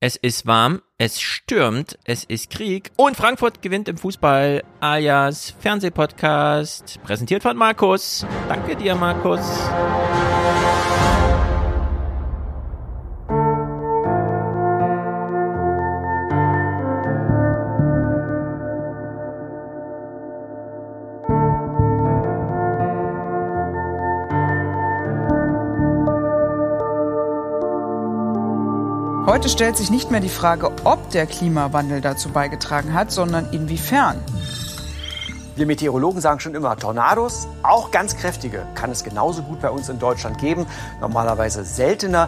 Es ist warm, es stürmt, es ist Krieg und Frankfurt gewinnt im Fußball alias Fernsehpodcast, präsentiert von Markus. Danke dir, Markus. Heute stellt sich nicht mehr die Frage, ob der Klimawandel dazu beigetragen hat, sondern inwiefern. Wir Meteorologen sagen schon immer, Tornados, auch ganz kräftige, kann es genauso gut bei uns in Deutschland geben. Normalerweise seltener.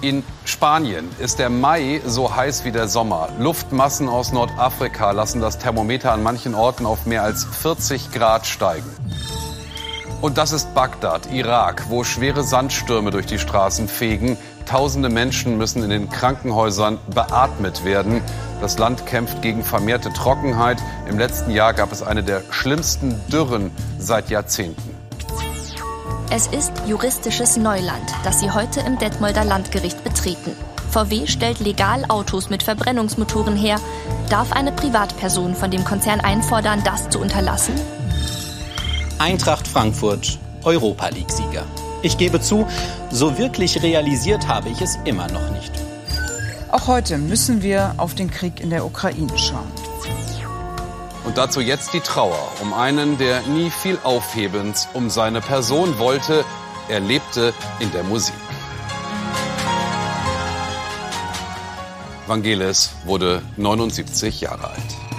In Spanien ist der Mai so heiß wie der Sommer. Luftmassen aus Nordafrika lassen das Thermometer an manchen Orten auf mehr als 40 Grad steigen. Und das ist Bagdad, Irak, wo schwere Sandstürme durch die Straßen fegen. Tausende Menschen müssen in den Krankenhäusern beatmet werden. Das Land kämpft gegen vermehrte Trockenheit. Im letzten Jahr gab es eine der schlimmsten Dürren seit Jahrzehnten. Es ist juristisches Neuland, das Sie heute im Detmolder Landgericht betreten. VW stellt legal Autos mit Verbrennungsmotoren her. Darf eine Privatperson von dem Konzern einfordern, das zu unterlassen? Eintracht Frankfurt, Europa League-Sieger. Ich gebe zu, so wirklich realisiert habe ich es immer noch nicht. Auch heute müssen wir auf den Krieg in der Ukraine schauen. Und dazu jetzt die Trauer um einen, der nie viel Aufhebens um seine Person wollte. Er lebte in der Musik. Vangelis wurde 79 Jahre alt.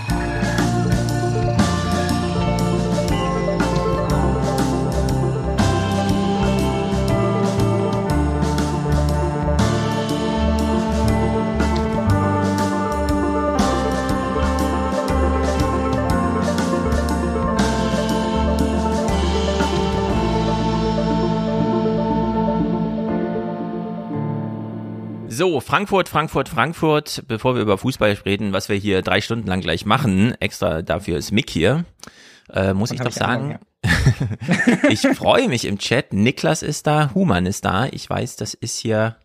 So, Frankfurt, Frankfurt, Frankfurt. Bevor wir über Fußball reden, was wir hier drei Stunden lang gleich machen, extra dafür ist Mick hier, äh, muss ich doch sagen, ich freue mich im Chat. Niklas ist da, Human ist da. Ich weiß, das ist hier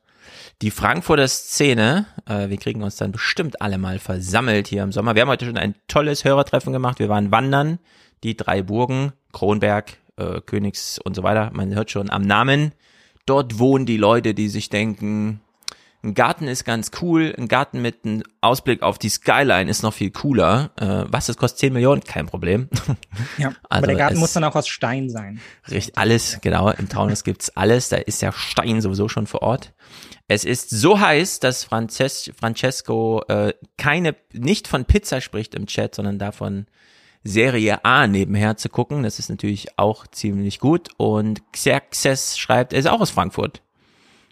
die Frankfurter Szene. Äh, wir kriegen uns dann bestimmt alle mal versammelt hier im Sommer. Wir haben heute schon ein tolles Hörertreffen gemacht. Wir waren wandern, die drei Burgen, Kronberg, äh, Königs und so weiter. Man hört schon am Namen. Dort wohnen die Leute, die sich denken, ein Garten ist ganz cool, ein Garten mit einem Ausblick auf die Skyline ist noch viel cooler. Äh, was, das kostet 10 Millionen? Kein Problem. Ja, also aber der Garten muss dann auch aus Stein sein. Richtig, alles, genau. Im Taunus gibt's alles. Da ist ja Stein sowieso schon vor Ort. Es ist so heiß, dass Frances Francesco äh, keine, nicht von Pizza spricht im Chat, sondern davon, Serie A nebenher zu gucken. Das ist natürlich auch ziemlich gut. Und Xerxes schreibt, er ist auch aus Frankfurt.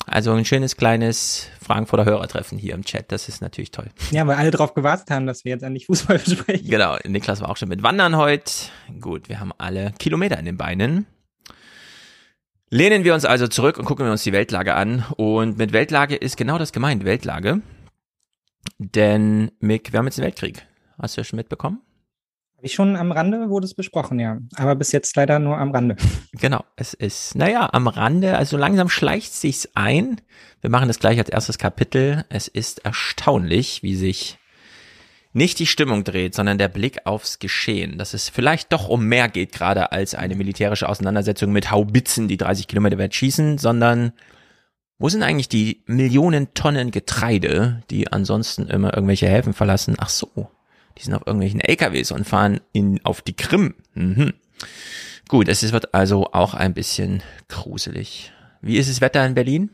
Also ein schönes kleines Frankfurter Hörertreffen hier im Chat. Das ist natürlich toll. Ja, weil alle darauf gewartet haben, dass wir jetzt endlich Fußball besprechen. Genau, Niklas war auch schon mit Wandern heute. Gut, wir haben alle Kilometer in den Beinen. Lehnen wir uns also zurück und gucken wir uns die Weltlage an. Und mit Weltlage ist genau das gemeint, Weltlage. Denn, Mick, wir haben jetzt einen Weltkrieg. Hast du ja schon mitbekommen? Habe ich schon am Rande wurde es besprochen, ja. Aber bis jetzt leider nur am Rande. Genau, es ist, naja, am Rande, also langsam schleicht sich's ein. Wir machen das gleich als erstes Kapitel. Es ist erstaunlich, wie sich nicht die Stimmung dreht, sondern der Blick aufs Geschehen. Dass es vielleicht doch um mehr geht, gerade als eine militärische Auseinandersetzung mit Haubitzen, die 30 Kilometer weit schießen, sondern wo sind eigentlich die Millionen Tonnen Getreide, die ansonsten immer irgendwelche Häfen verlassen? Ach so, die sind auf irgendwelchen LKWs und fahren in, auf die Krim. Mhm. Gut, es wird also auch ein bisschen gruselig. Wie ist das Wetter in Berlin?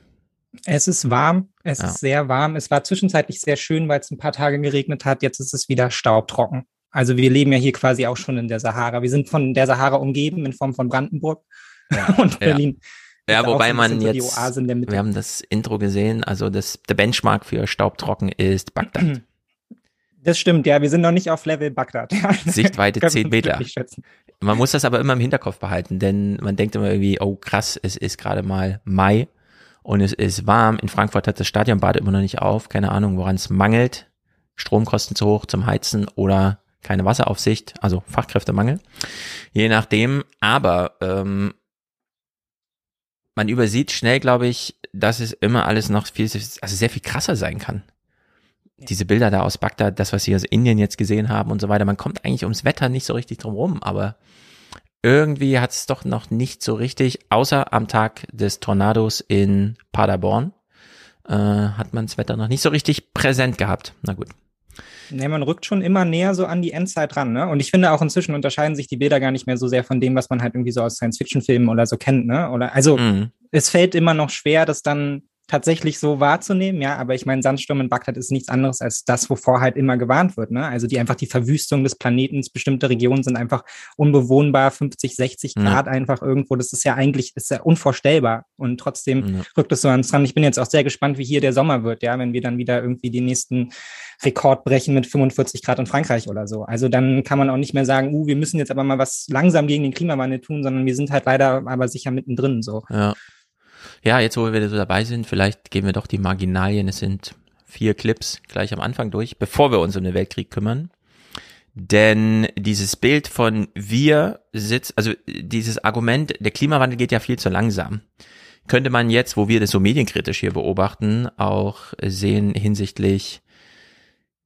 Es ist warm, es ja. ist sehr warm. Es war zwischenzeitlich sehr schön, weil es ein paar Tage geregnet hat. Jetzt ist es wieder staubtrocken. Also wir leben ja hier quasi auch schon in der Sahara. Wir sind von der Sahara umgeben in Form von Brandenburg ja, und Berlin. Ja, ja wobei man jetzt, wir haben das Intro gesehen, also das, der Benchmark für staubtrocken ist Bagdad. Das stimmt, ja. Wir sind noch nicht auf Level Bagdad. Sichtweite 10 Meter. Man muss das aber immer im Hinterkopf behalten, denn man denkt immer irgendwie, oh krass, es ist gerade mal Mai und es ist warm. In Frankfurt hat das Stadionbad immer noch nicht auf. Keine Ahnung, woran es mangelt. Stromkosten zu hoch zum Heizen oder keine Wasseraufsicht, also Fachkräftemangel. Je nachdem. Aber ähm, man übersieht schnell, glaube ich, dass es immer alles noch viel, also sehr viel krasser sein kann. Diese Bilder da aus Bagdad, das, was Sie aus Indien jetzt gesehen haben und so weiter, man kommt eigentlich ums Wetter nicht so richtig drum rum, aber irgendwie hat es doch noch nicht so richtig, außer am Tag des Tornados in Paderborn, äh, hat man das Wetter noch nicht so richtig präsent gehabt. Na gut. Nee, man rückt schon immer näher so an die Endzeit ran, ne? Und ich finde auch inzwischen unterscheiden sich die Bilder gar nicht mehr so sehr von dem, was man halt irgendwie so aus Science-Fiction-Filmen oder so kennt, ne? Oder also mhm. es fällt immer noch schwer, das dann tatsächlich so wahrzunehmen, ja, aber ich meine, Sandsturm in Bagdad ist nichts anderes als das, wovor halt immer gewarnt wird, ne? Also die einfach die Verwüstung des Planetens, bestimmte Regionen sind einfach unbewohnbar, 50, 60 Grad ja. einfach irgendwo, das ist ja eigentlich, ist ja unvorstellbar und trotzdem ja. rückt es so ans dran. Ich bin jetzt auch sehr gespannt, wie hier der Sommer wird, ja, wenn wir dann wieder irgendwie die nächsten Rekord brechen mit 45 Grad in Frankreich oder so. Also dann kann man auch nicht mehr sagen, uh, wir müssen jetzt aber mal was langsam gegen den Klimawandel tun, sondern wir sind halt leider aber sicher mittendrin so. Ja. Ja, jetzt wo wir so dabei sind, vielleicht gehen wir doch die Marginalien. Es sind vier Clips gleich am Anfang durch, bevor wir uns um den Weltkrieg kümmern. Denn dieses Bild von wir sitzt, also dieses Argument, der Klimawandel geht ja viel zu langsam. Könnte man jetzt, wo wir das so medienkritisch hier beobachten, auch sehen hinsichtlich,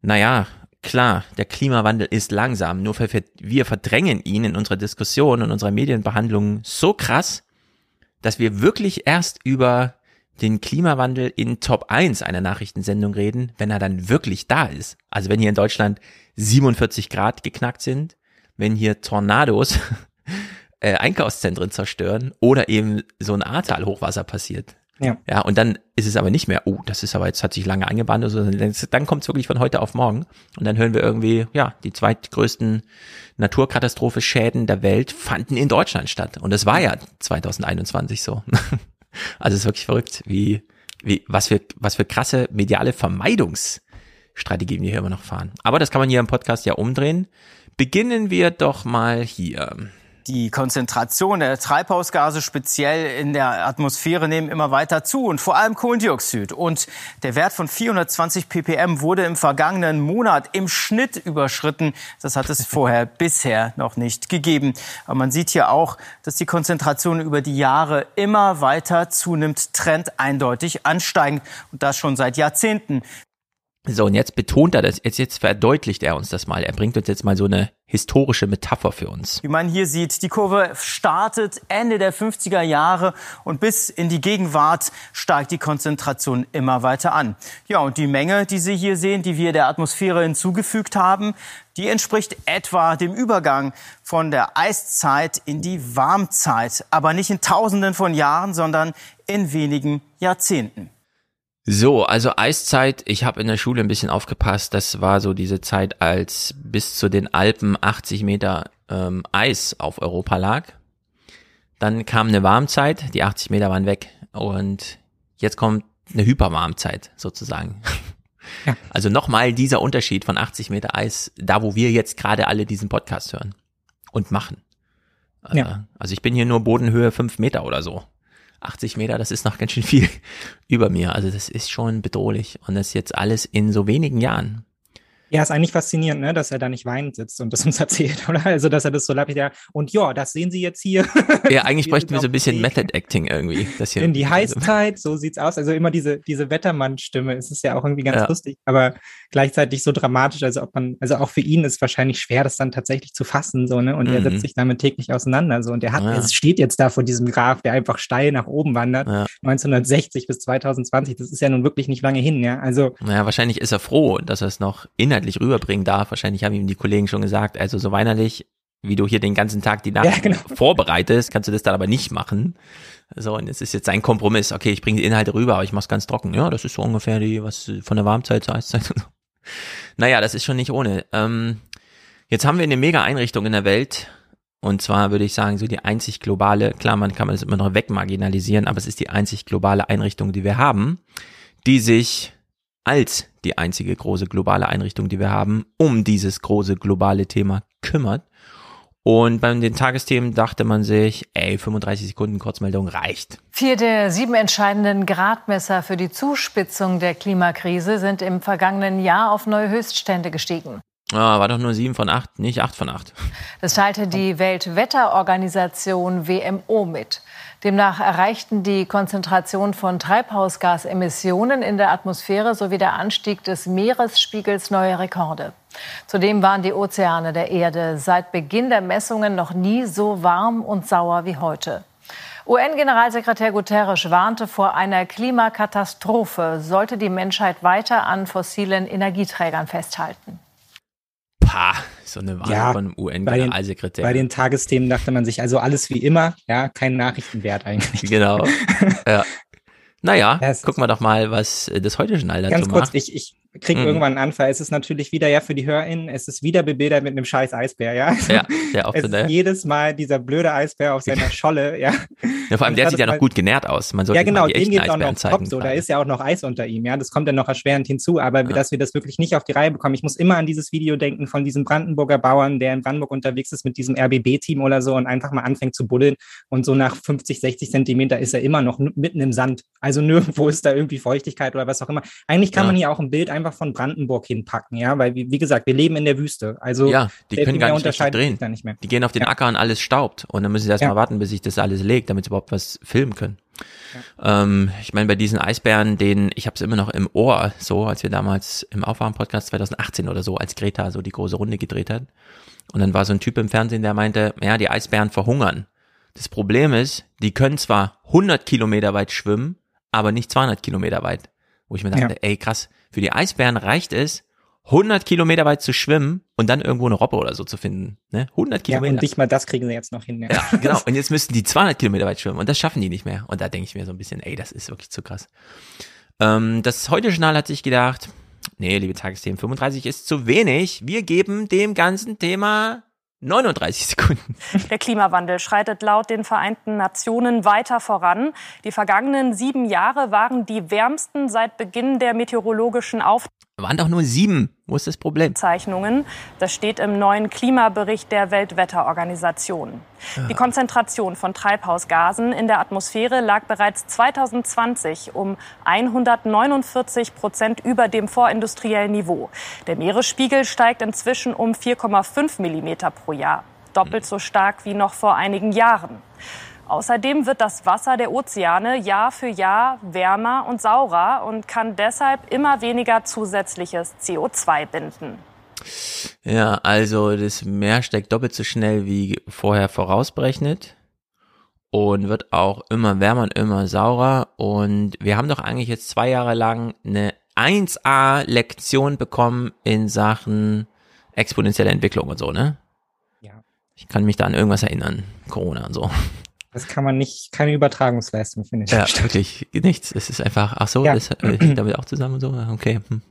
naja, klar, der Klimawandel ist langsam, nur wir verdrängen ihn in unserer Diskussion und unserer Medienbehandlung so krass, dass wir wirklich erst über den Klimawandel in Top 1 einer Nachrichtensendung reden, wenn er dann wirklich da ist. Also wenn hier in Deutschland 47 Grad geknackt sind, wenn hier Tornados äh, Einkaufszentren zerstören oder eben so ein Ahrtal-Hochwasser passiert. Ja. ja, und dann ist es aber nicht mehr, oh, das ist aber jetzt hat sich lange angebahnt, also dann, kommt es wirklich von heute auf morgen und dann hören wir irgendwie, ja, die zweitgrößten Naturkatastrophe-Schäden der Welt fanden in Deutschland statt und das war ja 2021 so. also es ist wirklich verrückt, wie wie was für was für krasse mediale Vermeidungsstrategien wir hier immer noch fahren. Aber das kann man hier im Podcast ja umdrehen. Beginnen wir doch mal hier. Die Konzentration der Treibhausgase speziell in der Atmosphäre nehmen immer weiter zu und vor allem Kohlendioxid. Und der Wert von 420 ppm wurde im vergangenen Monat im Schnitt überschritten. Das hat es vorher bisher noch nicht gegeben. Aber man sieht hier auch, dass die Konzentration über die Jahre immer weiter zunimmt, Trend eindeutig ansteigend und das schon seit Jahrzehnten. So, und jetzt betont er das, jetzt, jetzt verdeutlicht er uns das mal. Er bringt uns jetzt mal so eine historische Metapher für uns. Wie man hier sieht, die Kurve startet Ende der 50er Jahre und bis in die Gegenwart steigt die Konzentration immer weiter an. Ja, und die Menge, die Sie hier sehen, die wir der Atmosphäre hinzugefügt haben, die entspricht etwa dem Übergang von der Eiszeit in die Warmzeit. Aber nicht in Tausenden von Jahren, sondern in wenigen Jahrzehnten. So, also Eiszeit, ich habe in der Schule ein bisschen aufgepasst, das war so diese Zeit, als bis zu den Alpen 80 Meter ähm, Eis auf Europa lag. Dann kam eine Warmzeit, die 80 Meter waren weg und jetzt kommt eine Hyperwarmzeit sozusagen. Ja. Also nochmal dieser Unterschied von 80 Meter Eis, da wo wir jetzt gerade alle diesen Podcast hören und machen. Ja. Äh, also ich bin hier nur Bodenhöhe 5 Meter oder so. 80 Meter, das ist noch ganz schön viel über mir. Also das ist schon bedrohlich. Und das jetzt alles in so wenigen Jahren. Ja, ist eigentlich faszinierend, ne, dass er da nicht weinend sitzt und das uns erzählt, oder? Also, dass er das so lapidar, und ja, das sehen Sie jetzt hier. Ja, eigentlich bräuchten wir so ein bisschen Method Acting irgendwie. Das hier In die Heißzeit, so sieht's aus. Also immer diese, diese Wettermann-Stimme, es ist ja auch irgendwie ganz ja. lustig, aber gleichzeitig so dramatisch, also ob man, also auch für ihn ist wahrscheinlich schwer, das dann tatsächlich zu fassen, so, ne, und mhm. er setzt sich damit täglich auseinander, so, und er hat, ja. er steht jetzt da vor diesem Graph, der einfach steil nach oben wandert, ja. 1960 bis 2020, das ist ja nun wirklich nicht lange hin, ja, also. Naja, wahrscheinlich ist er froh, dass er es noch inhaltlich rüberbringen darf. Wahrscheinlich haben ihm die Kollegen schon gesagt, also so weinerlich, wie du hier den ganzen Tag die Nacht ja, genau. vorbereitest, kannst du das dann aber nicht machen. So, und es ist jetzt ein Kompromiss. Okay, ich bringe die Inhalte rüber, aber ich mach's ganz trocken. Ja, das ist so ungefähr die, was von der Warmzeit zur Eiszeit und so. Naja, das ist schon nicht ohne. Ähm, jetzt haben wir eine mega Einrichtung in der Welt. Und zwar würde ich sagen, so die einzig globale, klar, man kann man das immer noch wegmarginalisieren, aber es ist die einzig globale Einrichtung, die wir haben, die sich als die einzige große globale Einrichtung, die wir haben, um dieses große globale Thema kümmert. Und bei den Tagesthemen dachte man sich, ey, 35 Sekunden Kurzmeldung reicht. Vier der sieben entscheidenden Gradmesser für die Zuspitzung der Klimakrise sind im vergangenen Jahr auf neue Höchststände gestiegen. Ah, war doch nur sieben von acht, nicht acht von acht. Das teilte die Weltwetterorganisation WMO mit. Demnach erreichten die Konzentration von Treibhausgasemissionen in der Atmosphäre sowie der Anstieg des Meeresspiegels neue Rekorde. Zudem waren die Ozeane der Erde seit Beginn der Messungen noch nie so warm und sauer wie heute. UN-Generalsekretär Guterres warnte vor einer Klimakatastrophe, sollte die Menschheit weiter an fossilen Energieträgern festhalten. Pah, so eine Wahl ja, von UN-Generalsekretär. Bei, bei, den Tagesthemen dachte man sich, also alles wie immer, ja, kein Nachrichtenwert eigentlich. Genau. ja. Naja, gucken wir doch mal, was das heute Journal dazu Ganz kurz, macht. Ich, ich kriege mhm. irgendwann einen Anfall. Es ist natürlich wieder, ja, für die HörerInnen, es ist wieder bebildert mit einem scheiß Eisbär, ja. Ja, der auch es ist jedes Mal dieser blöde Eisbär auf seiner Scholle, ja. Ja, vor allem, der sieht ja noch gut genährt aus. Man sollte ja, genau, dem geht auch noch top so. Da ist ja auch noch Eis unter ihm, ja. Das kommt dann noch erschwerend hinzu. Aber ja. dass wir das wirklich nicht auf die Reihe bekommen. Ich muss immer an dieses Video denken von diesem Brandenburger Bauern, der in Brandenburg unterwegs ist mit diesem RBB-Team oder so und einfach mal anfängt zu buddeln. Und so nach 50, 60 Zentimeter ist er immer noch mitten im Sand. Also nirgendwo ist da irgendwie Feuchtigkeit oder was auch immer. Eigentlich kann ja. man hier auch ein Bild einfach von Brandenburg hinpacken, ja, weil wie, gesagt, wir leben in der Wüste. Also ja, die können gar nicht drehen. Nicht die gehen auf den ja. Acker und alles staubt und dann müssen sie erstmal ja. warten, bis sich das alles legt, damit sie überhaupt was filmen können. Ja. Ähm, ich meine, bei diesen Eisbären, den ich habe es immer noch im Ohr, so als wir damals im Aufwachen-Podcast 2018 oder so, als Greta so die große Runde gedreht hat. Und dann war so ein Typ im Fernsehen, der meinte, ja, die Eisbären verhungern. Das Problem ist, die können zwar 100 Kilometer weit schwimmen, aber nicht 200 Kilometer weit. Wo ich mir dachte, ja. ey krass, für die Eisbären reicht es, 100 Kilometer weit zu schwimmen und dann irgendwo eine Robbe oder so zu finden. Ne? 100 Kilometer. Ja, und nicht mal das kriegen sie jetzt noch hin. Ja. ja, genau. Und jetzt müssten die 200 Kilometer weit schwimmen und das schaffen die nicht mehr. Und da denke ich mir so ein bisschen, ey, das ist wirklich zu krass. Ähm, das heute Journal hat sich gedacht, nee, liebe Tagesthemen, 35 ist zu wenig. Wir geben dem ganzen Thema 39 Sekunden. Der Klimawandel schreitet laut den Vereinten Nationen weiter voran. Die vergangenen sieben Jahre waren die wärmsten seit Beginn der meteorologischen Auf waren doch nur sieben. Wo ist das Problem? Zeichnungen. Das steht im neuen Klimabericht der Weltwetterorganisation. Ja. Die Konzentration von Treibhausgasen in der Atmosphäre lag bereits 2020 um 149 Prozent über dem vorindustriellen Niveau. Der Meeresspiegel steigt inzwischen um 4,5 Millimeter pro Jahr. Doppelt so stark wie noch vor einigen Jahren. Außerdem wird das Wasser der Ozeane Jahr für Jahr wärmer und saurer und kann deshalb immer weniger zusätzliches CO2 binden. Ja, also das Meer steigt doppelt so schnell wie vorher vorausberechnet und wird auch immer wärmer und immer saurer. Und wir haben doch eigentlich jetzt zwei Jahre lang eine 1A-Lektion bekommen in Sachen exponentielle Entwicklung und so, ne? Ja. Ich kann mich da an irgendwas erinnern. Corona und so. Das kann man nicht, keine Übertragungsleistung, finde ich. Ja, wirklich nichts. Es ist einfach, ach so, ja. das hängt damit auch zusammen und so. Okay, hm.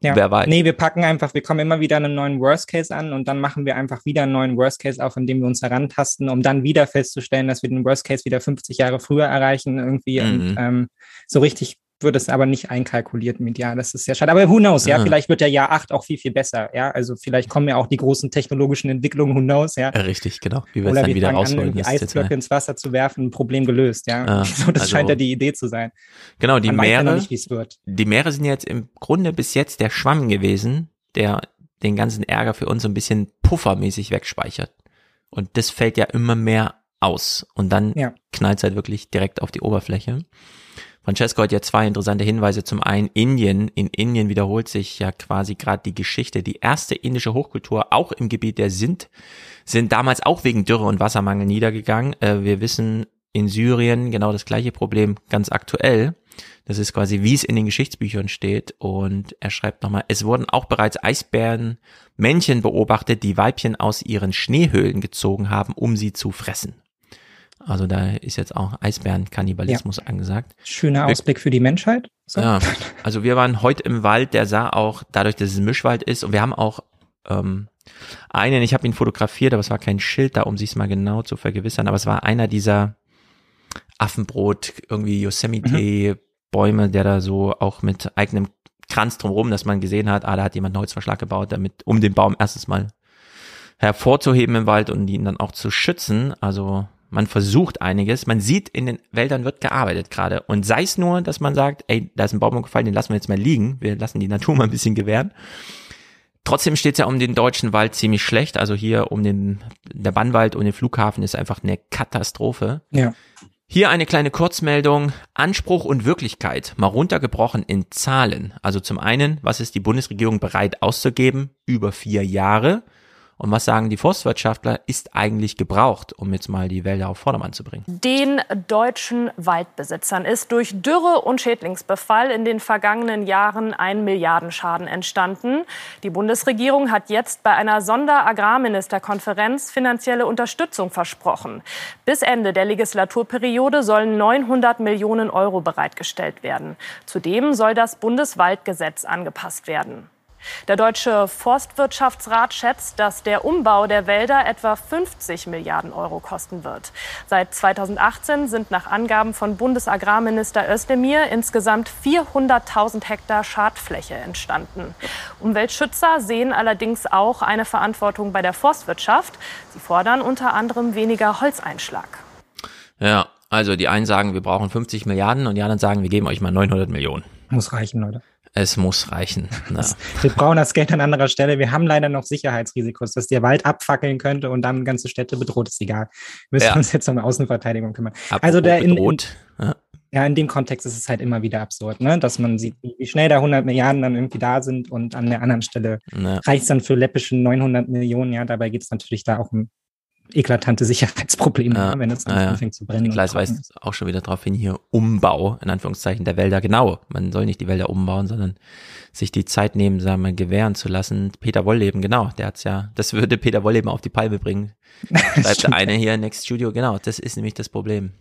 Ja. Wer weiß. Nee, wir packen einfach, wir kommen immer wieder einen neuen Worst Case an und dann machen wir einfach wieder einen neuen Worst Case auf, indem wir uns herantasten, um dann wieder festzustellen, dass wir den Worst Case wieder 50 Jahre früher erreichen irgendwie. Mhm. Und ähm, so richtig wird es aber nicht einkalkuliert mit Jahr. Das ist sehr schade. Aber who knows, ja, ja. vielleicht wird der Jahr 8 auch viel, viel besser. Ja, also vielleicht kommen ja auch die großen technologischen Entwicklungen, who knows, ja. Richtig, genau. Wie wir es dann wieder rausholen. die Eisblöcke ins Wasser zu werfen, Problem gelöst, ja. Ah, so, das also, scheint ja die Idee zu sein. Genau, die Man Meere, ja nicht, die Meere sind jetzt im Grunde bis jetzt der Schwamm gewesen, der den ganzen Ärger für uns so ein bisschen puffermäßig wegspeichert. Und das fällt ja immer mehr aus. Und dann ja. knallt es halt wirklich direkt auf die Oberfläche. Francesco hat ja zwei interessante Hinweise. Zum einen Indien. In Indien wiederholt sich ja quasi gerade die Geschichte. Die erste indische Hochkultur, auch im Gebiet der Sindh, sind damals auch wegen Dürre und Wassermangel niedergegangen. Äh, wir wissen in Syrien genau das gleiche Problem ganz aktuell. Das ist quasi, wie es in den Geschichtsbüchern steht. Und er schreibt nochmal, es wurden auch bereits Eisbären, Männchen beobachtet, die Weibchen aus ihren Schneehöhlen gezogen haben, um sie zu fressen. Also da ist jetzt auch Eisbärenkannibalismus ja. angesagt. Schöner Ausblick für die Menschheit. So. Ja, also wir waren heute im Wald, der sah auch, dadurch, dass es ein Mischwald ist und wir haben auch ähm, einen, ich habe ihn fotografiert, aber es war kein Schild da, um sich mal genau zu vergewissern, aber es war einer dieser Affenbrot, irgendwie Yosemite-Bäume, mhm. der da so auch mit eigenem Kranz drumherum, dass man gesehen hat, ah, da hat jemand einen Holzverschlag gebaut, damit, um den Baum erstes Mal hervorzuheben im Wald und ihn dann auch zu schützen. Also man versucht einiges, man sieht, in den Wäldern wird gearbeitet gerade. Und sei es nur, dass man sagt, ey, da ist ein Baum umgefallen, den lassen wir jetzt mal liegen, wir lassen die Natur mal ein bisschen gewähren. Trotzdem steht es ja um den deutschen Wald ziemlich schlecht. Also hier um den, der Bannwald und den Flughafen ist einfach eine Katastrophe. Ja. Hier eine kleine Kurzmeldung. Anspruch und Wirklichkeit mal runtergebrochen in Zahlen. Also zum einen, was ist die Bundesregierung bereit auszugeben? Über vier Jahre. Und was sagen die Forstwirtschaftler, ist eigentlich gebraucht, um jetzt mal die Wälder auf Vordermann zu bringen? Den deutschen Waldbesitzern ist durch Dürre und Schädlingsbefall in den vergangenen Jahren ein Milliardenschaden entstanden. Die Bundesregierung hat jetzt bei einer Sonderagrarministerkonferenz finanzielle Unterstützung versprochen. Bis Ende der Legislaturperiode sollen 900 Millionen Euro bereitgestellt werden. Zudem soll das Bundeswaldgesetz angepasst werden. Der Deutsche Forstwirtschaftsrat schätzt, dass der Umbau der Wälder etwa 50 Milliarden Euro kosten wird. Seit 2018 sind nach Angaben von Bundesagrarminister Özdemir insgesamt 400.000 Hektar Schadfläche entstanden. Umweltschützer sehen allerdings auch eine Verantwortung bei der Forstwirtschaft. Sie fordern unter anderem weniger Holzeinschlag. Ja, also die einen sagen, wir brauchen 50 Milliarden und die anderen sagen, wir geben euch mal 900 Millionen. Muss reichen, Leute. Es muss reichen. Ja. Wir brauchen das Geld an anderer Stelle. Wir haben leider noch Sicherheitsrisikos, dass der Wald abfackeln könnte und dann ganze Städte bedroht, ist egal. Wir müssen ja. uns jetzt um Außenverteidigung kümmern. Apropos also der in, in, ja. ja. in dem Kontext ist es halt immer wieder absurd, ne? dass man sieht, wie schnell da 100 Milliarden dann irgendwie da sind und an der anderen Stelle ja. reicht es dann für läppische 900 Millionen. Ja, dabei geht es natürlich da auch um eklatante Sicherheitsprobleme, ja, wenn es ja, anfängt zu brennen. Gleis weist auch schon wieder darauf hin, hier Umbau, in Anführungszeichen, der Wälder. Genau, man soll nicht die Wälder umbauen, sondern sich die Zeit nehmen, sagen wir, gewähren zu lassen. Peter Wollleben, genau, der hat's ja, das würde Peter Wollleben auf die Palme bringen. Schreibt der eine hier, Next Studio, genau, das ist nämlich das Problem.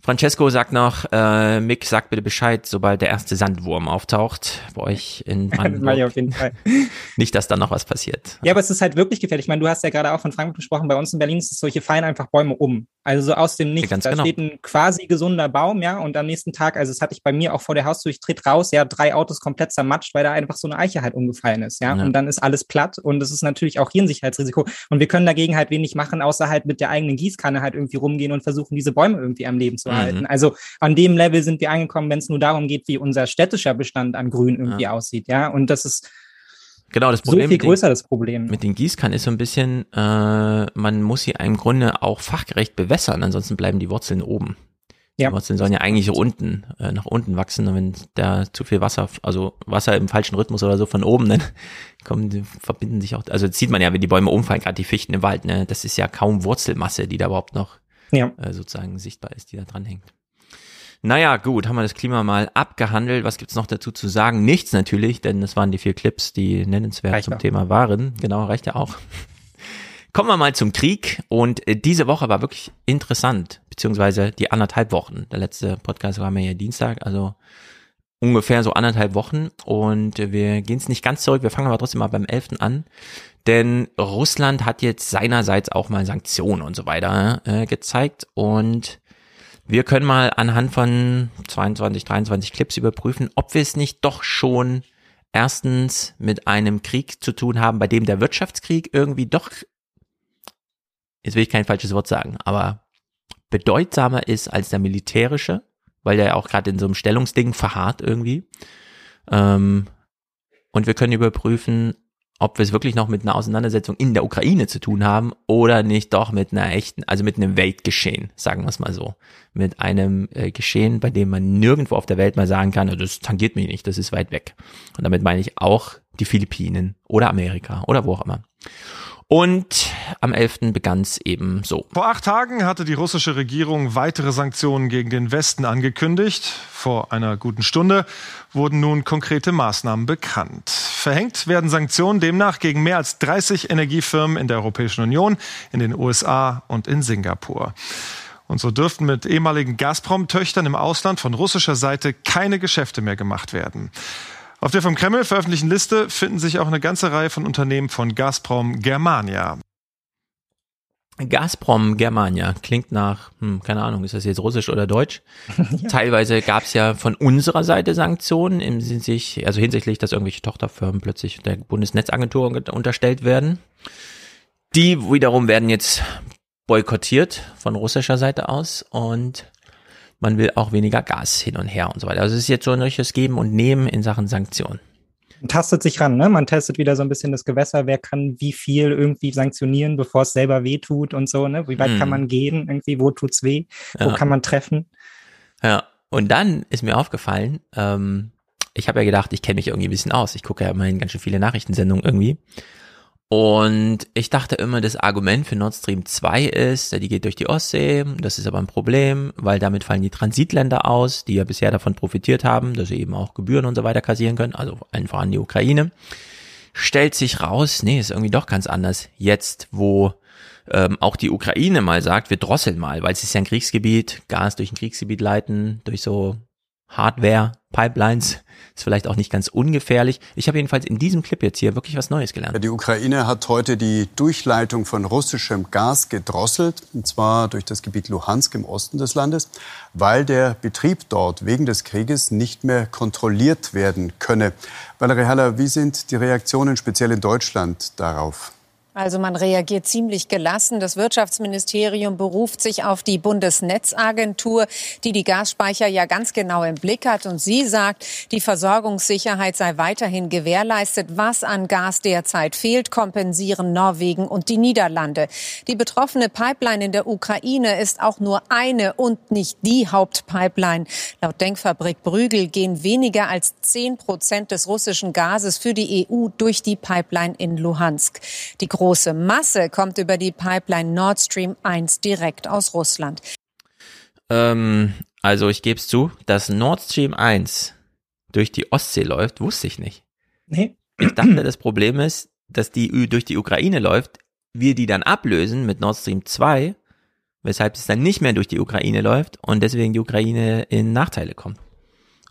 Francesco sagt noch, äh, Mick, sag bitte Bescheid, sobald der erste Sandwurm auftaucht bei euch in Brandenburg. Ja, auf jeden Fall. Nicht, dass da noch was passiert. Ja, aber es ist halt wirklich gefährlich. Ich meine, du hast ja gerade auch von Frankfurt gesprochen, bei uns in Berlin ist es solche fallen einfach Bäume um. Also so aus dem Nichts. Ja, da genau. steht ein quasi gesunder Baum, ja, und am nächsten Tag, also das hatte ich bei mir auch vor der Haustür, ich tritt raus, ja, drei Autos komplett zermatscht, weil da einfach so eine Eiche halt umgefallen ist, ja. ja. Und dann ist alles platt und das ist natürlich auch hier ein Sicherheitsrisiko. Und wir können dagegen halt wenig machen, außer halt mit der eigenen Gießkanne halt irgendwie rumgehen und versuchen, diese Bäume irgendwie am Leben zu mhm. halten. Also an dem Level sind wir angekommen, wenn es nur darum geht, wie unser städtischer Bestand an Grün irgendwie ja. aussieht, ja. Und das ist Genau, das Problem so viel größer den, das Problem. Mit den Gießkannen ist so ein bisschen, äh, man muss sie im Grunde auch fachgerecht bewässern, ansonsten bleiben die Wurzeln oben. Ja. Die Wurzeln sollen ja eigentlich unten, äh, nach unten wachsen und wenn da zu viel Wasser, also Wasser im falschen Rhythmus oder so von oben, dann kommen, die verbinden sich auch, also sieht man ja, wenn die Bäume umfallen, gerade die Fichten im Wald, ne, das ist ja kaum Wurzelmasse, die da überhaupt noch ja. äh, sozusagen sichtbar ist, die da dran hängt. Naja, gut, haben wir das Klima mal abgehandelt. Was gibt's noch dazu zu sagen? Nichts natürlich, denn es waren die vier Clips, die nennenswert reicht zum auch. Thema waren. Genau, reicht ja auch. Kommen wir mal zum Krieg und äh, diese Woche war wirklich interessant, beziehungsweise die anderthalb Wochen. Der letzte Podcast war mir ja Dienstag, also ungefähr so anderthalb Wochen und wir gehen es nicht ganz zurück, wir fangen aber trotzdem mal beim 11. an, denn Russland hat jetzt seinerseits auch mal Sanktionen und so weiter äh, gezeigt und wir können mal anhand von 22, 23 Clips überprüfen, ob wir es nicht doch schon erstens mit einem Krieg zu tun haben, bei dem der Wirtschaftskrieg irgendwie doch, jetzt will ich kein falsches Wort sagen, aber bedeutsamer ist als der militärische, weil der ja auch gerade in so einem Stellungsding verharrt irgendwie. Ähm, und wir können überprüfen, ob wir es wirklich noch mit einer Auseinandersetzung in der Ukraine zu tun haben oder nicht doch mit einer echten, also mit einem Weltgeschehen, sagen wir es mal so. Mit einem äh, Geschehen, bei dem man nirgendwo auf der Welt mal sagen kann, das tangiert mich nicht, das ist weit weg. Und damit meine ich auch die Philippinen oder Amerika oder wo auch immer. Und am 11. begann es eben so. Vor acht Tagen hatte die russische Regierung weitere Sanktionen gegen den Westen angekündigt. Vor einer guten Stunde wurden nun konkrete Maßnahmen bekannt. Verhängt werden Sanktionen demnach gegen mehr als 30 Energiefirmen in der Europäischen Union, in den USA und in Singapur. Und so dürften mit ehemaligen Gazprom-Töchtern im Ausland von russischer Seite keine Geschäfte mehr gemacht werden. Auf der vom Kreml veröffentlichten Liste finden sich auch eine ganze Reihe von Unternehmen von Gazprom Germania. Gazprom Germania klingt nach, hm, keine Ahnung, ist das jetzt russisch oder deutsch? ja. Teilweise gab es ja von unserer Seite Sanktionen, im sich, also hinsichtlich, dass irgendwelche Tochterfirmen plötzlich der Bundesnetzagentur unterstellt werden. Die wiederum werden jetzt boykottiert von russischer Seite aus und man will auch weniger Gas hin und her und so weiter. Also es ist jetzt so ein richtiges Geben und Nehmen in Sachen Sanktionen. tastet sich ran, ne? Man testet wieder so ein bisschen das Gewässer, wer kann wie viel irgendwie sanktionieren, bevor es selber weh tut und so, ne? Wie weit hm. kann man gehen, irgendwie, wo tut's weh, ja. wo kann man treffen? Ja, und dann ist mir aufgefallen, ähm, ich habe ja gedacht, ich kenne mich irgendwie ein bisschen aus. Ich gucke ja immerhin ganz schön viele Nachrichtensendungen irgendwie. Und ich dachte immer, das Argument für Nord Stream 2 ist, die geht durch die Ostsee. Das ist aber ein Problem, weil damit fallen die Transitländer aus, die ja bisher davon profitiert haben, dass sie eben auch Gebühren und so weiter kassieren können, also einfach an die Ukraine. Stellt sich raus, nee, ist irgendwie doch ganz anders. Jetzt, wo ähm, auch die Ukraine mal sagt, wir drosseln mal, weil es ist ja ein Kriegsgebiet, Gas durch ein Kriegsgebiet leiten, durch so Hardware, Pipelines, ist vielleicht auch nicht ganz ungefährlich. Ich habe jedenfalls in diesem Clip jetzt hier wirklich was Neues gelernt. Die Ukraine hat heute die Durchleitung von russischem Gas gedrosselt, und zwar durch das Gebiet Luhansk im Osten des Landes, weil der Betrieb dort wegen des Krieges nicht mehr kontrolliert werden könne. Valerie Haller, wie sind die Reaktionen speziell in Deutschland darauf? Also man reagiert ziemlich gelassen. Das Wirtschaftsministerium beruft sich auf die Bundesnetzagentur, die die Gasspeicher ja ganz genau im Blick hat. Und sie sagt, die Versorgungssicherheit sei weiterhin gewährleistet. Was an Gas derzeit fehlt, kompensieren Norwegen und die Niederlande. Die betroffene Pipeline in der Ukraine ist auch nur eine und nicht die Hauptpipeline. Laut Denkfabrik Brügel gehen weniger als zehn Prozent des russischen Gases für die EU durch die Pipeline in Luhansk. Die große Masse kommt über die Pipeline Nord Stream 1 direkt aus Russland. Ähm, also ich gebe es zu, dass Nord Stream 1 durch die Ostsee läuft, wusste ich nicht. Nee. Ich dachte, das Problem ist, dass die durch die Ukraine läuft, wir die dann ablösen mit Nord Stream 2, weshalb es dann nicht mehr durch die Ukraine läuft und deswegen die Ukraine in Nachteile kommt.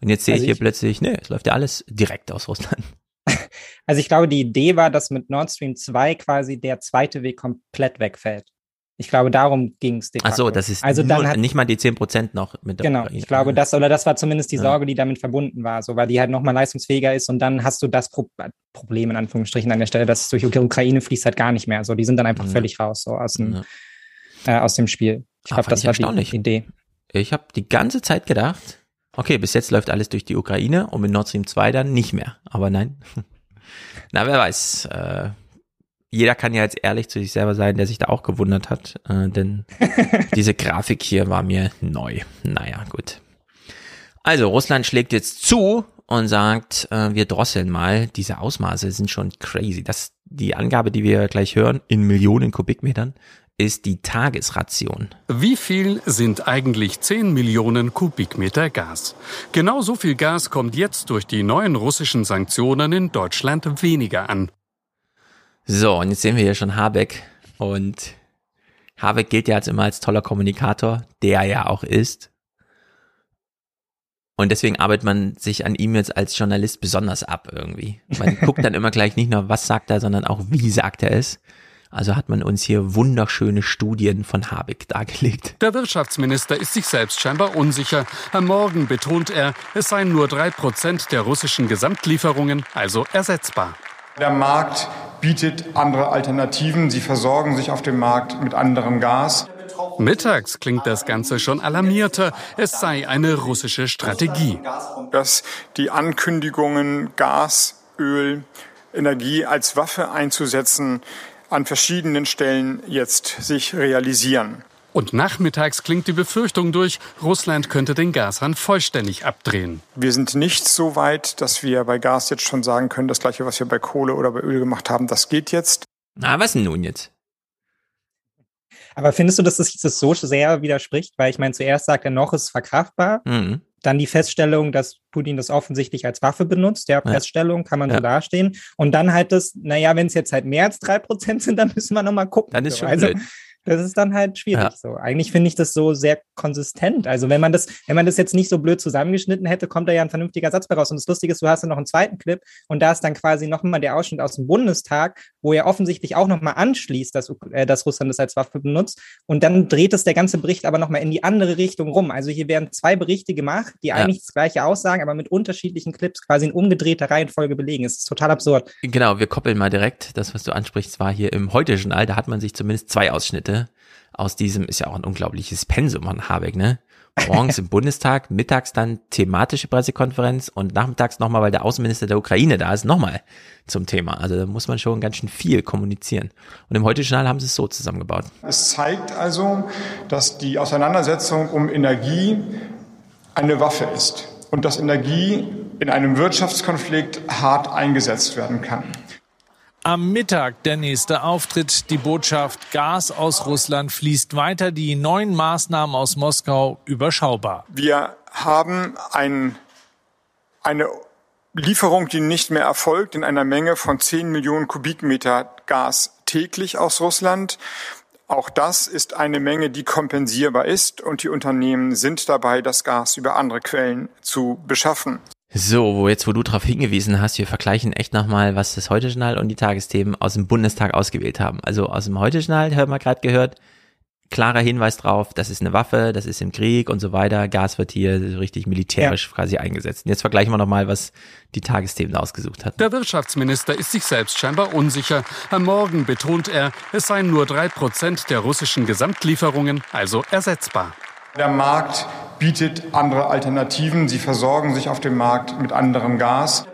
Und jetzt sehe also ich hier ich, plötzlich, nee, es läuft ja alles direkt aus Russland. Also ich glaube, die Idee war, dass mit Nord Stream 2 quasi der zweite Weg komplett wegfällt. Ich glaube, darum ging es. Ach so, das ist also nur, dann hat, nicht mal die 10% noch mit der Genau, Ukraine. ich glaube, das, oder das war zumindest die Sorge, die damit verbunden war, so, weil die halt nochmal leistungsfähiger ist und dann hast du das Pro Problem in Anführungsstrichen an der Stelle, dass es durch die Ukraine fließt halt gar nicht mehr. So, die sind dann einfach ja. völlig raus, so aus dem, ja. äh, aus dem Spiel. Ich glaube, das war die Idee. Ich habe die ganze Zeit gedacht, okay, bis jetzt läuft alles durch die Ukraine und mit Nord Stream 2 dann nicht mehr. Aber nein. Na, wer weiß. Äh, jeder kann ja jetzt ehrlich zu sich selber sein, der sich da auch gewundert hat, äh, denn diese Grafik hier war mir neu. Naja, gut. Also, Russland schlägt jetzt zu und sagt, äh, wir drosseln mal. Diese Ausmaße sind schon crazy. Das, die Angabe, die wir gleich hören, in Millionen Kubikmetern, ist die Tagesration. Wie viel sind eigentlich 10 Millionen Kubikmeter Gas? Genau so viel Gas kommt jetzt durch die neuen russischen Sanktionen in Deutschland weniger an. So, und jetzt sehen wir hier schon Habeck. Und Habeck gilt ja jetzt immer als toller Kommunikator, der ja auch ist. Und deswegen arbeitet man sich an ihm jetzt als Journalist besonders ab irgendwie. Man guckt dann immer gleich nicht nur, was sagt er, sondern auch, wie sagt er es. Also hat man uns hier wunderschöne Studien von Habeck dargelegt. Der Wirtschaftsminister ist sich selbst scheinbar unsicher. Am Morgen betont er, es seien nur drei Prozent der russischen Gesamtlieferungen, also ersetzbar. Der Markt bietet andere Alternativen. Sie versorgen sich auf dem Markt mit anderem Gas. Mittags klingt das Ganze schon alarmierter. Es sei eine russische Strategie. Dass die Ankündigungen, Gas, Öl, Energie als Waffe einzusetzen, an verschiedenen Stellen jetzt sich realisieren. Und nachmittags klingt die Befürchtung durch, Russland könnte den Gashahn vollständig abdrehen. Wir sind nicht so weit, dass wir bei Gas jetzt schon sagen können, das gleiche, was wir bei Kohle oder bei Öl gemacht haben, das geht jetzt. Na, was denn nun jetzt? Aber findest du, dass das, das so sehr widerspricht? Weil ich meine, zuerst sagt er noch, es ist verkraftbar. Mhm. Dann die Feststellung, dass Putin das offensichtlich als Waffe benutzt. Der ja. Feststellung kann man ja. so dastehen. Und dann halt das, naja, wenn es jetzt halt mehr als drei Prozent sind, dann müssen wir nochmal gucken. Dann ist schon also, blöd. Das ist dann halt schwierig ja. so. Eigentlich finde ich das so sehr konsistent. Also wenn man das, wenn man das jetzt nicht so blöd zusammengeschnitten hätte, kommt da ja ein vernünftiger Satz bei raus. Und das Lustige ist, du hast dann noch einen zweiten Clip und da ist dann quasi nochmal der Ausschnitt aus dem Bundestag, wo er offensichtlich auch nochmal anschließt, dass, äh, dass Russland das als Waffe benutzt. Und dann dreht es der ganze Bericht aber nochmal in die andere Richtung rum. Also hier werden zwei Berichte gemacht, die ja. eigentlich das gleiche aussagen, aber mit unterschiedlichen Clips quasi in umgedrehter Reihenfolge belegen. Es ist total absurd. Genau, wir koppeln mal direkt. Das, was du ansprichst, war hier im Heute-Journal. Da hat man sich zumindest zwei Ausschnitte aus diesem, ist ja auch ein unglaubliches Pensum an Habeck, ne? morgens im Bundestag, mittags dann thematische Pressekonferenz und nachmittags nochmal, weil der Außenminister der Ukraine da ist, nochmal zum Thema. Also da muss man schon ganz schön viel kommunizieren. Und im Heute-Journal haben sie es so zusammengebaut. Es zeigt also, dass die Auseinandersetzung um Energie eine Waffe ist und dass Energie in einem Wirtschaftskonflikt hart eingesetzt werden kann. Am Mittag der nächste Auftritt. Die Botschaft Gas aus Russland fließt weiter. Die neuen Maßnahmen aus Moskau überschaubar. Wir haben ein, eine Lieferung, die nicht mehr erfolgt, in einer Menge von 10 Millionen Kubikmeter Gas täglich aus Russland. Auch das ist eine Menge, die kompensierbar ist und die Unternehmen sind dabei, das Gas über andere Quellen zu beschaffen. So, wo jetzt, wo du darauf hingewiesen hast, wir vergleichen echt nochmal, was das Heute-Journal und die Tagesthemen aus dem Bundestag ausgewählt haben. Also aus dem Heute-Journal, haben wir gerade gehört, klarer Hinweis drauf, das ist eine Waffe, das ist im Krieg und so weiter. Gas wird hier richtig militärisch ja. quasi eingesetzt. Und jetzt vergleichen wir nochmal, was die Tagesthemen ausgesucht hat. Der Wirtschaftsminister ist sich selbst scheinbar unsicher. Am Morgen betont er, es seien nur drei Prozent der russischen Gesamtlieferungen, also ersetzbar. Der Markt bietet andere Alternativen. Sie versorgen sich auf dem Markt mit anderem Gas.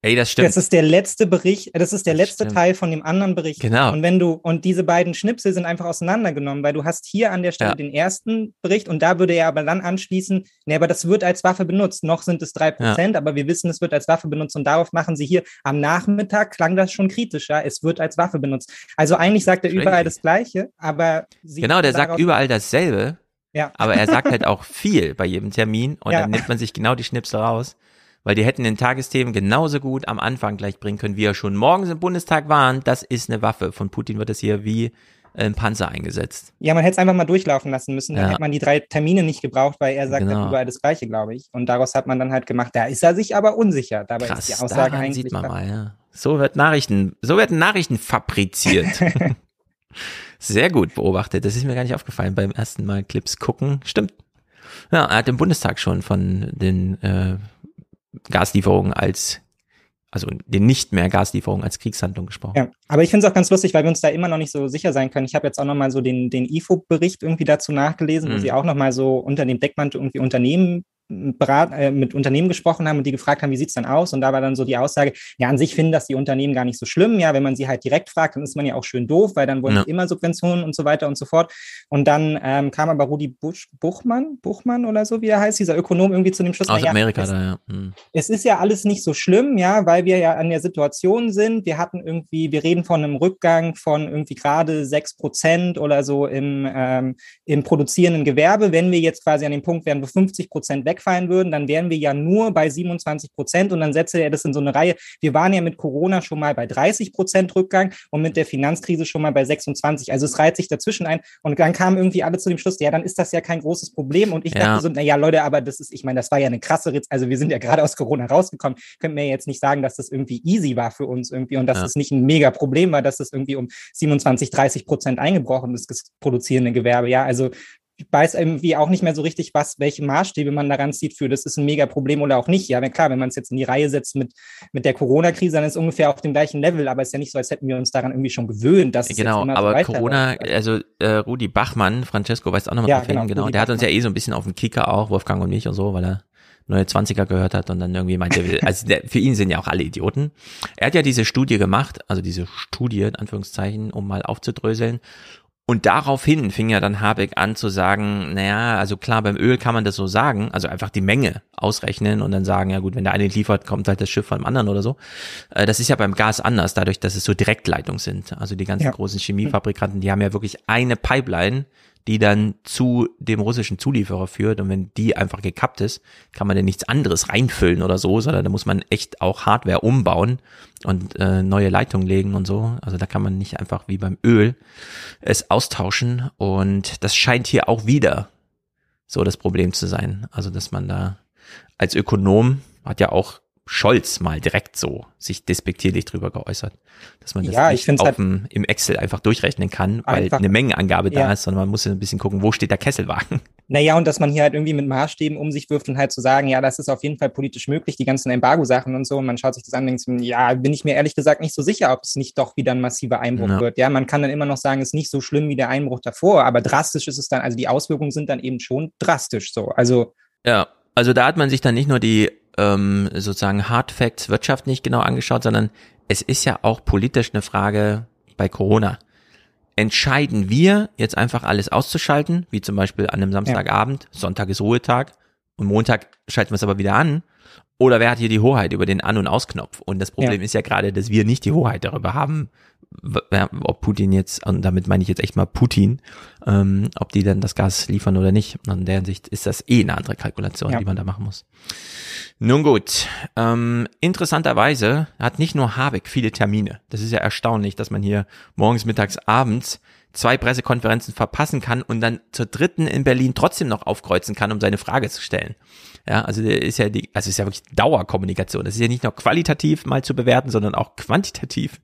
Ey, das stimmt. Das ist der letzte Bericht, das ist der das letzte stimmt. Teil von dem anderen Bericht. Genau. Und wenn du, und diese beiden Schnipsel sind einfach auseinandergenommen, weil du hast hier an der Stelle ja. den ersten Bericht und da würde er aber dann anschließen, nee, aber das wird als Waffe benutzt. Noch sind es drei Prozent, ja. aber wir wissen, es wird als Waffe benutzt und darauf machen sie hier am Nachmittag klang das schon kritischer. Es wird als Waffe benutzt. Also eigentlich sagt er überall das Gleiche, aber Genau, der sagt überall dasselbe. Ja. Aber er sagt halt auch viel bei jedem Termin und ja. dann nimmt man sich genau die Schnipsel raus. Weil die hätten den Tagesthemen genauso gut am Anfang gleich bringen können, wie er schon morgens im Bundestag waren. Das ist eine Waffe. Von Putin wird das hier wie ein Panzer eingesetzt. Ja, man hätte es einfach mal durchlaufen lassen müssen. Dann ja. hätte man die drei Termine nicht gebraucht, weil er sagt genau. überall das Gleiche, glaube ich. Und daraus hat man dann halt gemacht, da ist er sich aber unsicher. Dabei Krass, ist die Aussage eigentlich. sieht man mal, ja. So wird Nachrichten, so werden Nachrichten fabriziert. Sehr gut beobachtet. Das ist mir gar nicht aufgefallen beim ersten Mal Clips gucken. Stimmt. Ja, er hat im Bundestag schon von den äh, Gaslieferungen als also den nicht mehr Gaslieferungen als Kriegshandlung gesprochen. Ja, aber ich finde es auch ganz lustig, weil wir uns da immer noch nicht so sicher sein können. Ich habe jetzt auch nochmal so den, den IFO-Bericht irgendwie dazu nachgelesen, mhm. wo sie auch nochmal so unter dem Deckmantel irgendwie Unternehmen Berat, äh, mit Unternehmen gesprochen haben und die gefragt haben, wie sieht's dann aus? Und da war dann so die Aussage, ja, an sich finden das die Unternehmen gar nicht so schlimm. Ja, wenn man sie halt direkt fragt, dann ist man ja auch schön doof, weil dann wollen ja. immer Subventionen und so weiter und so fort. Und dann ähm, kam aber Rudi Busch, Buchmann, Buchmann oder so, wie er heißt, dieser Ökonom irgendwie zu dem Schluss. Aus ja, Amerika es, da, ja. Hm. Es ist ja alles nicht so schlimm, ja, weil wir ja an der Situation sind. Wir hatten irgendwie, wir reden von einem Rückgang von irgendwie gerade sechs Prozent oder so im, ähm, im produzierenden Gewerbe. Wenn wir jetzt quasi an dem Punkt wären, wo 50 Prozent wegfallen würden, dann wären wir ja nur bei 27 Prozent und dann setze er das in so eine Reihe. Wir waren ja mit Corona schon mal bei 30 Prozent Rückgang und mit der Finanzkrise schon mal bei 26. Also es reiht sich dazwischen ein und dann kamen irgendwie alle zu dem Schluss, ja, dann ist das ja kein großes Problem und ich ja. dachte so, naja, Leute, aber das ist, ich meine, das war ja eine krasse Ritz, also wir sind ja gerade aus Corona rausgekommen, könnt mir jetzt nicht sagen, dass das irgendwie easy war für uns irgendwie und dass ja. es nicht ein mega Problem war, dass das irgendwie um 27, 30 Prozent eingebrochen ist, das produzierende Gewerbe, ja, also weiß irgendwie auch nicht mehr so richtig, was, welche Maßstäbe man daran zieht für, das ist ein mega Problem oder auch nicht. Ja, klar, wenn man es jetzt in die Reihe setzt mit, mit der Corona-Krise, dann ist es ungefähr auf dem gleichen Level, aber es ist ja nicht so, als hätten wir uns daran irgendwie schon gewöhnt, dass es Genau, aber so Corona, also äh, Rudi Bachmann, Francesco weiß auch noch mal ja, genau, hin, genau, Rudi der hat uns Bachmann. ja eh so ein bisschen auf den Kicker auch, Wolfgang und mich und so, weil er neue 20er gehört hat und dann irgendwie meinte, also der, für ihn sind ja auch alle Idioten. Er hat ja diese Studie gemacht, also diese Studie in Anführungszeichen, um mal aufzudröseln und daraufhin fing ja dann Habeck an zu sagen, naja, also klar, beim Öl kann man das so sagen, also einfach die Menge ausrechnen und dann sagen, ja gut, wenn der eine liefert, kommt halt das Schiff von dem anderen oder so. Äh, das ist ja beim Gas anders, dadurch, dass es so Direktleitungen sind. Also die ganzen ja. großen Chemiefabrikanten, die haben ja wirklich eine Pipeline, die dann zu dem russischen Zulieferer führt. Und wenn die einfach gekappt ist, kann man ja nichts anderes reinfüllen oder so, sondern da muss man echt auch Hardware umbauen und äh, neue Leitungen legen und so. Also da kann man nicht einfach wie beim Öl es austauschen. Und das scheint hier auch wieder so das Problem zu sein. Also dass man da als Ökonom hat ja auch Scholz mal direkt so sich despektierlich drüber geäußert, dass man das Ja, nicht auf halt- dem, im Excel einfach durchrechnen kann, weil eine Mengenangabe da Ja. ist, sondern man muss ein bisschen gucken, wo steht der Kesselwagen. Naja, und dass man hier halt irgendwie mit Maßstäben um sich wirft und halt zu so sagen, ja, das ist auf jeden Fall politisch möglich, die ganzen Embargo-Sachen und so. Und man schaut sich das an und denkt, ja, bin ich mir ehrlich gesagt nicht so sicher, ob es nicht doch wieder ein massiver Einbruch ja. wird. Ja, man kann dann immer noch sagen, es ist nicht so schlimm wie der Einbruch davor, aber drastisch ist es dann, also die Auswirkungen sind dann eben schon drastisch so. Also. Ja, also da hat man sich dann nicht nur die ähm, sozusagen Hard Facts Wirtschaft nicht genau angeschaut, sondern es ist ja auch politisch eine Frage bei Corona entscheiden wir jetzt einfach alles auszuschalten, wie zum Beispiel an einem Samstagabend, ja. Sonntag ist Ruhetag und Montag schalten wir es aber wieder an. Oder wer hat hier die Hoheit über den An- und Ausknopf? Und das Problem ja. ist ja gerade, dass wir nicht die Hoheit darüber haben, ob Putin jetzt, und damit meine ich jetzt echt mal Putin, ähm, ob die dann das Gas liefern oder nicht. Und in der Hinsicht ist das eh eine andere Kalkulation, ja. die man da machen muss. Nun gut, ähm, interessanterweise hat nicht nur Habeck viele Termine. Das ist ja erstaunlich, dass man hier morgens, mittags, abends zwei Pressekonferenzen verpassen kann und dann zur dritten in Berlin trotzdem noch aufkreuzen kann, um seine Frage zu stellen. Ja, also ist ja die, also ist ja wirklich Dauerkommunikation. Das ist ja nicht nur qualitativ mal zu bewerten, sondern auch quantitativ.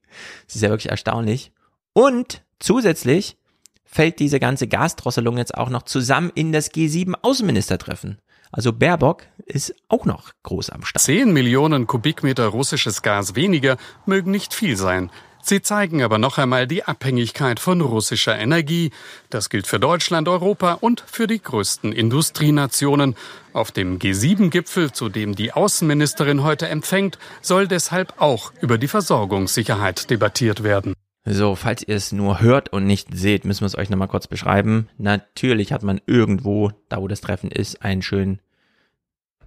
Das ist ja wirklich erstaunlich. Und zusätzlich fällt diese ganze Gasdrosselung jetzt auch noch zusammen in das G7 Außenministertreffen. Also Baerbock ist auch noch groß am Start. Zehn Millionen Kubikmeter russisches Gas weniger mögen nicht viel sein. Sie zeigen aber noch einmal die Abhängigkeit von russischer Energie. Das gilt für Deutschland, Europa und für die größten Industrienationen. Auf dem G7-Gipfel, zu dem die Außenministerin heute empfängt, soll deshalb auch über die Versorgungssicherheit debattiert werden. So, falls ihr es nur hört und nicht seht, müssen wir es euch nochmal kurz beschreiben. Natürlich hat man irgendwo, da wo das Treffen ist, einen schönen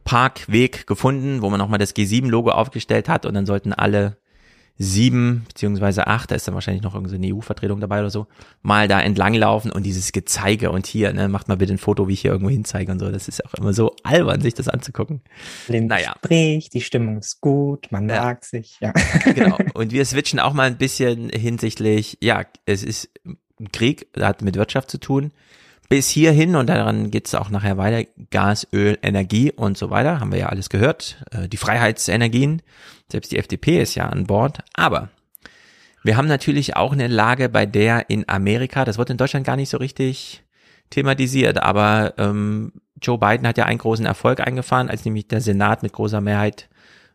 Parkweg gefunden, wo man nochmal das G7-Logo aufgestellt hat und dann sollten alle sieben beziehungsweise acht, da ist dann wahrscheinlich noch irgendeine EU-Vertretung dabei oder so, mal da entlanglaufen und dieses Gezeige und hier, ne, macht mal bitte ein Foto, wie ich hier irgendwo hinzeige und so. Das ist auch immer so albern, sich das anzugucken. Den naja. Gespräch, die Stimmung ist gut, man ja. mag sich, ja. Genau. Und wir switchen auch mal ein bisschen hinsichtlich, ja, es ist Krieg, hat mit Wirtschaft zu tun. Bis hierhin, und daran geht's auch nachher weiter, Gas, Öl, Energie und so weiter, haben wir ja alles gehört. Äh, die Freiheitsenergien, selbst die FDP ist ja an Bord. Aber wir haben natürlich auch eine Lage, bei der in Amerika, das wird in Deutschland gar nicht so richtig thematisiert, aber ähm, Joe Biden hat ja einen großen Erfolg eingefahren, als nämlich der Senat mit großer Mehrheit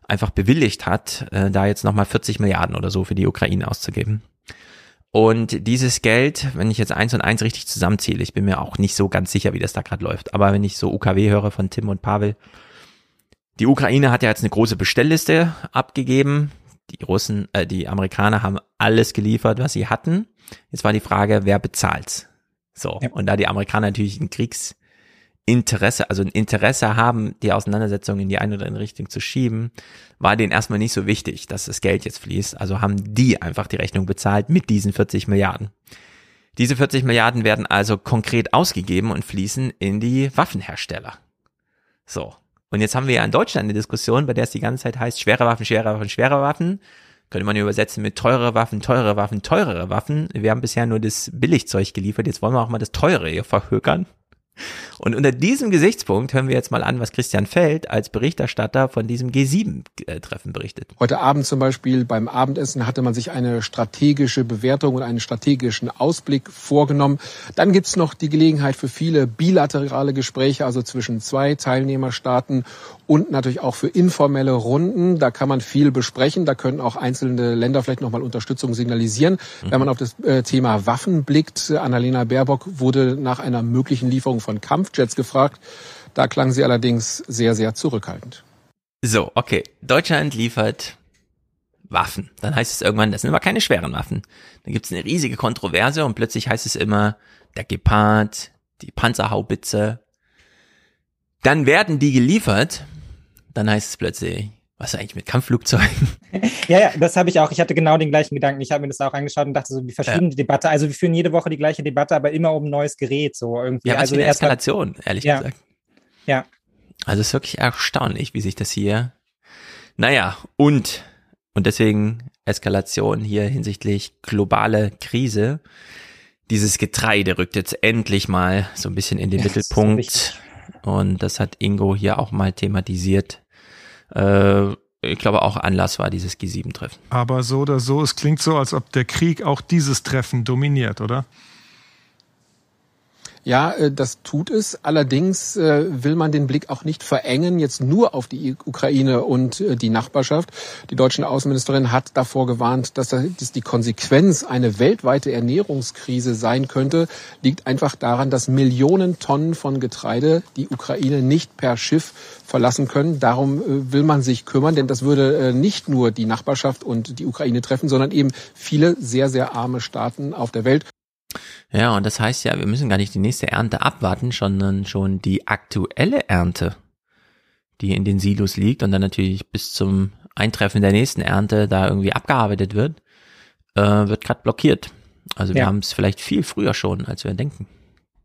einfach bewilligt hat, äh, da jetzt nochmal 40 Milliarden oder so für die Ukraine auszugeben. Und dieses Geld, wenn ich jetzt eins und eins richtig zusammenzähle, ich bin mir auch nicht so ganz sicher, wie das da gerade läuft, aber wenn ich so UKW höre von Tim und Pavel, die Ukraine hat ja jetzt eine große Bestellliste abgegeben. Die Russen, äh, die Amerikaner haben alles geliefert, was sie hatten. Jetzt war die Frage, wer bezahlt's? So. Ja. Und da die Amerikaner natürlich ein Kriegsinteresse, also ein Interesse haben, die Auseinandersetzung in die eine oder andere Richtung zu schieben, war denen erstmal nicht so wichtig, dass das Geld jetzt fließt. Also haben die einfach die Rechnung bezahlt mit diesen 40 Milliarden. Diese 40 Milliarden werden also konkret ausgegeben und fließen in die Waffenhersteller. So. Und jetzt haben wir ja in Deutschland eine Diskussion, bei der es die ganze Zeit heißt, schwere Waffen, schwere Waffen, schwere Waffen. Könnte man übersetzen mit teure Waffen, teure Waffen, teurere Waffen. Wir haben bisher nur das Billigzeug geliefert, jetzt wollen wir auch mal das teure hier verhökern. Und unter diesem Gesichtspunkt hören wir jetzt mal an, was Christian Feld als Berichterstatter von diesem G7-Treffen berichtet. Heute Abend zum Beispiel beim Abendessen hatte man sich eine strategische Bewertung und einen strategischen Ausblick vorgenommen. Dann gibt's noch die Gelegenheit für viele bilaterale Gespräche, also zwischen zwei Teilnehmerstaaten und natürlich auch für informelle Runden. Da kann man viel besprechen. Da können auch einzelne Länder vielleicht nochmal Unterstützung signalisieren. Mhm. Wenn man auf das äh, Thema Waffen blickt, Annalena Baerbock wurde nach einer möglichen Lieferung von Kampfjets gefragt. Da klang sie allerdings sehr, sehr zurückhaltend. So, okay. Deutschland liefert Waffen. Dann heißt es irgendwann, das sind aber keine schweren Waffen. Dann gibt es eine riesige Kontroverse und plötzlich heißt es immer, der Gepard, die Panzerhaubitze. Dann werden die geliefert. Dann heißt es plötzlich, was ist eigentlich mit Kampfflugzeugen? Ja, ja, das habe ich auch. Ich hatte genau den gleichen Gedanken. Ich habe mir das auch angeschaut und dachte so, wie verschieden ja. die Debatte. Also wir führen jede Woche die gleiche Debatte, aber immer um ein neues Gerät so irgendwie. Ja, also eine Eskalation, ehrlich ja. gesagt. Ja. Also es ist wirklich erstaunlich, wie sich das hier. Naja, und und deswegen Eskalation hier hinsichtlich globale Krise. Dieses Getreide rückt jetzt endlich mal so ein bisschen in den ja, Mittelpunkt. Und das hat Ingo hier auch mal thematisiert äh, ich glaube auch Anlass war dieses G7-Treffen. Aber so oder so, es klingt so, als ob der Krieg auch dieses Treffen dominiert, oder? Ja, äh, das tut es. Allerdings äh, will man den Blick auch nicht verengen, jetzt nur auf die Ukraine und äh, die Nachbarschaft. Die deutsche Außenministerin hat davor gewarnt, dass das die Konsequenz eine weltweite Ernährungskrise sein könnte, liegt einfach daran, dass Millionen Tonnen von Getreide die Ukraine nicht per Schiff verlassen können. Darum will man sich kümmern, denn das würde nicht nur die Nachbarschaft und die Ukraine treffen, sondern eben viele sehr, sehr arme Staaten auf der Welt. Ja, und das heißt ja, wir müssen gar nicht die nächste Ernte abwarten, sondern schon die aktuelle Ernte, die in den Silos liegt und dann natürlich bis zum Eintreffen der nächsten Ernte da irgendwie abgearbeitet wird, äh, wird gerade blockiert. Also wir ja. haben es vielleicht viel früher schon, als wir denken.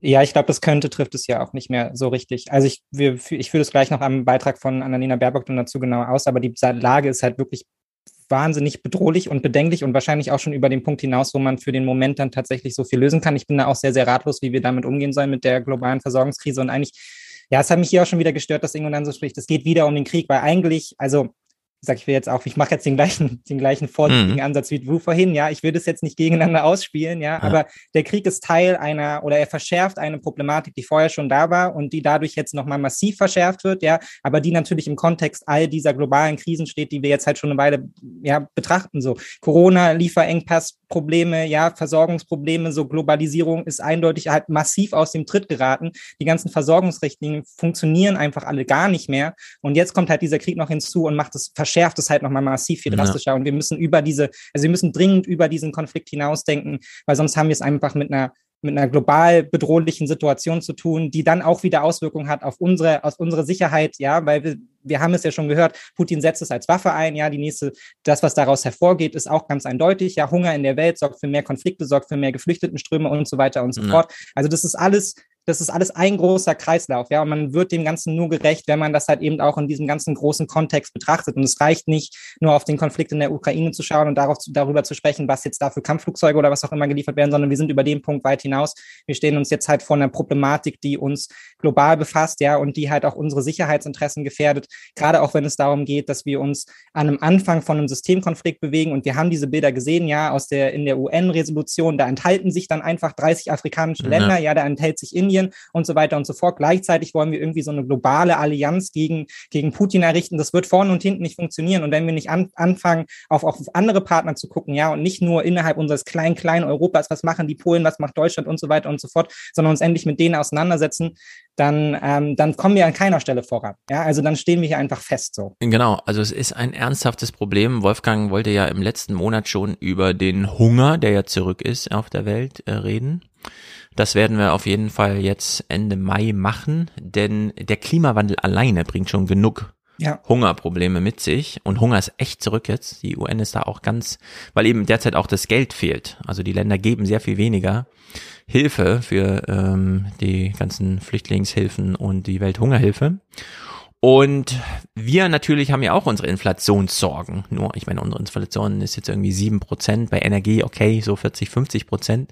Ja, ich glaube, das könnte, trifft es ja auch nicht mehr so richtig. Also ich, wir, ich führe das gleich noch am Beitrag von Annalena Baerbock dann dazu genau aus, aber die Lage ist halt wirklich wahnsinnig bedrohlich und bedenklich und wahrscheinlich auch schon über den Punkt hinaus, wo man für den Moment dann tatsächlich so viel lösen kann. Ich bin da auch sehr, sehr ratlos, wie wir damit umgehen sollen mit der globalen Versorgungskrise und eigentlich ja, es hat mich hier auch schon wieder gestört, dass Ingo dann so spricht, es geht wieder um den Krieg, weil eigentlich, also sag ich will jetzt auch, ich mache jetzt den gleichen, den gleichen vorsichtigen mhm. Ansatz wie du vorhin, ja, ich will das jetzt nicht gegeneinander ausspielen, ja, ja, aber der Krieg ist Teil einer oder er verschärft eine Problematik, die vorher schon da war und die dadurch jetzt nochmal massiv verschärft wird, ja, aber die natürlich im Kontext all dieser globalen Krisen steht, die wir jetzt halt schon eine Weile, ja, betrachten, so. Corona, Lieferengpass, Probleme, ja, Versorgungsprobleme, so Globalisierung ist eindeutig halt massiv aus dem Tritt geraten. Die ganzen Versorgungsrichtlinien funktionieren einfach alle gar nicht mehr. Und jetzt kommt halt dieser Krieg noch hinzu und macht es verschärft es halt nochmal massiv viel drastischer. Ja. Und wir müssen über diese, also wir müssen dringend über diesen Konflikt hinausdenken, weil sonst haben wir es einfach mit einer mit einer global bedrohlichen Situation zu tun, die dann auch wieder Auswirkungen hat auf unsere, auf unsere Sicherheit, ja, weil wir, wir haben es ja schon gehört, Putin setzt es als Waffe ein, ja, die nächste, das, was daraus hervorgeht, ist auch ganz eindeutig, ja, Hunger in der Welt sorgt für mehr Konflikte, sorgt für mehr Geflüchtetenströme und so weiter und so ja. fort. Also das ist alles das ist alles ein großer Kreislauf, ja, und man wird dem Ganzen nur gerecht, wenn man das halt eben auch in diesem ganzen großen Kontext betrachtet. Und es reicht nicht, nur auf den Konflikt in der Ukraine zu schauen und darauf, darüber zu sprechen, was jetzt da für Kampfflugzeuge oder was auch immer geliefert werden, sondern wir sind über den Punkt weit hinaus. Wir stehen uns jetzt halt vor einer Problematik, die uns global befasst, ja, und die halt auch unsere Sicherheitsinteressen gefährdet, gerade auch wenn es darum geht, dass wir uns an einem Anfang von einem Systemkonflikt bewegen. Und wir haben diese Bilder gesehen, ja, aus der, in der UN-Resolution, da enthalten sich dann einfach 30 afrikanische Länder, ja, ja da enthält sich Indien Indien und so weiter und so fort. Gleichzeitig wollen wir irgendwie so eine globale Allianz gegen, gegen Putin errichten. Das wird vorne und hinten nicht funktionieren. Und wenn wir nicht an, anfangen, auf, auf andere Partner zu gucken, ja, und nicht nur innerhalb unseres kleinen, kleinen Europas, was machen die Polen, was macht Deutschland und so weiter und so fort, sondern uns endlich mit denen auseinandersetzen, dann, ähm, dann kommen wir an keiner Stelle voran. Ja, also dann stehen wir hier einfach fest so. Genau, also es ist ein ernsthaftes Problem. Wolfgang wollte ja im letzten Monat schon über den Hunger, der ja zurück ist auf der Welt, äh, reden. Das werden wir auf jeden Fall jetzt Ende Mai machen, denn der Klimawandel alleine bringt schon genug ja. Hungerprobleme mit sich und Hunger ist echt zurück jetzt. Die UN ist da auch ganz, weil eben derzeit auch das Geld fehlt. Also die Länder geben sehr viel weniger Hilfe für ähm, die ganzen Flüchtlingshilfen und die Welthungerhilfe. Und wir natürlich haben ja auch unsere Inflationssorgen. Nur, ich meine, unsere Inflation ist jetzt irgendwie sieben Prozent, bei Energie okay, so 40, 50 Prozent.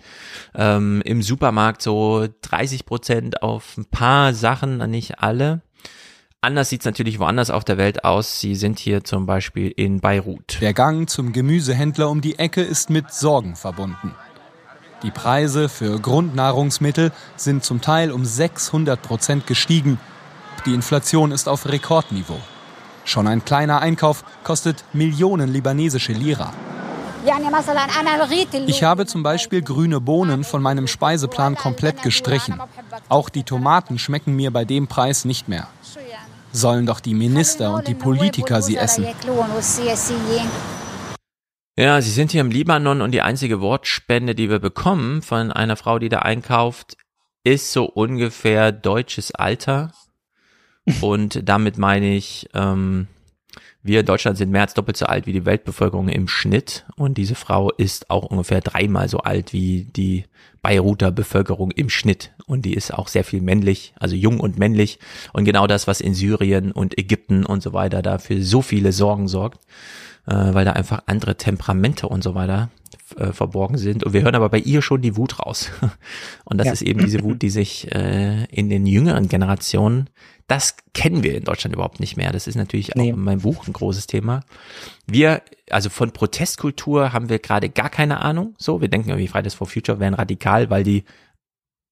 Ähm, Im Supermarkt so 30 Prozent auf ein paar Sachen, nicht alle. Anders sieht's natürlich woanders auf der Welt aus. Sie sind hier zum Beispiel in Beirut. Der Gang zum Gemüsehändler um die Ecke ist mit Sorgen verbunden. Die Preise für Grundnahrungsmittel sind zum Teil um 600 Prozent gestiegen. Die Inflation ist auf Rekordniveau. Schon ein kleiner Einkauf kostet Millionen libanesische Lira. Ich habe zum Beispiel grüne Bohnen von meinem Speiseplan komplett gestrichen. Auch die Tomaten schmecken mir bei dem Preis nicht mehr. Sollen doch die Minister und die Politiker sie essen. Ja, sie sind hier im Libanon und die einzige Wortspende, die wir bekommen von einer Frau, die da einkauft, ist so ungefähr deutsches Alter. Und damit meine ich, ähm, wir in Deutschland sind mehr als doppelt so alt wie die Weltbevölkerung im Schnitt. Und diese Frau ist auch ungefähr dreimal so alt wie die Beiruter Bevölkerung im Schnitt. Und die ist auch sehr viel männlich, also jung und männlich. Und genau das, was in Syrien und Ägypten und so weiter da für so viele Sorgen sorgt, äh, weil da einfach andere Temperamente und so weiter äh, verborgen sind. Und wir hören aber bei ihr schon die Wut raus. Und das ja. ist eben diese Wut, die sich äh, in den jüngeren Generationen das kennen wir in Deutschland überhaupt nicht mehr. Das ist natürlich nee. auch in meinem Buch ein großes Thema. Wir, also von Protestkultur haben wir gerade gar keine Ahnung. So, wir denken irgendwie Fridays for Future wären radikal, weil die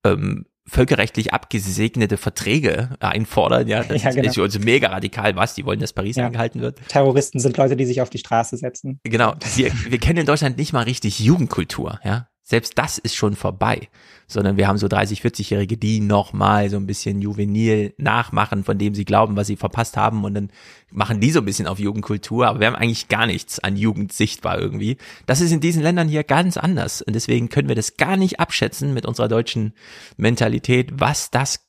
ähm, völkerrechtlich abgesegnete Verträge einfordern. Ja, das Ja, genau. ist also mega radikal. Was? Die wollen, dass Paris Ja. eingehalten wird. Terroristen sind Leute, die sich auf die Straße setzen. Genau. Wir, wir kennen in Deutschland nicht mal richtig Jugendkultur. Ja, selbst das ist schon vorbei. Sondern wir haben so 30, 40-Jährige, die noch mal so ein bisschen juvenil nachmachen, von dem sie glauben, was sie verpasst haben. Und dann machen die so ein bisschen auf Jugendkultur. Aber wir haben eigentlich gar nichts an Jugend sichtbar irgendwie. Das ist in diesen Ländern hier ganz anders. Und deswegen können wir das gar nicht abschätzen mit unserer deutschen Mentalität, was das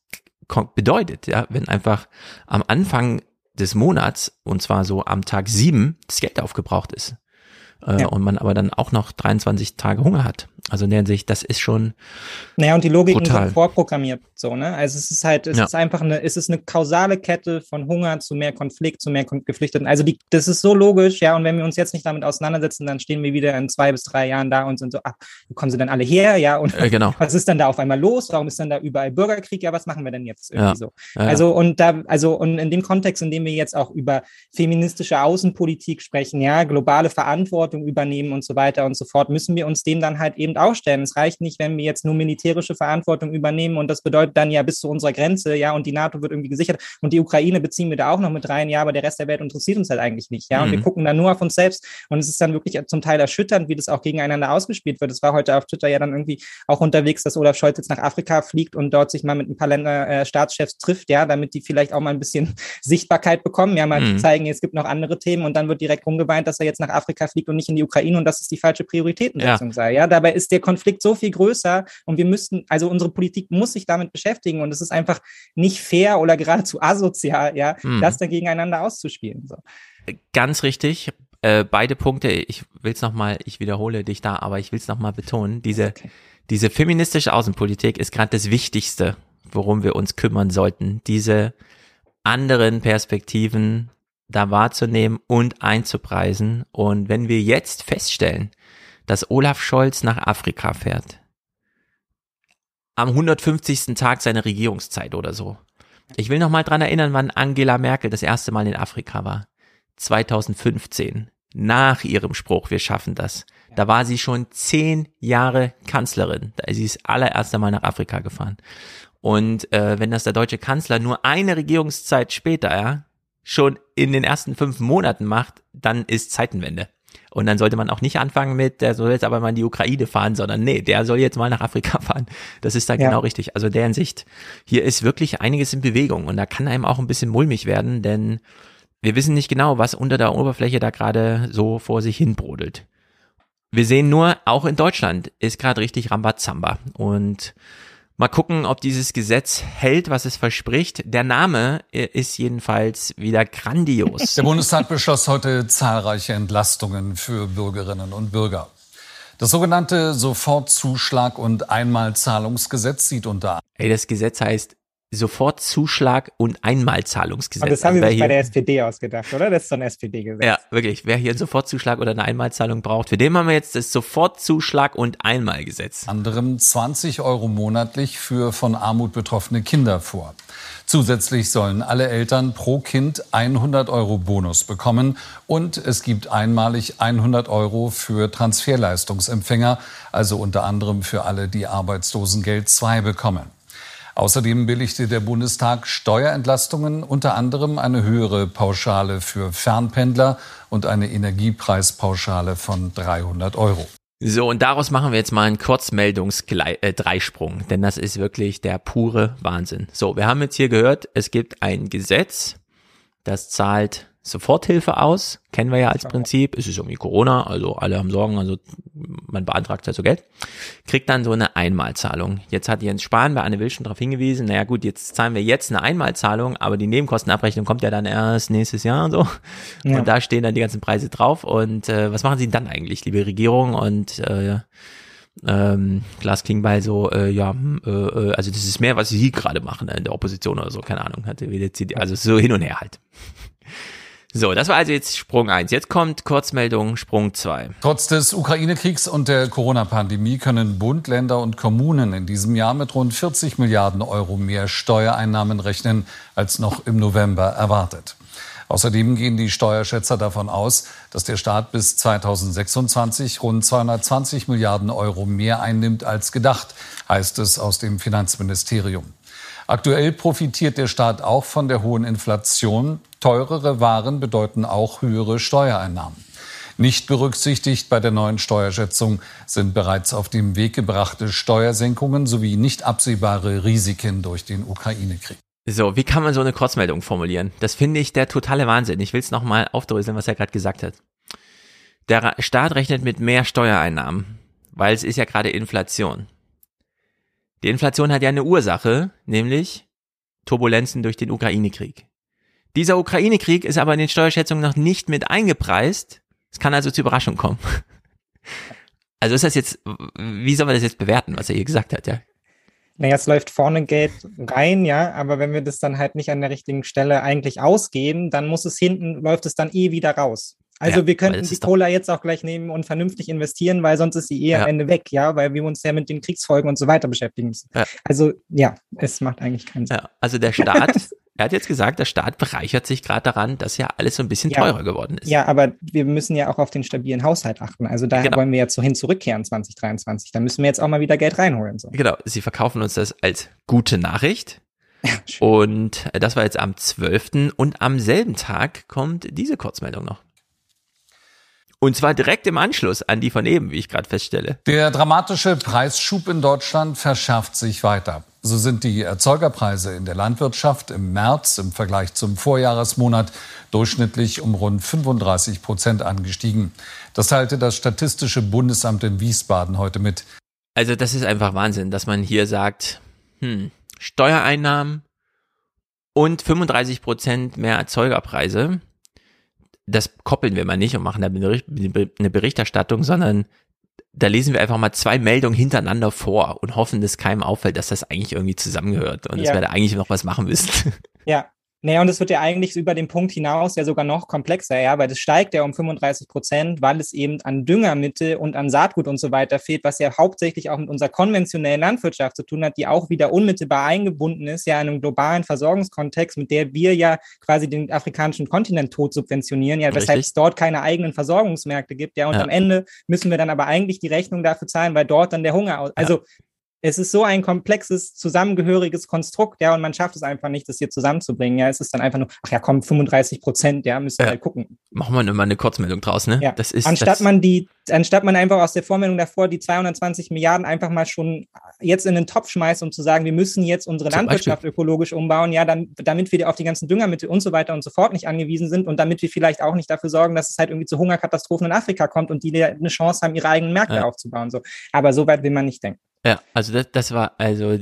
bedeutet, ja, wenn einfach am Anfang des Monats, und zwar so am Tag sieben, das Geld aufgebraucht ist. Äh, Ja. Und man aber dann auch noch 23 Tage Hunger hat. Also in der Hinsicht, das ist schon Naja, und die Logiken brutal. sind vorprogrammiert, so, ne? Also es ist halt, es Ja. ist einfach eine, es ist eine kausale Kette von Hunger zu mehr Konflikt, zu mehr Geflüchteten. Also die, das ist so logisch, ja, und wenn wir uns jetzt nicht damit auseinandersetzen, dann stehen wir wieder in zwei bis drei Jahren da und sind so, ach, wo kommen sie denn alle her, ja, und Äh, genau. was ist dann da auf einmal los? Warum ist dann da überall Bürgerkrieg? Ja, was machen wir denn jetzt irgendwie Ja. so? Also und da, also und in dem Kontext, in dem wir jetzt auch über feministische Außenpolitik sprechen, ja, globale Verantwortung übernehmen und so weiter und so fort, müssen wir uns dem dann halt eben auch stellen. Es reicht nicht, wenn wir jetzt nur militärische Verantwortung übernehmen und das bedeutet dann ja bis zu unserer Grenze, ja, und die NATO wird irgendwie gesichert und die Ukraine beziehen wir da auch noch mit rein, ja, aber der Rest der Welt interessiert uns halt eigentlich nicht, ja, und wir Mhm. gucken dann nur auf uns selbst und es ist dann wirklich zum Teil erschütternd, wie das auch gegeneinander ausgespielt wird. Es war heute auf Twitter ja dann irgendwie auch unterwegs, dass Olaf Scholz jetzt nach Afrika fliegt und dort sich mal mit ein paar Länder äh, Staatschefs trifft, ja, damit die vielleicht auch mal ein bisschen Sichtbarkeit bekommen, ja, mal Mhm. zeigen, es gibt noch andere Themen und dann wird direkt rumgeweint, dass er jetzt nach Afrika fliegt und nicht in die Ukraine und dass es die falsche Prioritätensetzung sei. Ja, dabei ist der Konflikt so viel größer und wir müssten, also unsere Politik muss sich damit beschäftigen und es ist einfach nicht fair oder geradezu asozial, ja, Mhm. das dann gegeneinander auszuspielen. So. Ganz richtig. Äh, beide Punkte, ich will es nochmal, ich wiederhole dich da, aber ich will es nochmal betonen, diese, diese feministische Außenpolitik ist gerade das Wichtigste, worum wir uns kümmern sollten, diese anderen Perspektiven da wahrzunehmen und einzupreisen. Und wenn wir jetzt feststellen, dass Olaf Scholz nach Afrika fährt, am 150. Tag seiner Regierungszeit oder so. Ich will noch mal dran erinnern, wann Angela Merkel das erste Mal in Afrika war. 2015. Nach ihrem Spruch, wir schaffen das. Da war sie schon zehn Jahre Kanzlerin. Da ist sie das allererste Mal nach Afrika gefahren. Und äh, wenn das der deutsche Kanzler nur eine Regierungszeit später, ja, schon in den ersten fünf Monaten macht, dann ist Zeitenwende. Und dann sollte man auch nicht anfangen mit, der soll jetzt aber mal in die Ukraine fahren, sondern nee, der soll jetzt mal nach Afrika fahren. Das ist da Ja. genau richtig. Also der Hinsicht, hier ist wirklich einiges in Bewegung und da kann einem auch ein bisschen mulmig werden, denn wir wissen nicht genau, was unter der Oberfläche da gerade so vor sich hin brodelt. Wir sehen nur, auch in Deutschland ist gerade richtig Rambazamba und Mal gucken, ob dieses Gesetz hält, was es verspricht. Der Name äh, ist jedenfalls wieder grandios. Der Bundestag beschloss heute zahlreiche Entlastungen für Bürgerinnen und Bürger. Das sogenannte Sofortzuschlag- und Einmalzahlungsgesetz sieht unter Ey, das Gesetz heißt Sofortzuschlag und Einmalzahlungsgesetz. Und das haben Also sie sich bei der SPD ausgedacht, oder? Das ist so ein SPD-Gesetz. Ja, wirklich. Wer hier einen Sofortzuschlag oder eine Einmalzahlung braucht, für den haben wir jetzt das Sofortzuschlag und Einmalgesetz. anderem 20 Euro monatlich für von Armut betroffene Kinder vor. Zusätzlich sollen alle Eltern pro Kind 100 Euro Bonus bekommen und es gibt einmalig 100 Euro für Transferleistungsempfänger, also unter anderem für alle, die Arbeitslosengeld II bekommen. Außerdem billigte der Bundestag Steuerentlastungen, unter anderem eine höhere Pauschale für Fernpendler und eine Energiepreispauschale von 300 Euro. So, und daraus machen wir jetzt mal einen Kurzmeldungs-Dreisprung, denn das ist wirklich der pure Wahnsinn. So, wir haben jetzt hier gehört, es gibt ein Gesetz, das zahlt Soforthilfe aus, kennen wir ja als Prinzip. Es ist irgendwie Corona, also alle haben Sorgen, also man beantragt halt so Geld, kriegt dann so eine Einmalzahlung. Jetzt hat Jens Spahn bei Anne Will schon darauf hingewiesen, naja gut, jetzt zahlen wir jetzt eine Einmalzahlung, aber die Nebenkostenabrechnung kommt ja dann erst nächstes Jahr und so. Ja. Und da stehen dann die ganzen Preise drauf. Und äh, was machen Sie dann eigentlich, liebe Regierung? Und äh, ähm, Glas Klingbeil so, äh, ja, hm, äh, äh, also das ist mehr, was Sie gerade machen in der Opposition oder so, keine Ahnung, hatte also so hin und her halt. So, das war also jetzt Sprung eins. Jetzt kommt Kurzmeldung Sprung zwei. Trotz des Ukraine-Kriegs und der Corona-Pandemie können Bund, Länder und Kommunen in diesem Jahr mit rund 40 Milliarden Euro mehr Steuereinnahmen rechnen als noch im November erwartet. Außerdem gehen die Steuerschätzer davon aus, dass der Staat bis 2026 rund 220 Milliarden Euro mehr einnimmt als gedacht, heißt es aus dem Finanzministerium. Aktuell profitiert der Staat auch von der hohen Inflation. Teurere Waren bedeuten auch höhere Steuereinnahmen. Nicht berücksichtigt bei der neuen Steuerschätzung sind bereits auf dem Weg gebrachte Steuersenkungen sowie nicht absehbare Risiken durch den Ukraine-Krieg. So, wie kann man so eine Kurzmeldung formulieren? Das finde ich der totale Wahnsinn. Ich will es nochmal aufdröseln, was er gerade gesagt hat. Der Staat rechnet mit mehr Steuereinnahmen, weil es ist ja gerade Inflation. Die Inflation hat ja eine Ursache, nämlich Turbulenzen durch den Ukraine-Krieg. Dieser Ukraine-Krieg ist aber in den Steuerschätzungen noch nicht mit eingepreist. Es kann also zur Überraschung kommen. Also ist das jetzt, wie soll man das jetzt bewerten, was er hier gesagt hat, ja? Naja, es läuft vorne Geld rein, ja, aber wenn wir das dann halt nicht an der richtigen Stelle eigentlich ausgeben, dann muss es hinten, läuft es dann eh wieder raus. Also ja, wir könnten die Cola jetzt auch gleich nehmen und vernünftig investieren, weil sonst ist sie eh ja. am Ende weg, ja, weil wir uns ja mit den Kriegsfolgen und so weiter beschäftigen müssen. Ja. Also ja, es macht eigentlich keinen Sinn. also der Staat, er hat jetzt gesagt, der Staat bereichert sich gerade daran, dass ja alles so ein bisschen teurer geworden ist. Ja, aber wir müssen ja auch auf den stabilen Haushalt achten. Also da genau. wollen wir jetzt so hin zurückkehren 2023. Da müssen wir jetzt auch mal wieder Geld reinholen. So. Genau, sie verkaufen uns das als gute Nachricht. und das war jetzt am 12. und am selben Tag kommt diese Kurzmeldung noch. Und zwar direkt im Anschluss an die von eben, wie ich gerade feststelle. Der dramatische Preisschub in Deutschland verschärft sich weiter. So sind die Erzeugerpreise in der Landwirtschaft im März im Vergleich zum Vorjahresmonat durchschnittlich um rund 35 Prozent angestiegen. Das teilte das Statistische Bundesamt in Wiesbaden heute mit. Also das ist einfach Wahnsinn, dass man hier sagt, hm, Steuereinnahmen und 35 Prozent mehr Erzeugerpreise das koppeln wir mal nicht und machen da eine Berichterstattung, sondern da lesen wir einfach mal zwei Meldungen hintereinander vor und hoffen, dass keinem auffällt, dass das eigentlich irgendwie zusammengehört und ja. dass wir da eigentlich noch was machen müssen. Ja, naja, und es wird ja eigentlich über den Punkt hinaus ja sogar noch komplexer, ja, weil das steigt ja um 35 Prozent, weil es eben an Düngermittel und an Saatgut und so weiter fehlt, was ja hauptsächlich auch mit unserer konventionellen Landwirtschaft zu tun hat, die auch wieder unmittelbar eingebunden ist, ja, in einem globalen Versorgungskontext, mit der wir ja quasi den afrikanischen Kontinent tot subventionieren, ja, weshalb es dort keine eigenen Versorgungsmärkte gibt, ja, und ja. am Ende müssen wir dann aber eigentlich die Rechnung dafür zahlen, weil dort dann der Hunger aus, also es ist so ein komplexes, zusammengehöriges Konstrukt, ja, und man schafft es einfach nicht, das hier zusammenzubringen. Ja, es ist dann einfach nur, ach ja, komm, 35 Prozent, ja, müssen wir halt gucken. Machen wir nur mal eine Kurzmeldung draus, ne? Ja. Das ist, anstatt das man die, anstatt man einfach aus der Vormeldung davor die 220 Milliarden einfach mal schon jetzt in den Topf schmeißt, um zu sagen, wir müssen jetzt unsere Landwirtschaft Beispiel. ökologisch umbauen, ja, dann, damit wir auf die ganzen Düngermittel und so weiter und so fort nicht angewiesen sind und damit wir vielleicht auch nicht dafür sorgen, dass es halt irgendwie zu Hungerkatastrophen in Afrika kommt und die eine Chance haben, ihre eigenen Märkte ja. aufzubauen. So. Aber so weit will man nicht denken. Ja, also das, das war, also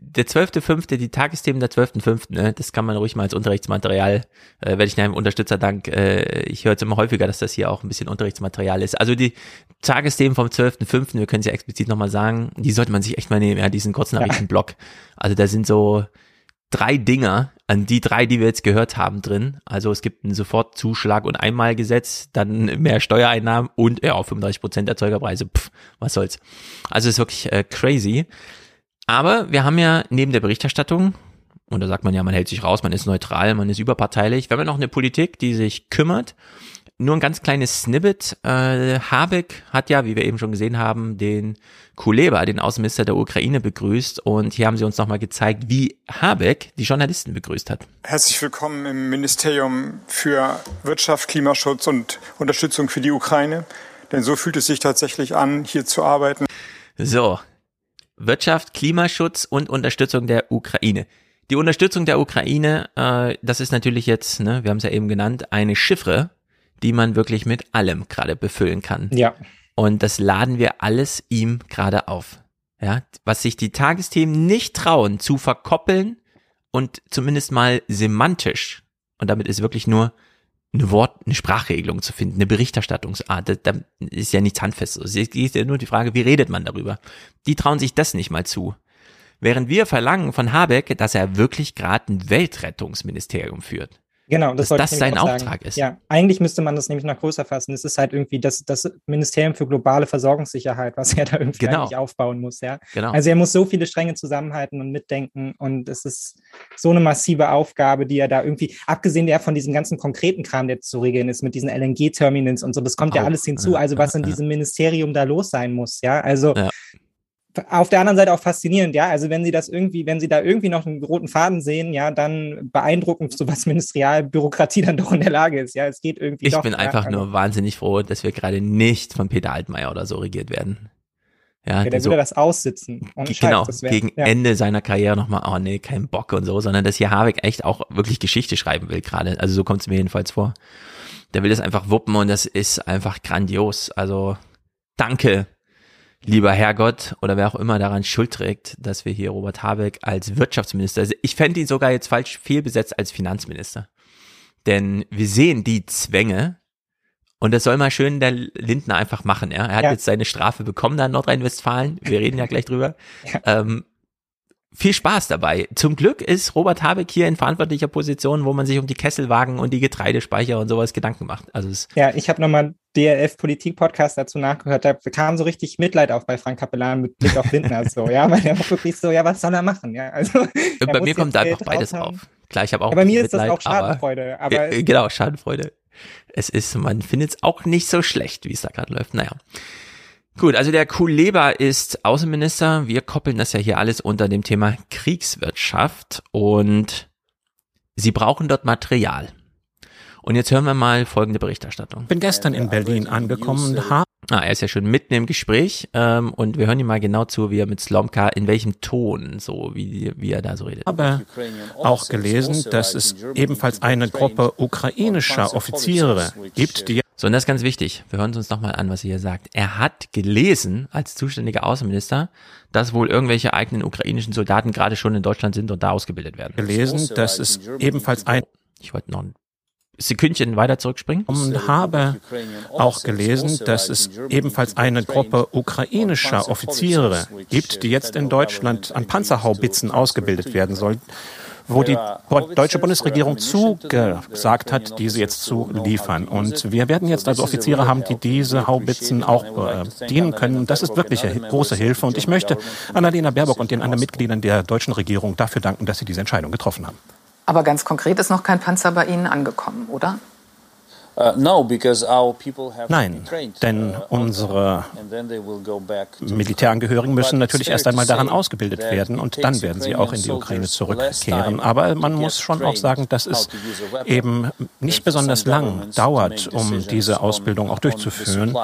der zwölfte fünfte, die Tagesthemen der zwölften fünften, ne, das kann man ruhig mal als Unterrichtsmaterial, äh, werde ich einem Unterstützerdank, äh, ich höre jetzt immer häufiger, dass das hier auch ein bisschen Unterrichtsmaterial ist. Also die Tagesthemen vom zwölften fünften, wir können sie ja explizit nochmal sagen, die sollte man sich echt mal nehmen, ja, diesen Kurznachrichtenblock. Also da sind so drei Dinger, an die drei, die wir jetzt gehört haben, drin. Also es gibt einen Sofortzuschlag und Einmalgesetz, dann mehr Steuereinnahmen und ja, 35 Prozent Erzeugerpreise. Pff, was soll's. Also es ist wirklich äh, crazy. Aber wir haben ja neben der Berichterstattung, und da sagt man ja, man hält sich raus, man ist neutral, man ist überparteilich, wir haben ja noch eine Politik, die sich kümmert nur ein ganz kleines Snippet. Äh, Habeck hat ja, wie wir eben schon gesehen haben, den Kuleba, den Außenminister der Ukraine, begrüßt. Und hier haben sie uns nochmal gezeigt, wie Habeck die Journalisten begrüßt hat. Herzlich willkommen im Ministerium für Wirtschaft, Klimaschutz und Unterstützung für die Ukraine. Denn so fühlt es sich tatsächlich an, hier zu arbeiten. So, Wirtschaft, Klimaschutz und Unterstützung der Ukraine. Die Unterstützung der Ukraine, äh, das ist natürlich jetzt, ne, wir haben es ja eben genannt, eine Chiffre, die man wirklich mit allem gerade befüllen kann. Ja. Und das laden wir alles ihm gerade auf. Ja, was sich die Tagesthemen nicht trauen zu verkoppeln und zumindest mal semantisch. Und damit ist wirklich nur eine Wort, eine Sprachregelung zu finden, eine Berichterstattungsart. Da, da ist ja nichts handfestes. Es ist ja nur die Frage, wie redet man darüber? Die trauen sich das nicht mal zu. Während wir verlangen von Habeck, dass er wirklich gerade ein Weltrettungsministerium führt Genau, das dass das sein Auftrag ist. Ja, eigentlich müsste man das nämlich noch größer fassen. Es ist halt irgendwie das, das Ministerium für globale Versorgungssicherheit, was er da irgendwie genau. eigentlich aufbauen muss. Ja? Genau. Also er muss so viele Stränge zusammenhalten und mitdenken und es ist so eine massive Aufgabe, die er da irgendwie, abgesehen der von diesem ganzen konkreten Kram, der zu regeln ist, mit diesen LNG-Terminals und so, das kommt Auch. ja alles hinzu. Also was in diesem Ministerium da los sein muss. Ja, also ja auf der anderen Seite auch faszinierend, ja. Also wenn Sie das irgendwie, wenn Sie da irgendwie noch einen roten Faden sehen, ja, dann beeindruckend, so was Ministerialbürokratie dann doch in der Lage ist. Ja, es geht irgendwie. Ich doch, bin einfach also. nur wahnsinnig froh, dass wir gerade nicht von Peter Altmaier oder so regiert werden. Ja, ja der so, würde das aussitzen. genau, wär, gegen ja. Ende seiner Karriere nochmal, oh nee, kein Bock und so, sondern dass hier Habeck echt auch wirklich Geschichte schreiben will gerade. Also so kommt es mir jedenfalls vor. Der will das einfach wuppen und das ist einfach grandios. Also danke, lieber Herrgott oder wer auch immer daran Schuld trägt, dass wir hier Robert Habeck als Wirtschaftsminister, also ich fände ihn sogar jetzt falsch fehlbesetzt als Finanzminister. Denn wir sehen die Zwänge und das soll mal schön der Lindner einfach machen. Ja? Er hat ja. jetzt seine Strafe bekommen da in Nordrhein-Westfalen. Wir reden ja gleich drüber. Ja. Ähm, viel Spaß dabei. Zum Glück ist Robert Habeck hier in verantwortlicher Position, wo man sich um die Kesselwagen und die Getreidespeicher und sowas Gedanken macht. Also es ja, ich habe nochmal DLF Politik Podcast dazu nachgehört. Da kam so richtig Mitleid auf bei Frank Kapellan mit Blick auf Lindner so, ja, weil er wirklich so, ja, was soll er machen? Ja, also bei mir kommt da einfach beides auf. Klar, ich habe auch. Ja, bei mir ist Mitleid, das auch Schadenfreude. Aber, aber genau, Schadenfreude. Es ist, man findet es auch nicht so schlecht, wie es da gerade läuft. Naja. Gut, also der Kuleba ist Außenminister. Wir koppeln das ja hier alles unter dem Thema Kriegswirtschaft und sie brauchen dort Material. Und jetzt hören wir mal folgende Berichterstattung. Bin gestern in Berlin angekommen und habe Ah, er ist ja schon mitten im Gespräch ähm, und wir hören ihm mal genau zu, wie er mit Slomka, in welchem Ton, so wie, wie er da so redet. Aber auch gelesen, dass es ebenfalls eine Gruppe ukrainischer Offiziere gibt, die so, und das ist ganz wichtig. Wir hören uns nochmal an, was er hier sagt. Er hat gelesen, als zuständiger Außenminister, dass wohl irgendwelche eigenen ukrainischen Soldaten gerade schon in Deutschland sind und da ausgebildet werden. Gelesen, dass es ebenfalls ein ich wollte noch ein Sekündchen weiter zurückspringen. Und habe auch gelesen, dass es ebenfalls eine Gruppe ukrainischer Offiziere gibt, die jetzt in Deutschland an Panzerhaubitzen ausgebildet werden sollen, wo die deutsche Bundesregierung zugesagt hat, diese jetzt zu liefern. Und wir werden jetzt also Offiziere haben, die diese Haubitzen auch äh, dienen können. Und das ist wirklich eine große Hilfe. Und ich möchte Annalena Baerbock und den anderen Mitgliedern der deutschen Regierung dafür danken, dass sie diese Entscheidung getroffen haben. Aber ganz konkret ist noch kein Panzer bei Ihnen angekommen, oder? Uh, Nein, denn uh, unsere Militärangehörigen müssen natürlich erst einmal daran ausgebildet werden und dann werden sie auch in die Ukraine zurückkehren. Aber man muss schon auch sagen, dass es eben nicht besonders lang dauert, um diese Ausbildung auch durchzuführen.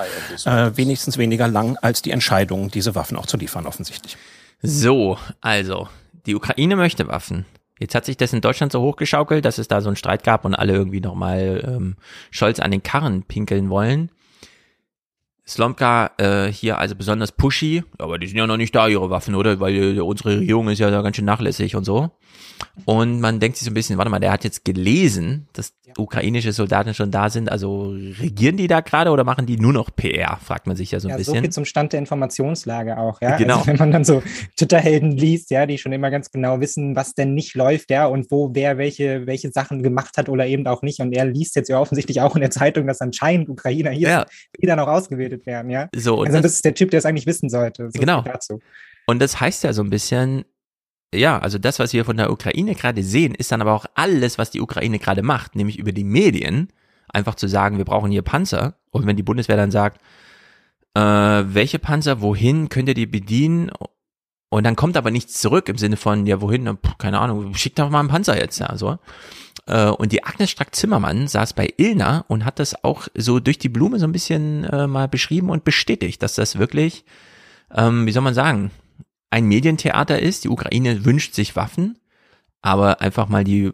Äh, wenigstens weniger lang als die Entscheidung, diese Waffen auch zu liefern, offensichtlich. So, also, die Ukraine möchte Waffen. Jetzt hat sich das in Deutschland so hochgeschaukelt, dass es da so einen Streit gab und alle irgendwie nochmal ähm, Scholz an den Karren pinkeln wollen. Slomka äh, hier also besonders pushy, aber die sind ja noch nicht da, ihre Waffen, oder? Weil äh, unsere Regierung ist ja da ganz schön nachlässig und so. Und man denkt sich so ein bisschen, warte mal, der hat jetzt gelesen, dass ukrainische Soldaten schon da sind. Also regieren die da gerade oder machen die nur noch PR, fragt man sich ja so ein ja, bisschen. So viel zum Stand der Informationslage auch, ja. Genau. Also wenn man dann so Twitter-Helden liest, ja, die schon immer ganz genau wissen, was denn nicht läuft, ja, und wo wer welche, welche Sachen gemacht hat oder eben auch nicht. Und er liest jetzt ja offensichtlich auch in der Zeitung, dass anscheinend Ukrainer hier ja. wieder noch ausgebildet werden, ja. So, also das, das, ist der Typ, der es eigentlich wissen sollte. So genau. Und das heißt ja so ein bisschen, ja, also das, was wir von der Ukraine gerade sehen, ist dann aber auch alles, was die Ukraine gerade macht, nämlich über die Medien, einfach zu sagen, wir brauchen hier Panzer. Und wenn die Bundeswehr dann sagt, äh, welche Panzer, wohin könnt ihr die bedienen? Und dann kommt aber nichts zurück im Sinne von, ja, wohin? Puh, keine Ahnung, schickt doch mal einen Panzer jetzt, ja, so. Äh, und die Agnes Strack-Zimmermann saß bei Ilna und hat das auch so durch die Blume so ein bisschen äh, mal beschrieben und bestätigt, dass das wirklich, ähm, wie soll man sagen, ein Medientheater ist. Die Ukraine wünscht sich Waffen, aber einfach mal die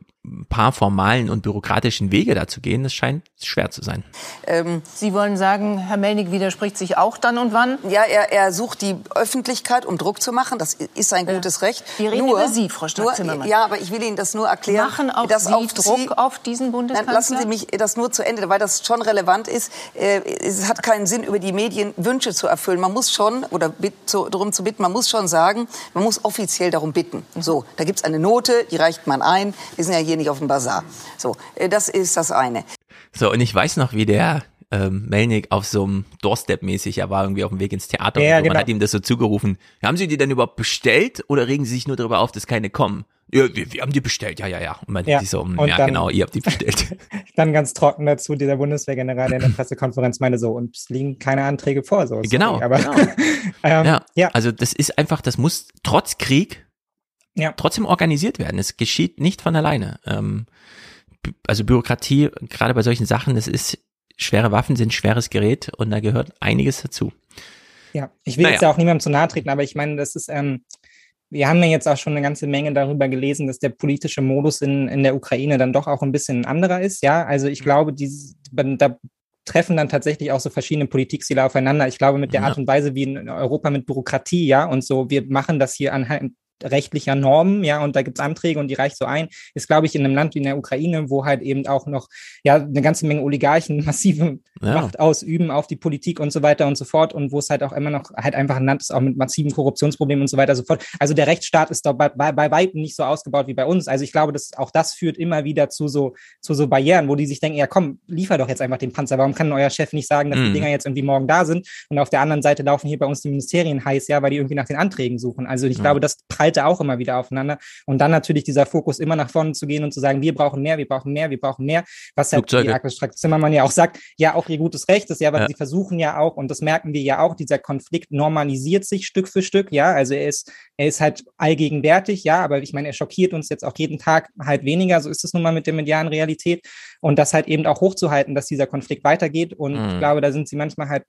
paar formalen und bürokratischen Wege dazu gehen, das scheint schwer zu sein. Ähm, Sie wollen sagen, Herr Melnick widerspricht sich auch dann und wann? Ja, er, er sucht die Öffentlichkeit, um Druck zu machen. Das ist ein gutes Recht. Wir reden nur, über Sie, Frau Strack-Zimmermann. Ja, aber ich will Ihnen das nur erklären. Machen auch dass Sie auf Druck Sie, auf diesen Bundeskanzler? Nein, lassen Sie mich das nur zu Ende, weil das schon relevant ist. Äh, es hat keinen Sinn, über die Medien Wünsche zu erfüllen. Man muss schon, oder darum zu bitten, man muss schon sagen, man muss offiziell darum bitten. So, da gibt es eine Note, die reicht man ein. Wir sind ja hier nicht auf dem Bazar. So, äh, das ist das eine. So, und ich weiß noch, wie der ähm, Melnick auf so einem Doorstep-mäßig, er war irgendwie auf dem Weg ins Theater Ja, und so. genau. man hat ihm das so zugerufen. Haben Sie die denn überhaupt bestellt oder regen Sie sich nur darüber auf, dass keine kommen? Ja, wir, wir haben die bestellt, ja, ja, ja. Und man Ja, so, und ja, dann- genau, ihr habt die bestellt. Dann ganz trocken dazu, dieser Bundeswehrgeneral, der in der Pressekonferenz meinte so, und es liegen keine Anträge vor. So, Genau, aber, genau. ähm, ja, also das ist einfach, das muss trotz Krieg Ja. trotzdem organisiert werden. Es geschieht nicht von alleine. Ähm, also Bürokratie, gerade bei solchen Sachen, das ist, schwere Waffen sind schweres Gerät und da gehört einiges dazu. Ja, ich will Naja. jetzt ja auch niemandem zu nahe treten, aber ich meine, das ist, ähm, wir haben ja jetzt auch schon eine ganze Menge darüber gelesen, dass der politische Modus in, in der Ukraine dann doch auch ein bisschen ein anderer ist. Ja, also ich glaube, dieses, da treffen dann tatsächlich auch so verschiedene Politikstile aufeinander. Ich glaube, mit der Ja. Art und Weise, wie in Europa mit Bürokratie, ja, und so, wir machen das hier anhand rechtlicher Normen, ja, und da gibt's Anträge und die reicht so ein, ist, glaube ich, in einem Land wie in der Ukraine, wo halt eben auch noch ja eine ganze Menge Oligarchen massive Ja. Macht ausüben auf die Politik und so weiter und so fort und wo es halt auch immer noch halt einfach ein Land ist, auch mit massiven Korruptionsproblemen und so weiter und so fort. Also der Rechtsstaat ist doch bei, bei, bei weitem nicht so ausgebaut wie bei uns. Also ich glaube, dass auch das führt immer wieder zu so, zu so Barrieren, wo die sich denken, ja komm, liefer doch jetzt einfach den Panzer. Warum kann euer Chef nicht sagen, dass Mhm. die Dinger jetzt irgendwie morgen da sind? Und auf der anderen Seite laufen hier bei uns die Ministerien heiß, ja, weil die irgendwie nach den Anträgen suchen. Also ich Ja. glaube, das prallte auch immer wieder aufeinander. Und dann natürlich dieser Fokus, immer nach vorne zu gehen und zu sagen, wir brauchen mehr, wir brauchen mehr, wir brauchen mehr. Was halt Flugzeuge. die Agnes Strack-Zimmermann ja auch sagt, ja, auch ihr gutes Recht ist ja, aber Ja. sie versuchen ja auch, und das merken wir ja auch, dieser Konflikt normalisiert sich Stück für Stück, ja, also er ist, er ist halt allgegenwärtig, ja, aber ich meine, er schockiert uns jetzt auch jeden Tag halt weniger, so ist es nun mal mit der medialen Realität und das halt eben auch hochzuhalten, dass dieser Konflikt weitergeht und ich Mhm. glaube, da sind sie manchmal halt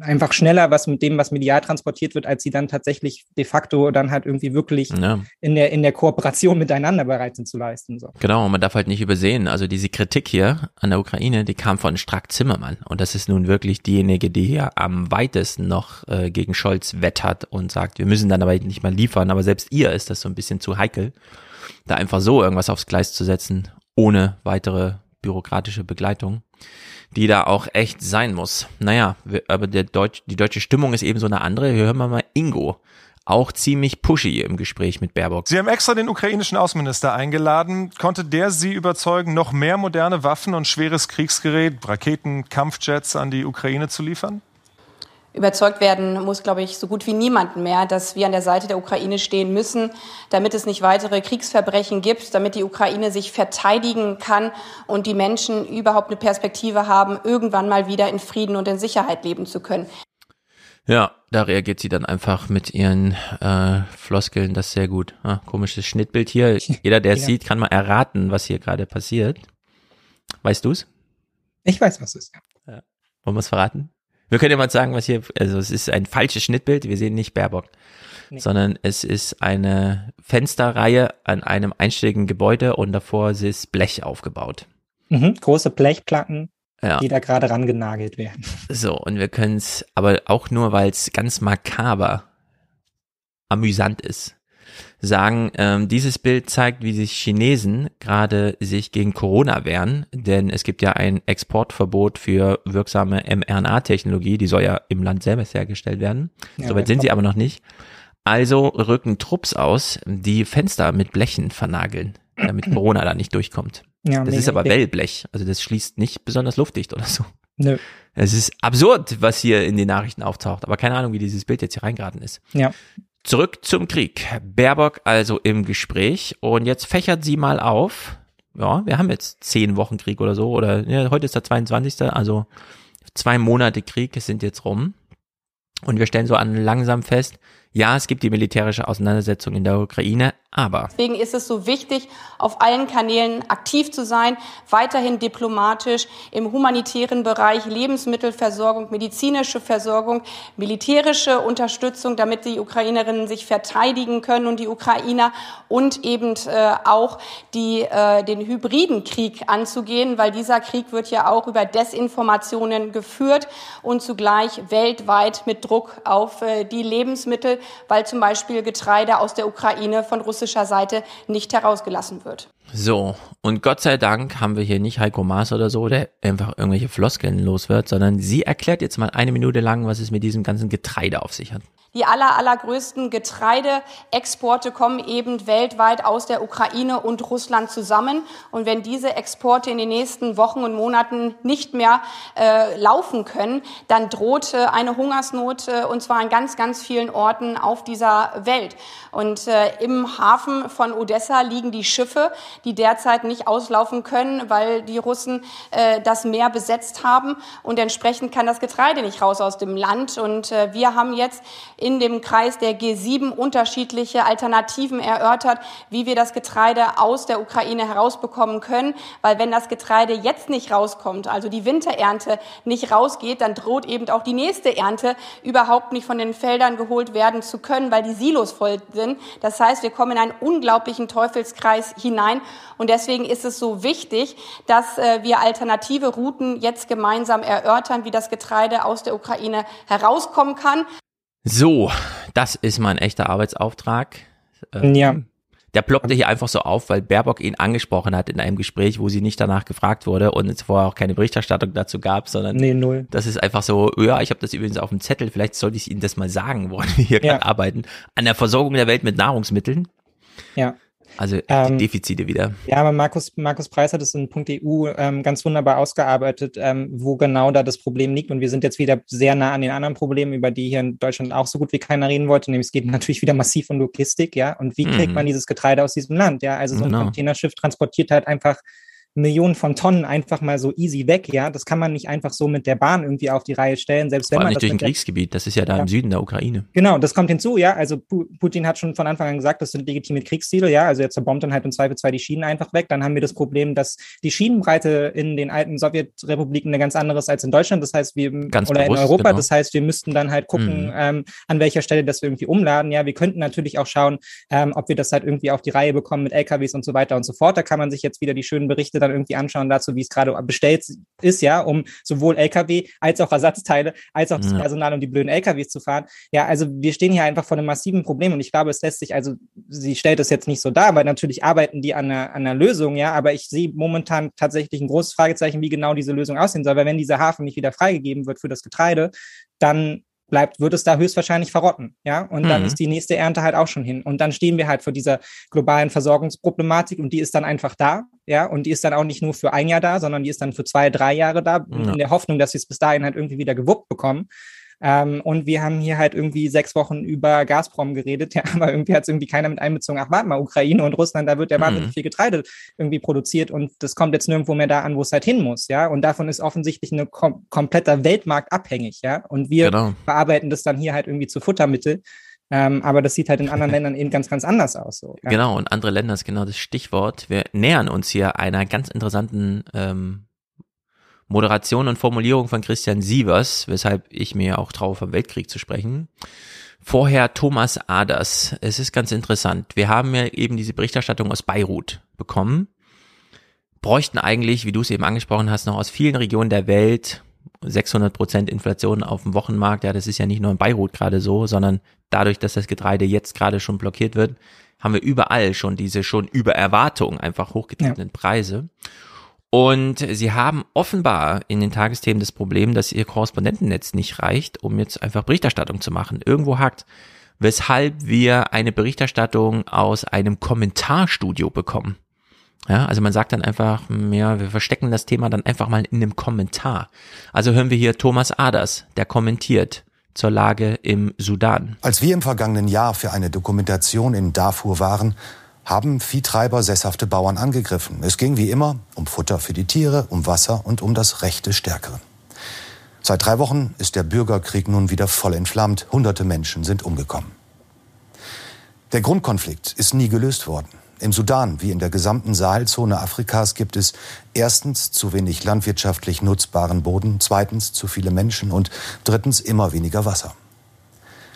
einfach schneller, was mit dem, was medial transportiert wird, als sie dann tatsächlich de facto dann halt irgendwie wirklich Ja. in der, in der Kooperation miteinander bereit sind zu leisten, so. Genau, und man darf halt nicht übersehen, also diese Kritik hier an der Ukraine, die kam von Strack Zimmermann. Und das ist nun wirklich diejenige, die hier am weitesten noch äh, gegen Scholz wettert und sagt, wir müssen dann aber nicht mal liefern. Aber selbst ihr ist das so ein bisschen zu heikel, da einfach so irgendwas aufs Gleis zu setzen, ohne weitere bürokratische Begleitung, die da auch echt sein muss. Naja, aber der Deutsch, die deutsche Stimmung ist eben so eine andere. Hier hören wir mal Ingo. Auch ziemlich pushy im Gespräch mit Baerbock. Sie haben extra den ukrainischen Außenminister eingeladen. Konnte der Sie überzeugen, noch mehr moderne Waffen und schweres Kriegsgerät, Raketen, Kampfjets an die Ukraine zu liefern? Überzeugt werden muss, glaube ich, so gut wie niemand mehr, dass wir an der Seite der Ukraine stehen müssen, damit es nicht weitere Kriegsverbrechen gibt, damit die Ukraine sich verteidigen kann und die Menschen überhaupt eine Perspektive haben, irgendwann mal wieder in Frieden und in Sicherheit leben zu können. Ja, da reagiert sie dann einfach mit ihren äh, Floskeln, das ist sehr gut. Ah, komisches Schnittbild hier. Jeder, der es Ja. sieht, kann mal erraten, was hier gerade passiert. Weißt du's? Ich weiß, was es ist. Wollen wir es verraten? Wir können ja mal sagen, was hier, also es ist ein falsches Schnittbild, wir sehen nicht Baerbock, Nee. sondern es ist eine Fensterreihe an einem einstöckigen Gebäude und davor ist Blech aufgebaut. Mhm. Große Blechplatten, Ja. die da gerade rangenagelt werden. So, und wir können es, aber auch nur, weil es ganz makaber amüsant ist, sagen, ähm, dieses Bild zeigt, wie sich Chinesen gerade sich gegen Corona wehren, denn es gibt ja ein Exportverbot für wirksame mRNA-Technologie, die soll ja im Land selber hergestellt werden. Ja, Soweit sind sie aber noch nicht. Also rücken Trupps aus, die Fenster mit Blechen vernageln, damit Corona da nicht durchkommt. Ja, das ist aber. Wellblech, also das schließt nicht besonders luftdicht oder so. Nö. Es ist absurd, was hier in den Nachrichten auftaucht, aber keine Ahnung, wie dieses Bild jetzt hier reingeraten ist. Ja. Zurück zum Krieg. Baerbock also im Gespräch und jetzt fächert sie mal auf. Ja, wir haben jetzt zehn Wochen Krieg oder so oder ja, heute ist der 22. Also zwei Monate Krieg sind jetzt rum und wir stellen so an langsam fest, Ja, es gibt die militärische Auseinandersetzung in der Ukraine, aber. Deswegen ist es so wichtig, auf allen Kanälen aktiv zu sein, weiterhin diplomatisch im humanitären Bereich, Lebensmittelversorgung, medizinische Versorgung, militärische Unterstützung, damit die Ukrainerinnen sich verteidigen können und die Ukrainer und eben äh, auch die, äh, den hybriden Krieg anzugehen, weil dieser Krieg wird ja auch über Desinformationen geführt und zugleich weltweit mit Druck auf äh, die Lebensmittel, weil zum Beispiel Getreide aus der Ukraine von russischer Seite nicht herausgelassen wird. So, und Gott sei Dank haben wir hier nicht Heiko Maas oder so, der einfach irgendwelche Floskeln los wird, sondern sie erklärt jetzt mal eine Minute lang, was es mit diesem ganzen Getreide auf sich hat. Die aller, allergrößten Getreideexporte kommen eben weltweit aus der Ukraine und Russland zusammen. Und wenn diese Exporte in den nächsten Wochen und Monaten nicht mehr äh, laufen können, dann droht äh, eine Hungersnot äh, und zwar an ganz, ganz vielen Orten auf dieser Welt. Und äh, im Hafen von Odessa liegen die Schiffe, die derzeit nicht auslaufen können, weil die Russen äh, das Meer besetzt haben. Und entsprechend kann das Getreide nicht raus aus dem Land. Und äh, wir haben jetzt in dem Kreis der G7 unterschiedliche Alternativen erörtert, wie wir das Getreide aus der Ukraine herausbekommen können. Weil wenn das Getreide jetzt nicht rauskommt, also die Winterernte nicht rausgeht, dann droht eben auch die nächste Ernte überhaupt nicht von den Feldern geholt werden zu können, weil die Silos voll sind. Das heißt, wir kommen in einen unglaublichen Teufelskreis hinein. Und deswegen ist es so wichtig, dass äh, wir alternative Routen jetzt gemeinsam erörtern, wie das Getreide aus der Ukraine herauskommen kann. So, das ist mein echter Arbeitsauftrag. Ähm, ja. Der ploppte hier einfach so auf, weil Baerbock ihn angesprochen hat in einem Gespräch, wo sie nicht danach gefragt wurde und es vorher auch keine Berichterstattung dazu gab, sondern nee, null. das ist einfach so, ja, ich habe das übrigens auf dem Zettel, vielleicht sollte ich Ihnen das mal sagen, woran wir hier ja. gerade arbeiten, an der Versorgung der Welt mit Nahrungsmitteln. Ja. Also ähm, Defizite wieder. Ja, aber Markus, Markus Preis hat es in .eu ähm, ganz wunderbar ausgearbeitet, ähm, wo genau da das Problem liegt. Und wir sind jetzt wieder sehr nah an den anderen Problemen, über die hier in Deutschland auch so gut wie keiner reden wollte. Nämlich es geht natürlich wieder massiv um Logistik, ja. Und wie kriegt mhm. man dieses Getreide aus diesem Land? Ja, also so ein genau. Containerschiff transportiert halt einfach Millionen von Tonnen einfach mal so easy weg, ja. Das kann man nicht einfach so mit der Bahn irgendwie auf die Reihe stellen, selbst Vor wenn man nicht durch ein Kriegsgebiet, das ist ja da ja. im Süden der Ukraine. Genau, das kommt hinzu, ja. Also Putin hat schon von Anfang an gesagt, das sind legitime Kriegsziele, ja. Also er zerbombt dann halt im Zweifelsfall die Schienen einfach weg. Dann haben wir das Problem, dass die Schienenbreite in den alten Sowjetrepubliken eine ganz andere ist als in Deutschland. Das heißt, wir ganz oder bewusst, in Europa. Genau. Das heißt, wir müssten dann halt gucken, mhm. ähm, an welcher Stelle das wir irgendwie umladen. Ja, wir könnten natürlich auch schauen, ähm, ob wir das halt irgendwie auf die Reihe bekommen mit LKWs und so weiter und so fort. Da kann man sich jetzt wieder die schönen Berichte dann irgendwie anschauen dazu wie es gerade bestellt ist, ja, um sowohl Lkw als auch Ersatzteile, als auch das ja. Personal, um die blöden Lkws zu fahren. Ja, also wir stehen hier einfach vor einem massiven Problem und ich glaube, es lässt sich, also sie stellt es jetzt nicht so dar, weil natürlich arbeiten die an einer, an einer Lösung, ja, aber ich sehe momentan tatsächlich ein großes Fragezeichen, wie genau diese Lösung aussehen soll, weil wenn dieser Hafen nicht wieder freigegeben wird für das Getreide, dann bleibt, wird es da höchstwahrscheinlich verrotten. Ja, und mhm. dann ist die nächste Ernte halt auch schon hin. Und dann stehen wir halt vor dieser globalen Versorgungsproblematik und die ist dann einfach da. Ja, und die ist dann auch nicht nur für ein Jahr da, sondern die ist dann für zwei, drei Jahre da, ja. in der Hoffnung, dass wir es bis dahin halt irgendwie wieder gewuppt bekommen. Ähm, und wir haben hier halt irgendwie sechs Wochen über Gazprom geredet, ja, aber irgendwie hat es irgendwie keiner mit einbezogen. Ach, warte mal, Ukraine und Russland, da wird ja mhm. wahnsinnig viel Getreide irgendwie produziert und das kommt jetzt nirgendwo mehr da an, wo es halt hin muss, ja. Und davon ist offensichtlich ein kom kompletter Weltmarkt abhängig, ja. Und wir genau. verarbeiten das dann hier halt irgendwie zu Futtermittel. Ähm, aber das sieht halt in anderen Ländern eben ganz, ganz anders aus. So, ja. Genau, und andere Länder ist genau das Stichwort. Wir nähern uns hier einer ganz interessanten ähm, Moderation und Formulierung von Christian Sievers, weshalb ich mir auch traue, vom Weltkrieg zu sprechen. Vorher Thomas Aders. Es ist ganz interessant. Wir haben ja eben diese Berichterstattung aus Beirut bekommen. Bräuchten eigentlich, wie du es eben angesprochen hast, noch aus vielen Regionen der Welt 600 Prozent Inflation auf dem Wochenmarkt. Ja, das ist ja nicht nur in Beirut gerade so, sondern dadurch, dass das Getreide jetzt gerade schon blockiert wird, haben wir überall schon diese schon über Erwartung einfach hochgetriebenen ja. Preise. Und sie haben offenbar in den Tagesthemen das Problem, dass ihr Korrespondentennetz nicht reicht, um jetzt einfach Berichterstattung zu machen. Irgendwo hackt. Weshalb wir eine Berichterstattung aus einem Kommentarstudio bekommen. Ja, also man sagt dann einfach, ja, wir verstecken das Thema dann einfach mal in einem Kommentar. Also hören wir hier Thomas Aders, der kommentiert zur Lage im Sudan. Als wir im vergangenen Jahr für eine Dokumentation in Darfur waren, haben Viehtreiber sesshafte Bauern angegriffen. Es ging wie immer um Futter für die Tiere, um Wasser und um das Recht des Stärkeren. Seit drei Wochen ist der Bürgerkrieg nun wieder voll entflammt. Hunderte Menschen sind umgekommen. Der Grundkonflikt ist nie gelöst worden. Im Sudan wie in der gesamten Sahelzone Afrikas gibt es erstens zu wenig landwirtschaftlich nutzbaren Boden, zweitens zu viele Menschen und drittens immer weniger Wasser.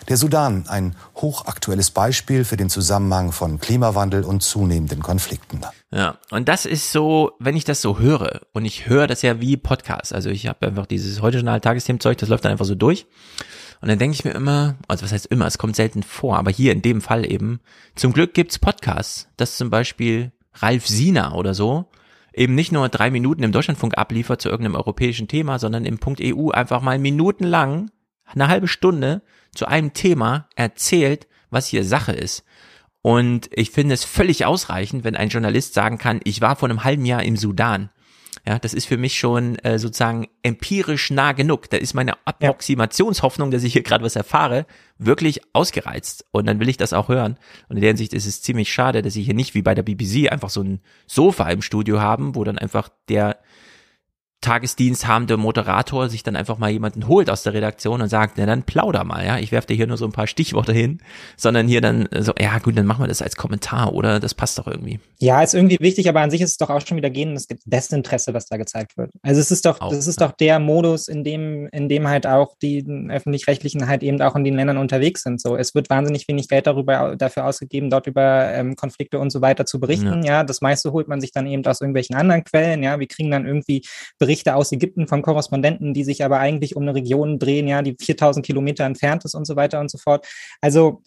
Der Sudan, ein hochaktuelles Beispiel für den Zusammenhang von Klimawandel und zunehmenden Konflikten. Ja, und das ist so, wenn ich das so höre, und ich höre das ja wie Podcast, also ich habe einfach dieses heute Journal Tagesthemenzeug, das läuft dann einfach so durch. Und dann denke ich mir immer, also was heißt immer, es kommt selten vor, aber hier in dem Fall eben, zum Glück gibt's Podcasts, dass zum Beispiel Ralf Sina oder so eben nicht nur drei Minuten im Deutschlandfunk abliefert zu irgendeinem europäischen Thema, sondern im Punkt EU einfach mal minutenlang, eine halbe Stunde zu einem Thema erzählt, was hier Sache ist. Und ich finde es völlig ausreichend, wenn ein Journalist sagen kann, ich war vor einem halben Jahr im Sudan ja, das ist für mich schon äh, sozusagen empirisch nah genug. Da ist meine Approximationshoffnung, dass ich hier gerade was erfahre, wirklich ausgereizt. Und dann will ich das auch hören. Und in der Hinsicht ist es ziemlich schade, dass sie hier nicht wie bei der BBC einfach so ein Sofa im Studio haben, wo dann einfach der Tagesdienst habende Moderator sich dann einfach mal jemanden holt aus der Redaktion und sagt, na dann plauder mal, ja, ich werfe dir hier nur so ein paar Stichworte hin, sondern hier dann so, ja gut, dann machen wir das als Kommentar oder das passt doch irgendwie. Ja, ist irgendwie wichtig, aber an sich ist es doch auch schon wieder gehen, das Desinteresse, was da gezeigt wird. Also es ist doch, auch, das ist ja. doch der Modus, in dem, in dem halt auch die öffentlich-rechtlichen halt eben auch in den Ländern unterwegs sind. So, es wird wahnsinnig wenig Geld darüber dafür ausgegeben, dort über ähm, Konflikte und so weiter zu berichten. Ja. ja, das meiste holt man sich dann eben aus irgendwelchen anderen Quellen. Ja, wir kriegen dann irgendwie Berichte Berichte aus Ägypten von Korrespondenten, die sich aber eigentlich um eine Region drehen, ja, die 4000 Kilometer entfernt ist und so weiter und so fort. Also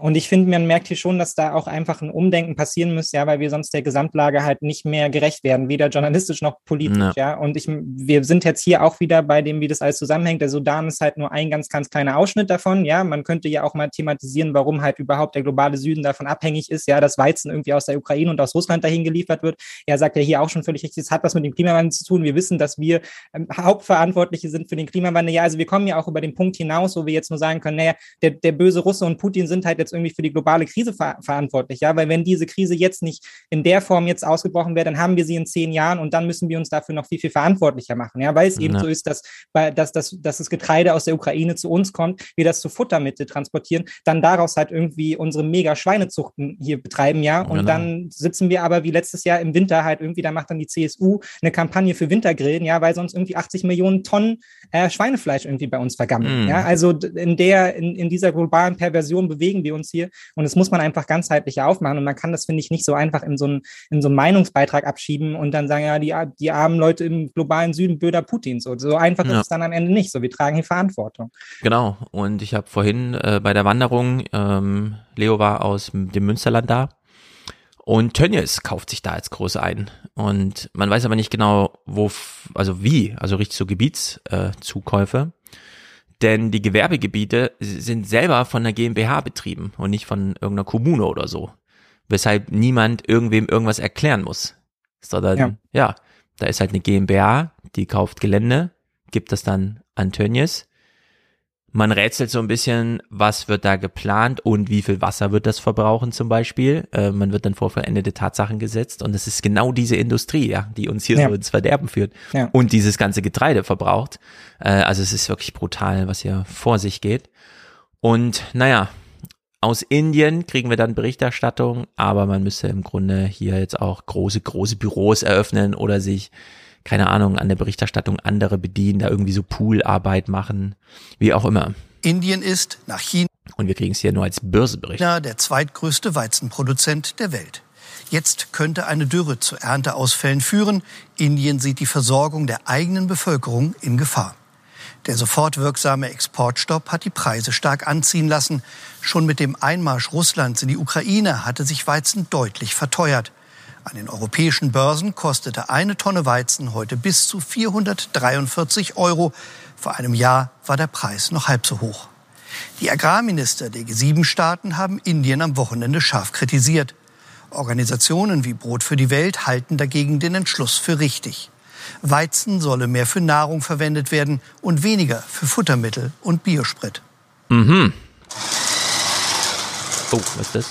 und ich finde, man merkt hier schon, dass da auch einfach ein Umdenken passieren muss, ja, weil wir sonst der Gesamtlage halt nicht mehr gerecht werden, weder journalistisch noch politisch, ja. ja. Und ich, wir sind jetzt hier auch wieder bei dem, wie das alles zusammenhängt. Der Sudan ist halt nur ein ganz, ganz kleiner Ausschnitt davon, ja. Man könnte ja auch mal thematisieren, warum halt überhaupt der globale Süden davon abhängig ist, ja, dass Weizen irgendwie aus der Ukraine und aus Russland dahin geliefert wird. Er sagt ja hier auch schon völlig richtig, es hat was mit dem Klimawandel zu tun. Wir wissen, dass wir ähm, Hauptverantwortliche sind für den Klimawandel. Ja, also wir kommen ja auch über den Punkt hinaus, wo wir jetzt nur sagen können, naja, der, der böse Russe und Putin sind halt halt jetzt irgendwie für die globale Krise ver verantwortlich, ja, weil wenn diese Krise jetzt nicht in der Form jetzt ausgebrochen wäre, dann haben wir sie in zehn Jahren und dann müssen wir uns dafür noch viel, viel verantwortlicher machen, ja, weil es ja. eben so ist, dass, dass, dass, dass das Getreide aus der Ukraine zu uns kommt, wir das zu Futtermittel transportieren, dann daraus halt irgendwie unsere mega Schweinezuchten hier betreiben, ja, und genau. dann sitzen wir aber wie letztes Jahr im Winter halt irgendwie, da macht dann die CSU eine Kampagne für Wintergrillen, ja, weil sonst irgendwie 80 Millionen Tonnen äh, Schweinefleisch irgendwie bei uns vergammeln, mm. ja, also in der, in, in dieser globalen Perversion bewegen wir uns hier. Und das muss man einfach ganzheitlicher aufmachen. Und man kann das, finde ich, nicht so einfach in so, einen, in so einen Meinungsbeitrag abschieben und dann sagen, ja, die, die armen Leute im globalen Süden Böder Putins. So, so einfach ja. ist es dann am Ende nicht. So, wir tragen hier Verantwortung. Genau. Und ich habe vorhin äh, bei der Wanderung, ähm, Leo war aus dem Münsterland da. Und Tönnies kauft sich da als groß ein. Und man weiß aber nicht genau, wo, also wie, also richtig so Gebietszukäufe. Äh, denn die Gewerbegebiete sind selber von der GmbH betrieben und nicht von irgendeiner Kommune oder so. Weshalb niemand irgendwem irgendwas erklären muss. Sondern, ja, ja da ist halt eine GmbH, die kauft Gelände, gibt das dann an Tönnies man rätselt so ein bisschen, was wird da geplant und wie viel Wasser wird das verbrauchen zum Beispiel. Äh, man wird dann vor vollendete Tatsachen gesetzt und es ist genau diese Industrie, ja, die uns hier ja. so ins Verderben führt ja. und dieses ganze Getreide verbraucht. Äh, also es ist wirklich brutal, was hier vor sich geht. Und naja, aus Indien kriegen wir dann Berichterstattung, aber man müsste im Grunde hier jetzt auch große, große Büros eröffnen oder sich keine Ahnung, an der Berichterstattung andere bedienen, da irgendwie so Poolarbeit machen, wie auch immer. Indien ist nach China und wir kriegen es hier nur als Börsebericht. Der zweitgrößte Weizenproduzent der Welt. Jetzt könnte eine Dürre zu Ernteausfällen führen. Indien sieht die Versorgung der eigenen Bevölkerung in Gefahr. Der sofort wirksame Exportstopp hat die Preise stark anziehen lassen. Schon mit dem Einmarsch Russlands in die Ukraine hatte sich Weizen deutlich verteuert. An den europäischen Börsen kostete eine Tonne Weizen heute bis zu 443 Euro. Vor einem Jahr war der Preis noch halb so hoch. Die Agrarminister der G7-Staaten haben Indien am Wochenende scharf kritisiert. Organisationen wie Brot für die Welt halten dagegen den Entschluss für richtig. Weizen solle mehr für Nahrung verwendet werden und weniger für Futtermittel und Biosprit. Mhm. Oh, was ist das?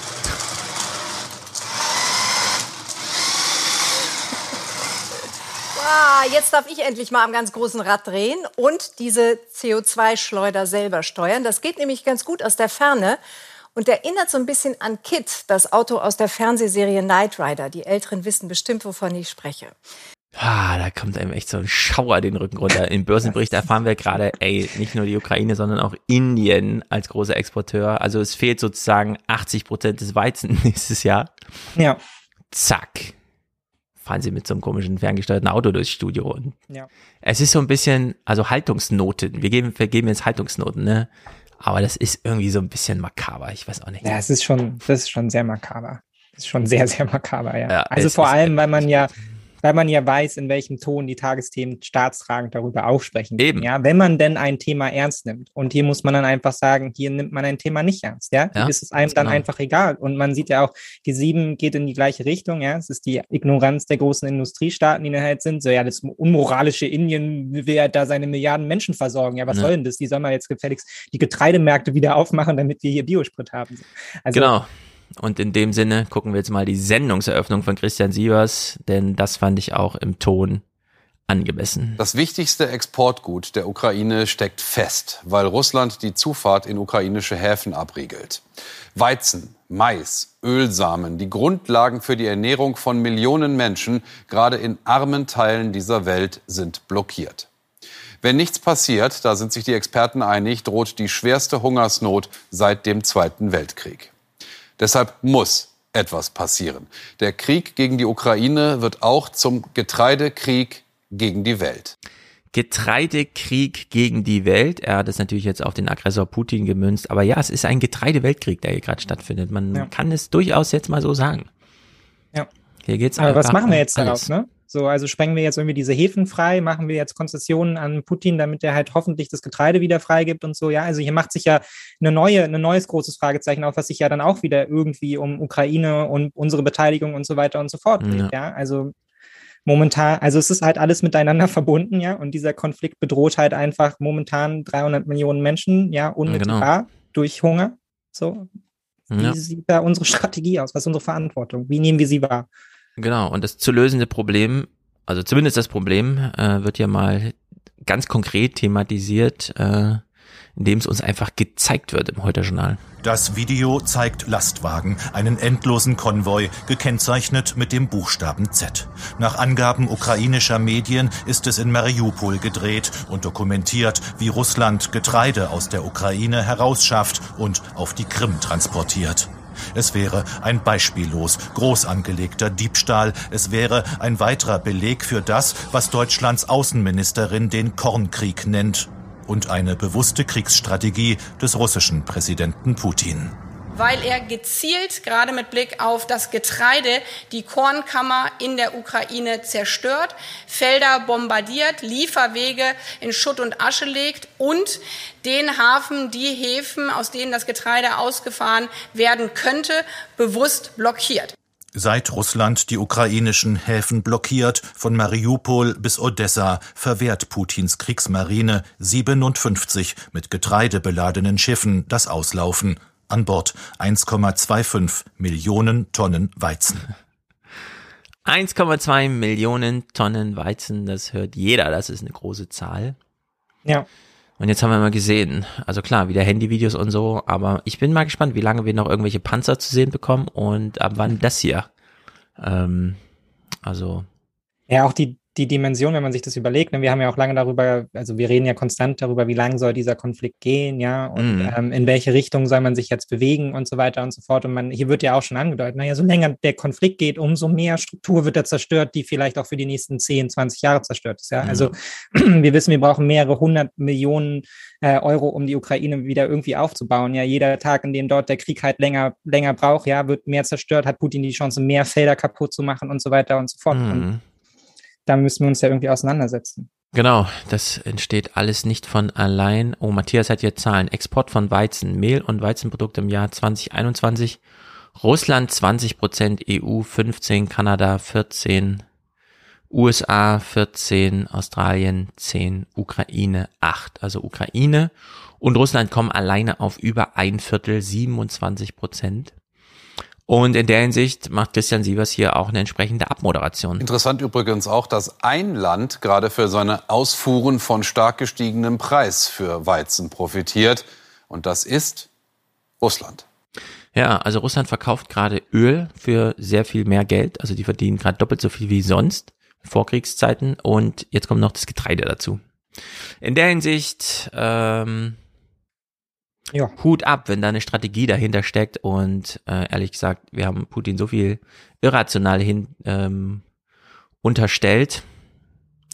Ah, jetzt darf ich endlich mal am ganz großen Rad drehen und diese CO2-Schleuder selber steuern. Das geht nämlich ganz gut aus der Ferne. und erinnert so ein bisschen an Kit, das Auto aus der Fernsehserie Knight Rider. Die Älteren wissen bestimmt, wovon ich spreche. Ah, da kommt einem echt so ein Schauer den Rücken runter. Im Börsenbericht erfahren wir gerade, ey, nicht nur die Ukraine, sondern auch Indien als großer Exporteur. Also es fehlt sozusagen 80 Prozent des Weizen nächstes Jahr. Ja. Zack. Fahren sie mit so einem komischen ferngesteuerten Auto durchs Studio. Und Ja. Es ist so ein bisschen, also Haltungsnoten. Wir geben, wir geben jetzt Haltungsnoten, ne? Aber das ist irgendwie so ein bisschen makaber. Ich weiß auch nicht. Ja, es ist schon, das ist schon sehr makaber. Das ist schon sehr, sehr makaber, ja. Ja, also vor allem, weil man ja, weil man ja weiß, in welchem Ton die Tagesthemen staatstragend darüber aufsprechen. Eben. Ja, wenn man denn ein Thema ernst nimmt. Und hier muss man dann einfach sagen, hier nimmt man ein Thema nicht ernst, ja. Ja, ist es einem dann genau. einfach egal. Und man sieht ja auch, die sieben geht in die gleiche Richtung, ja. Es ist die Ignoranz der großen Industriestaaten, die dann halt sind. So, ja, das unmoralische Indien will ja da seine Milliarden Menschen versorgen. Ja, was Ja. soll denn das? Die sollen mal jetzt gefälligst die Getreidemärkte wieder aufmachen, damit wir hier Biosprit haben. Also, genau. Und in dem Sinne gucken wir jetzt mal die Sendungseröffnung von Christian Sievers, denn das fand ich auch im Ton angemessen. Das wichtigste Exportgut der Ukraine steckt fest, weil Russland die Zufahrt in ukrainische Häfen abriegelt. Weizen, Mais, Ölsamen, die Grundlagen für die Ernährung von Millionen Menschen, gerade in armen Teilen dieser Welt, sind blockiert. Wenn nichts passiert, da sind sich die Experten einig, droht die schwerste Hungersnot seit dem Zweiten Weltkrieg. Deshalb muss etwas passieren. Der Krieg gegen die Ukraine wird auch zum Getreidekrieg gegen die Welt. Getreidekrieg gegen die Welt. Er hat es natürlich jetzt auf den Aggressor Putin gemünzt, aber ja, es ist ein Getreideweltkrieg, der hier gerade stattfindet. Man Ja. kann es durchaus jetzt mal so sagen. Ja. Hier geht's Aber was machen wir jetzt alles. daraus, ne? So, also sprengen wir jetzt irgendwie diese Häfen frei, machen wir jetzt Konzessionen an Putin, damit er halt hoffentlich das Getreide wieder freigibt und so. Ja, also hier macht sich ja eine neue, ein neues großes Fragezeichen auf, was sich ja dann auch wieder irgendwie um Ukraine und unsere Beteiligung und so weiter und so fort dreht. Ja, also momentan, also es ist halt alles miteinander verbunden, ja, und dieser Konflikt bedroht halt einfach momentan 300 Millionen Menschen, ja, unmittelbar durch Hunger. So, wie Ja. sieht da unsere Strategie aus? Was ist unsere Verantwortung? Wie nehmen wir sie wahr? Genau, und das zu lösende Problem, also zumindest das Problem, äh, wird ja mal ganz konkret thematisiert, äh, indem es uns einfach gezeigt wird im Heute-Journal. Das Video zeigt Lastwagen, einen endlosen Konvoi, gekennzeichnet mit dem Buchstaben Z. Nach Angaben ukrainischer Medien ist es in Mariupol gedreht und dokumentiert, wie Russland Getreide aus der Ukraine herausschafft und auf die Krim transportiert. Es wäre ein beispiellos groß angelegter Diebstahl. Es wäre ein weiterer Beleg für das, was Deutschlands Außenministerin den Kornkrieg nennt. Und eine bewusste Kriegsstrategie des russischen Präsidenten Putin. Weil er gezielt, gerade mit Blick auf das Getreide, die Kornkammer in der Ukraine zerstört, Felder bombardiert, Lieferwege in Schutt und Asche legt und den Hafen, die Häfen, aus denen das Getreide ausgefahren werden könnte, bewusst blockiert. Seit Russland die ukrainischen Häfen blockiert, von Mariupol bis Odessa, verwehrt Putins Kriegsmarine 57 mit Getreide beladenen Schiffen das Auslaufen. An Bord 1,25 Millionen Tonnen Weizen. 1,2 Millionen Tonnen Weizen, das hört jeder, das ist eine große Zahl. Ja. Und jetzt haben wir mal gesehen, also klar, wieder Handyvideos und so, aber ich bin mal gespannt, wie lange wir noch irgendwelche Panzer zu sehen bekommen und ab wann das hier. Ähm, also, Ja, auch die, die Dimension, wenn man sich das überlegt, ne, wir haben ja auch lange darüber, also wir reden ja konstant darüber, wie lang soll dieser Konflikt gehen, ja, und Mhm. ähm, in welche Richtung soll man sich jetzt bewegen und so weiter und so fort. Und man, hier wird ja auch schon angedeutet, naja, so länger der Konflikt geht, umso mehr Struktur wird er zerstört, die vielleicht auch für die nächsten 10, 20 Jahre zerstört ist. Ja, Mhm. also wir wissen, wir brauchen mehrere hundert Millionen äh, Euro, um die Ukraine wieder irgendwie aufzubauen. Ja, jeder Tag, in dem dort der Krieg halt länger, länger braucht, ja, wird mehr zerstört, hat Putin die Chance, mehr Felder kaputt zu machen und so weiter und so fort. Und mhm. Da müssen wir uns ja irgendwie auseinandersetzen. Genau, das entsteht alles nicht von allein. Oh, Matthias hat hier Zahlen. Export von Weizen, Mehl und Weizenprodukte im Jahr 2021. Russland 20 Prozent, EU 15, Kanada 14, USA 14, Australien 10, Ukraine 8. Also Ukraine und Russland kommen alleine auf über ein Viertel, 27 Prozent. Und in der Hinsicht macht Christian Sievers hier auch eine entsprechende Abmoderation. Interessant übrigens auch, dass ein Land gerade für seine Ausfuhren von stark gestiegenem Preis für Weizen profitiert. Und das ist Russland. Ja, also Russland verkauft gerade Öl für sehr viel mehr Geld. Also die verdienen gerade doppelt so viel wie sonst, Vorkriegszeiten. Und jetzt kommt noch das Getreide dazu. In der Hinsicht, ähm, ja. Hut ab, wenn da eine Strategie dahinter steckt. Und äh, ehrlich gesagt, wir haben Putin so viel irrational hin ähm, unterstellt.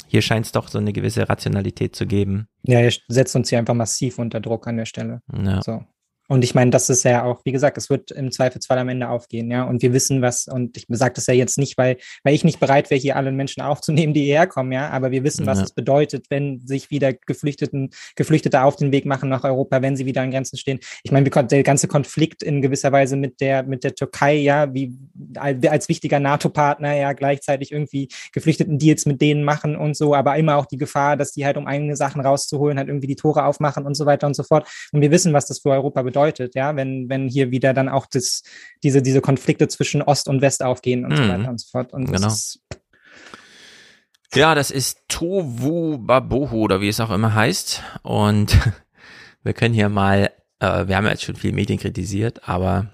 Hier scheint es doch so eine gewisse Rationalität zu geben. Ja, er setzt uns hier einfach massiv unter Druck an der Stelle. Ja. So. Und ich meine, das ist ja auch, wie gesagt, es wird im Zweifelsfall am Ende aufgehen, ja. Und wir wissen was, und ich sage das ja jetzt nicht, weil, weil ich nicht bereit wäre, hier alle Menschen aufzunehmen, die hierher kommen, ja. Aber wir wissen, was ja. es bedeutet, wenn sich wieder Geflüchteten, Geflüchtete auf den Weg machen nach Europa, wenn sie wieder an Grenzen stehen. Ich meine, der ganze Konflikt in gewisser Weise mit der, mit der Türkei, ja, wie als wichtiger NATO-Partner, ja, gleichzeitig irgendwie geflüchteten Deals mit denen machen und so, aber immer auch die Gefahr, dass die halt, um eigene Sachen rauszuholen, halt irgendwie die Tore aufmachen und so weiter und so fort. Und wir wissen, was das für Europa bedeutet bedeutet, ja, wenn, wenn hier wieder dann auch das, diese, diese Konflikte zwischen Ost und West aufgehen und mhm. so weiter und so fort. Und genau. Ist, ja, das ist Tovu Babohu oder wie es auch immer heißt. Und wir können hier mal, äh, wir haben jetzt schon viel Medien kritisiert, aber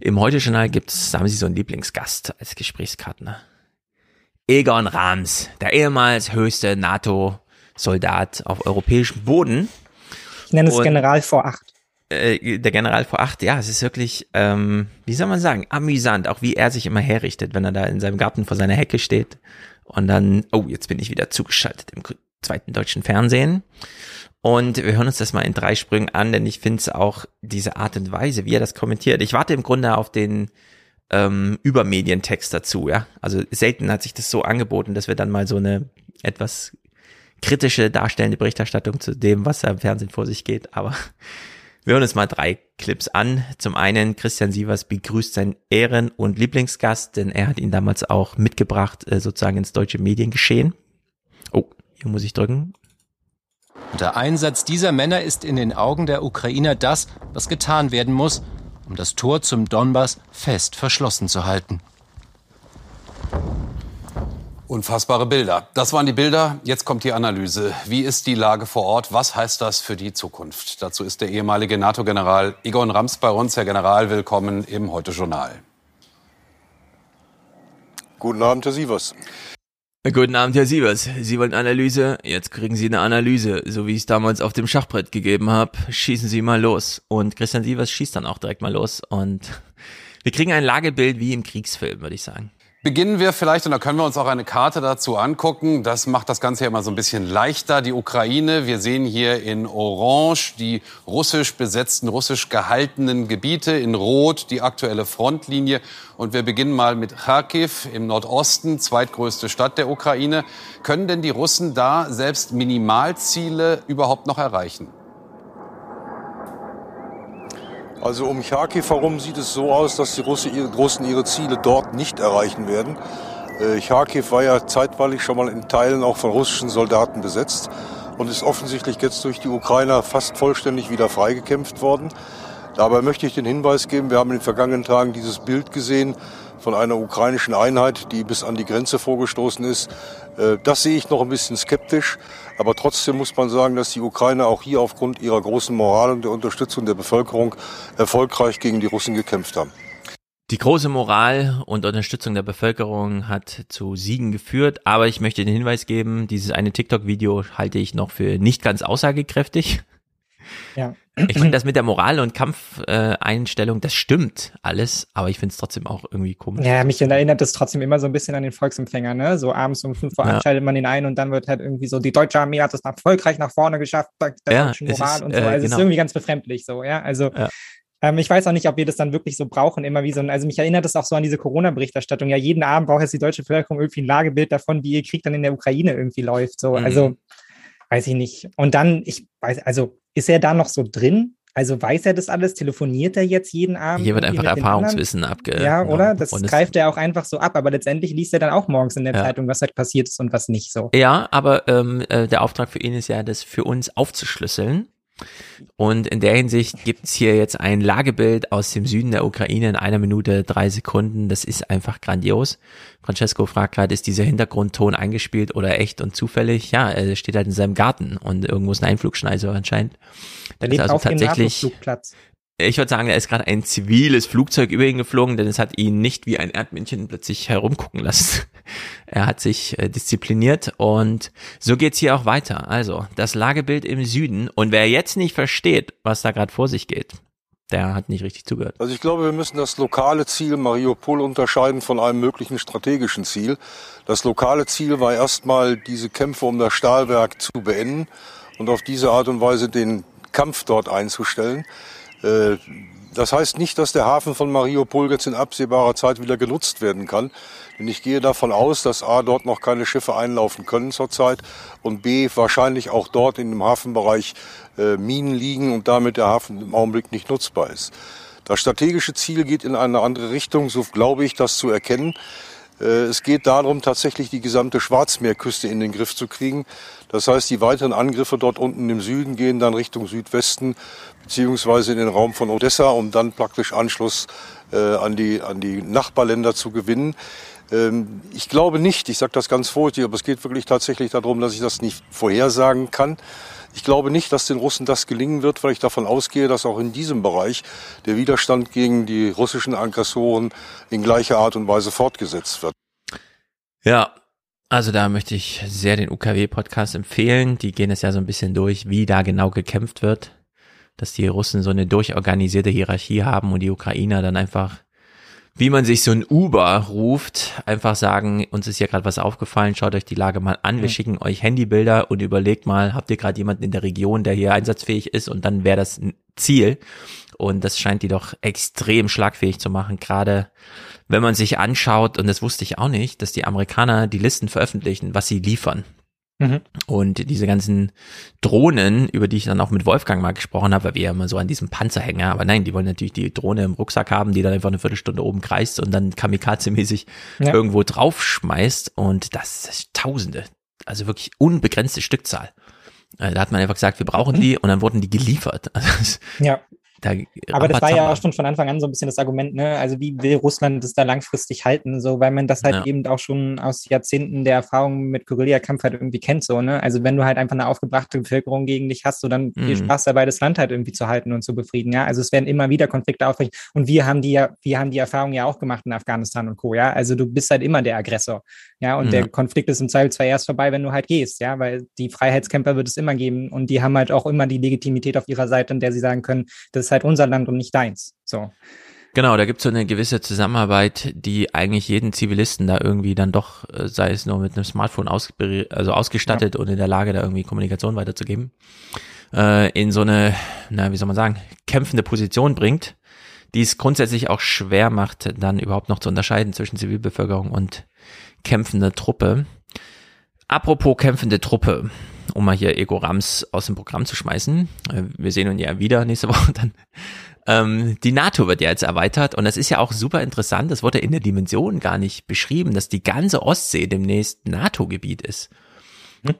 im Heute-Journal gibt's, haben sie so einen Lieblingsgast als Gesprächspartner. Egon Rams, der ehemals höchste NATO-Soldat auf europäischem Boden. Ich nenne es General vor acht äh, der General vor acht, ja, es ist wirklich, ähm, wie soll man sagen, amüsant, auch wie er sich immer herrichtet, wenn er da in seinem Garten vor seiner Hecke steht und dann, oh, jetzt bin ich wieder zugeschaltet im zweiten deutschen Fernsehen. Und wir hören uns das mal in drei Sprüngen an, denn ich finde es auch diese Art und Weise, wie er das kommentiert. Ich warte im Grunde auf den ähm, Übermedientext dazu, ja. Also selten hat sich das so angeboten, dass wir dann mal so eine etwas kritische darstellende Berichterstattung zu dem, was da im Fernsehen vor sich geht, aber wir hören uns mal drei Clips an. Zum einen, Christian Sievers begrüßt seinen Ehren- und Lieblingsgast, denn er hat ihn damals auch mitgebracht, äh, sozusagen ins deutsche Mediengeschehen. Oh, hier muss ich drücken. Der Einsatz dieser Männer ist in den Augen der Ukrainer das, was getan werden muss, um das Tor zum Donbass fest verschlossen zu halten. Unfassbare Bilder. Das waren die Bilder. Jetzt kommt die Analyse. Wie ist die Lage vor Ort? Was heißt das für die Zukunft? Dazu ist der ehemalige NATO-General Egon Rams bei uns. Herr General, willkommen im Heute-Journal. Guten Abend, Herr Sievers. Guten Abend, Herr Sievers. Sie wollen Analyse? Jetzt kriegen Sie eine Analyse, so wie ich es damals auf dem Schachbrett gegeben habe. Schießen Sie mal los. Und Christian Sievers schießt dann auch direkt mal los. Und wir kriegen ein Lagebild wie im Kriegsfilm, würde ich sagen. Beginnen wir vielleicht, und da können wir uns auch eine Karte dazu angucken. Das macht das Ganze ja immer so ein bisschen leichter. Die Ukraine, wir sehen hier in Orange die russisch besetzten, russisch gehaltenen Gebiete, in Rot die aktuelle Frontlinie. Und wir beginnen mal mit Kharkiv im Nordosten, zweitgrößte Stadt der Ukraine. Können denn die Russen da selbst Minimalziele überhaupt noch erreichen? Also um Charkiw herum sieht es so aus, dass die Russen ihre Ziele dort nicht erreichen werden. Äh, Charkiw war ja zeitweilig schon mal in Teilen auch von russischen Soldaten besetzt und ist offensichtlich jetzt durch die Ukrainer fast vollständig wieder freigekämpft worden. Dabei möchte ich den Hinweis geben, wir haben in den vergangenen Tagen dieses Bild gesehen von einer ukrainischen Einheit, die bis an die Grenze vorgestoßen ist. Äh, das sehe ich noch ein bisschen skeptisch. Aber trotzdem muss man sagen, dass die Ukrainer auch hier aufgrund ihrer großen Moral und der Unterstützung der Bevölkerung erfolgreich gegen die Russen gekämpft haben. Die große Moral und Unterstützung der Bevölkerung hat zu Siegen geführt, aber ich möchte den Hinweis geben, dieses eine TikTok-Video halte ich noch für nicht ganz aussagekräftig. Ja. Ich finde das mit der Moral und Kampfeinstellung, äh, das stimmt alles, aber ich finde es trotzdem auch irgendwie komisch. Ja, mich erinnert das trotzdem immer so ein bisschen an den Volksempfänger, ne? So abends um fünf Uhr ja. schaltet man ihn ein und dann wird halt irgendwie so, die deutsche Armee hat es erfolgreich nach vorne geschafft, der ja, deutschen Moral ist, und so. Äh, also genau. es ist irgendwie ganz befremdlich so, ja. Also ja. Ähm, ich weiß auch nicht, ob wir das dann wirklich so brauchen, immer wie so ein, also mich erinnert das auch so an diese Corona-Berichterstattung. Ja, jeden Abend braucht jetzt die deutsche Bevölkerung irgendwie ein Lagebild davon, wie ihr Krieg dann in der Ukraine irgendwie läuft. So, mhm. also weiß ich nicht. Und dann, ich weiß, also ist er da noch so drin? Also weiß er das alles? Telefoniert er jetzt jeden Abend? Hier wird einfach Erfahrungswissen abge. Ja, oder? Das greift er auch einfach so ab, aber letztendlich liest er dann auch morgens in der ja. Zeitung, was halt passiert ist und was nicht so. Ja, aber ähm, äh, der Auftrag für ihn ist ja, das für uns aufzuschlüsseln. Und in der Hinsicht gibt's hier jetzt ein Lagebild aus dem Süden der Ukraine in einer Minute drei Sekunden. Das ist einfach grandios. Francesco fragt gerade, ist dieser Hintergrundton eingespielt oder echt und zufällig? Ja, er steht halt in seinem Garten und irgendwo ist ein Einflugschneise anscheinend. Der lebt also auf tatsächlich, ich würde sagen, da ist gerade ein ziviles Flugzeug über ihn geflogen, denn es hat ihn nicht wie ein Erdmännchen plötzlich herumgucken lassen. er hat sich äh, diszipliniert und so geht's hier auch weiter. Also, das Lagebild im Süden und wer jetzt nicht versteht, was da gerade vor sich geht, der hat nicht richtig zugehört. Also ich glaube, wir müssen das lokale Ziel Mariupol unterscheiden von einem möglichen strategischen Ziel. Das lokale Ziel war erstmal, diese Kämpfe um das Stahlwerk zu beenden und auf diese Art und Weise den Kampf dort einzustellen. Äh, das heißt nicht, dass der Hafen von Mariupol jetzt in absehbarer Zeit wieder genutzt werden kann. Denn ich gehe davon aus, dass A, dort noch keine Schiffe einlaufen können zurzeit und B, wahrscheinlich auch dort in dem Hafenbereich äh, Minen liegen und damit der Hafen im Augenblick nicht nutzbar ist. Das strategische Ziel geht in eine andere Richtung, so glaube ich das zu erkennen. Äh, es geht darum, tatsächlich die gesamte Schwarzmeerküste in den Griff zu kriegen. Das heißt, die weiteren Angriffe dort unten im Süden gehen dann Richtung Südwesten beziehungsweise in den Raum von Odessa, um dann praktisch Anschluss äh, an, die, an die Nachbarländer zu gewinnen. Ähm, ich glaube nicht, ich sage das ganz vorsichtig, aber es geht wirklich tatsächlich darum, dass ich das nicht vorhersagen kann. Ich glaube nicht, dass den Russen das gelingen wird, weil ich davon ausgehe, dass auch in diesem Bereich der Widerstand gegen die russischen Aggressoren in gleicher Art und Weise fortgesetzt wird. Ja, also da möchte ich sehr den UKW-Podcast empfehlen. Die gehen es ja so ein bisschen durch, wie da genau gekämpft wird dass die Russen so eine durchorganisierte Hierarchie haben und die Ukrainer dann einfach, wie man sich so ein Uber ruft, einfach sagen, uns ist hier gerade was aufgefallen, schaut euch die Lage mal an, wir mhm. schicken euch Handybilder und überlegt mal, habt ihr gerade jemanden in der Region, der hier einsatzfähig ist und dann wäre das ein Ziel. Und das scheint die doch extrem schlagfähig zu machen, gerade wenn man sich anschaut, und das wusste ich auch nicht, dass die Amerikaner die Listen veröffentlichen, was sie liefern. Mhm. Und diese ganzen Drohnen, über die ich dann auch mit Wolfgang mal gesprochen habe, weil wir ja immer so an diesem Panzer hängen, aber nein, die wollen natürlich die Drohne im Rucksack haben, die dann einfach eine Viertelstunde oben kreist und dann kamikaze-mäßig ja. irgendwo draufschmeißt und das ist Tausende, also wirklich unbegrenzte Stückzahl. Äh, da hat man einfach gesagt, wir brauchen mhm. die und dann wurden die geliefert. Also ja. Da Aber das war ja auch schon von Anfang an so ein bisschen das Argument, ne? Also wie will Russland das da langfristig halten, so, weil man das halt ja. eben auch schon aus Jahrzehnten der Erfahrung mit Guerillakampf halt irgendwie kennt, so, ne? Also wenn du halt einfach eine aufgebrachte Bevölkerung gegen dich hast, so dann mhm. viel Spaß dabei, das Land halt irgendwie zu halten und zu befrieden, ja? Also es werden immer wieder Konflikte aufbrechen und wir haben die ja, wir haben die Erfahrung ja auch gemacht in Afghanistan und Co., ja? Also du bist halt immer der Aggressor, ja? Und mhm. der Konflikt ist im Zweifel zwar erst vorbei, wenn du halt gehst, ja? Weil die Freiheitskämpfer wird es immer geben und die haben halt auch immer die Legitimität auf ihrer Seite, in der sie sagen können, das halt unser Land und nicht deins. So. Genau, da gibt es so eine gewisse Zusammenarbeit, die eigentlich jeden Zivilisten da irgendwie dann doch, äh, sei es nur mit einem Smartphone aus, also ausgestattet ja. und in der Lage, da irgendwie Kommunikation weiterzugeben, äh, in so eine, na, wie soll man sagen, kämpfende Position bringt, die es grundsätzlich auch schwer macht, dann überhaupt noch zu unterscheiden zwischen Zivilbevölkerung und kämpfender Truppe. Apropos kämpfende Truppe, um mal hier Ego Rams aus dem Programm zu schmeißen. Äh, wir sehen uns ja wieder nächste Woche dann. Ähm, die NATO wird ja jetzt erweitert und das ist ja auch super interessant. Das wurde in der Dimension gar nicht beschrieben, dass die ganze Ostsee demnächst NATO-Gebiet ist.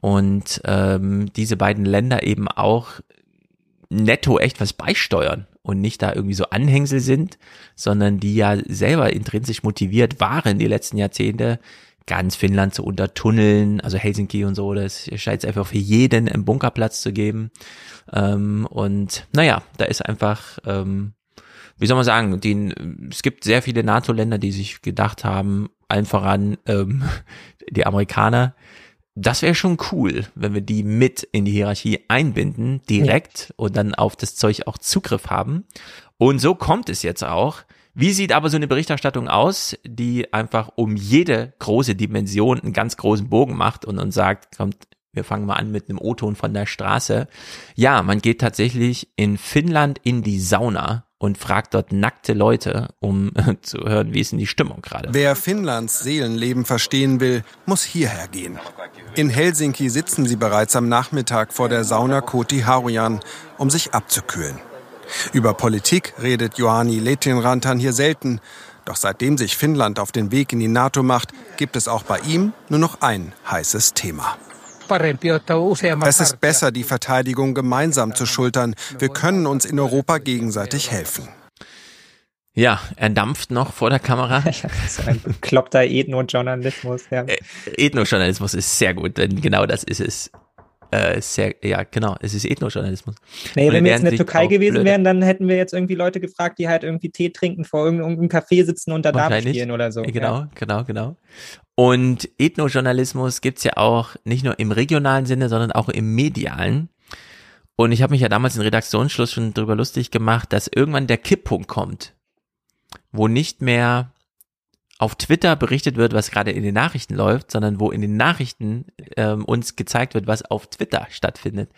Und ähm, diese beiden Länder eben auch netto echt was beisteuern und nicht da irgendwie so Anhängsel sind, sondern die ja selber intrinsisch motiviert waren die letzten Jahrzehnte, ganz Finnland zu untertunneln, also Helsinki und so, das scheint es einfach für jeden einen Bunkerplatz zu geben. Ähm, und naja, da ist einfach, ähm, wie soll man sagen, die, es gibt sehr viele NATO-Länder, die sich gedacht haben, allen voran ähm, die Amerikaner, das wäre schon cool, wenn wir die mit in die Hierarchie einbinden, direkt ja. und dann auf das Zeug auch Zugriff haben. Und so kommt es jetzt auch. Wie sieht aber so eine Berichterstattung aus, die einfach um jede große Dimension einen ganz großen Bogen macht und uns sagt, kommt, wir fangen mal an mit einem O-Ton von der Straße. Ja, man geht tatsächlich in Finnland in die Sauna und fragt dort nackte Leute, um zu hören, wie ist denn die Stimmung gerade. Wer Finnlands Seelenleben verstehen will, muss hierher gehen. In Helsinki sitzen sie bereits am Nachmittag vor der Sauna Koti Harujan, um sich abzukühlen. Über Politik redet Johanni Letinrantan hier selten. Doch seitdem sich Finnland auf den Weg in die NATO macht, gibt es auch bei ihm nur noch ein heißes Thema. Es ist besser, die Verteidigung gemeinsam zu schultern. Wir können uns in Europa gegenseitig helfen. Ja, er dampft noch vor der Kamera. ist ein bekloppter Ethno-Journalismus. Ja. Äh, Ethno-Journalismus ist sehr gut, denn genau das ist es. Äh, sehr, ja, genau, es ist Ethnojournalismus. Nee, wenn wir jetzt in der Türkei gewesen blöde. wären, dann hätten wir jetzt irgendwie Leute gefragt, die halt irgendwie Tee trinken, vor irgendeinem Café sitzen und da Dame spielen oder so. Genau, ja. genau, genau. Und Ethnojournalismus gibt's ja auch nicht nur im regionalen Sinne, sondern auch im medialen. Und ich habe mich ja damals in Redaktionsschluss schon drüber lustig gemacht, dass irgendwann der Kipppunkt kommt, wo nicht mehr auf Twitter berichtet wird, was gerade in den Nachrichten läuft, sondern wo in den Nachrichten ähm, uns gezeigt wird, was auf Twitter stattfindet.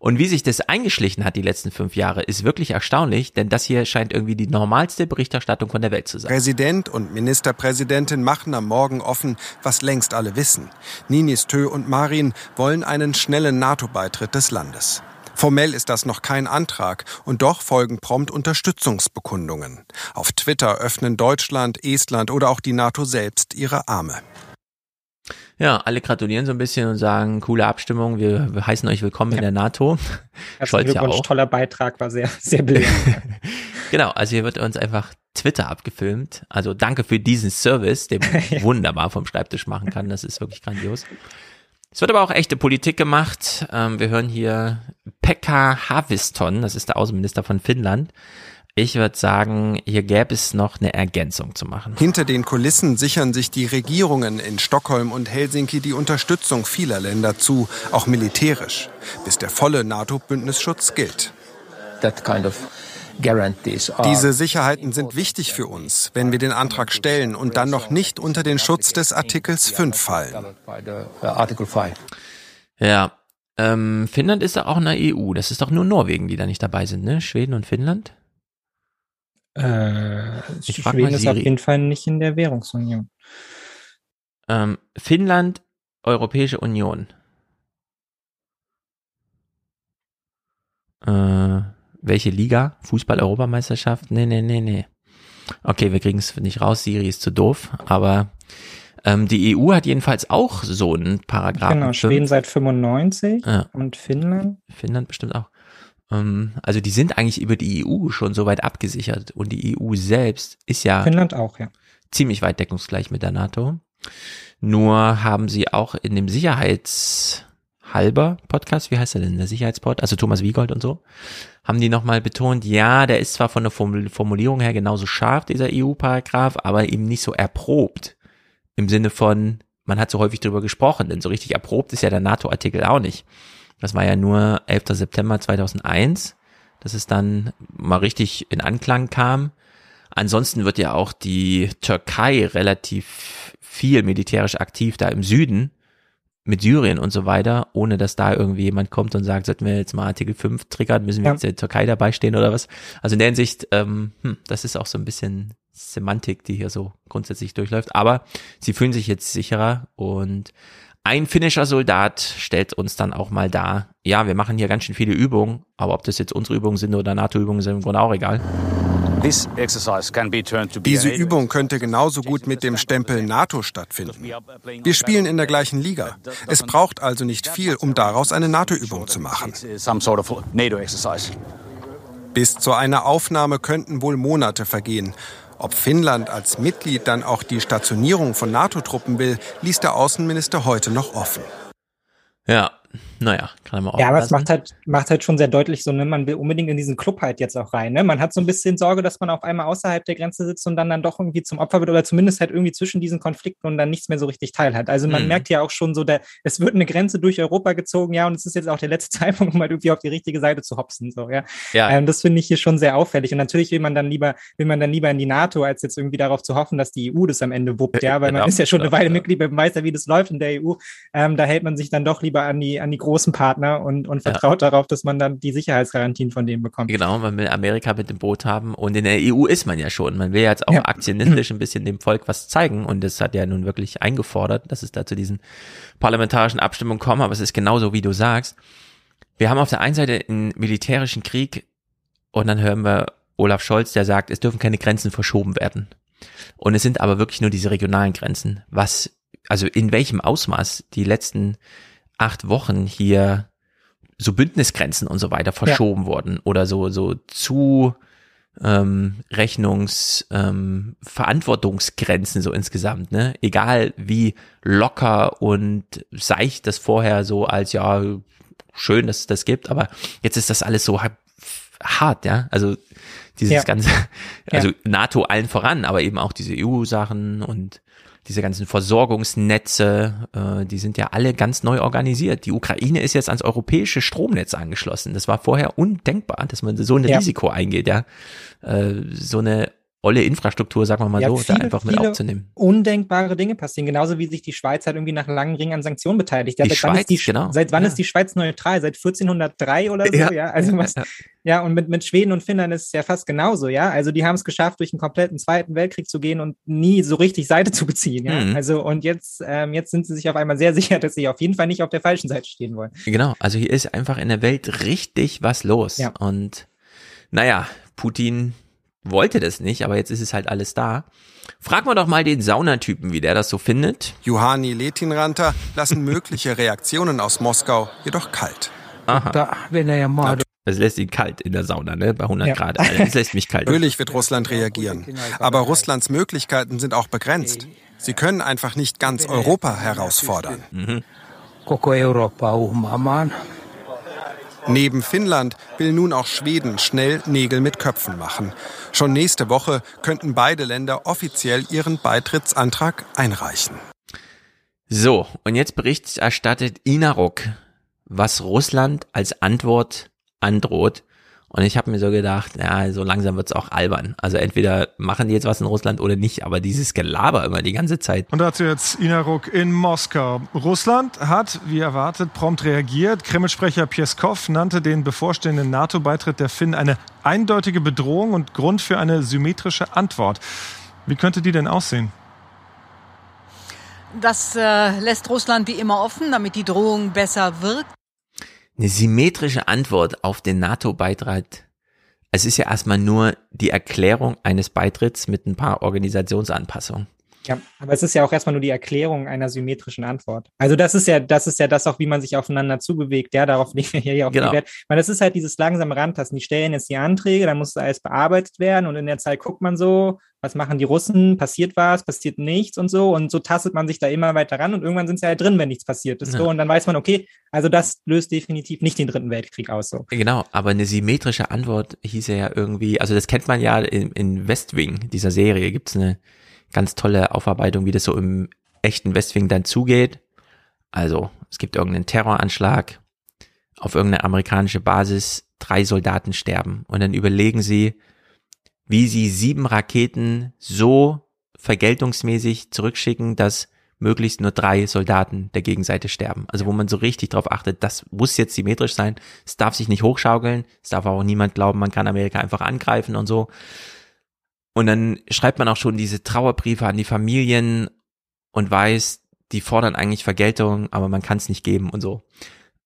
Und wie sich das eingeschlichen hat die letzten fünf Jahre, ist wirklich erstaunlich, denn das hier scheint irgendwie die normalste Berichterstattung von der Welt zu sein. Präsident und Ministerpräsidentin machen am Morgen offen, was längst alle wissen. Ninis Tö und Marin wollen einen schnellen NATO-Beitritt des Landes. Formell ist das noch kein Antrag und doch folgen prompt Unterstützungsbekundungen. Auf Twitter öffnen Deutschland, Estland oder auch die NATO selbst ihre Arme. Ja, alle gratulieren so ein bisschen und sagen, coole Abstimmung, wir, wir heißen euch willkommen ja. in der NATO. Scholz ja auch. toller Beitrag, war sehr, sehr belehrend. genau, also hier wird uns einfach Twitter abgefilmt. Also danke für diesen Service, den man wunderbar vom Schreibtisch machen kann. Das ist wirklich grandios. Es wird aber auch echte Politik gemacht. Ähm, wir hören hier Pekka Haaviston, das ist der Außenminister von Finnland. Ich würde sagen, hier gäbe es noch eine Ergänzung zu machen. Hinter den Kulissen sichern sich die Regierungen in Stockholm und Helsinki die Unterstützung vieler Länder zu, auch militärisch, bis der volle NATO-Bündnisschutz gilt. That kind of diese Sicherheiten sind wichtig für uns, wenn wir den Antrag stellen und dann noch nicht unter den Schutz des Artikels 5 fallen. Ja, ähm, Finnland ist da auch in der EU. Das ist doch nur Norwegen, die da nicht dabei sind, ne? Schweden und Finnland? Äh, ich Schweden ist auf jeden Fall nicht in der Währungsunion. Ähm, Finnland, Europäische Union. Äh, welche Liga? Fußball-Europameisterschaft? Nee, nee, nee, nee. Okay, wir kriegen es nicht raus, Siri ist zu doof, aber ähm, die EU hat jedenfalls auch so einen Paragraphen. Genau, Schweden seit 95 ja. und Finnland. Finnland bestimmt auch. Ähm, also die sind eigentlich über die EU schon so weit abgesichert und die EU selbst ist ja Finnland auch, ja. ziemlich weit deckungsgleich mit der NATO. Nur haben sie auch in dem Sicherheits halber Podcast, wie heißt er denn, der Sicherheitspod, also Thomas Wiegold und so, haben die nochmal betont, ja, der ist zwar von der Formulierung her genauso scharf, dieser EU-Paragraph, aber eben nicht so erprobt. Im Sinne von, man hat so häufig drüber gesprochen, denn so richtig erprobt ist ja der NATO-Artikel auch nicht. Das war ja nur 11. September 2001, dass es dann mal richtig in Anklang kam. Ansonsten wird ja auch die Türkei relativ viel militärisch aktiv da im Süden mit Syrien und so weiter, ohne dass da irgendwie jemand kommt und sagt, sollten wir jetzt mal Artikel 5 triggern, müssen wir ja. jetzt der Türkei dabei stehen oder was. Also in der Hinsicht, ähm, hm, das ist auch so ein bisschen Semantik, die hier so grundsätzlich durchläuft. Aber sie fühlen sich jetzt sicherer und ein finnischer Soldat stellt uns dann auch mal dar, ja, wir machen hier ganz schön viele Übungen, aber ob das jetzt unsere Übungen sind oder NATO-Übungen sind, im Grunde auch egal. Diese Übung könnte genauso gut mit dem Stempel NATO stattfinden. Wir spielen in der gleichen Liga. Es braucht also nicht viel, um daraus eine NATO-Übung zu machen. Bis zu einer Aufnahme könnten wohl Monate vergehen. Ob Finnland als Mitglied dann auch die Stationierung von NATO-Truppen will, ließ der Außenminister heute noch offen. Ja, naja, kann man auch. Ja, aber es macht halt, macht halt schon sehr deutlich so, ne, man will unbedingt in diesen Club halt jetzt auch rein. Ne? Man hat so ein bisschen Sorge, dass man auf einmal außerhalb der Grenze sitzt und dann dann doch irgendwie zum Opfer wird oder zumindest halt irgendwie zwischen diesen Konflikten und dann nichts mehr so richtig teilhat. Also man mhm. merkt ja auch schon so, der, es wird eine Grenze durch Europa gezogen, ja, und es ist jetzt auch der letzte Zeitpunkt, um halt irgendwie auf die richtige Seite zu hopsen. So, ja. ja. Ähm, das finde ich hier schon sehr auffällig. Und natürlich will man dann lieber, will man dann lieber in die NATO, als jetzt irgendwie darauf zu hoffen, dass die EU das am Ende wuppt, ja, weil man ja, ist ja schon eine Weile Mitglied, man weiß ja, wie das läuft in der EU. Ähm, da hält man sich dann doch lieber an die, an die großen Partner Partner und, und vertraut ja. darauf, dass man dann die Sicherheitsgarantien von denen bekommt. Genau, man will Amerika mit dem Boot haben und in der EU ist man ja schon. Man will jetzt auch ja. aktionistisch ein bisschen dem Volk was zeigen und das hat ja nun wirklich eingefordert, dass es da zu diesen parlamentarischen Abstimmungen kommt, aber es ist genauso, wie du sagst. Wir haben auf der einen Seite einen militärischen Krieg und dann hören wir Olaf Scholz, der sagt, es dürfen keine Grenzen verschoben werden. Und es sind aber wirklich nur diese regionalen Grenzen. Was, also in welchem Ausmaß die letzten acht Wochen hier so Bündnisgrenzen und so weiter verschoben ja. wurden oder so so zu ähm, Rechnungs ähm, Verantwortungsgrenzen so insgesamt, ne? Egal wie locker und seicht das vorher so als ja schön, dass es das gibt, aber jetzt ist das alles so hart, ja. Also dieses ja. ganze, also ja. NATO allen voran, aber eben auch diese EU-Sachen und diese ganzen Versorgungsnetze, äh, die sind ja alle ganz neu organisiert. Die Ukraine ist jetzt ans europäische Stromnetz angeschlossen. Das war vorher undenkbar, dass man so ein ja. Risiko eingeht, ja. Äh, so eine olle Infrastruktur, sagen wir mal ja, so, viele, da einfach mit aufzunehmen. Undenkbare Dinge passieren, genauso wie sich die Schweiz halt irgendwie nach langen Ringen an Sanktionen beteiligt. Ja, die seit Schweiz, wann ist die, genau. Seit wann ja. ist die Schweiz neutral? Seit 1403 oder so, ja. ja? Also was, ja, und mit, mit Schweden und Finnland ist es ja fast genauso, ja. Also die haben es geschafft, durch einen kompletten Zweiten Weltkrieg zu gehen und nie so richtig Seite zu beziehen, ja. Mhm. Also und jetzt, ähm, jetzt sind sie sich auf einmal sehr sicher, dass sie auf jeden Fall nicht auf der falschen Seite stehen wollen. Genau, also hier ist einfach in der Welt richtig was los. Ja. Und naja, Putin wollte das nicht, aber jetzt ist es halt alles da. Frag mal doch mal den Saunatypen, wie der das so findet. Johanni Letinranter lassen mögliche Reaktionen aus Moskau jedoch kalt. Aha. Das lässt ihn kalt in der Sauna, ne? Bei 100 ja. Grad. Also das lässt mich kalt. Natürlich wird Russland reagieren. Aber Russlands Möglichkeiten sind auch begrenzt. Sie können einfach nicht ganz Europa herausfordern. Mhm. Neben Finnland will nun auch Schweden schnell Nägel mit Köpfen machen. Schon nächste Woche könnten beide Länder offiziell ihren Beitrittsantrag einreichen. So, und jetzt berichterstattet Inarok, was Russland als Antwort androht und ich habe mir so gedacht, ja, so langsam wird's auch albern. Also entweder machen die jetzt was in Russland oder nicht, aber dieses Gelaber immer die ganze Zeit. Und dazu jetzt Inaruk in Moskau. Russland hat, wie erwartet, prompt reagiert. Kreml-Sprecher Pieskov nannte den bevorstehenden NATO-Beitritt der Finnen eine eindeutige Bedrohung und Grund für eine symmetrische Antwort. Wie könnte die denn aussehen? Das äh, lässt Russland wie immer offen, damit die Drohung besser wirkt eine symmetrische Antwort auf den NATO-Beitritt. Es ist ja erstmal nur die Erklärung eines Beitritts mit ein paar Organisationsanpassungen. Ja, aber es ist ja auch erstmal nur die Erklärung einer symmetrischen Antwort. Also das ist ja, das ist ja das auch, wie man sich aufeinander zubewegt. Ja, darauf legen wir hier auch genau. Wert. Weil das ist halt dieses langsame Rantasten. Die stellen jetzt die Anträge, dann muss alles bearbeitet werden und in der Zeit guckt man so, was machen die Russen, passiert was, passiert nichts und so. Und so tastet man sich da immer weiter ran und irgendwann sind sie halt drin, wenn nichts passiert ist. Ja. So, und dann weiß man, okay, also das löst definitiv nicht den dritten Weltkrieg aus. So. Genau, aber eine symmetrische Antwort hieß ja irgendwie, also das kennt man ja in, in Westwing, dieser Serie, gibt's eine ganz tolle Aufarbeitung, wie das so im echten Westwing dann zugeht. Also es gibt irgendeinen Terroranschlag auf irgendeine amerikanische Basis, drei Soldaten sterben und dann überlegen sie, wie sie sieben Raketen so vergeltungsmäßig zurückschicken, dass möglichst nur drei Soldaten der Gegenseite sterben. Also wo man so richtig darauf achtet, das muss jetzt symmetrisch sein, es darf sich nicht hochschaukeln, es darf auch niemand glauben, man kann Amerika einfach angreifen und so. Und dann schreibt man auch schon diese Trauerbriefe an die Familien und weiß, die fordern eigentlich Vergeltung, aber man kann es nicht geben und so.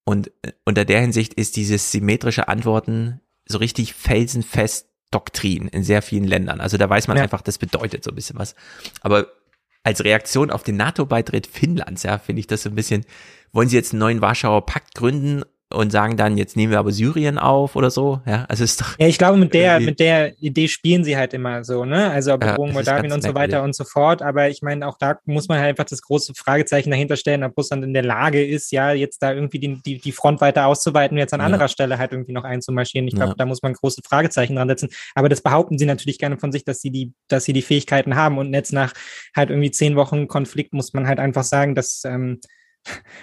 Und äh, unter der Hinsicht ist dieses symmetrische Antworten so richtig felsenfest Doktrin in sehr vielen Ländern. Also da weiß man ja. einfach, das bedeutet so ein bisschen was. Aber als Reaktion auf den NATO-Beitritt Finnlands, ja, finde ich das so ein bisschen, wollen Sie jetzt einen neuen Warschauer Pakt gründen und sagen dann, jetzt nehmen wir aber Syrien auf oder so. Ja, also ist doch. Ja, ich glaube, mit der, mit der Idee spielen sie halt immer so, ne? Also Bedrohung ja, Moldawien und so weiter und so fort. Aber ich meine, auch da muss man halt einfach das große Fragezeichen dahinter stellen, ob Russland in der Lage ist, ja, jetzt da irgendwie die, die, die Front weiter auszuweiten und jetzt an ja. anderer Stelle halt irgendwie noch einzumarschieren. Ich glaube, ja. da muss man große Fragezeichen dran setzen. Aber das behaupten sie natürlich gerne von sich, dass sie die, dass sie die Fähigkeiten haben. Und jetzt nach halt irgendwie zehn Wochen Konflikt muss man halt einfach sagen, dass ähm,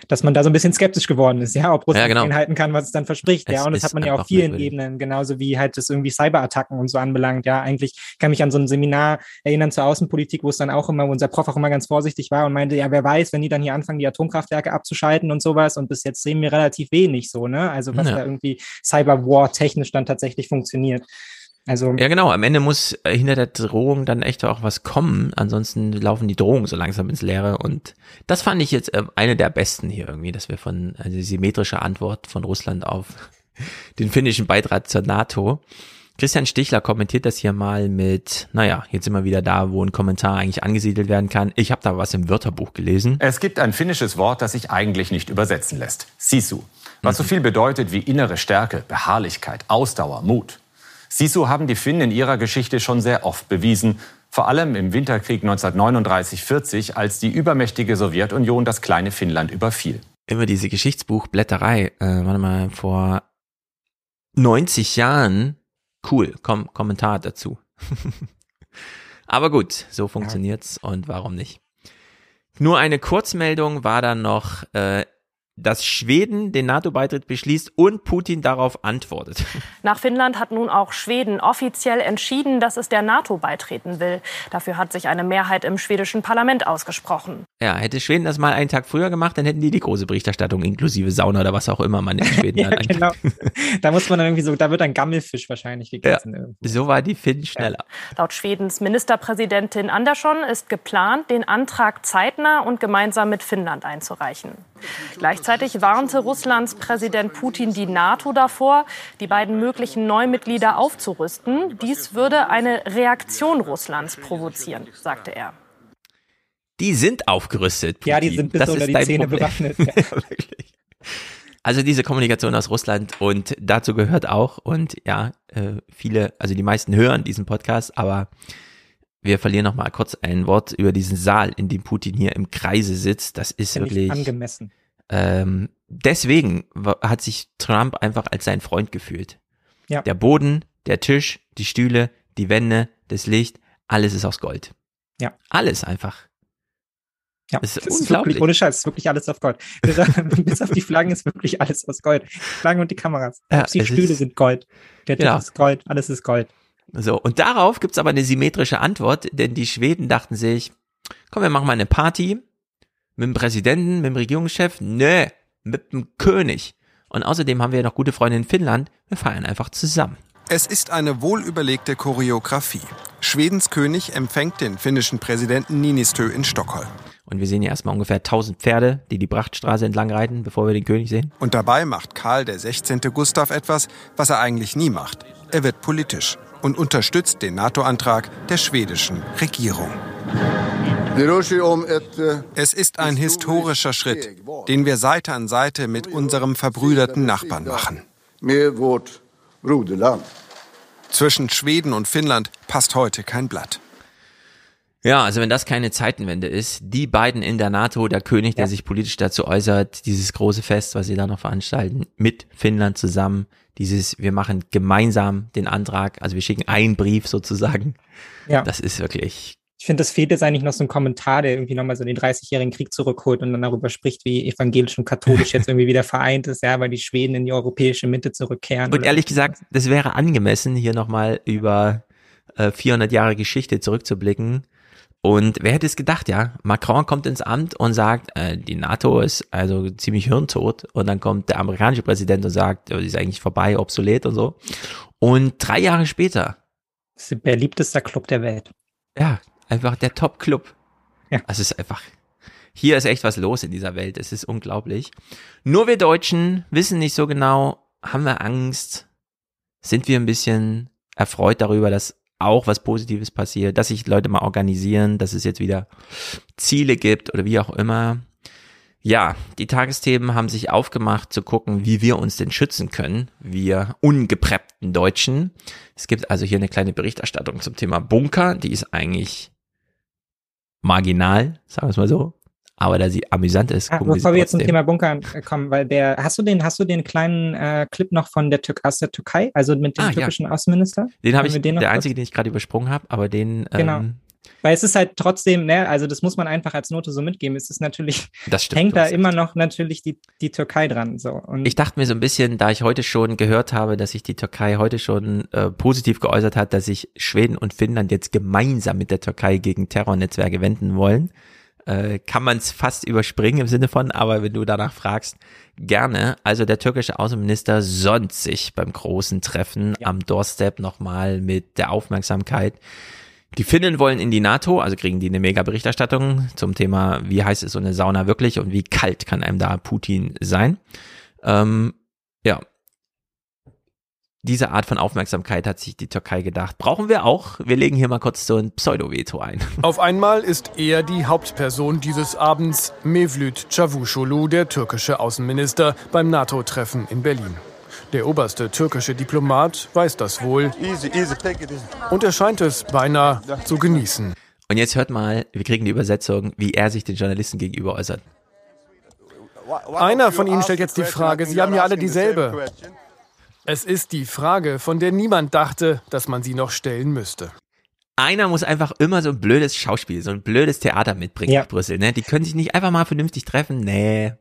dass man da so ein bisschen skeptisch geworden ist, ja, ob Russland ja, genau. einhalten kann, was es dann verspricht, es ja, und das hat man ja auf vielen möglich. Ebenen, genauso wie halt das irgendwie Cyberattacken und so anbelangt, ja, eigentlich kann mich an so ein Seminar erinnern zur Außenpolitik, wo es dann auch immer, wo unser Prof auch immer ganz vorsichtig war und meinte, ja, wer weiß, wenn die dann hier anfangen, die Atomkraftwerke abzuschalten und sowas, und bis jetzt sehen wir relativ wenig so, ne, also was ja. da irgendwie Cyberwar technisch dann tatsächlich funktioniert. Also ja, genau. Am Ende muss äh, hinter der Drohung dann echt auch was kommen. Ansonsten laufen die Drohungen so langsam ins Leere. Und das fand ich jetzt äh, eine der besten hier irgendwie, dass wir von also symmetrische Antwort von Russland auf den finnischen Beitritt zur NATO. Christian Stichler kommentiert das hier mal mit, naja, jetzt sind wir wieder da, wo ein Kommentar eigentlich angesiedelt werden kann. Ich habe da was im Wörterbuch gelesen. Es gibt ein finnisches Wort, das sich eigentlich nicht übersetzen lässt. Sisu. Was mhm. so viel bedeutet wie innere Stärke, Beharrlichkeit, Ausdauer, Mut. Sisu haben die Finnen in ihrer Geschichte schon sehr oft bewiesen, vor allem im Winterkrieg 1939-40, als die übermächtige Sowjetunion das kleine Finnland überfiel. immer diese Geschichtsbuchblätterei. Äh, warte mal, vor 90 Jahren. Cool, komm, Kommentar dazu. Aber gut, so funktioniert's und warum nicht? Nur eine Kurzmeldung war dann noch äh, dass Schweden den NATO-Beitritt beschließt und Putin darauf antwortet. Nach Finnland hat nun auch Schweden offiziell entschieden, dass es der NATO beitreten will. Dafür hat sich eine Mehrheit im schwedischen Parlament ausgesprochen. Ja, hätte Schweden das mal einen Tag früher gemacht, dann hätten die die große Berichterstattung inklusive Sauna oder was auch immer man in Schweden ja, hat. Genau. Da muss man dann irgendwie so, da wird ein Gammelfisch wahrscheinlich gegessen. Ja, so war die Finn schneller. Ja. Laut Schwedens Ministerpräsidentin Andersson ist geplant, den Antrag zeitnah und gemeinsam mit Finnland einzureichen. Gleichzeitig warnte Russlands Präsident Putin die NATO davor, die beiden möglichen Neumitglieder aufzurüsten. Dies würde eine Reaktion Russlands provozieren, sagte er. Die sind aufgerüstet. Putin. Ja, die sind bis das unter die Zähne Problem. bewaffnet. Ja. also diese Kommunikation aus Russland und dazu gehört auch und ja, äh, viele, also die meisten hören diesen Podcast, aber wir verlieren noch mal kurz ein Wort über diesen Saal, in dem Putin hier im Kreise sitzt. Das ist Finde wirklich angemessen. Ähm, deswegen hat sich Trump einfach als sein Freund gefühlt. Ja. Der Boden, der Tisch, die Stühle, die Wände, das Licht, alles ist aus Gold. Ja. Alles einfach. Ja, das ist, das ist wirklich, ohne Scheiß, ist wirklich alles auf Gold. Bis auf die Flaggen ist wirklich alles aus Gold. Die Flaggen und die Kameras. Ja, die Stühle ist, sind Gold. Der Tisch genau. ist Gold, alles ist Gold. So, und darauf gibt's aber eine symmetrische Antwort, denn die Schweden dachten sich, komm, wir machen mal eine Party mit dem Präsidenten, mit dem Regierungschef, nö, mit dem König. Und außerdem haben wir noch gute Freunde in Finnland, wir feiern einfach zusammen. Es ist eine wohlüberlegte Choreografie. Schwedens König empfängt den finnischen Präsidenten Ninistö in Stockholm. Und wir sehen hier erstmal ungefähr 1000 Pferde, die die Prachtstraße entlang reiten, bevor wir den König sehen. Und dabei macht Karl der 16. Gustav etwas, was er eigentlich nie macht. Er wird politisch und unterstützt den NATO-Antrag der schwedischen Regierung. Es ist ein historischer Schritt, den wir Seite an Seite mit unserem verbrüderten Nachbarn machen. Zwischen Schweden und Finnland passt heute kein Blatt. Ja, also wenn das keine Zeitenwende ist, die beiden in der NATO, der König, der ja. sich politisch dazu äußert, dieses große Fest, was sie da noch veranstalten, mit Finnland zusammen, dieses, wir machen gemeinsam den Antrag, also wir schicken einen Brief sozusagen. Ja. Das ist wirklich ich finde, das fehlt jetzt eigentlich noch so ein Kommentar, der irgendwie nochmal so den 30-jährigen Krieg zurückholt und dann darüber spricht, wie evangelisch und katholisch jetzt irgendwie wieder vereint ist, ja, weil die Schweden in die europäische Mitte zurückkehren. Und ehrlich gesagt, das wäre angemessen, hier nochmal über äh, 400 Jahre Geschichte zurückzublicken. Und wer hätte es gedacht, ja? Macron kommt ins Amt und sagt, äh, die NATO ist also ziemlich hirntot. Und dann kommt der amerikanische Präsident und sagt, die ist eigentlich vorbei, obsolet und so. Und drei Jahre später. Das ist der beliebteste Club der Welt. Ja, einfach der Top-Club. Ja. Also es ist einfach, hier ist echt was los in dieser Welt. Es ist unglaublich. Nur wir Deutschen wissen nicht so genau, haben wir Angst? Sind wir ein bisschen erfreut darüber, dass auch was Positives passiert, dass sich Leute mal organisieren, dass es jetzt wieder Ziele gibt oder wie auch immer. Ja, die Tagesthemen haben sich aufgemacht zu gucken, wie wir uns denn schützen können, wir ungepreppten Deutschen. Es gibt also hier eine kleine Berichterstattung zum Thema Bunker, die ist eigentlich marginal, sagen wir es mal so. Aber da sie amüsant ist. Ah, bevor wir jetzt zum Thema Bunker kommen, weil der, hast du den, hast du den kleinen äh, Clip noch von der, Tür aus der Türkei, also mit dem ah, türkischen ja. Außenminister? Den habe ich, den der einzige, den ich gerade übersprungen habe, aber den. Genau. Ähm, weil es ist halt trotzdem, ne, also das muss man einfach als Note so mitgeben. Es ist natürlich, das stimmt, hängt da immer noch natürlich die, die Türkei dran. So. Und ich dachte mir so ein bisschen, da ich heute schon gehört habe, dass sich die Türkei heute schon äh, positiv geäußert hat, dass sich Schweden und Finnland jetzt gemeinsam mit der Türkei gegen Terrornetzwerke wenden wollen, äh, kann man es fast überspringen im Sinne von, aber wenn du danach fragst, gerne. Also der türkische Außenminister sonnt sich beim großen Treffen ja. am Doorstep nochmal mit der Aufmerksamkeit die Finnen wollen in die NATO, also kriegen die eine mega Berichterstattung zum Thema, wie heiß ist so eine Sauna wirklich und wie kalt kann einem da Putin sein. Ähm, ja. Diese Art von Aufmerksamkeit hat sich die Türkei gedacht. Brauchen wir auch. Wir legen hier mal kurz so ein Pseudo-Veto ein. Auf einmal ist er die Hauptperson dieses Abends, Mevlüt Çavuşoğlu, der türkische Außenminister, beim NATO-Treffen in Berlin. Der oberste türkische Diplomat weiß das wohl und er scheint es beinahe zu genießen. Und jetzt hört mal, wir kriegen die Übersetzung, wie er sich den Journalisten gegenüber äußert. Einer von Ihnen stellt jetzt die Frage, Sie haben ja alle dieselbe. Es ist die Frage, von der niemand dachte, dass man sie noch stellen müsste. Einer muss einfach immer so ein blödes Schauspiel, so ein blödes Theater mitbringen ja. nach Brüssel. Ne? Die können sich nicht einfach mal vernünftig treffen. Nee.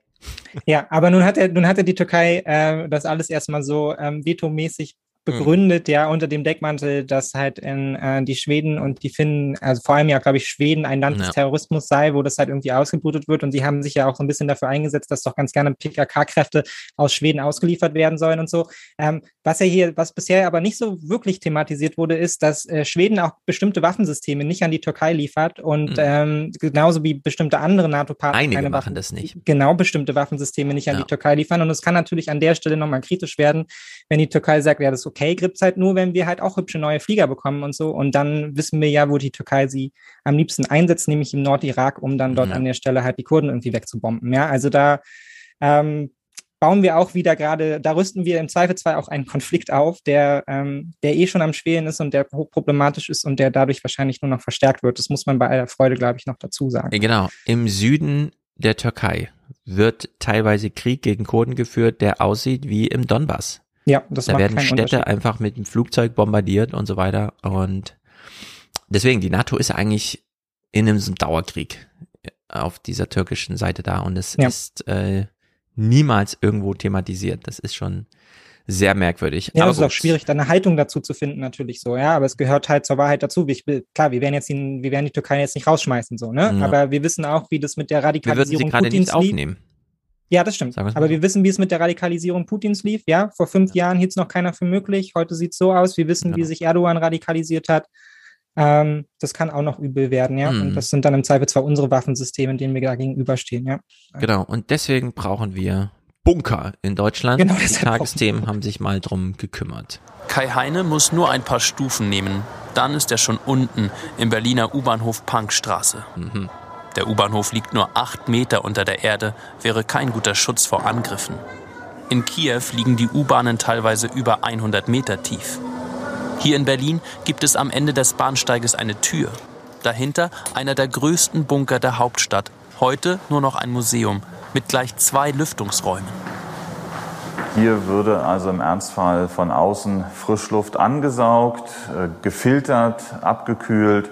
Ja, aber nun hat er, nun hatte die Türkei äh, das alles erstmal so ähm, vetomäßig begründet, mhm. ja, unter dem Deckmantel, dass halt in äh, die Schweden und die Finnen, also vor allem ja, glaube ich, Schweden ein Land ja. des Terrorismus sei, wo das halt irgendwie ausgeblutet wird. Und die haben sich ja auch so ein bisschen dafür eingesetzt, dass doch ganz gerne PKK-Kräfte aus Schweden ausgeliefert werden sollen und so. Ähm, was ja hier, was bisher aber nicht so wirklich thematisiert wurde, ist, dass äh, Schweden auch bestimmte Waffensysteme nicht an die Türkei liefert und mhm. ähm, genauso wie bestimmte andere NATO-Partner. Einige machen Waffen, das nicht. Genau, bestimmte Waffensysteme nicht an ja. die Türkei liefern. Und es kann natürlich an der Stelle nochmal kritisch werden, wenn die Türkei sagt, ja, das ist okay, gibt's halt nur, wenn wir halt auch hübsche neue Flieger bekommen und so. Und dann wissen wir ja, wo die Türkei sie am liebsten einsetzt, nämlich im Nordirak, um dann dort ja. an der Stelle halt die Kurden irgendwie wegzubomben. Ja, also da ähm, bauen wir auch wieder gerade, da rüsten wir im Zweifelsfall auch einen Konflikt auf, der, ähm, der eh schon am Schwelen ist und der hochproblematisch ist und der dadurch wahrscheinlich nur noch verstärkt wird. Das muss man bei aller Freude, glaube ich, noch dazu sagen. Genau. Im Süden der Türkei wird teilweise Krieg gegen Kurden geführt, der aussieht wie im Donbass. Ja, das Da werden Städte einfach mit dem Flugzeug bombardiert und so weiter. Und deswegen, die NATO ist eigentlich in einem Dauerkrieg auf dieser türkischen Seite da und es ja. ist äh, niemals irgendwo thematisiert. Das ist schon sehr merkwürdig. Ja, es ist auch schwierig, da eine Haltung dazu zu finden, natürlich so, ja, aber es gehört halt zur Wahrheit dazu. Ich, klar, wir werden jetzt die, wir werden die Türkei jetzt nicht rausschmeißen, so, ne? Ja. Aber wir wissen auch, wie das mit der Radikalisierung wir würden sie Putins nicht aufnehmen. Ja, das stimmt. Aber wir wissen, wie es mit der Radikalisierung Putins lief. Ja, vor fünf Jahren hielt es noch keiner für möglich. Heute sieht es so aus. Wir wissen, ja. wie sich Erdogan radikalisiert hat. Ähm, das kann auch noch übel werden, ja. Mhm. Und das sind dann im Zweifel zwar unsere Waffensysteme, denen wir da gegenüberstehen, ja. Genau. Und deswegen brauchen wir Bunker in Deutschland. Genau, die Tagesthemen haben sich mal drum gekümmert. Kai Heine muss nur ein paar Stufen nehmen. Dann ist er schon unten im Berliner U-Bahnhof Punkstraße. Mhm. Der U-Bahnhof liegt nur acht Meter unter der Erde, wäre kein guter Schutz vor Angriffen. In Kiew liegen die U-Bahnen teilweise über 100 Meter tief. Hier in Berlin gibt es am Ende des Bahnsteiges eine Tür. Dahinter einer der größten Bunker der Hauptstadt. Heute nur noch ein Museum mit gleich zwei Lüftungsräumen. Hier würde also im Ernstfall von außen Frischluft angesaugt, äh, gefiltert, abgekühlt.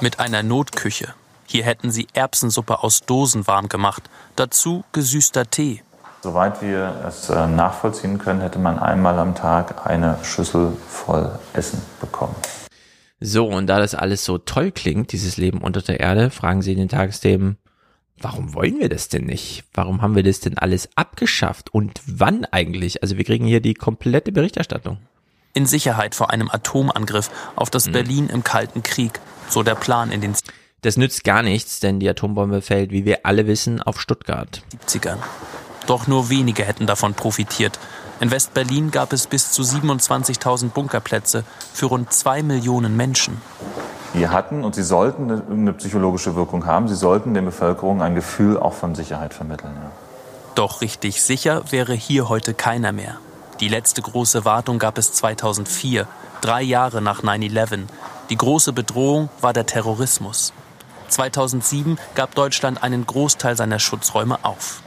Mit einer Notküche. Hier hätten sie Erbsensuppe aus Dosen warm gemacht. Dazu gesüßter Tee. Soweit wir es äh, nachvollziehen können, hätte man einmal am Tag eine Schüssel voll Essen bekommen. So, und da das alles so toll klingt, dieses Leben unter der Erde, fragen Sie in den Tagesthemen, warum wollen wir das denn nicht? Warum haben wir das denn alles abgeschafft? Und wann eigentlich? Also wir kriegen hier die komplette Berichterstattung. In Sicherheit vor einem Atomangriff auf das mhm. Berlin im Kalten Krieg, so der Plan in den das nützt gar nichts, denn die Atombombe fällt, wie wir alle wissen, auf Stuttgart. 70ern. Doch nur wenige hätten davon profitiert. In West-Berlin gab es bis zu 27.000 Bunkerplätze für rund zwei Millionen Menschen. Die hatten und sie sollten eine psychologische Wirkung haben. Sie sollten der Bevölkerung ein Gefühl auch von Sicherheit vermitteln. Ja. Doch richtig sicher wäre hier heute keiner mehr. Die letzte große Wartung gab es 2004, drei Jahre nach 9-11. Die große Bedrohung war der Terrorismus. 2007 gab Deutschland einen Großteil seiner Schutzräume auf.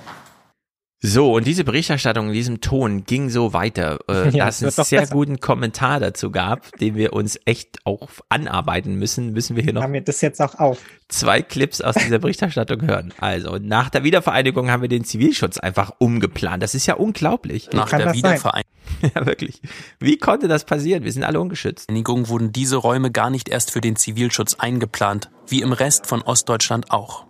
So, und diese Berichterstattung in diesem Ton ging so weiter, äh, ja, dass es einen sehr besser. guten Kommentar dazu gab, den wir uns echt auch anarbeiten müssen, müssen wir hier noch haben wir das jetzt auch auf. zwei Clips aus dieser Berichterstattung hören. Also, nach der Wiedervereinigung haben wir den Zivilschutz einfach umgeplant. Das ist ja unglaublich. Nach der Wiedervereinigung. Ja, wirklich. Wie konnte das passieren? Wir sind alle ungeschützt. Vereinigung wurden diese Räume gar nicht erst für den Zivilschutz eingeplant, wie im Rest von Ostdeutschland auch.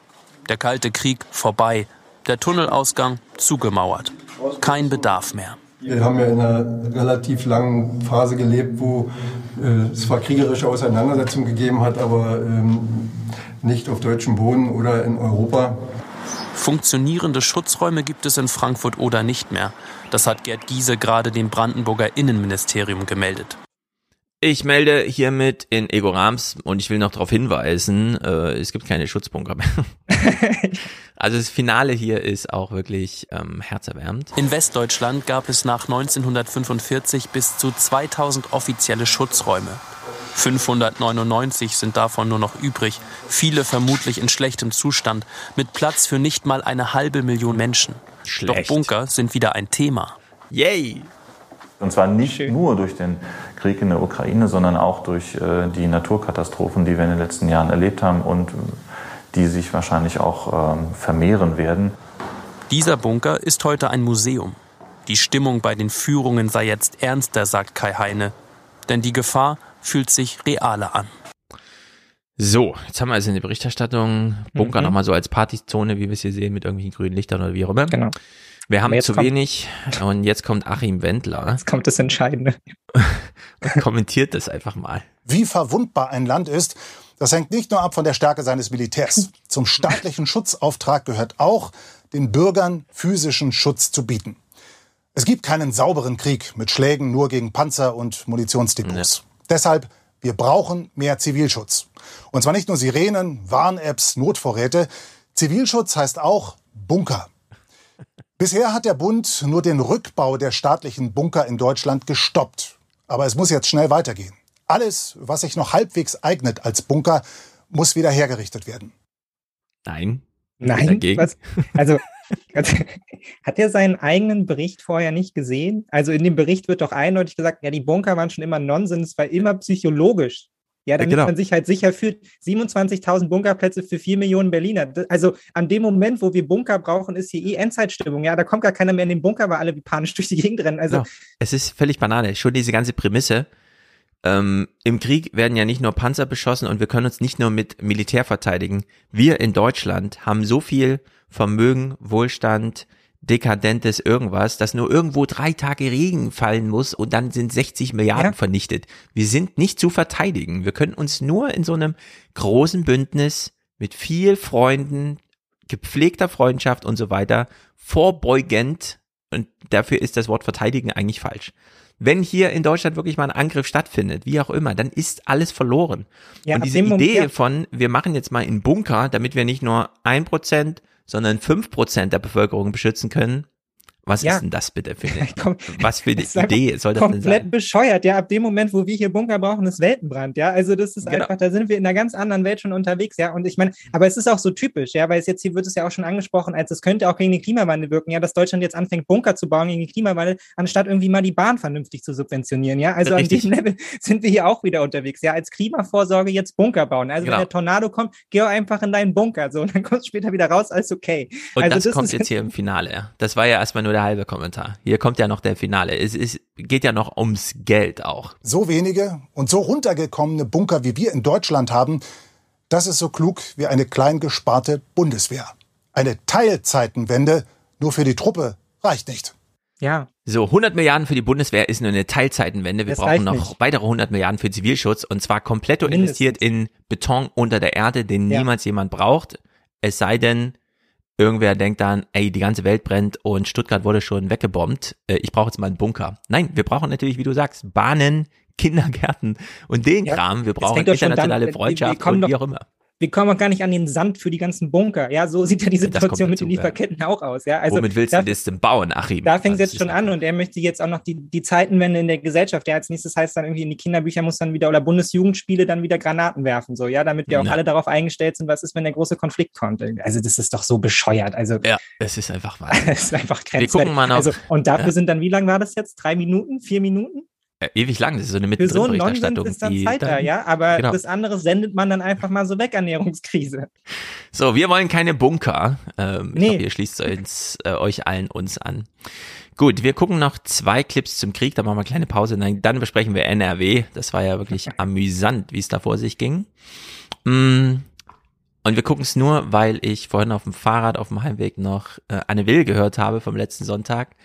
Der Kalte Krieg vorbei, der Tunnelausgang zugemauert. Kein Bedarf mehr. Wir haben ja in einer relativ langen Phase gelebt, wo äh, es zwar kriegerische Auseinandersetzungen gegeben hat, aber ähm, nicht auf deutschem Boden oder in Europa. Funktionierende Schutzräume gibt es in Frankfurt oder nicht mehr. Das hat Gerd Giese gerade dem Brandenburger Innenministerium gemeldet. Ich melde hiermit in Ego Rams und ich will noch darauf hinweisen, äh, es gibt keine Schutzbunker mehr. also das Finale hier ist auch wirklich ähm, herzerwärmend. In Westdeutschland gab es nach 1945 bis zu 2000 offizielle Schutzräume. 599 sind davon nur noch übrig, viele vermutlich in schlechtem Zustand, mit Platz für nicht mal eine halbe Million Menschen. Schlecht. Doch Bunker sind wieder ein Thema. Yay! Und zwar nicht nur durch den Krieg in der Ukraine, sondern auch durch äh, die Naturkatastrophen, die wir in den letzten Jahren erlebt haben und die sich wahrscheinlich auch ähm, vermehren werden. Dieser Bunker ist heute ein Museum. Die Stimmung bei den Führungen sei jetzt ernster, sagt Kai Heine. Denn die Gefahr fühlt sich realer an. So, jetzt haben wir also eine Berichterstattung. Bunker Mhm. nochmal so als Partyzone, wie wir es hier sehen, mit irgendwelchen grünen Lichtern oder wie auch immer. Genau. Wir haben zu kommt- wenig und jetzt kommt Achim Wendler Jetzt kommt das Entscheidende. kommentiert das einfach mal. Wie verwundbar ein Land ist, das hängt nicht nur ab von der Stärke seines Militärs. Zum staatlichen Schutzauftrag gehört auch, den Bürgern physischen Schutz zu bieten. Es gibt keinen sauberen Krieg mit Schlägen nur gegen Panzer und Munitionsdepots. Deshalb, wir brauchen mehr Zivilschutz. Und zwar nicht nur Sirenen, Warn-Apps, Notvorräte. Zivilschutz heißt auch Bunker. Bisher hat der Bund nur den Rückbau der staatlichen Bunker in Deutschland gestoppt. Aber es muss jetzt schnell weitergehen. Alles, was sich noch halbwegs eignet als Bunker, muss wieder hergerichtet werden. Nein. Nein, Dagegen. was? Also, hat er seinen eigenen Bericht vorher nicht gesehen? Also in dem Bericht wird doch eindeutig gesagt, ja, die Bunker waren schon immer Nonsens, weil immer psychologisch. Ja, damit genau. man sich halt sicher fühlt. 27.000 Bunkerplätze für 4 Millionen Berliner. Also an dem Moment, wo wir Bunker brauchen, ist hier eh Endzeitstimmung. Ja, da kommt gar keiner mehr in den Bunker, weil alle wie panisch durch die Gegend rennen. Also Genau. Es ist völlig Banane. Schon diese ganze Prämisse. Ähm, Im Krieg werden ja nicht nur Panzer beschossen und wir können uns nicht nur mit Militär verteidigen. Wir in Deutschland haben so viel Vermögen, Wohlstand, dekadentes irgendwas, dass nur irgendwo drei Tage Regen fallen muss und dann sind 60 Milliarden Ja. vernichtet. Wir sind nicht zu verteidigen. Wir können uns nur in so einem großen Bündnis mit viel Freunden, gepflegter Freundschaft und so weiter vorbeugend und dafür ist das Wort verteidigen eigentlich falsch. Wenn hier in Deutschland wirklich mal ein Angriff stattfindet, wie auch immer, dann ist alles verloren. Ja, und diese dem Moment- Idee ja. von, wir machen jetzt mal einen Bunker, damit wir nicht nur ein Prozent, sondern fünf Prozent der Bevölkerung beschützen können, was Ja. ist denn das bitte für eine, was für eine Das Idee soll das denn komplett bescheuert. Ja, ab dem Moment, wo wir hier Bunker brauchen, ist Weltenbrand. Ja, also das ist Genau. einfach, da sind wir in einer ganz anderen Welt schon unterwegs. Ja, und ich meine, aber es ist auch so typisch, ja, weil es jetzt hier wird es ja auch schon angesprochen, als es könnte auch gegen den Klimawandel wirken, ja, dass Deutschland jetzt anfängt, Bunker zu bauen gegen den Klimawandel, anstatt irgendwie mal die Bahn vernünftig zu subventionieren. Ja, also Richtig. an diesem Level sind wir hier auch wieder unterwegs. Ja, als Klimavorsorge jetzt Bunker bauen. Also Genau. wenn der Tornado kommt, geh auch einfach in deinen Bunker. So, und dann kommst du später wieder raus, alles okay. Und also das, kommt ist jetzt hier im Finale. ja. Das war ja erstmal nur der halbe Kommentar. Hier kommt ja noch der Finale. Es ist, geht ja noch ums Geld auch. So wenige und so runtergekommene Bunker, wie wir in Deutschland haben, das ist so klug wie eine klein gesparte Bundeswehr. Eine Teilzeitenwende nur für die Truppe reicht nicht. Ja. So, 100 Milliarden für die Bundeswehr ist nur eine Teilzeitenwende. Wir Das brauchen noch nicht. weitere 100 Milliarden für Zivilschutz und zwar komplett investiert in Beton unter der Erde, den Ja. niemals jemand braucht. Es sei denn, irgendwer denkt dann, ey, die ganze Welt brennt und Stuttgart wurde schon weggebombt. Äh, Ich brauche jetzt mal einen Bunker. Nein, wir brauchen natürlich, wie du sagst, Bahnen, Kindergärten und den Ja, Kram. Wir brauchen internationale dann- wir- wir Freundschaft kommen und wie auch immer. Wir kommen auch gar nicht an den Sand für die ganzen Bunker. Ja, so sieht ja die Situation mit den Lieferketten auch aus. Ja, also Womit willst da, du das denn bauen, Achim? da fängt es Das jetzt schon an und er möchte jetzt auch noch die, die Zeitenwende in der Gesellschaft. Ja, als nächstes heißt dann irgendwie in die Kinderbücher muss dann wieder oder Bundesjugendspiele dann wieder Granaten werfen. So, ja, damit wir auch Ja. alle darauf eingestellt sind, was ist, wenn der große Konflikt kommt. Also das ist doch so bescheuert. Also Ja, es ist einfach wahr. das ist einfach Wir grenzwertig. gucken mal noch. Also, und dafür Ja. sind dann, wie lang war das jetzt? Drei Minuten? Vier Minuten? Äh, ewig lang, das ist so eine so Mittendrin-Berichterstattung. ist dann Zeit da, ja. Aber Genau. das andere sendet man dann einfach mal so weg, Ernährungskrise. So, wir wollen keine Bunker. Ähm, Ich Nee. ihr schließt uns, äh, euch allen uns an. Gut, wir gucken noch zwei Clips zum Krieg, dann machen wir eine kleine Pause, dann, dann besprechen wir NRW. Das war ja wirklich amüsant, wie es da vor sich ging. Mm, Und wir gucken es nur, weil ich vorhin auf dem Fahrrad auf dem Heimweg noch äh, Anne Will gehört habe vom letzten Sonntag,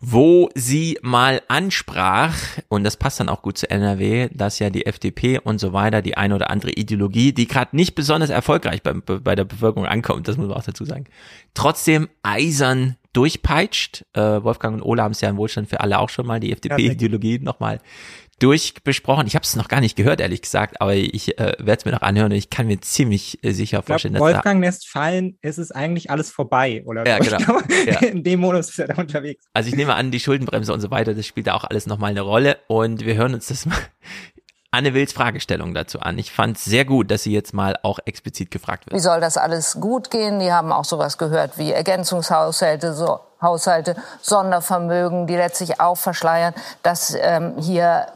wo sie mal ansprach, und das passt dann auch gut zu NRW, dass ja die FDP und so weiter, die eine oder andere Ideologie, die gerade nicht besonders erfolgreich bei, bei der Bevölkerung ankommt, das muss man auch dazu sagen, trotzdem eisern durchpeitscht. Äh, Wolfgang und Ola haben es ja im Wohlstand für alle auch schon mal, die FDP-Ideologie nochmal durchbesprochen. Ich habe es noch gar nicht gehört, ehrlich gesagt, aber ich äh, werde es mir noch anhören und ich kann mir ziemlich äh, sicher Ich vorstellen, glaub, dass da Wolfgang lässt fallen, es ist eigentlich alles vorbei, oder? Ja, genau. Ich glaube, Ja. In dem Modus ist er da unterwegs. Also ich nehme an, die Schuldenbremse und so weiter, das spielt da auch alles nochmal eine Rolle und wir hören uns das mal Anne Wills Fragestellung dazu an. Ich fand es sehr gut, dass sie jetzt mal auch explizit gefragt wird. Wie soll das alles gut gehen? Die haben auch sowas gehört wie Ergänzungshaushalte, so Haushalte, Sondervermögen, die letztlich auch verschleiern, dass ähm, hier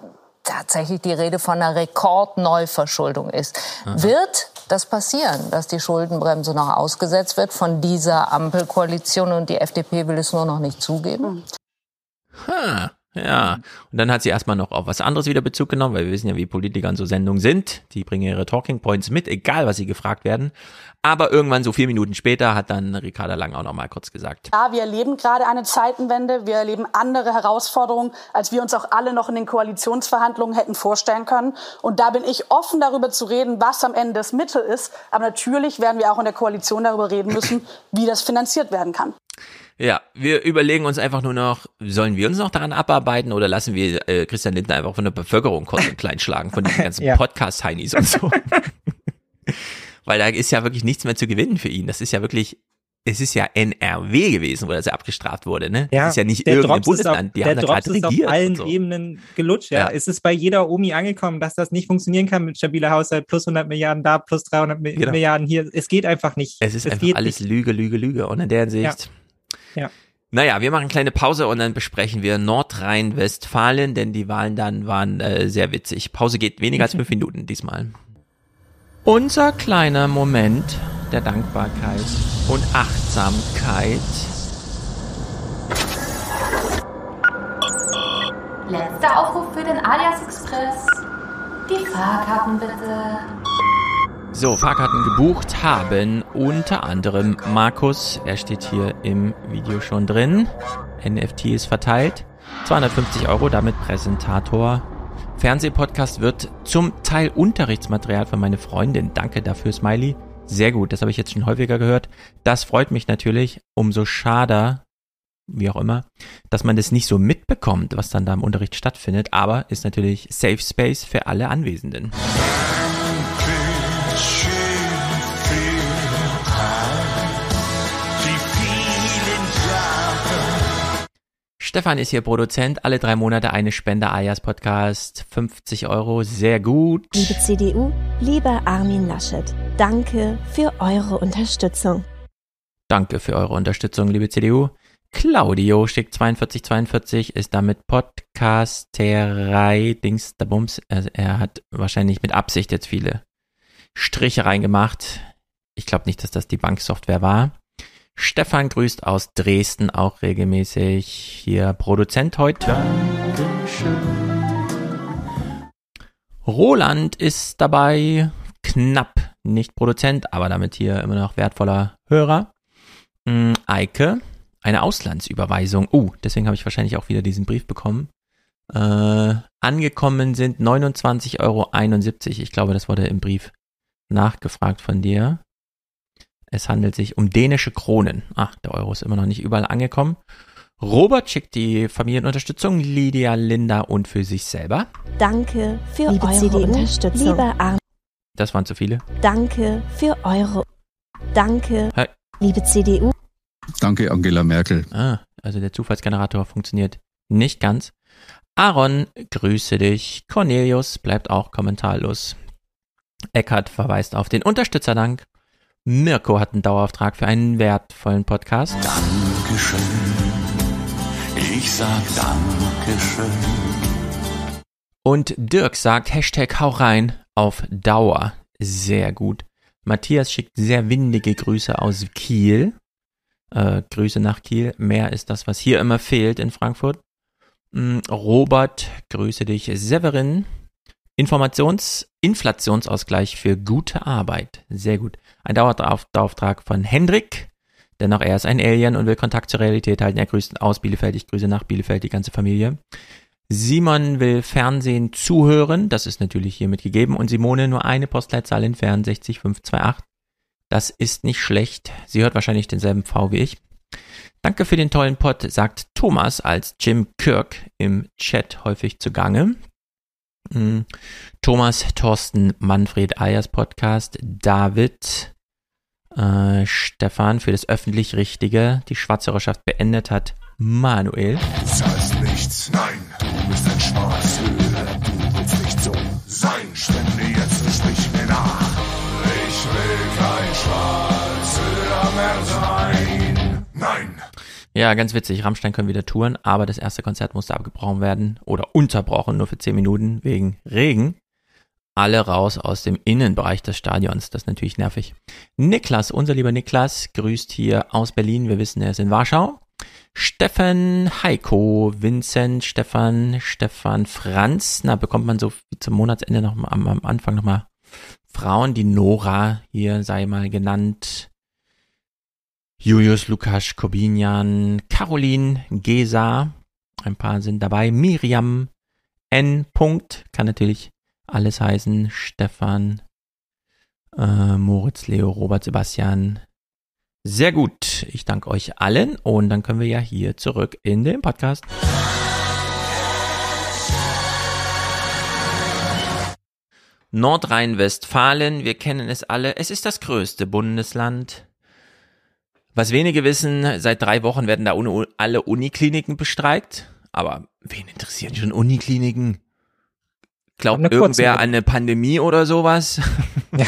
tatsächlich die Rede von einer Rekordneuverschuldung ist. Aha. Wird das passieren, dass die Schuldenbremse noch ausgesetzt wird von dieser Ampelkoalition und die FDP will es nur noch nicht zugeben? Ha. Ja, und dann hat sie erstmal noch auf was anderes wieder Bezug genommen, weil wir wissen ja, wie Politiker an so Sendungen sind. Die bringen ihre Talking Points mit, egal was sie gefragt werden. Aber irgendwann, so vier Minuten später, hat dann Ricarda Lang auch noch mal kurz gesagt. Ja, wir erleben gerade eine Zeitenwende. Wir erleben andere Herausforderungen, als wir uns auch alle noch in den Koalitionsverhandlungen hätten vorstellen können. Und da bin ich offen darüber zu reden, was am Ende das Mittel ist. Aber natürlich werden wir auch in der Koalition darüber reden müssen, wie das finanziert werden kann. Ja, wir überlegen uns einfach nur noch, sollen wir uns noch daran abarbeiten oder lassen wir äh, Christian Lindner einfach von der Bevölkerung kurz und klein schlagen, von den ganzen ja. Podcast-Heinis und so. Weil da ist ja wirklich nichts mehr zu gewinnen für ihn. Das ist ja wirklich, es ist ja NRW gewesen, wo er sehr abgestraft wurde, ne? Ja, das ist ja nicht irgendein Bundesland, die der haben Drops da gerade regiert. auf allen so. Ebenen gelutscht, ja. ja. Es ist bei jeder Omi angekommen, dass das nicht funktionieren kann mit stabiler Haushalt, plus 100 Milliarden da, plus 300 genau. Milliarden hier. Es geht einfach nicht. Es ist es einfach alles nicht. Lüge, Lüge, Lüge. Und in der Hinsicht, ja. Ja. Naja, wir machen eine kleine Pause und dann besprechen wir Nordrhein-Westfalen, denn die Wahlen dann waren äh, sehr witzig. Pause geht weniger als fünf Minuten diesmal. Unser kleiner Moment der Dankbarkeit und Achtsamkeit. Letzter Aufruf für den Alias Express. Die Fahrkarten bitte. So, Fahrkarten gebucht haben unter anderem Markus, er steht hier im Video schon drin. NFT ist verteilt. 250 Euro, damit Präsentator. Fernsehpodcast wird zum Teil Unterrichtsmaterial für meine Freundin. Danke dafür, Smiley. Sehr gut, das habe ich jetzt schon häufiger gehört. Das freut mich natürlich. Umso schade, wie auch immer, dass man das nicht so mitbekommt, was dann da im Unterricht stattfindet. Aber ist natürlich Safe Space für alle Anwesenden. Stefan ist hier Produzent, alle drei Monate eine Spende Ayas Podcast, 50 Euro, sehr gut. Liebe CDU, lieber Armin Laschet, danke für eure Unterstützung. Danke für eure Unterstützung, liebe CDU. Claudio schickt 4242, ist damit Podcasterei, Dings, der Bums. Also er hat wahrscheinlich mit Absicht jetzt viele Striche reingemacht. Ich glaube nicht, dass das die Banksoftware war. Stefan grüßt aus Dresden auch regelmäßig. Hier Produzent heute. Dankeschön. Roland ist dabei. Knapp nicht Produzent, aber damit hier immer noch wertvoller Hörer. Mm, Eike, eine Auslandsüberweisung. Uh, deswegen habe ich wahrscheinlich auch wieder diesen Brief bekommen. Äh, angekommen sind 29,71 Euro. Ich glaube, das wurde im Brief nachgefragt von dir. Es handelt sich um dänische Kronen. Ach, der Euro ist immer noch nicht überall angekommen. Robert schickt die Familienunterstützung, Lydia, Linda und für sich selber. Danke für Liebe eure CDU, Unterstützung. Lieber Arm. Das waren zu viele. Danke für eure. Danke, hey. liebe CDU. Danke, Angela Merkel. Ah, also der Zufallsgenerator funktioniert nicht ganz. Aaron, grüße dich. Cornelius bleibt auch kommentarlos. Eckhardt verweist auf den Unterstützerdank. Mirko hat einen Dauerauftrag für einen wertvollen Podcast. Dankeschön. Ich sag Dankeschön. Und Dirk sagt Hashtag hau rein auf Dauer. Sehr gut. Matthias schickt sehr windige Grüße aus Kiel. Äh, Grüße nach Kiel. Mehr ist das, was hier immer fehlt in Frankfurt. Mm, Robert, grüße dich. Severin, Informations-, Inflationsausgleich für gute Arbeit. Sehr gut. Ein Dauerauftrag von Hendrik, denn auch er ist ein Alien und will Kontakt zur Realität halten. Er grüßt aus Bielefeld, ich grüße nach Bielefeld die ganze Familie. Simon will Fernsehen zuhören, das ist natürlich hiermit gegeben. Und Simone nur eine Postleitzahl entfernt, 60528. Das ist nicht schlecht. Sie hört wahrscheinlich denselben V wie ich. Danke für den tollen Pod, sagt Thomas als Jim Kirk im Chat häufig zugange. Hm. Thomas, Thorsten, Manfred Ayers Podcast, David, äh, Stefan für das öffentlich Richtige, die Schwarzhörerschaft beendet hat, Manuel. Du zahlst nichts, nein, du bist ein Schwarzhörer, Ja, ganz witzig. Rammstein können wieder touren, aber das erste Konzert musste abgebrochen werden oder unterbrochen, nur für 10 Minuten wegen Regen. Alle raus aus dem Innenbereich des Stadions. Das ist natürlich nervig. Niklas, unser lieber Niklas, grüßt hier aus Berlin. Wir wissen, er ist in Warschau. Stefan, Heiko, Vincent, Stefan, Stefan, Franz. Na, bekommt man so zum Monatsende noch am, am Anfang nochmal Frauen. Die Nora hier sei mal genannt. Julius, Lukas, Kobinian, Caroline, Gesa, ein paar sind dabei, Miriam, N. Punkt, kann natürlich alles heißen, Stefan, äh, Moritz, Leo, Robert, Sebastian. Sehr gut, ich danke euch allen und dann können wir ja hier zurück in den Podcast. Nordrhein-Westfalen, wir kennen es alle, es ist das größte Bundesland was wenige wissen, seit drei Wochen werden da alle Unikliniken bestreikt. Aber wen interessieren schon Unikliniken? Glaubt irgendwer an eine Pandemie oder sowas? Ja.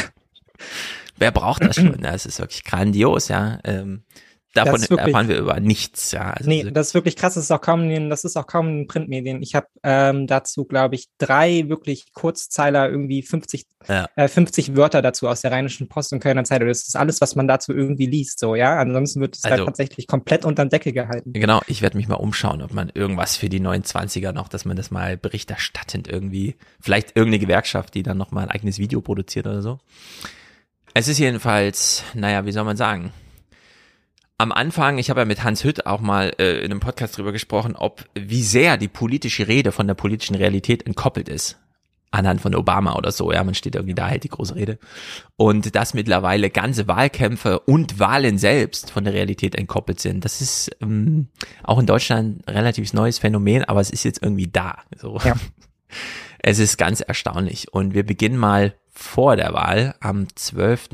Wer braucht das schon? Das ist wirklich grandios, ja. Ähm, Davon wirklich, erfahren wir über nichts, ja. Also nee, das ist wirklich krass. Das ist auch kaum in, das ist auch kaum in Printmedien. Ich habe ähm, dazu, glaube ich, drei wirklich Kurzzeiler, irgendwie 50, ja. äh, 50 Wörter dazu aus der Rheinischen Post und Kölner Zeitung. Das ist alles, was man dazu irgendwie liest, so, ja. Ansonsten wird es halt also, halt tatsächlich komplett unter Decke gehalten. Genau, ich werde mich mal umschauen, ob man irgendwas für die 29er noch, dass man das mal berichterstattend irgendwie, vielleicht irgendeine Gewerkschaft, die dann noch mal ein eigenes Video produziert oder so. Es ist jedenfalls, naja, wie soll man sagen, am Anfang, ich habe ja mit Hans Hütt auch mal äh, in einem Podcast drüber gesprochen, ob wie sehr die politische Rede von der politischen Realität entkoppelt ist. Anhand von Obama oder so, ja, man steht irgendwie da, hält die große Rede. Und dass mittlerweile ganze Wahlkämpfe und Wahlen selbst von der Realität entkoppelt sind. Das ist ähm, auch in Deutschland ein relativ neues Phänomen, aber es ist jetzt irgendwie da. So. Ja. Es ist ganz erstaunlich. Und wir beginnen mal vor der Wahl am 12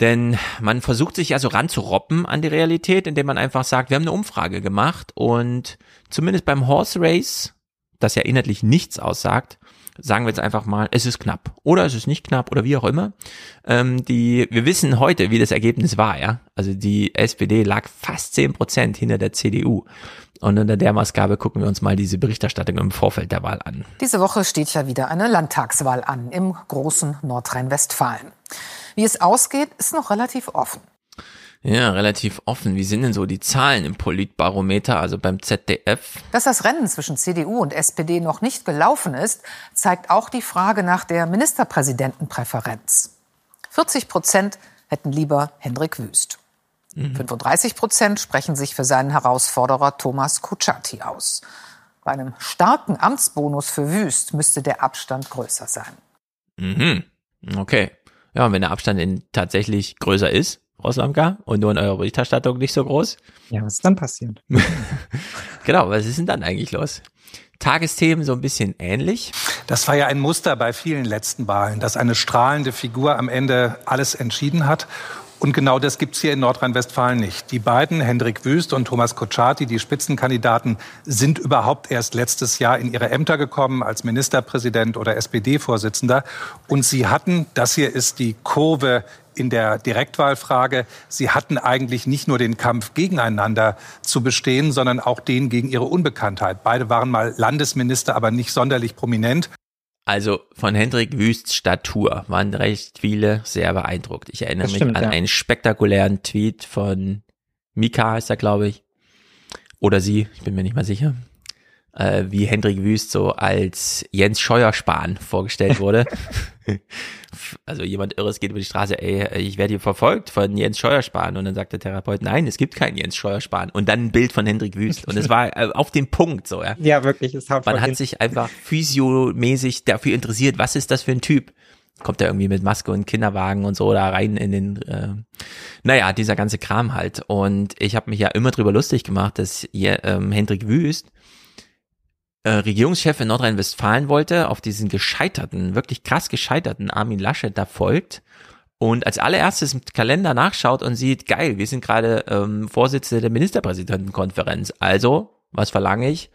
denn man versucht sich ja so ranzuroppen an die Realität, indem man einfach sagt, wir haben eine Umfrage gemacht und zumindest beim Horse Race, das ja inhaltlich nichts aussagt, sagen wir jetzt einfach mal, es ist knapp oder es ist nicht knapp oder wie auch immer. Ähm, die, wir wissen heute, wie das Ergebnis war, ja. Also die SPD lag fast zehn Prozent hinter der CDU. Und unter der Maßgabe gucken wir uns mal diese Berichterstattung im Vorfeld der Wahl an. Diese Woche steht ja wieder eine Landtagswahl an im großen Nordrhein-Westfalen. Wie es ausgeht, ist noch relativ offen. Ja, relativ offen. Wie sind denn so die Zahlen im Politbarometer, also beim ZDF? Dass das Rennen zwischen CDU und SPD noch nicht gelaufen ist, zeigt auch die Frage nach der Ministerpräsidentenpräferenz. 40 Prozent hätten lieber Hendrik Wüst. 35 mhm. Prozent sprechen sich für seinen Herausforderer Thomas Kutschaty aus. Bei einem starken Amtsbonus für Wüst müsste der Abstand größer sein. Mhm. Okay. Ja, und wenn der Abstand in tatsächlich größer ist, Roslamka, und nur in eurer Berichterstattung nicht so groß. Ja, was ist dann passiert? genau, was ist denn dann eigentlich los? Tagesthemen so ein bisschen ähnlich. Das war ja ein Muster bei vielen letzten Wahlen, dass eine strahlende Figur am Ende alles entschieden hat. Und genau das gibt's hier in Nordrhein-Westfalen nicht. Die beiden, Hendrik Wüst und Thomas Kutschaty, die Spitzenkandidaten, sind überhaupt erst letztes Jahr in ihre Ämter gekommen als Ministerpräsident oder SPD-Vorsitzender. Und sie hatten, das hier ist die Kurve in der Direktwahlfrage, sie hatten eigentlich nicht nur den Kampf gegeneinander zu bestehen, sondern auch den gegen ihre Unbekanntheit. Beide waren mal Landesminister, aber nicht sonderlich prominent. Also von Hendrik Wüsts Statur waren recht viele sehr beeindruckt. Ich erinnere mich an ja. einen spektakulären Tweet von Mika, ist er, glaube ich. Oder sie, ich bin mir nicht mal sicher. Äh, wie Hendrik Wüst so als Jens Scheuerspahn vorgestellt wurde. also jemand Irres geht über die Straße, ey, ich werde hier verfolgt von Jens Scheuerspahn. Und dann sagt der Therapeut, nein, es gibt keinen Jens Scheuerspahn. Und dann ein Bild von Hendrik Wüst. Und es war äh, auf den Punkt so, ja. Ja, wirklich. Es hat Man hat sich einfach physiomäßig dafür interessiert, was ist das für ein Typ? Kommt er irgendwie mit Maske und Kinderwagen und so da rein in den, äh, naja, dieser ganze Kram halt. Und ich habe mich ja immer drüber lustig gemacht, dass hier, ähm, Hendrik Wüst äh, Regierungschef in Nordrhein-Westfalen wollte, auf diesen gescheiterten, wirklich krass gescheiterten Armin Laschet da folgt und als allererstes im Kalender nachschaut und sieht, geil, wir sind gerade ähm, Vorsitzende der Ministerpräsidentenkonferenz. Also, was verlange ich?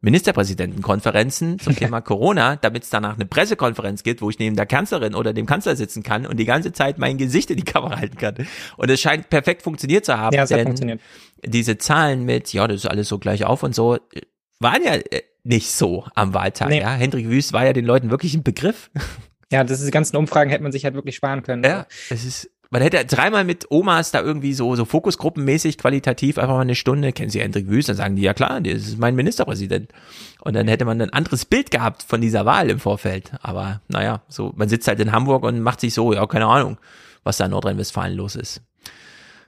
Ministerpräsidentenkonferenzen zum Thema Corona, damit es danach eine Pressekonferenz gibt, wo ich neben der Kanzlerin oder dem Kanzler sitzen kann und die ganze Zeit mein Gesicht in die Kamera halten kann. Und es scheint perfekt funktioniert zu haben. Ja, funktioniert. Diese Zahlen mit, ja, das ist alles so gleich auf und so, waren ja äh, nicht so am Wahltag. Nee. Ja, Hendrik Wüst war ja den Leuten wirklich ein Begriff. Ja, das diese ganzen Umfragen hätte man sich halt wirklich sparen können. Ja, es ist man hätte dreimal mit Omas da irgendwie so, so Fokusgruppenmäßig qualitativ einfach mal eine Stunde, kennen Sie Hendrik Wüst, dann sagen die, ja klar, das ist mein Ministerpräsident. Und dann hätte man ein anderes Bild gehabt von dieser Wahl im Vorfeld. Aber naja, so, man sitzt halt in Hamburg und macht sich so, ja, keine Ahnung, was da in Nordrhein-Westfalen los ist.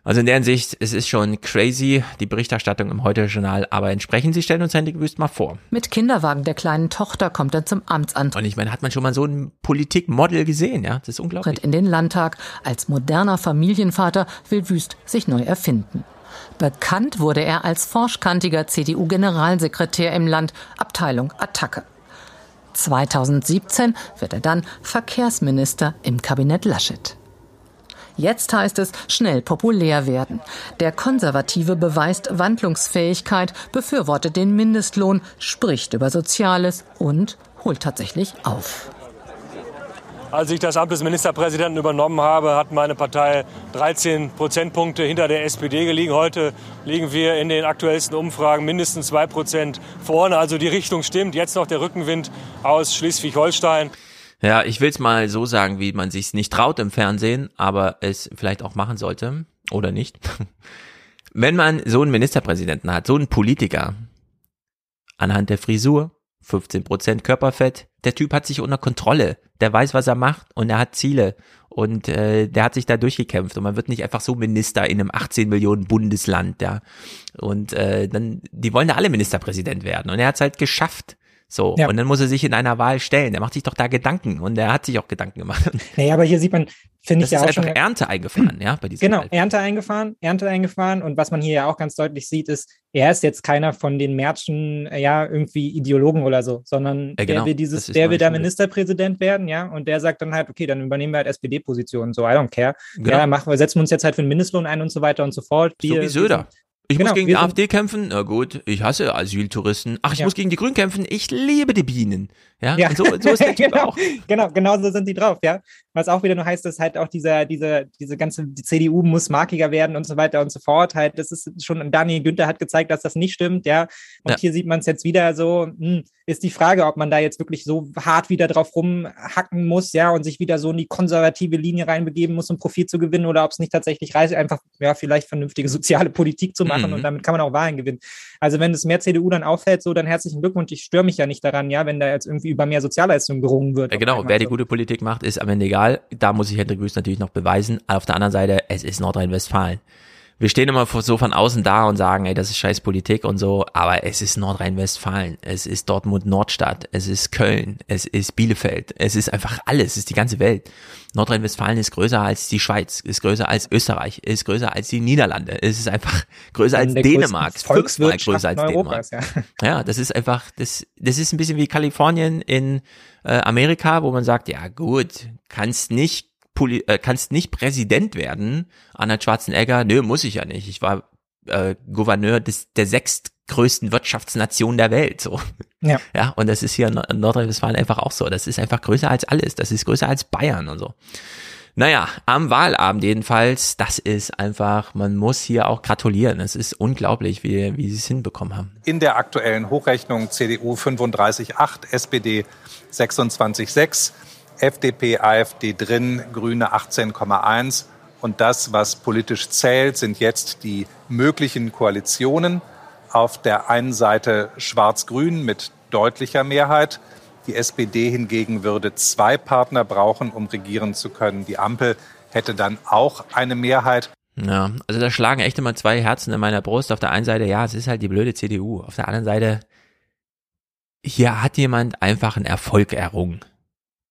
Also in der Hinsicht, es ist schon crazy, die Berichterstattung im Heute-Journal, aber entsprechend, Sie stellen uns Hendrik Wüst mal vor. Mit Kinderwagen der kleinen Tochter kommt er zum Amtsantritt. Und ich meine, hat man schon mal so ein Politikmodel gesehen, ja? Das ist unglaublich. in den Landtag. Als moderner Familienvater will Wüst sich neu erfinden. Bekannt wurde er als forschkantiger CDU-Generalsekretär im Land, Abteilung Attacke. 2017 wird er dann Verkehrsminister im Kabinett Laschet. Jetzt heißt es schnell populär werden. Der Konservative beweist Wandlungsfähigkeit, befürwortet den Mindestlohn, spricht über Soziales und holt tatsächlich auf. Als ich das Amt des Ministerpräsidenten übernommen habe, hat meine Partei 13 Prozentpunkte hinter der SPD gelegen. Heute liegen wir in den aktuellsten Umfragen mindestens zwei Prozent vorne. Also die Richtung stimmt. Jetzt noch der Rückenwind aus Schleswig-Holstein. Ja, ich will es mal so sagen, wie man sich nicht traut im Fernsehen, aber es vielleicht auch machen sollte oder nicht. Wenn man so einen Ministerpräsidenten hat, so einen Politiker, anhand der Frisur, 15% Körperfett, der Typ hat sich unter Kontrolle, der weiß, was er macht und er hat Ziele und äh, der hat sich da durchgekämpft und man wird nicht einfach so Minister in einem 18 Millionen Bundesland, ja. Und äh, dann, die wollen da alle Ministerpräsident werden und er hat es halt geschafft. So, ja. und dann muss er sich in einer Wahl stellen. Er macht sich doch da Gedanken und er hat sich auch Gedanken gemacht. Naja, aber hier sieht man, finde ich ja auch einfach schon. Ernte eingefahren, ja, bei diesem Genau, Wahl. Ernte eingefahren, Ernte eingefahren. Und was man hier ja auch ganz deutlich sieht, ist, er ist jetzt keiner von den Märchen, ja, irgendwie Ideologen oder so, sondern ja, genau. der will dieses, der will der Ministerpräsident werden, ja, und der sagt dann halt, okay, dann übernehmen wir halt SPD-Positionen, so, I don't care. Genau. Ja, machen wir, setzen wir uns jetzt halt für den Mindestlohn ein und so weiter und so fort. so wie Söder. Ich genau, muss gegen die AfD kämpfen. Na gut, ich hasse Asyltouristen. Ach, ich ja. muss gegen die Grünen kämpfen. Ich liebe die Bienen. Ja, ja. Und so, so ist der Typ genau, auch. Genau, genau so sind die drauf, ja. Was auch wieder nur heißt, dass halt auch dieser, diese, diese ganze, die CDU muss markiger werden und so weiter und so fort. Halt, das ist schon, Daniel Günther hat gezeigt, dass das nicht stimmt, ja. Und ja. hier sieht man es jetzt wieder so, hm, ist die Frage, ob man da jetzt wirklich so hart wieder drauf rumhacken muss, ja, und sich wieder so in die konservative Linie reinbegeben muss, um Profit zu gewinnen, oder ob es nicht tatsächlich reicht, einfach, ja, vielleicht vernünftige soziale Politik zu machen mhm. und damit kann man auch Wahlen gewinnen. Also wenn es mehr CDU dann auffällt, so, dann herzlichen Glückwunsch. Ich störe mich ja nicht daran, ja, wenn da jetzt irgendwie über mehr Sozialleistungen gerungen wird. Ja, genau, wer die gute Politik macht, ist am Ende egal. Da muss ich Hendrik Wüst natürlich noch beweisen. Auf der anderen Seite, es ist Nordrhein-Westfalen wir stehen immer so von außen da und sagen, ey, das ist scheiß Politik und so, aber es ist Nordrhein-Westfalen, es ist Dortmund Nordstadt, es ist Köln, es ist Bielefeld, es ist einfach alles, es ist die ganze Welt. Nordrhein-Westfalen ist größer als die Schweiz, ist größer als Österreich, ist größer als die Niederlande, es ist einfach größer als Dänemark, fünfmal größer als Europas, Dänemark. Ja. ja, das ist einfach, das, das ist ein bisschen wie Kalifornien in äh, Amerika, wo man sagt, ja gut, kannst nicht Poli äh, kannst nicht Präsident werden, Arnold Schwarzenegger, nö, muss ich ja nicht. Ich war äh, Gouverneur des, der sechstgrößten Wirtschaftsnation der Welt, so. Ja. Ja, und das ist hier in Nordrhein-Westfalen einfach auch so. Das ist einfach größer als alles. Das ist größer als Bayern und so. Naja, am Wahlabend jedenfalls, das ist einfach, man muss hier auch gratulieren. Es ist unglaublich, wie, wie sie es hinbekommen haben. In der aktuellen Hochrechnung CDU 35,8, SPD 26,6 FDP, AfD drin, Grüne 18,1. Und das, was politisch zählt, sind jetzt die möglichen Koalitionen. Auf der einen Seite Schwarz-Grün mit deutlicher Mehrheit. Die SPD hingegen würde zwei Partner brauchen, um regieren zu können. Die Ampel hätte dann auch eine Mehrheit. Ja, also da schlagen echt immer zwei Herzen in meiner Brust. Auf der einen Seite, ja, es ist halt die blöde CDU. Auf der anderen Seite, hier hat jemand einfach einen Erfolg errungen.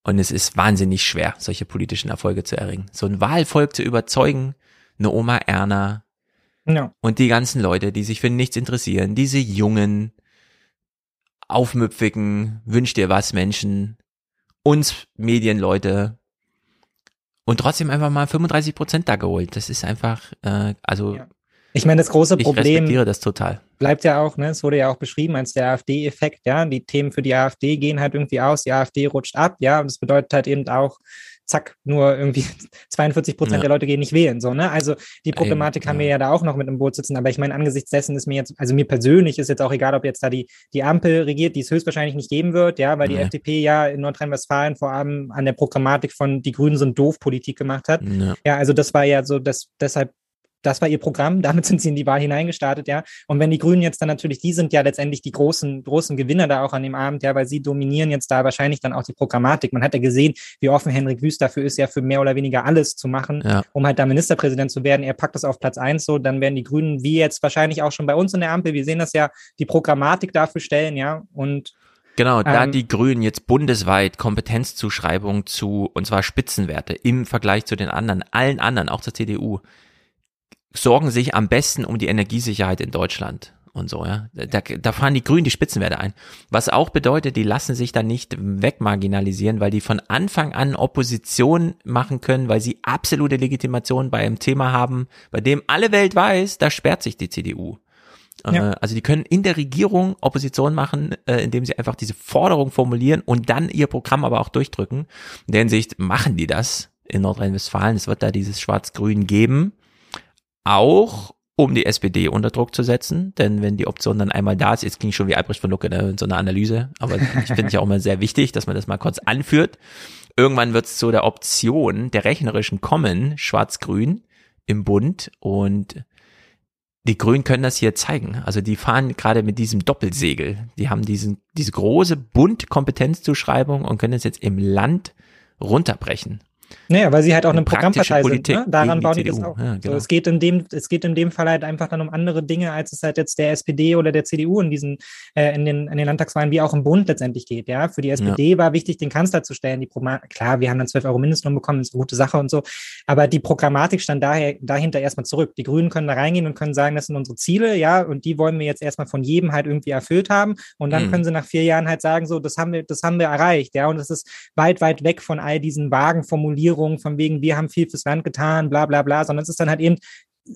Und es ist wahnsinnig schwer, solche politischen Erfolge zu erringen. So ein Wahlvolk zu überzeugen, eine Oma Erna ja. und die ganzen Leute, die sich für nichts interessieren, diese jungen, aufmüpfigen, wünsch dir was Menschen, uns Medienleute und trotzdem einfach mal 35 Prozent da geholt. Das ist einfach, äh, also ja. Ich meine, das große Problem. Ich das total. Bleibt ja auch, ne, es wurde ja auch beschrieben als der AfD-Effekt, ja. Die Themen für die AfD gehen halt irgendwie aus, die AfD rutscht ab, ja. Und das bedeutet halt eben auch, zack, nur irgendwie 42 Prozent ja. der Leute gehen nicht wählen. So, ne? Also die Problematik Eben, haben wir ja da auch noch mit im Boot sitzen. Aber ich meine, angesichts dessen ist mir jetzt, also mir persönlich ist jetzt auch egal, ob jetzt da die, die Ampel regiert, die es höchstwahrscheinlich nicht geben wird, ja, weil die FDP ja in Nordrhein-Westfalen vor allem an der Programmatik von die Grünen sind doof Politik gemacht hat. Ja. ja, also das war ja so, das, deshalb das war ihr Programm, damit sind sie in die Wahl hineingestartet, ja. Und wenn die Grünen jetzt dann natürlich, die sind ja letztendlich die großen, großen Gewinner da auch an dem Abend, ja, weil sie dominieren jetzt da wahrscheinlich dann auch die Programmatik. Man hat ja gesehen, wie offen Henrik Wüst dafür ist, ja für mehr oder weniger alles zu machen, ja. um halt da Ministerpräsident zu werden. Er packt das auf Platz eins so, dann werden die Grünen, wie jetzt wahrscheinlich auch schon bei uns in der Ampel, wir sehen das ja, die Programmatik dafür stellen, ja. Und Genau, da ähm, die Grünen jetzt bundesweit Kompetenzzuschreibung zu, und zwar Spitzenwerte im Vergleich zu den anderen, allen anderen, auch zur CDU, sorgen sich am besten um die Energiesicherheit in Deutschland und so, ja. Da, da fahren die Grünen die Spitzenwerte ein. Was auch bedeutet, die lassen sich dann nicht wegmarginalisieren, weil die von Anfang an Opposition machen können, weil sie absolute Legitimation bei einem Thema haben, bei dem alle Welt weiß, da sperrt sich die CDU. Äh, ja. Also die können in der Regierung Opposition machen, äh, indem sie einfach diese Forderung formulieren und dann ihr Programm aber auch durchdrücken. In der Hinsicht machen die das in Nordrhein-Westfalen. Es wird da dieses Schwarz-Grün geben auch um die SPD unter Druck zu setzen, denn wenn die Option dann einmal da ist, jetzt klingt schon wie Albrecht von Lucke ne, in so einer Analyse, aber ich finde ich auch immer sehr wichtig, dass man das mal kurz anführt. Irgendwann wird es zu der Option der rechnerischen kommen, schwarz-grün im Bund und die Grünen können das hier zeigen. Also die fahren gerade mit diesem Doppelsegel. Die haben diesen, diese große Bund-Kompetenzzuschreibung und können es jetzt im Land runterbrechen. Naja, weil sie halt auch eine Programmpartei sind. Ne? Daran bauen die das auch. Ja, genau. so, es, geht in dem, es geht in dem Fall halt einfach dann um andere Dinge, als es halt jetzt der SPD oder der CDU in diesen, äh, in, den, in den Landtagswahlen wie auch im Bund letztendlich geht. Ja, Für die SPD ja. war wichtig, den Kanzler zu stellen. Die Klar, wir haben dann 12 Euro Mindestlohn bekommen, ist eine gute Sache und so. Aber die Programmatik stand daher, dahinter erstmal zurück. Die Grünen können da reingehen und können sagen, das sind unsere Ziele, ja, und die wollen wir jetzt erstmal von jedem halt irgendwie erfüllt haben. Und dann mhm. können sie nach vier Jahren halt sagen, so, das haben wir, das haben wir erreicht, ja. Und das ist weit, weit weg von all diesen vagen Formulierungen von wegen, wir haben viel fürs Land getan, bla bla bla, sondern es ist dann halt eben,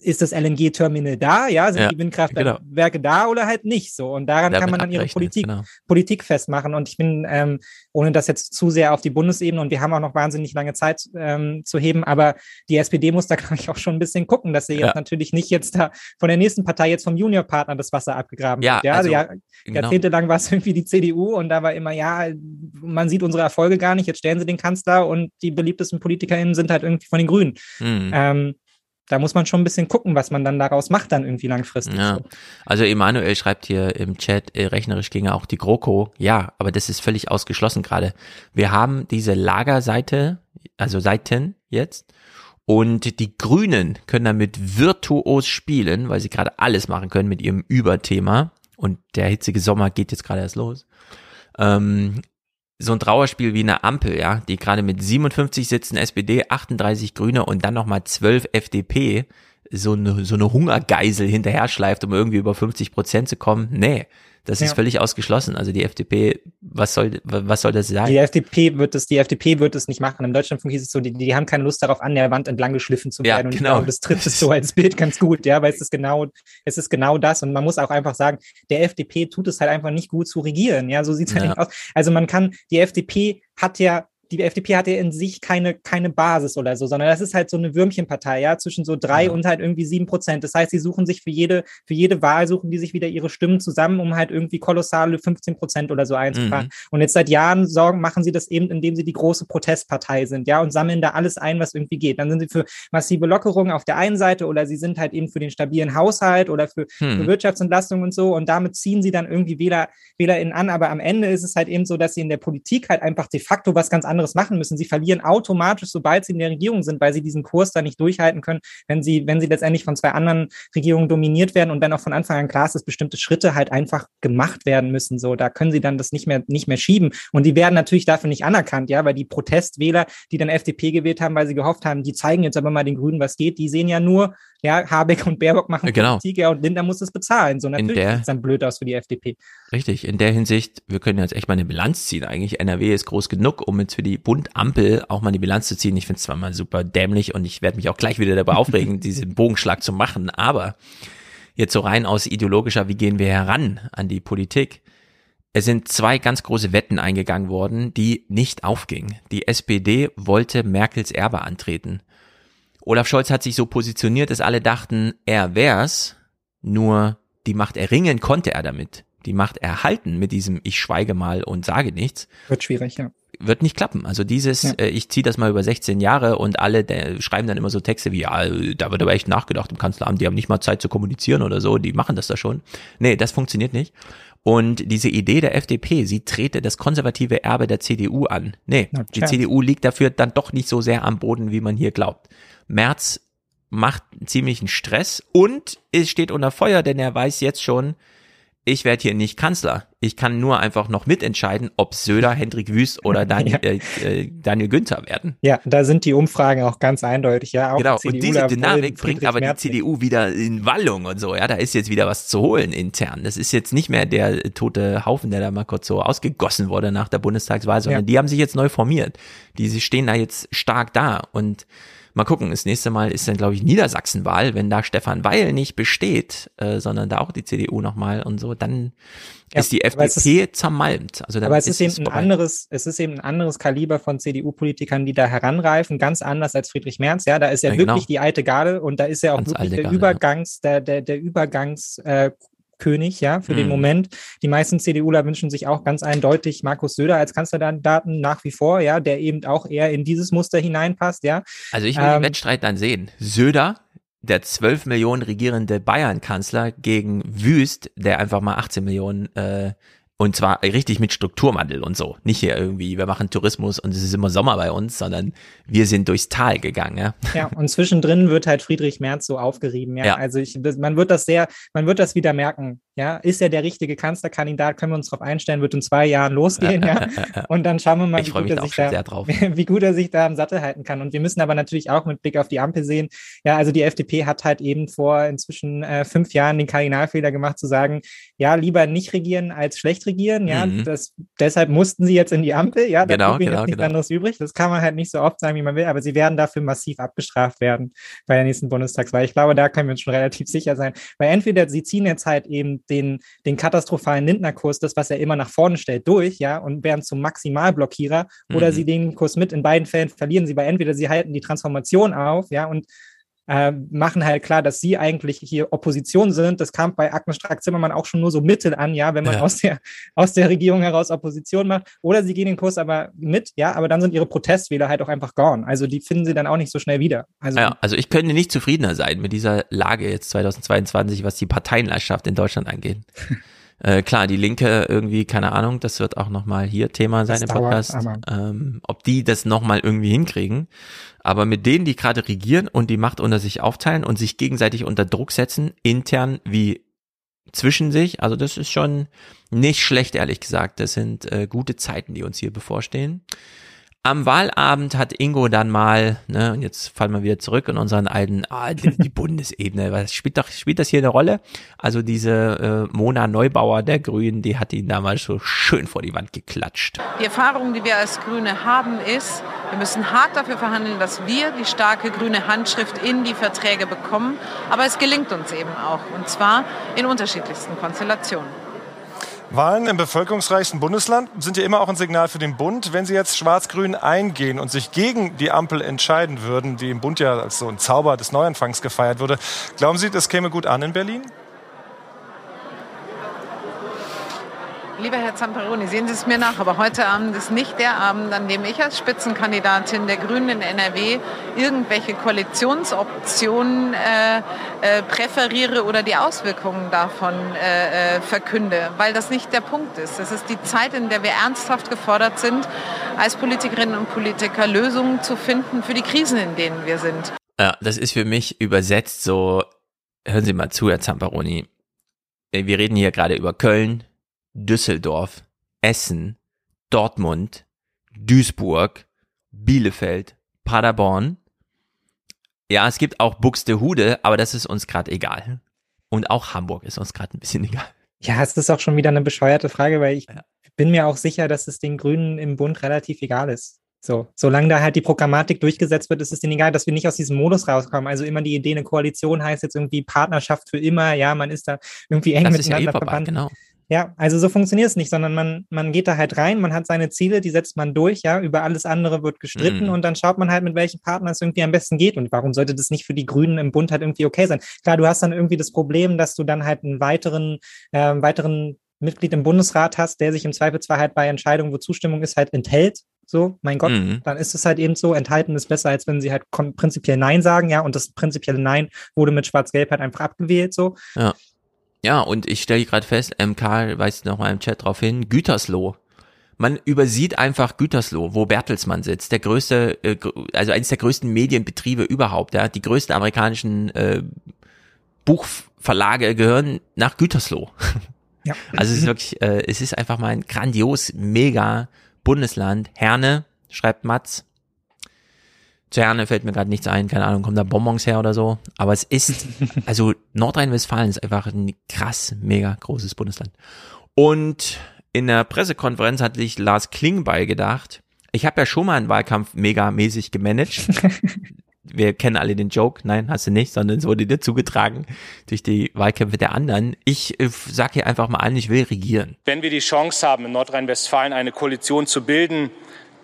ist das LNG-Terminal da, ja, sind ja, die Windkraftwerke genau. da oder halt nicht so. Und daran kann man dann ihre Politik, genau. Politik festmachen. Und ich bin, ähm, ohne das jetzt zu sehr auf die Bundesebene, und wir haben auch noch wahnsinnig lange Zeit ähm, zu heben, aber die SPD muss da, glaube ich, auch schon ein bisschen gucken, dass sie ja. jetzt natürlich nicht jetzt da von der nächsten Partei jetzt vom Juniorpartner das Wasser abgegraben ja, wird. Ja, also, ja genau. jahrzehntelang war es irgendwie die CDU und da war immer, ja, man sieht unsere Erfolge gar nicht, jetzt stellen sie den Kanzler und die beliebtesten PolitikerInnen sind halt irgendwie von den Grünen. Mhm. Ähm, da muss man schon ein bisschen gucken, was man dann daraus macht, dann irgendwie langfristig. Ja. So. Also Emanuel schreibt hier im Chat, äh, rechnerisch ginge auch die GroKo. Ja, aber das ist völlig ausgeschlossen gerade. Wir haben diese Lagerseite, also Seiten jetzt. Und die Grünen können damit virtuos spielen, weil sie gerade alles machen können mit ihrem Überthema. Und der hitzige Sommer geht jetzt gerade erst los. Ähm, so ein Trauerspiel wie eine Ampel, ja, die gerade mit 57 Sitzen SPD, 38 Grüne und dann nochmal 12 FDP so eine, so eine Hungergeisel hinterher schleift, um irgendwie über 50 Prozent zu kommen. Nee, das ja. ist völlig ausgeschlossen. Also die FDP, was soll, was soll das sein? Die FDP wird es, die FDP wird es nicht machen. Im Deutschlandfunk hieß es so, die, die haben keine Lust darauf, an der Wand entlang geschliffen zu werden. Ja, und genau. Glaube, das trifft es so als Bild ganz gut, ja, weil es ist genau, es ist genau das. Und man muss auch einfach sagen, der FDP tut es halt einfach nicht gut zu regieren. Ja, so sieht es halt ja. aus. Also man kann, die FDP hat ja die FDP hat ja in sich keine, keine Basis oder so, sondern das ist halt so eine Würmchenpartei, ja, zwischen so drei ja. und halt irgendwie sieben Prozent. Das heißt, sie suchen sich für jede, für jede Wahl suchen die sich wieder ihre Stimmen zusammen, um halt irgendwie kolossale 15 Prozent oder so einzufahren. Mhm. Und jetzt seit Jahren sorgen, machen sie das eben, indem sie die große Protestpartei sind, ja, und sammeln da alles ein, was irgendwie geht. Dann sind sie für massive Lockerungen auf der einen Seite oder sie sind halt eben für den stabilen Haushalt oder für, mhm. für Wirtschaftsentlastung und so. Und damit ziehen sie dann irgendwie Wähler, WählerInnen an. Aber am Ende ist es halt eben so, dass sie in der Politik halt einfach de facto was ganz anderes anderes machen müssen. Sie verlieren automatisch, sobald sie in der Regierung sind, weil sie diesen Kurs da nicht durchhalten können, wenn sie, wenn sie letztendlich von zwei anderen Regierungen dominiert werden und wenn auch von Anfang an klar ist, dass bestimmte Schritte halt einfach gemacht werden müssen. So, da können sie dann das nicht mehr, nicht mehr schieben. Und die werden natürlich dafür nicht anerkannt, ja, weil die Protestwähler, die dann FDP gewählt haben, weil sie gehofft haben, die zeigen jetzt aber mal den Grünen, was geht, die sehen ja nur, Ja, Habeck und Baerbock machen genau. Politik, ja, und Lindner muss es bezahlen. So natürlich sieht es dann blöd aus für die FDP. Richtig, in der Hinsicht, wir können jetzt echt mal eine Bilanz ziehen. Eigentlich NRW ist groß genug, um jetzt für die Bund-Ampel auch mal eine Bilanz zu ziehen. Ich finde es zwar mal super dämlich und ich werde mich auch gleich wieder dabei aufregen, diesen Bogenschlag zu machen, aber jetzt so rein aus ideologischer, wie gehen wir heran an die Politik? Es sind zwei ganz große Wetten eingegangen worden, die nicht aufgingen. Die SPD wollte Merkels Erbe antreten. Olaf Scholz hat sich so positioniert, dass alle dachten, er wär's, nur die Macht erringen konnte er damit. Die Macht erhalten mit diesem Ich schweige mal und sage nichts. Wird schwierig, ja. Wird nicht klappen. Also dieses, ja. äh, ich ziehe das mal über 16 Jahre und alle der, schreiben dann immer so Texte wie, ja, da wird aber echt nachgedacht im Kanzleramt, die haben nicht mal Zeit zu kommunizieren oder so, die machen das da schon. Nee, das funktioniert nicht. Und diese Idee der FDP, sie trete das konservative Erbe der CDU an. Nee, no die CDU liegt dafür dann doch nicht so sehr am Boden, wie man hier glaubt. Merz macht ziemlichen Stress und es steht unter Feuer, denn er weiß jetzt schon, ich werde hier nicht Kanzler. Ich kann nur einfach noch mitentscheiden, ob Söder, Hendrik Wüst oder Daniel, ja. äh, äh, Daniel Günther werden. Ja, da sind die Umfragen auch ganz eindeutig. Ja, auch genau. und diese Dynamik bringt aber die CDU wieder in Wallung und so. Ja, da ist jetzt wieder was zu holen intern. Das ist jetzt nicht mehr der tote Haufen, der da mal kurz so ausgegossen wurde nach der Bundestagswahl, sondern ja. die haben sich jetzt neu formiert. Die stehen da jetzt stark da und Mal gucken, das nächste Mal ist dann, glaube ich, Niedersachsenwahl, wenn da Stefan Weil nicht besteht, äh, sondern da auch die CDU nochmal und so, dann ja, ist die FDP ist, zermalmt. Also aber es ist, ist eben ein anderes, es ist eben ein anderes Kaliber von CDU-Politikern, die da heranreifen, ganz anders als Friedrich Merz. Ja, da ist ja, ja wirklich genau. die alte Garde und da ist ja auch ganz wirklich der Garde, Übergangs, der, der, der Übergangs, äh, König, ja, für mhm. den Moment. Die meisten CDUler wünschen sich auch ganz eindeutig Markus Söder als Kanzlerdaten nach wie vor, ja, der eben auch eher in dieses Muster hineinpasst, ja. Also ich will ähm, den Wettstreit dann sehen. Söder, der 12 Millionen regierende Bayern-Kanzler gegen Wüst, der einfach mal 18 Millionen äh, und zwar richtig mit Strukturwandel und so. Nicht hier irgendwie, wir machen Tourismus und es ist immer Sommer bei uns, sondern wir sind durchs Tal gegangen. Ja, ja und zwischendrin wird halt Friedrich Merz so aufgerieben. Ja, ja. also ich, das, man wird das sehr, man wird das wieder merken. Ja, ist er der richtige Kanzlerkandidat? Können wir uns darauf einstellen? Wird in zwei Jahren losgehen. Ja, und dann schauen wir mal, wie gut, er sich da, wie gut er sich da am Sattel halten kann. Und wir müssen aber natürlich auch mit Blick auf die Ampel sehen. Ja, also die FDP hat halt eben vor inzwischen äh, fünf Jahren den Kardinalfehler gemacht, zu sagen, ja, lieber nicht regieren als schlecht regieren. Ja, mhm. das, deshalb mussten sie jetzt in die Ampel. Ja, da genau, genau, jetzt nichts genau. anderes übrig. Das kann man halt nicht so oft sagen, wie man will, aber sie werden dafür massiv abgestraft werden bei der nächsten Bundestagswahl. Ich glaube, da können wir uns schon relativ sicher sein. Weil entweder sie ziehen jetzt halt eben den, den katastrophalen Lindner-Kurs, das, was er immer nach vorne stellt, durch, ja, und werden zum Maximalblockierer, mhm. oder sie den Kurs mit. In beiden Fällen verlieren sie, weil entweder sie halten die Transformation auf, ja, und äh, machen halt klar, dass sie eigentlich hier Opposition sind. Das kam bei Agnes Strack-Zimmermann auch schon nur so mittel an, ja, wenn man ja. aus, der, aus der Regierung heraus Opposition macht. Oder sie gehen den Kurs aber mit, ja, aber dann sind ihre Protestwähler halt auch einfach gone. Also die finden sie dann auch nicht so schnell wieder. Also, ja, also ich könnte nicht zufriedener sein mit dieser Lage jetzt 2022, was die Parteienlandschaft in Deutschland angeht. Äh, klar, die Linke irgendwie, keine Ahnung, das wird auch nochmal hier Thema sein das im Podcast, ähm, ob die das nochmal irgendwie hinkriegen. Aber mit denen, die gerade regieren und die Macht unter sich aufteilen und sich gegenseitig unter Druck setzen, intern wie zwischen sich, also das ist schon nicht schlecht, ehrlich gesagt. Das sind äh, gute Zeiten, die uns hier bevorstehen. Am Wahlabend hat Ingo dann mal, ne, und jetzt fallen wir wieder zurück in unseren alten, ah, die, Bundesebene, was spielt doch, spielt das hier eine Rolle? Also diese äh, Mona Neubauer der Grünen, die hat ihn damals so schön vor die Wand geklatscht. Die Erfahrung, die wir als Grüne haben, ist, wir müssen hart dafür verhandeln, dass wir die starke grüne Handschrift in die Verträge bekommen. Aber es gelingt uns eben auch, und zwar in unterschiedlichsten Konstellationen. Wahlen im bevölkerungsreichsten Bundesland sind ja immer auch ein Signal für den Bund. Wenn Sie jetzt Schwarz-Grün eingehen und sich gegen die Ampel entscheiden würden, die im Bund ja als so ein Zauber des Neuanfangs gefeiert wurde, glauben Sie, das käme gut an in Berlin? Lieber Herr Zamperoni, sehen Sie es mir nach, aber heute Abend ist nicht der Abend, an dem ich als Spitzenkandidatin der Grünen in NRW irgendwelche Koalitionsoptionen äh, äh, präferiere oder die Auswirkungen davon äh, äh, verkünde, weil das nicht der Punkt ist. Es ist die Zeit, in der wir ernsthaft gefordert sind, als Politikerinnen und Politiker Lösungen zu finden für die Krisen, in denen wir sind. Ja, das ist für mich übersetzt so, hören Sie mal zu, Herr Zamperoni. Wir reden hier gerade über Köln, Düsseldorf, Essen, Dortmund, Duisburg, Bielefeld, Paderborn. Ja, es gibt auch Buxtehude, aber das ist uns gerade egal. Und auch Hamburg ist uns gerade ein bisschen egal. Ja, es ist auch schon wieder eine bescheuerte Frage, weil ich ja. bin mir auch sicher, dass es den Grünen im Bund relativ egal ist. So, solange da halt die Programmatik durchgesetzt wird, ist es denen egal, dass wir nicht aus diesem Modus rauskommen. Also immer die Idee, eine Koalition heißt jetzt irgendwie Partnerschaft für immer. Ja, man ist da irgendwie eng das miteinander ja eh verbannt. Genau. Ja, also so funktioniert es nicht, sondern man, man geht da halt rein, man hat seine Ziele, die setzt man durch, ja, über alles andere wird gestritten mhm. und dann schaut man halt, mit welchen Partnern es irgendwie am besten geht. Und warum sollte das nicht für die Grünen im Bund halt irgendwie okay sein? Klar, du hast dann irgendwie das Problem, dass du dann halt einen weiteren, äh, weiteren Mitglied im Bundesrat hast, der sich im Zweifelsfall halt bei Entscheidungen, wo Zustimmung ist, halt enthält. So, mein Gott, mhm. dann ist es halt eben so, enthalten ist besser, als wenn sie halt prinzipiell Nein sagen, ja, und das prinzipielle Nein wurde mit Schwarz-Gelb halt einfach abgewählt, so. Ja. Ja, und ich stelle gerade fest, MK weist noch mal im Chat drauf hin, Gütersloh. Man übersieht einfach Gütersloh, wo Bertelsmann sitzt, der größte, äh, also eines der größten Medienbetriebe überhaupt, ja, die größten amerikanischen äh, Buchverlage gehören nach Gütersloh. Ja. Also es ist wirklich, äh, es ist einfach mal ein grandios, mega Bundesland. Herne, schreibt Mats. Zu Herne fällt mir gerade nichts ein, keine Ahnung, kommen da Bonbons her oder so. Aber es ist, also Nordrhein-Westfalen ist einfach ein krass, mega großes Bundesland. Und in der Pressekonferenz hat sich Lars Klingbeil gedacht, ich habe ja schon mal einen Wahlkampf mega mäßig gemanagt. Wir kennen alle den Joke. Nein, hast du nicht, sondern es wurde dir zugetragen durch die Wahlkämpfe der anderen. Ich äh, sage hier einfach mal an, ich will regieren. Wenn wir die Chance haben, in Nordrhein-Westfalen eine Koalition zu bilden,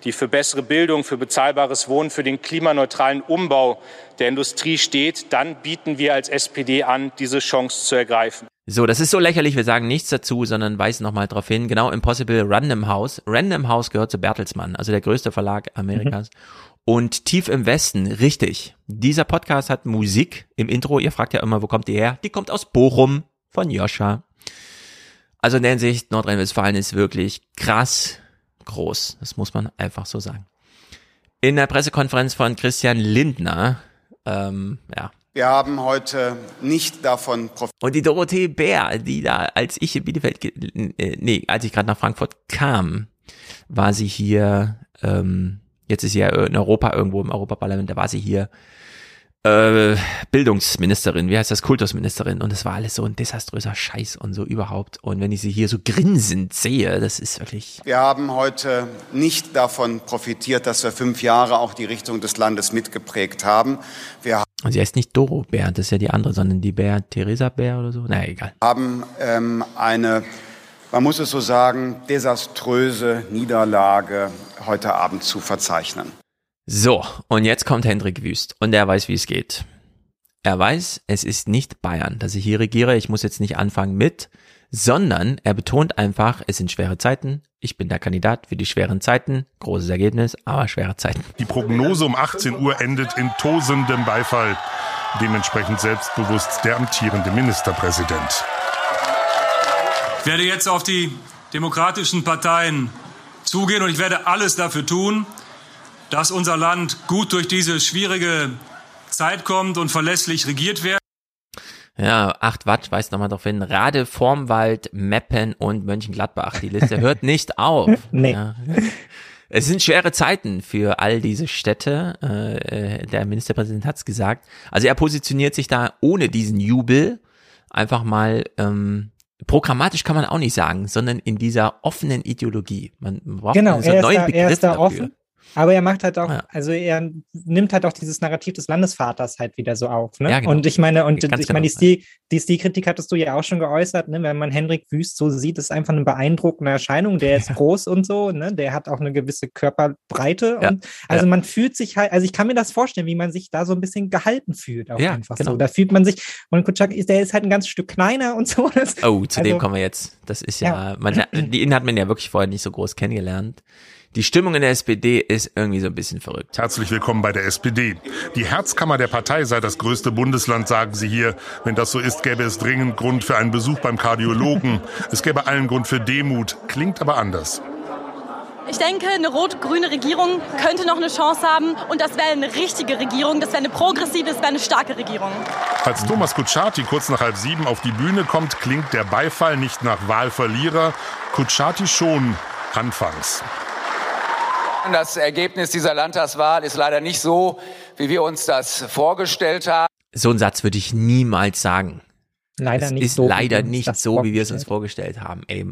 die für bessere Bildung, für bezahlbares Wohnen, für den klimaneutralen Umbau der Industrie steht, dann bieten wir als SPD an, diese Chance zu ergreifen. So, das ist so lächerlich, wir sagen nichts dazu, sondern weisen nochmal darauf hin. Genau, Impossible Random House. Random House gehört zu Bertelsmann, also der größte Verlag Amerikas. Mhm. Und tief im Westen, richtig. Dieser Podcast hat Musik im Intro. Ihr fragt ja immer, wo kommt die her? Die kommt aus Bochum von Joscha. Also in der Hinsicht, Nordrhein-Westfalen ist wirklich krass groß. Das muss man einfach so sagen. In der Pressekonferenz von Christian Lindner, ähm, ja. Wir haben heute nicht davon profitiert. Und die Dorothee Bär, die da, als ich in Bielefeld, äh, nee, als ich gerade nach Frankfurt kam, war sie hier, ähm, jetzt ist sie ja in Europa irgendwo im Europaparlament, da war sie hier äh, Bildungsministerin, wie heißt das, Kultusministerin und es war alles so ein desaströser Scheiß und so überhaupt. Und wenn ich sie hier so grinsend sehe, das ist wirklich. Wir haben heute nicht davon profitiert, dass wir fünf Jahre auch die Richtung des Landes mitgeprägt haben. Wir und sie heißt nicht Doro Bär, das ist ja die andere, sondern die Bär, Theresa Bär oder so. Naja, egal. Haben ähm, eine, man muss es so sagen, desaströse Niederlage heute Abend zu verzeichnen. So, und jetzt kommt Hendrik Wüst und er weiß, wie es geht. Er weiß, es ist nicht Bayern, dass ich hier regiere. Ich muss jetzt nicht anfangen mit, sondern er betont einfach, es sind schwere Zeiten. Ich bin der Kandidat für die schweren Zeiten. Großes Ergebnis, aber schwere Zeiten. Die Prognose um 18 Uhr endet in tosendem Beifall. Dementsprechend selbstbewusst der amtierende Ministerpräsident. Ich werde jetzt auf die demokratischen Parteien zugehen und ich werde alles dafür tun, dass unser Land gut durch diese schwierige Zeit kommt und verlässlich regiert wird. Ja, 8 Watt weist nochmal darauf hin. Rade, Formwald, Meppen und Mönchengladbach. Die Liste hört nicht auf. nee. Ja. Es sind schwere Zeiten für all diese Städte. Äh, der Ministerpräsident hat es gesagt. Also er positioniert sich da ohne diesen Jubel einfach mal ähm, programmatisch kann man auch nicht sagen, sondern in dieser offenen Ideologie. Man braucht genau, einen neuen da, Begriff er ist da dafür. offen aber er macht halt auch, ja. also er nimmt halt auch dieses Narrativ des Landesvaters halt wieder so auf. Ne? Ja, genau. Und ich meine, und Ganz ich genau. meine, die, die Stilkritik hattest du ja auch schon geäußert, ne? wenn man Henrik Wüst so sieht, ist einfach eine beeindruckende Erscheinung. Der ist groß und so, ne? Der hat auch eine gewisse Körperbreite. Ja. Und also man fühlt sich halt, also ich kann mir das vorstellen, wie man sich da so ein bisschen gehalten fühlt. Auch ja, einfach genau. so. Da fühlt man sich, und Kutschak ist, der ist halt ein ganz Stück kleiner und so. Das, oh, zu also, dem kommen wir jetzt. Das ist ja, man, die Innen hat man ja wirklich vorher nicht so groß kennengelernt. Die Stimmung in der SPD ist irgendwie so ein bisschen verrückt. Herzlich willkommen bei der SPD. Die Herzkammer der Partei sei das größte Bundesland, sagen Sie hier. Wenn das so ist, gäbe es dringend Grund für einen Besuch beim Kardiologen. Es gäbe allen Grund für Demut. Klingt aber anders. Ich denke, eine rot-grüne Regierung könnte noch eine Chance haben. Und das wäre eine richtige Regierung. Das wäre eine progressive, das wäre eine starke Regierung. Als Thomas Kutschaty kurz nach halb sieben auf die Bühne kommt, klingt der Beifall nicht nach Wahlverlierer. Kutschaty schon anfangs. Das Ergebnis dieser Landtagswahl ist leider nicht so, wie wir uns das vorgestellt haben. So einen Satz würde ich niemals sagen. Leider es nicht ist so, leider nicht so, wie wir es uns vorgestellt haben. Ey,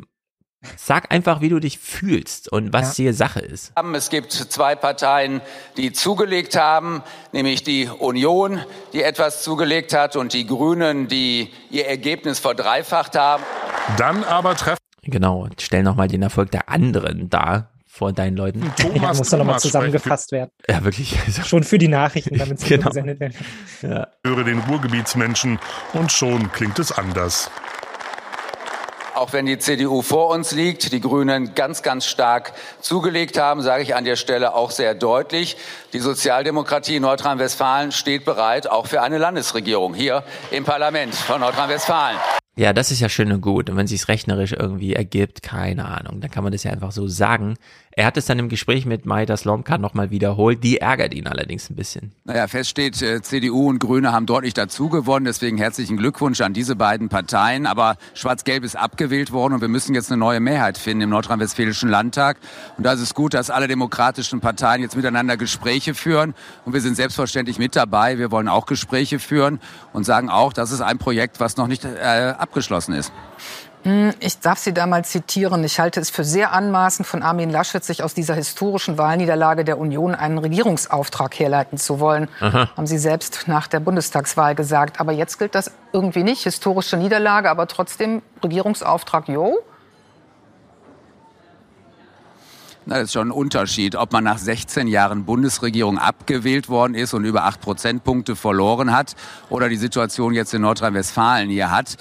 sag einfach, wie du dich fühlst und was hier Sache ist. Es gibt zwei Parteien, die zugelegt haben, nämlich die Union, die etwas zugelegt hat, und die Grünen, die ihr Ergebnis verdreifacht haben. Dann aber treffen. Genau, stell nochmal den Erfolg der anderen dar vor deinen Leuten. ja, muss nochmal zusammengefasst werden. Ja, wirklich. Schon für die Nachrichten, damit sie Genau. gesendet werden. Ja. höre den Ruhrgebietsmenschen und schon klingt es anders. Auch wenn die CDU vor uns liegt, die Grünen ganz, ganz stark zugelegt haben, sage ich an der Stelle auch sehr deutlich, die Sozialdemokratie in Nordrhein-Westfalen steht bereit, auch für eine Landesregierung hier im Parlament von Nordrhein-Westfalen. Ja, das ist ja schön und gut. Und wenn sich's rechnerisch irgendwie ergibt, keine Ahnung, dann kann man das ja einfach so sagen. Er hat es dann im Gespräch mit Maida Slomka nochmal wiederholt. Die ärgert ihn allerdings ein bisschen. Naja, fest steht, äh, CDU und Grüne haben deutlich dazu gewonnen. Deswegen herzlichen Glückwunsch an diese beiden Parteien. Aber Schwarz-Gelb ist abgewählt worden und wir müssen jetzt eine neue Mehrheit finden im Nordrhein-Westfälischen Landtag. Und da ist es gut, dass alle demokratischen Parteien jetzt miteinander Gespräche führen. Und wir sind selbstverständlich mit dabei. Wir wollen auch Gespräche führen und sagen auch, das ist ein Projekt, was noch nicht äh, abgeschlossen ist. Hm, Ich darf Sie da mal zitieren. Ich halte es für sehr anmaßend von Armin Laschet, sich aus dieser historischen Wahlniederlage der Union einen Regierungsauftrag herleiten zu wollen. Aha. Haben Sie selbst nach der Bundestagswahl gesagt. Aber jetzt gilt das irgendwie nicht. Historische Niederlage, aber trotzdem Regierungsauftrag, jo. Na, das ist schon ein Unterschied, ob man nach 16 Jahren Bundesregierung abgewählt worden ist und über acht Prozentpunkte verloren hat oder die Situation jetzt in Nordrhein-Westfalen hier hat.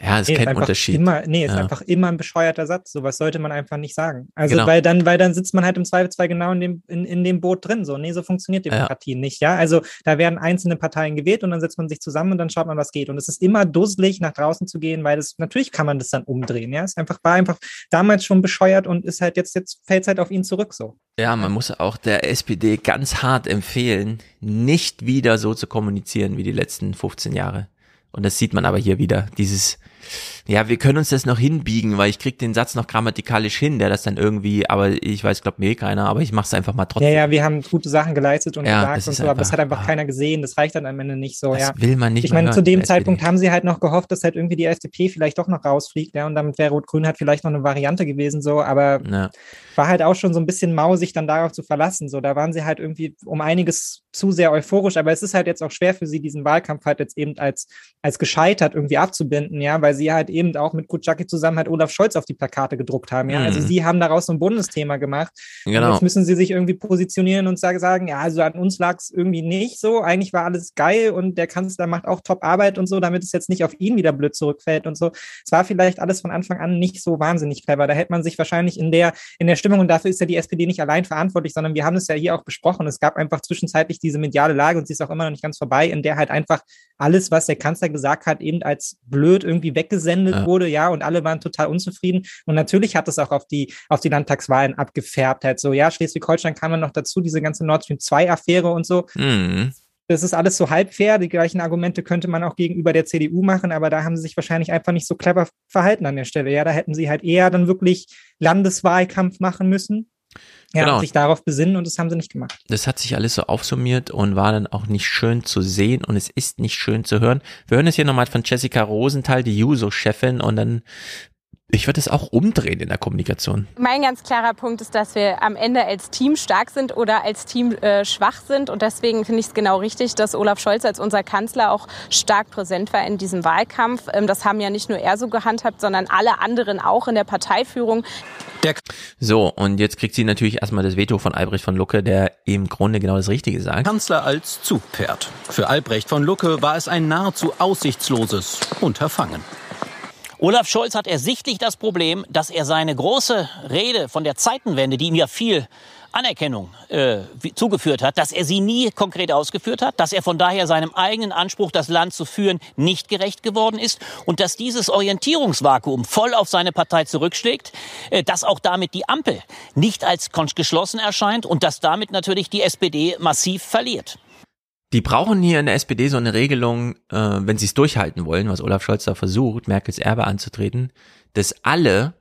Ja, ist Nee, kein einfach Unterschied. Immer, nee, ist Ja. einfach immer ein bescheuerter Satz. Sowas sollte man einfach nicht sagen. Also, Genau. weil dann, weil dann sitzt man halt im Zweifelsfall genau in dem, in, in dem Boot drin. So, nee, so funktioniert Demokratie nicht, ja. Also, da werden einzelne Parteien gewählt und dann setzt man sich zusammen und dann schaut man, was geht. Und es ist immer dusselig, nach draußen zu gehen, weil das, natürlich kann man das dann umdrehen, ja. Es einfach, war einfach damals schon bescheuert und ist halt jetzt, jetzt fällt es halt auf ihn zurück, so. Ja, man muss auch der SPD ganz hart empfehlen, nicht wieder so zu kommunizieren wie die letzten 15 Jahre. Und das sieht man aber hier wieder, dieses, ja, wir können uns das noch hinbiegen, weil ich krieg den Satz noch grammatikalisch hin, der das dann irgendwie, aber ich weiß, glaubt mir eh keiner, aber ich mach's einfach mal trotzdem. Ja, ja, wir haben gute Sachen geleistet und Ja, gesagt und so, aber das einfach- hat einfach keiner gesehen. Das reicht dann am Ende nicht so, Das ja. will man nicht Ich meine, zu dem Zeitpunkt haben sie halt noch gehofft, dass halt irgendwie die FDP vielleicht doch noch rausfliegt, ja, und damit wäre Rot-Grün halt vielleicht noch eine Variante gewesen, so, aber Ja. war halt auch schon so ein bisschen mau, sich dann darauf zu verlassen. So, da waren sie halt irgendwie um einiges zu sehr euphorisch, aber es ist halt jetzt auch schwer für sie, diesen Wahlkampf halt jetzt eben als, als gescheitert irgendwie abzubinden, ja, weil sie halt eben auch mit Kutschaki zusammen halt Olaf Scholz auf die Plakate gedruckt haben, ja. Also Mhm. sie haben daraus so ein Bundesthema gemacht. Und Genau. jetzt müssen sie sich irgendwie positionieren und sagen, ja, also an uns lag es irgendwie nicht so. Eigentlich war alles geil und der Kanzler macht auch Top-Arbeit und so, damit es jetzt nicht auf ihn wieder blöd zurückfällt und so. Es war vielleicht alles von Anfang an nicht so wahnsinnig clever. Da hätte man sich wahrscheinlich in der, in der Stimmung, und dafür ist ja die SPD nicht allein verantwortlich, sondern wir haben es ja hier auch besprochen. Es gab einfach zwischenzeitlich diese mediale Lage und sie ist auch immer noch nicht ganz vorbei, in der halt einfach alles, was der Kanzler gesagt hat, eben als blöd irgendwie weggesendet Ja. wurde, ja, und alle waren total unzufrieden. Und natürlich hat es auch auf die, auf die Landtagswahlen abgefärbt, halt so, ja, Schleswig-Holstein kam dann noch dazu, diese ganze Nord Stream 2-Affäre und so. Mhm. Das ist alles so halb fair. Die gleichen Argumente könnte man auch gegenüber der CDU machen, aber da haben sie sich wahrscheinlich einfach nicht so clever verhalten an der Stelle. Ja, da hätten sie halt eher dann wirklich Landeswahlkampf machen müssen. Ja, Genau. sich darauf besinnen und das haben sie nicht gemacht. Das hat sich alles so aufsummiert und war dann auch nicht schön zu sehen und es ist nicht schön zu hören. Wir hören es hier nochmal von Jessica Rosenthal, die Juso-Chefin und dann, ich würde es auch umdrehen in der Kommunikation. Mein ganz klarer Punkt ist, dass wir am Ende als Team stark sind oder als Team äh, schwach sind. Und deswegen finde ich es genau richtig, dass Olaf Scholz als unser Kanzler auch stark präsent war in diesem Wahlkampf. Ähm, das haben ja nicht nur er so gehandhabt, sondern alle anderen auch in der Parteiführung. So, und jetzt kriegt sie natürlich erstmal das Veto von Albrecht von Lucke, der im Grunde genau das Richtige sagt. Kanzler als Zugpferd. Für Albrecht von Lucke war es ein nahezu aussichtsloses Unterfangen. Olaf Scholz hat ersichtlich das Problem, dass er seine große Rede von der Zeitenwende, die ihm ja viel Anerkennung äh, zugeführt hat, dass er sie nie konkret ausgeführt hat, dass er von daher seinem eigenen Anspruch, das Land zu führen, nicht gerecht geworden ist und dass dieses Orientierungsvakuum voll auf seine Partei zurückschlägt, äh, dass auch damit die Ampel nicht als geschlossen erscheint und dass damit natürlich die SPD massiv verliert. Die brauchen hier in der SPD so eine Regelung, äh, wenn sie es durchhalten wollen, was Olaf Scholz da versucht, Merkels Erbe anzutreten, dass alle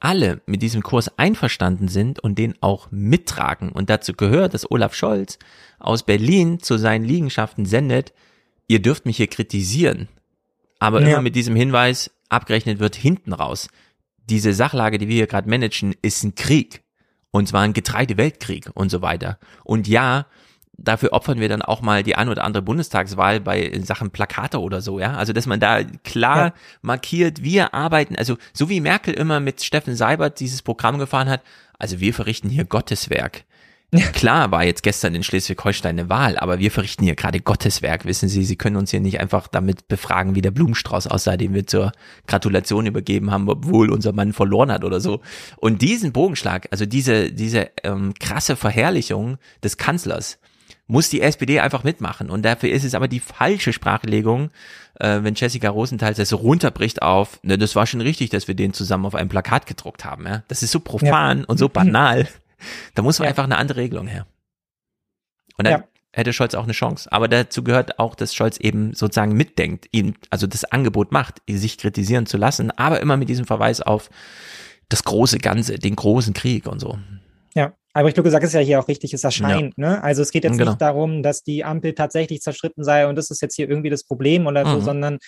alle mit diesem Kurs einverstanden sind und den auch mittragen. Und dazu gehört, dass Olaf Scholz aus Berlin zu seinen Liegenschaften sendet, ihr dürft mich hier kritisieren, aber ja. immer mit diesem Hinweis, abgerechnet wird hinten raus. Diese Sachlage, die wir hier gerade managen, ist ein Krieg. Und zwar ein Getreideweltkrieg und so weiter. Und ja, dafür opfern wir dann auch mal die ein oder andere Bundestagswahl bei Sachen Plakate oder so, ja. Also, dass man da klar ja. markiert, wir arbeiten, also so wie Merkel immer mit Steffen Seibert dieses Programm gefahren hat, also wir verrichten hier Gotteswerk. Ja. Klar war jetzt gestern in Schleswig-Holstein eine Wahl, aber wir verrichten hier gerade Gotteswerk, wissen Sie. Sie können uns hier nicht einfach damit befragen, wie der Blumenstrauß aussah, den wir zur Gratulation übergeben haben, obwohl unser Mann verloren hat oder so. Und diesen Bogenschlag, also diese, diese ähm, krasse Verherrlichung des Kanzlers, muss die SPD einfach mitmachen. Und dafür ist es aber die falsche Sprachlegung, äh, wenn Jessica Rosenthal das so runterbricht auf, ne, das war schon richtig, dass wir den zusammen auf einem Plakat gedruckt haben. Ja? Das ist so profan ja. und so banal. Da muss man ja. einfach eine andere Regelung her. Und dann hätte Scholz auch eine Chance. Aber dazu gehört auch, dass Scholz eben sozusagen mitdenkt, ihm, also das Angebot macht, sich kritisieren zu lassen, aber immer mit diesem Verweis auf das große Ganze, den großen Krieg und so. Aber ich glaube, sagt es ja hier auch richtig, es erscheint. Ja. Ne? Also es geht jetzt genau. nicht darum, dass die Ampel tatsächlich zerstritten sei und das ist jetzt hier irgendwie das Problem oder mhm. so, sondern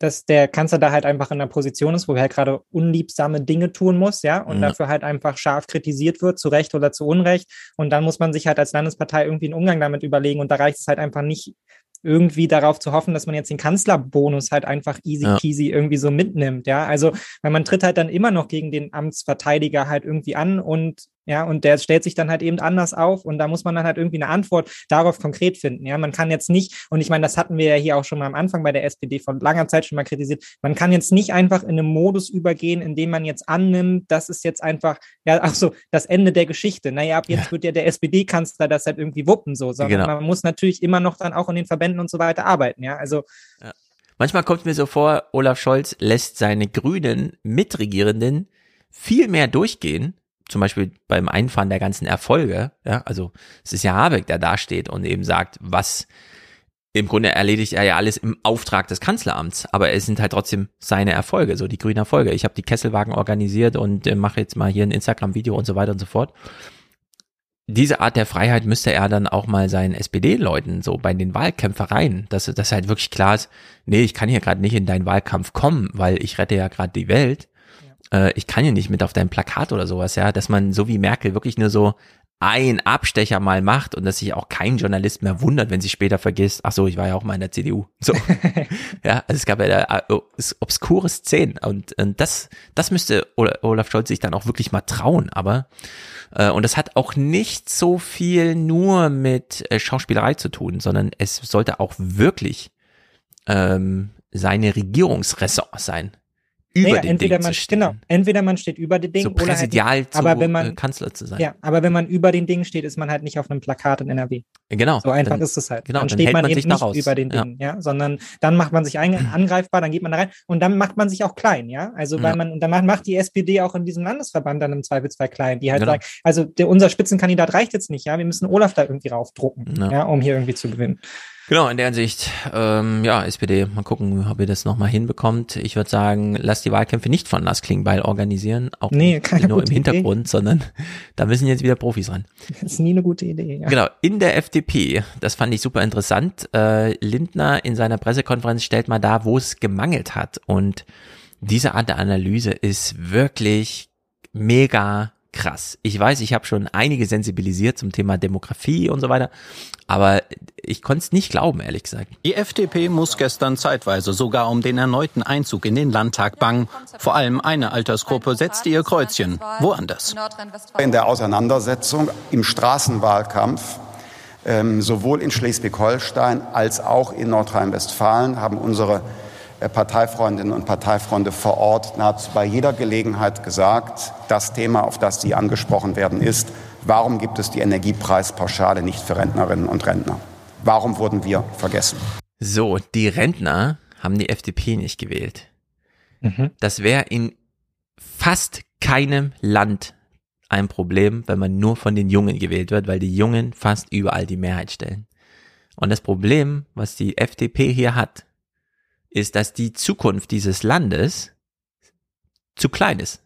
dass der Kanzler da halt einfach in einer Position ist, wo er halt gerade unliebsame Dinge tun muss, ja, und ja. dafür halt einfach scharf kritisiert wird, zu Recht oder zu Unrecht. Und dann muss man sich halt als Landespartei irgendwie einen Umgang damit überlegen. Und da reicht es halt einfach nicht, irgendwie darauf zu hoffen, dass man jetzt den Kanzlerbonus halt einfach easy peasy ja. irgendwie so mitnimmt, ja. Also, weil man tritt halt dann immer noch gegen den Amtsverteidiger halt irgendwie an und ja, und der stellt sich dann halt eben anders auf und da muss man dann halt irgendwie eine Antwort darauf konkret finden. Ja, man kann jetzt nicht, und ich meine, das hatten wir ja hier auch schon mal am Anfang bei der SPD von langer Zeit schon mal kritisiert, man kann jetzt nicht einfach in einen Modus übergehen, in dem man jetzt annimmt, das ist jetzt einfach, ja, ach so, das Ende der Geschichte. Naja, ab jetzt ja. wird ja der SPD-Kanzler das halt irgendwie wuppen, so, sondern genau. man muss natürlich immer noch dann auch in den Verbänden und so weiter arbeiten, ja, also. Ja. Manchmal kommt mir so vor, Olaf Scholz lässt seine grünen Mitregierenden viel mehr durchgehen, zum Beispiel beim Einfahren der ganzen Erfolge, ja, also es ist ja Habeck, der da steht und eben sagt, was im Grunde erledigt er ja alles im Auftrag des Kanzleramts, aber es sind halt trotzdem seine Erfolge, so die grünen Erfolge. Ich habe die Kesselwagen organisiert und äh, mache jetzt mal hier ein Instagram-Video und so weiter und so fort. Diese Art der Freiheit müsste er dann auch mal seinen SPD-Leuten so bei den Wahlkämpfereien, dass das halt wirklich klar ist, nee, ich kann hier gerade nicht in deinen Wahlkampf kommen, weil ich rette ja gerade die Welt äh, ich kann ja nicht mit auf dein Plakat oder sowas, ja, dass man so wie Merkel wirklich nur so ein Abstecher mal macht und dass sich auch kein Journalist mehr wundert, wenn sie später vergisst, ach so, ich war ja auch mal in der CDU. So. ja, also es gab ja da oh, obskure Szenen und, und das, das müsste Olaf Scholz sich dann auch wirklich mal trauen, aber äh, und das hat auch nicht so viel nur mit äh, Schauspielerei zu tun, sondern es sollte auch wirklich ähm, seine Regierungsressort sein über naja, den entweder Ding man, zu stehen. Genau, entweder man steht über den Ding so präsidial halt, aber wenn man, äh, Kanzler zu sein. Ja, aber wenn man über den Dingen steht, ist man halt nicht auf einem Plakat in NRW. Genau. So einfach dann, ist es halt. Genau, dann, dann steht man, man eben nicht raus. über den Dingen, ja. ja. sondern dann macht man sich angreifbar, dann geht man da rein und dann macht man sich auch klein, ja. Also weil ja. man, und dann macht die SPD auch in diesem Landesverband dann im Zweifelsfall klein, die halt genau. sagen, also der, unser Spitzenkandidat reicht jetzt nicht, ja, wir müssen Olaf da irgendwie raufdrucken, ja um hier irgendwie zu gewinnen. Genau, in der Hinsicht, ähm, ja, SPD, mal gucken, ob ihr das nochmal hinbekommt. Ich würde sagen, lasst die Wahlkämpfe nicht von Lars Klingbeil organisieren, auch nee, nicht nur im Hintergrund, Idee. sondern da müssen jetzt wieder Profis ran. Das ist nie eine gute Idee. Ja. Genau, in der FDP, das fand ich super interessant, äh, Lindner in seiner Pressekonferenz stellt mal da, wo es gemangelt hat und diese Art der Analyse ist wirklich mega krass. Ich weiß, ich habe schon einige sensibilisiert zum Thema Demografie und so weiter, aber ich konnte es nicht glauben, ehrlich gesagt. Die FDP muss gestern zeitweise sogar um den erneuten Einzug in den Landtag bangen. Vor allem eine Altersgruppe setzte ihr Kreuzchen woanders. In der Auseinandersetzung im Straßenwahlkampf ähm, sowohl in Schleswig-Holstein als auch in Nordrhein-Westfalen haben unsere äh, Parteifreundinnen und Parteifreunde vor Ort nahezu bei jeder Gelegenheit gesagt, das Thema, auf das Sie angesprochen werden, ist, warum gibt es die Energiepreispauschale nicht für Rentnerinnen und Rentner? Warum wurden wir vergessen? So, die Rentner haben die FDP nicht gewählt. Mhm. Das wäre in fast keinem Land ein Problem, wenn man nur von den Jungen gewählt wird, weil die Jungen fast überall die Mehrheit stellen. Und das Problem, was die FDP hier hat, ist, dass die Zukunft dieses Landes zu klein ist.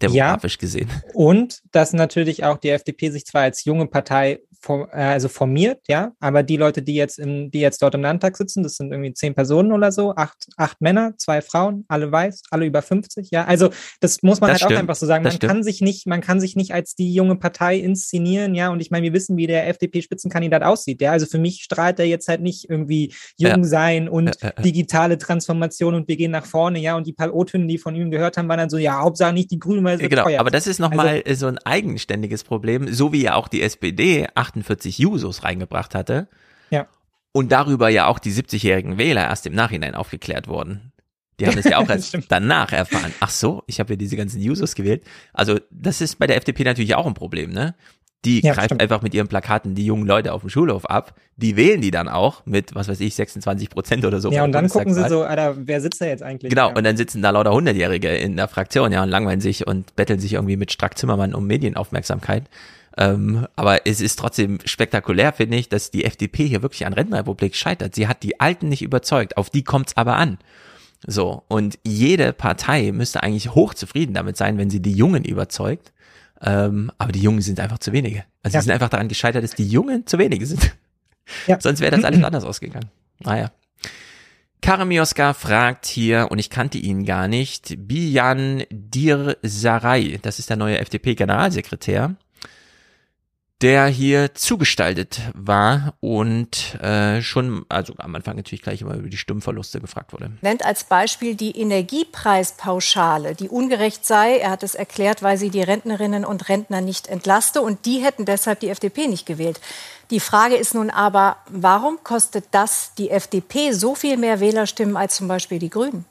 demografisch ja, gesehen. Und dass natürlich auch die FDP sich zwar als junge Partei also formiert, ja, aber die Leute, die jetzt im, die jetzt dort im Landtag sitzen, das sind irgendwie zehn Personen oder so, acht, acht Männer, zwei Frauen, alle weiß, alle über 50, ja. Also das muss man das halt stimmt, auch einfach so sagen. Man kann sich nicht, man kann sich nicht als die junge Partei inszenieren, ja. Und ich meine, wir wissen, wie der FDP-Spitzenkandidat aussieht, ja. Also für mich strahlt er jetzt halt nicht irgendwie jung ja. sein und ja, ja, digitale Transformation und wir gehen nach vorne, ja. Und die paar O-Töne, die von ihm gehört haben, waren dann so, ja, Hauptsache nicht die Grünen, weil sie Genau, teuer. aber das ist nochmal also, so ein eigenständiges Problem, so wie ja auch die SPD 48 Jusos reingebracht hatte. Ja. Und darüber ja auch die 70-jährigen Wähler erst im Nachhinein aufgeklärt wurden. Die haben es ja auch erst danach erfahren. Ach so, ich habe ja diese ganzen Jusos gewählt. Also das ist bei der FDP natürlich auch ein Problem, ne? Die ja, greift stimmt. einfach mit ihren Plakaten die jungen Leute auf dem Schulhof ab. Die wählen die dann auch mit, was weiß ich, 26 Prozent oder so. Ja, und dann gucken sie so, Alter, wer sitzt da jetzt eigentlich? Genau, ja. und dann sitzen da lauter Hundertjährige in der Fraktion, ja, und langweilen sich und betteln sich irgendwie mit Strack Zimmermann um Medienaufmerksamkeit. Ähm, aber es ist trotzdem spektakulär, finde ich, dass die FDP hier wirklich an Rentenrepublik scheitert. Sie hat die Alten nicht überzeugt, auf die kommt's aber an. So, und jede Partei müsste eigentlich hochzufrieden damit sein, wenn sie die Jungen überzeugt. Ähm, aber die Jungen sind einfach zu wenige. Also ja. sie sind einfach daran gescheitert, dass die Jungen zu wenige sind. Ja. Sonst wäre das alles anders ausgegangen. Naja. Karamioska fragt hier, und ich kannte ihn gar nicht, Bijan Dirsaray, das ist der neue FDP-Generalsekretär, der hier zugestaltet war und äh, schon, also am Anfang natürlich gleich immer über die Stimmverluste gefragt wurde. Nennt als Beispiel die Energiepreispauschale, die ungerecht sei. Er hat es erklärt, weil sie die Rentnerinnen und Rentner nicht entlaste und die hätten deshalb die FDP nicht gewählt. Die Frage ist nun aber, warum kostet das die FDP so viel mehr Wählerstimmen als zum Beispiel die Grünen?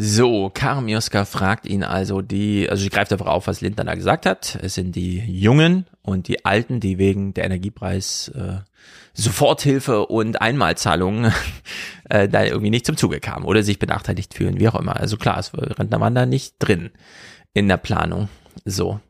So, Karmioska fragt ihn also die, also sie greift einfach auf, was Lindner da gesagt hat. Es sind die Jungen und die Alten, die wegen der Energiepreis äh, Soforthilfe und Einmalzahlungen äh, da irgendwie nicht zum Zuge kamen oder sich benachteiligt fühlen, wie auch immer. Also klar, es Rentner waren da nicht drin in der Planung. So.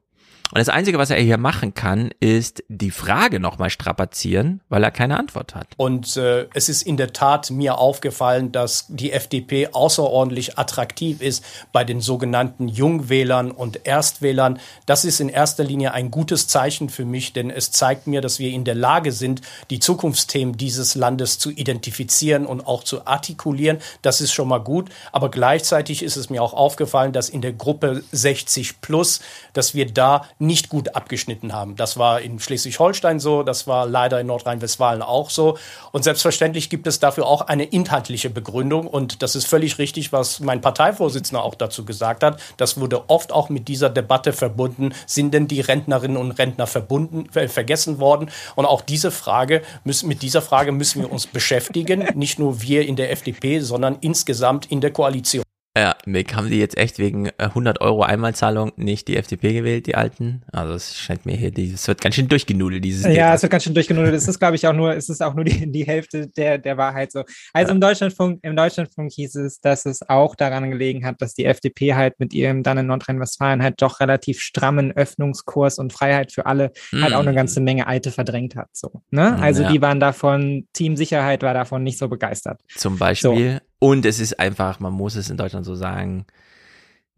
Und das Einzige, was er hier machen kann, ist die Frage nochmal strapazieren, weil er keine Antwort hat. Und äh, es ist in der Tat mir aufgefallen, dass die FDP außerordentlich attraktiv ist bei den sogenannten Jungwählern und Erstwählern. Das ist in erster Linie ein gutes Zeichen für mich, denn es zeigt mir, dass wir in der Lage sind, die Zukunftsthemen dieses Landes zu identifizieren und auch zu artikulieren. Das ist schon mal gut. Aber gleichzeitig ist es mir auch aufgefallen, dass in der Gruppe 60 plus, dass wir da nicht gut abgeschnitten haben. Das war in Schleswig-Holstein so, das war leider in Nordrhein-Westfalen auch so. Und selbstverständlich gibt es dafür auch eine inhaltliche Begründung. Und das ist völlig richtig, was mein Parteivorsitzender auch dazu gesagt hat. Das wurde oft auch mit dieser Debatte verbunden. Sind denn die Rentnerinnen und Rentner verbunden, vergessen worden? Und auch diese Frage müssen, mit dieser Frage müssen wir uns beschäftigen. Nicht nur wir in der FDP, sondern insgesamt in der Koalition. Ja, Mick, haben die jetzt echt wegen 100 äh, Euro Einmalzahlung nicht die FDP gewählt, die Alten? Also es scheint mir hier, es wird ganz schön durchgenudelt, dieses Ja, Thema. es wird ganz schön durchgenudelt. Es ist, glaube ich, auch nur, es ist auch nur die, die Hälfte der, der Wahrheit so. Also ja. im Deutschlandfunk, im Deutschlandfunk hieß es, dass es auch daran gelegen hat, dass die FDP halt mit ihrem dann in Nordrhein-Westfalen halt doch relativ strammen Öffnungskurs und Freiheit für alle mm. halt auch eine ganze Menge Alte verdrängt hat. So, ne? Mm, also ja. die waren davon, Team Sicherheit war davon nicht so begeistert. Zum Beispiel. So. Und es ist einfach, man muss es in Deutschland so sagen,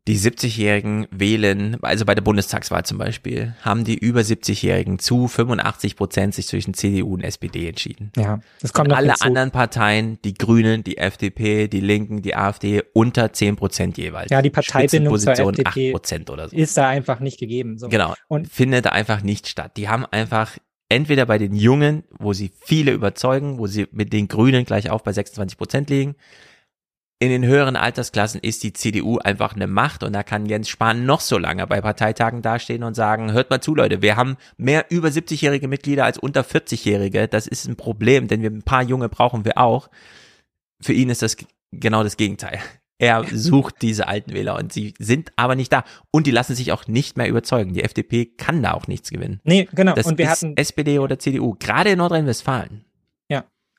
die 70-Jährigen wählen, also bei der Bundestagswahl zum Beispiel, haben die über 70-Jährigen zu 85 Prozent sich zwischen CDU und SPD entschieden. Ja, das kommt und alle hinzu. anderen Parteien, die Grünen, die FDP, die Linken, die AfD, unter 10 Prozent jeweils. Ja, die Parteibindung zur FDP 8 Prozent oder so. ist da einfach nicht gegeben. So. Genau, und findet einfach nicht statt. Die haben einfach entweder bei den Jungen, wo sie viele überzeugen, wo sie mit den Grünen gleich auf bei 26 Prozent liegen, in den höheren Altersklassen ist die CDU einfach eine Macht und da kann Jens Spahn noch so lange bei Parteitagen dastehen und sagen, hört mal zu, Leute, wir haben mehr über 70-jährige Mitglieder als unter 40-jährige. Das ist ein Problem, denn wir ein paar Junge brauchen wir auch. Für ihn ist das genau das Gegenteil. Er sucht diese alten Wähler und sie sind aber nicht da. Und die lassen sich auch nicht mehr überzeugen. Die FDP kann da auch nichts gewinnen. Nee, genau. Das und wir hatten SPD oder CDU, gerade in Nordrhein-Westfalen.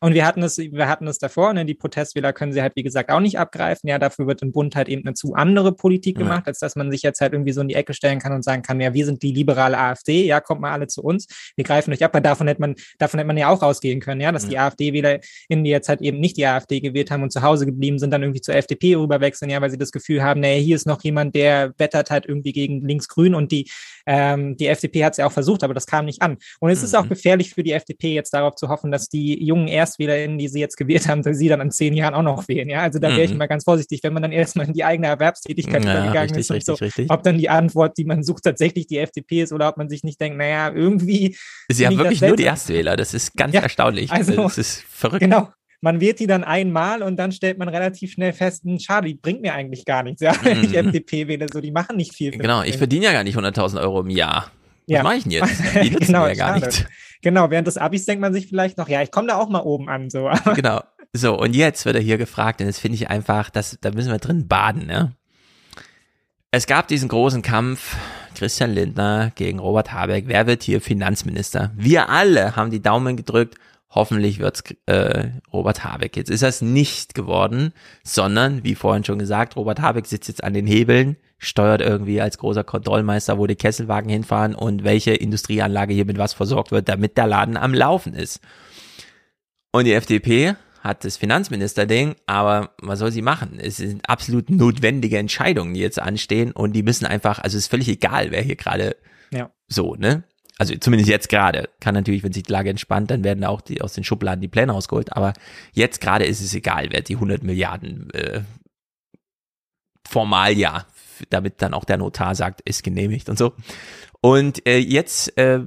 Und wir hatten es, wir hatten es davor, ne, die Protestwähler können sie halt, wie gesagt, auch nicht abgreifen. Ja, dafür wird im Bund halt eben eine zu andere Politik gemacht, ja. als dass man sich jetzt halt irgendwie so in die Ecke stellen kann und sagen kann, ja, wir sind die liberale AfD, ja, kommt mal alle zu uns, wir greifen euch ab, weil davon hätte man, davon hätte man ja auch rausgehen können, ja, dass ja. die AfD-Wähler in die jetzt halt eben nicht die AfD gewählt haben und zu Hause geblieben sind, dann irgendwie zur FDP rüberwechseln, ja, weil sie das Gefühl haben, naja, hier ist noch jemand, der wettert halt irgendwie gegen links-grün und die, ähm, die FDP hat es ja auch versucht, aber das kam nicht an. Und es mhm. ist auch gefährlich für die FDP jetzt darauf zu hoffen, dass die jungen ErstwählerInnen, die sie jetzt gewählt haben, sie dann in zehn Jahren auch noch wählen. Ja, also da wäre ich mhm. mal ganz vorsichtig, wenn man dann erstmal in die eigene Erwerbstätigkeit ja, übergegangen richtig, ist und richtig, so, ob dann die Antwort, die man sucht, tatsächlich die FDP ist oder ob man sich nicht denkt, naja, irgendwie. Sie haben wirklich nur die Erstwähler. Das ist ganz ja, erstaunlich. Also, das ist verrückt. Genau man wählt die dann einmal und dann stellt man relativ schnell fest, hm, schade, die bringt mir eigentlich gar nichts, ja, wenn ich mhm. FDP wähle, so, die machen nicht viel. Genau, ich verdiene ja gar nicht 100.000 Euro im Jahr. Was ja. mache ich denn jetzt? Die nutzen genau, ja gar nicht. Genau, während des Abis denkt man sich vielleicht noch, ja, ich komme da auch mal oben an. So. genau. So, und jetzt wird er hier gefragt, und das finde ich einfach, das, da müssen wir drin baden, ne? Es gab diesen großen Kampf, Christian Lindner gegen Robert Habeck. Wer wird hier Finanzminister? Wir alle haben die Daumen gedrückt. Hoffentlich wird's äh, Robert Habeck. Jetzt ist das nicht geworden, sondern, wie vorhin schon gesagt, Robert Habeck sitzt jetzt an den Hebeln steuert irgendwie als großer Kontrollmeister, wo die Kesselwagen hinfahren und welche Industrieanlage hier mit was versorgt wird, damit der Laden am Laufen ist. Und die FDP hat das Finanzministerding, aber was soll sie machen? Es sind absolut notwendige Entscheidungen, die jetzt anstehen und die müssen einfach, also es ist völlig egal, wer hier gerade ja. so, ne? Also zumindest jetzt gerade. Kann natürlich, wenn sich die Lage entspannt, dann werden auch die aus den Schubladen die Pläne rausgeholt. Aber jetzt gerade ist es egal, wer die 100 Milliarden äh, formal ja damit dann auch der Notar sagt, ist genehmigt und so. Und äh, jetzt äh,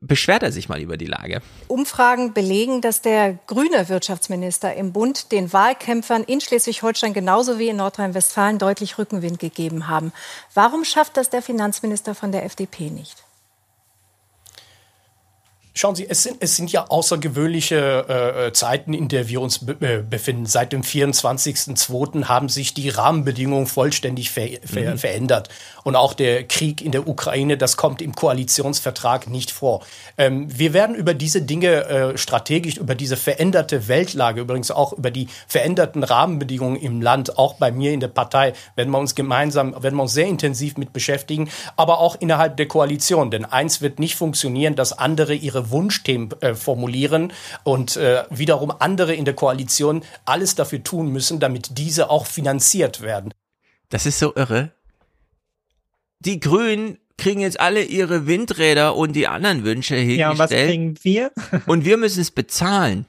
beschwert er sich mal über die Lage. Umfragen belegen, dass der grüne Wirtschaftsminister im Bund den Wahlkämpfern in Schleswig-Holstein genauso wie in Nordrhein-Westfalen deutlich Rückenwind gegeben haben. Warum schafft das der Finanzminister von der FDP nicht? Schauen Sie, es sind, es sind ja außergewöhnliche äh, äh Zeiten, in der wir uns be äh, befinden. Seit dem 24.02. haben sich die Rahmenbedingungen vollständig ver ver mhm. verändert. Und auch der Krieg in der Ukraine, das kommt im Koalitionsvertrag nicht vor. Ähm, wir werden über diese Dinge äh, strategisch, über diese veränderte Weltlage, übrigens auch über die veränderten Rahmenbedingungen im Land, auch bei mir in der Partei, werden wir uns gemeinsam, werden wir uns sehr intensiv mit beschäftigen, aber auch innerhalb der Koalition. Denn eins wird nicht funktionieren, dass andere ihre Wunschthemen äh, formulieren und äh, wiederum andere in der Koalition alles dafür tun müssen, damit diese auch finanziert werden. Das ist so irre. Die Grünen kriegen jetzt alle ihre Windräder und die anderen Wünsche hingestellt. Ja, und was kriegen wir? und wir müssen es bezahlen.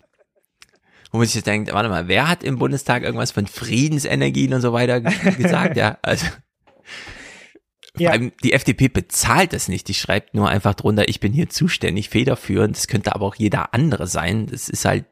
Wo man sich jetzt denkt, warte mal, wer hat im Bundestag irgendwas von Friedensenergien und so weiter gesagt? ja, also. Ja. Die FDP bezahlt das nicht. Die schreibt nur einfach drunter, ich bin hier zuständig, federführend. Das könnte aber auch jeder andere sein. Das ist halt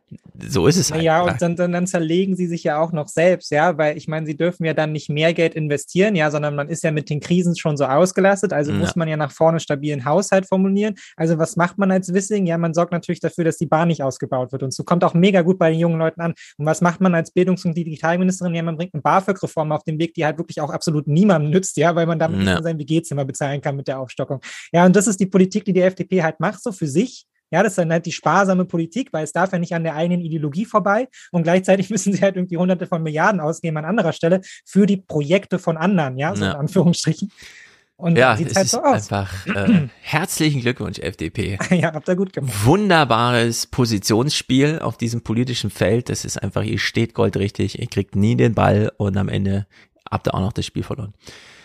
so ist es halt. Ja, und dann, dann, dann zerlegen sie sich ja auch noch selbst, ja, weil ich meine, sie dürfen ja dann nicht mehr Geld investieren, ja, sondern man ist ja mit den Krisen schon so ausgelastet, also ja. muss man ja nach vorne stabilen Haushalt formulieren. Also was macht man als Wissing? Ja, man sorgt natürlich dafür, dass die Bahn nicht ausgebaut wird und so kommt auch mega gut bei den jungen Leuten an. Und was macht man als Bildungs- und Digitalministerin? Ja, man bringt eine BAföG-Reform auf den Weg, die halt wirklich auch absolut niemandem nützt, ja, weil man damit ja. sein WG-Zimmer bezahlen kann mit der Aufstockung. Ja, und das ist die Politik, die die FDP halt macht, so für sich ja, das ist dann halt die sparsame Politik, weil es darf ja nicht an der eigenen Ideologie vorbei. Und gleichzeitig müssen sie halt irgendwie hunderte von Milliarden ausgeben an anderer Stelle für die Projekte von anderen, ja, so ja. in Anführungsstrichen. Und ja, sieht halt so aus. Einfach äh, herzlichen Glückwunsch, FDP. ja, habt ihr gut gemacht. Wunderbares Positionsspiel auf diesem politischen Feld. Das ist einfach, ihr steht goldrichtig, ihr kriegt nie den Ball und am Ende habt ihr auch noch das Spiel verloren.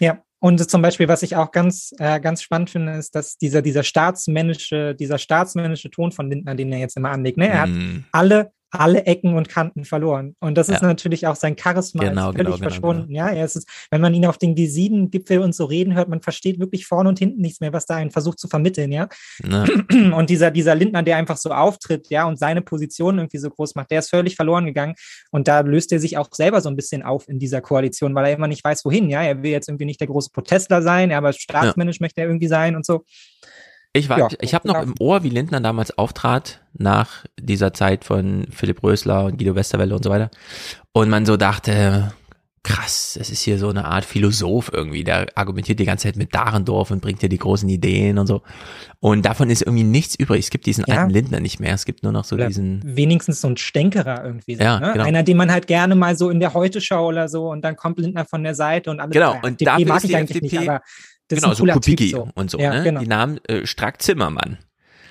Ja, und zum Beispiel, was ich auch ganz, äh, ganz spannend finde, ist, dass dieser, dieser staatsmännische, dieser staatsmännische Ton von Lindner, den er jetzt immer anlegt, ne? Er hat mm. alle alle Ecken und Kanten verloren. Und das ist ja. natürlich auch sein Charisma genau, ist völlig genau, genau verschwunden. Genau, Ja, er ist, wenn man ihn auf den G7-Gipfel und so reden hört, man versteht wirklich vorne und hinten nichts mehr, was da einen versucht zu vermitteln, ja. ja. Und dieser, dieser Lindner, der einfach so auftritt, ja, und seine Position irgendwie so groß macht, der ist völlig verloren gegangen. Und da löst er sich auch selber so ein bisschen auf in dieser Koalition, weil er immer nicht weiß, wohin, ja. Er will jetzt irgendwie nicht der große Protestler sein, aber staatsmännisch ja. möchte er irgendwie sein und so. Ich, war, ja, ich habe noch im Ohr, wie Lindner damals auftrat, nach dieser Zeit von Philipp Rösler und Guido Westerwelle und so weiter. Und man so dachte, krass, das ist hier so eine Art Philosoph irgendwie, der argumentiert die ganze Zeit mit Dahrendorf und bringt dir die großen Ideen und so. Und davon ist irgendwie nichts übrig. Es gibt diesen ja. alten Lindner nicht mehr. Es gibt nur noch so oder diesen. Wenigstens so ein Stänkerer irgendwie. So, ja, ne? genau. Einer, den man halt gerne mal so in der Heute-Show oder so und dann kommt Lindner von der Seite und alles. Genau, und dafür mag ist ich die eigentlich FDP, nicht, aber das genau, ist ein so Kubicki so. und so, ja, ne? Genau. Die Namen äh, Strack Zimmermann.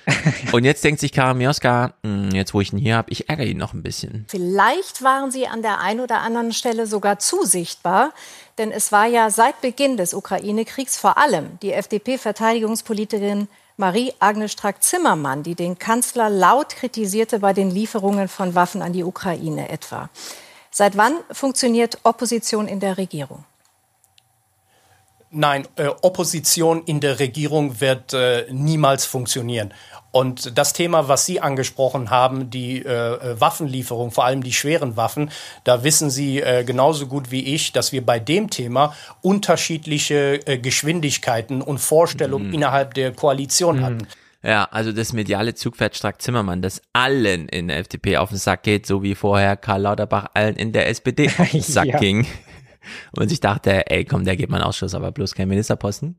und jetzt denkt sich Karamioska, hm, jetzt wo ich ihn hier habe, ich ärgere ihn noch ein bisschen. Vielleicht waren sie an der einen oder anderen Stelle sogar zu sichtbar, denn es war ja seit Beginn des Ukraine-Kriegs vor allem die FDP-Verteidigungspolitikerin Marie-Agnes Strack-Zimmermann, die den Kanzler laut kritisierte bei den Lieferungen von Waffen an die Ukraine etwa. Seit wann funktioniert Opposition in der Regierung? Nein, äh, Opposition in der Regierung wird äh, niemals funktionieren. Und das Thema, was Sie angesprochen haben, die äh, Waffenlieferung, vor allem die schweren Waffen, da wissen Sie äh, genauso gut wie ich, dass wir bei dem Thema unterschiedliche äh, Geschwindigkeiten und Vorstellungen mhm. innerhalb der Koalition mhm. hatten. Ja, also das mediale Zugpferd Strack Zimmermann, das allen in der FDP auf den Sack geht, so wie vorher Karl Lauterbach allen in der SPD auf den Sack ja. ging. Und ich dachte, ey, komm, der geht mal einen Ausschuss, aber bloß kein Ministerposten.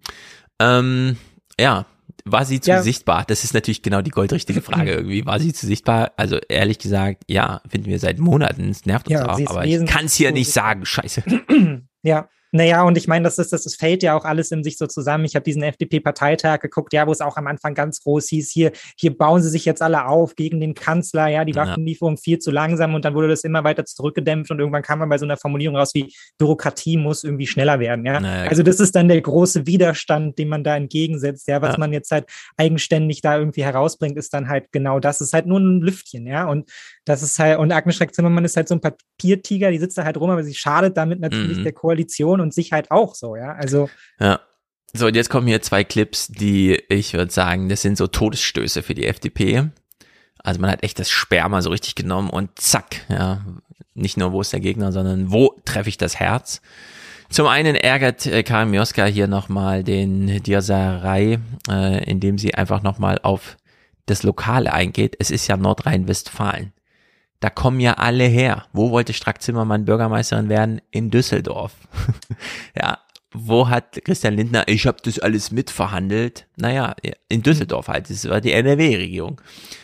Ähm, ja, war sie zu ja. sichtbar? Das ist natürlich genau die goldrichtige Frage irgendwie. War sie zu sichtbar? Also ehrlich gesagt, ja, finden wir seit Monaten. Es nervt uns ja, auch, aber ich kann es hier nicht sagen. Scheiße. Ja, naja, und ich meine, das ist, das, das fällt ja auch alles in sich so zusammen. Ich habe diesen FDP-Parteitag geguckt, ja, wo es auch am Anfang ganz groß hieß, hier, hier bauen sie sich jetzt alle auf gegen den Kanzler, ja, die Waffenlieferung viel zu langsam und dann wurde das immer weiter zurückgedämpft und irgendwann kam man bei so einer Formulierung raus wie Bürokratie muss irgendwie schneller werden, ja. Naja, also das ist dann der große Widerstand, den man da entgegensetzt, ja, was ja. man jetzt halt eigenständig da irgendwie herausbringt, ist dann halt genau das, ist halt nur ein Lüftchen, ja, und das ist halt, und Agnes Schreck-Zimmermann ist halt so ein Papiertiger, die sitzt da halt rum, aber sie schadet damit natürlich mhm. der Koalition und sich halt auch so, ja. Also. Ja. So, und jetzt kommen hier zwei Clips, die, ich würde sagen, das sind so Todesstöße für die FDP. Also man hat echt das Sperma so richtig genommen und zack, ja. Nicht nur, wo ist der Gegner, sondern wo treffe ich das Herz? Zum einen ärgert äh, Karin Mioska hier nochmal den Diaserei, äh, indem sie einfach nochmal auf das Lokale eingeht. Es ist ja Nordrhein-Westfalen. Da kommen ja alle her. Wo wollte Strack Zimmermann Bürgermeisterin werden? In Düsseldorf. ja, wo hat Christian Lindner, ich habe das alles mitverhandelt? Naja, in Düsseldorf halt, das war die NRW-Regierung.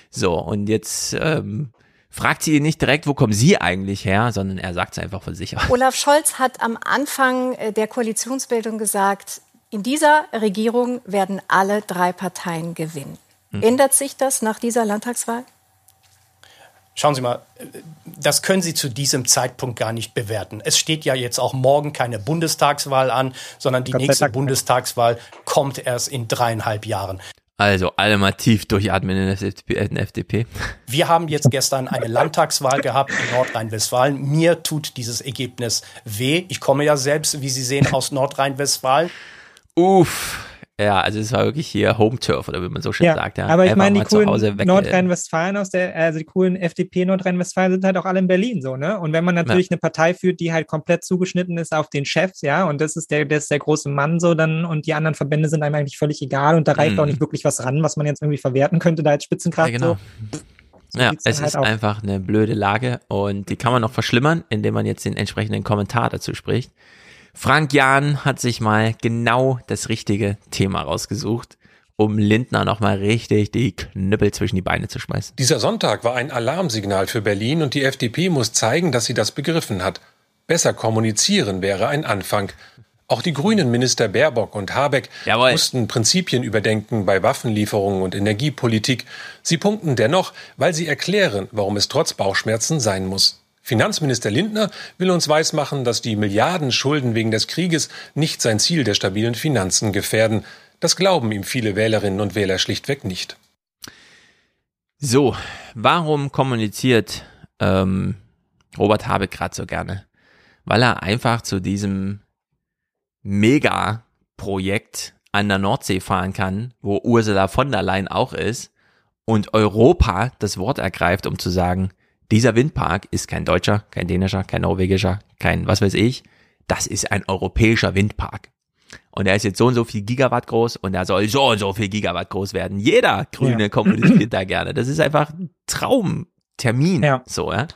So, und jetzt ähm, fragt sie ihn nicht direkt, wo kommen Sie eigentlich her, sondern er sagt es einfach von sich aus. Olaf Scholz hat am Anfang äh, der Koalitionsbildung gesagt, in dieser Regierung werden alle drei Parteien gewinnen. Hm. Ändert sich das nach dieser Landtagswahl? Schauen Sie mal, das können Sie zu diesem Zeitpunkt gar nicht bewerten. Es steht ja jetzt auch morgen keine Bundestagswahl an, sondern die nächste Bundestagswahl kommt erst in dreieinhalb Jahren. Also alle mal tief durchatmen in der FDP. Wir haben jetzt gestern eine Landtagswahl gehabt in Nordrhein-Westfalen. Mir tut dieses Ergebnis weh. Ich komme ja selbst, wie Sie sehen, aus Nordrhein-Westfalen. Uff. Ja, also es war wirklich hier Home Turf oder wie man so schön ja, sagt. Ja. Aber ich meine, die coolen Nordrhein-Westfalen aus der, also die coolen FDP Nordrhein-Westfalen sind halt auch alle in Berlin so, ne? Und wenn man natürlich ja. eine Partei führt, die halt komplett zugeschnitten ist auf den Chefs, ja, und das ist der, das ist der große Mann so, dann und die anderen Verbände sind einem eigentlich völlig egal und da reicht mhm. auch nicht wirklich was ran, was man jetzt irgendwie verwerten könnte, da als Spitzenkraft ja, genau. so. So ja, es halt ist auf. einfach eine blöde Lage und die kann man noch verschlimmern, indem man jetzt den entsprechenden Kommentar dazu spricht. Frank Jahn hat sich mal genau das richtige Thema rausgesucht, um Lindner nochmal richtig die Knüppel zwischen die Beine zu schmeißen. Dieser Sonntag war ein Alarmsignal für Berlin und die FDP muss zeigen, dass sie das begriffen hat. Besser kommunizieren wäre ein Anfang. Auch die grünen Minister Baerbock und Habeck Jawohl. mussten Prinzipien überdenken bei Waffenlieferungen und Energiepolitik. Sie punkten dennoch, weil sie erklären, warum es trotz Bauchschmerzen sein muss. Finanzminister Lindner will uns weismachen, dass die Milliardenschulden wegen des Krieges nicht sein Ziel der stabilen Finanzen gefährden. Das glauben ihm viele Wählerinnen und Wähler schlichtweg nicht. So, warum kommuniziert ähm, Robert Habeck gerade so gerne? Weil er einfach zu diesem Mega-Projekt an der Nordsee fahren kann, wo Ursula von der Leyen auch ist und Europa das Wort ergreift, um zu sagen, dieser Windpark ist kein deutscher, kein dänischer, kein norwegischer, kein was weiß ich. Das ist ein europäischer Windpark. Und er ist jetzt so und so viel Gigawatt groß und er soll so und so viel Gigawatt groß werden. Jeder Grüne ja. kommuniziert da gerne. Das ist einfach ein Traumtermin. Ja. So, ja.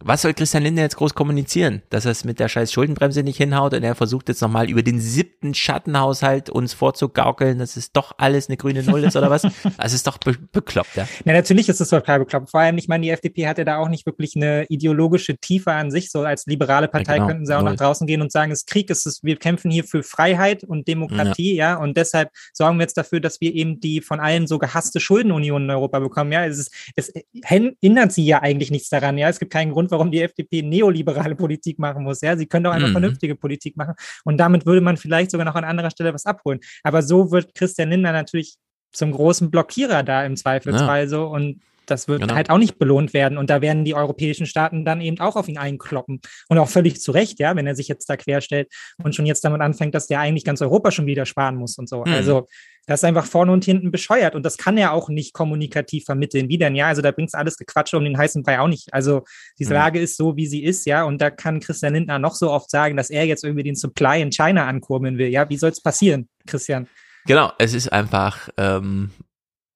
Was soll Christian Lindner jetzt groß kommunizieren? Dass er es mit der scheiß Schuldenbremse nicht hinhaut und er versucht jetzt nochmal über den siebten Schattenhaushalt uns vorzugaukeln, dass es doch alles eine grüne Null ist oder was? Das ist doch be bekloppt, ja. Ja, natürlich ist es total bekloppt. Vor allem, ich meine, die FDP hatte da auch nicht wirklich eine ideologische Tiefe an sich. So als liberale Partei ja, genau. könnten sie auch Null. nach draußen gehen und sagen, es ist Krieg, es ist, wir kämpfen hier für Freiheit und Demokratie, ja. ja, und deshalb sorgen wir jetzt dafür, dass wir eben die von allen so gehasste Schuldenunion in Europa bekommen. Ja, es ist, es hindert sie ja eigentlich nichts daran. Ja, es gibt keinen Grund, warum die FDP neoliberale Politik machen muss. Ja, sie können doch einfach mhm. vernünftige Politik machen. Und damit würde man vielleicht sogar noch an anderer Stelle was abholen. Aber so wird Christian Lindner natürlich zum großen Blockierer da im Zweifelsfall ja. so und das wird genau. halt auch nicht belohnt werden. Und da werden die europäischen Staaten dann eben auch auf ihn einkloppen. Und auch völlig zu Recht, ja, wenn er sich jetzt da querstellt und schon jetzt damit anfängt, dass der eigentlich ganz Europa schon wieder sparen muss und so. Mhm. Also das ist einfach vorne und hinten bescheuert. Und das kann er auch nicht kommunikativ vermitteln. Wie denn? Ja, also da bringt es alles Gequatsche um den heißen Brei auch nicht. Also die mhm. Lage ist so, wie sie ist, ja. Und da kann Christian Lindner noch so oft sagen, dass er jetzt irgendwie den Supply in China ankurbeln will. Ja, wie soll es passieren, Christian? Genau, es ist einfach, ähm,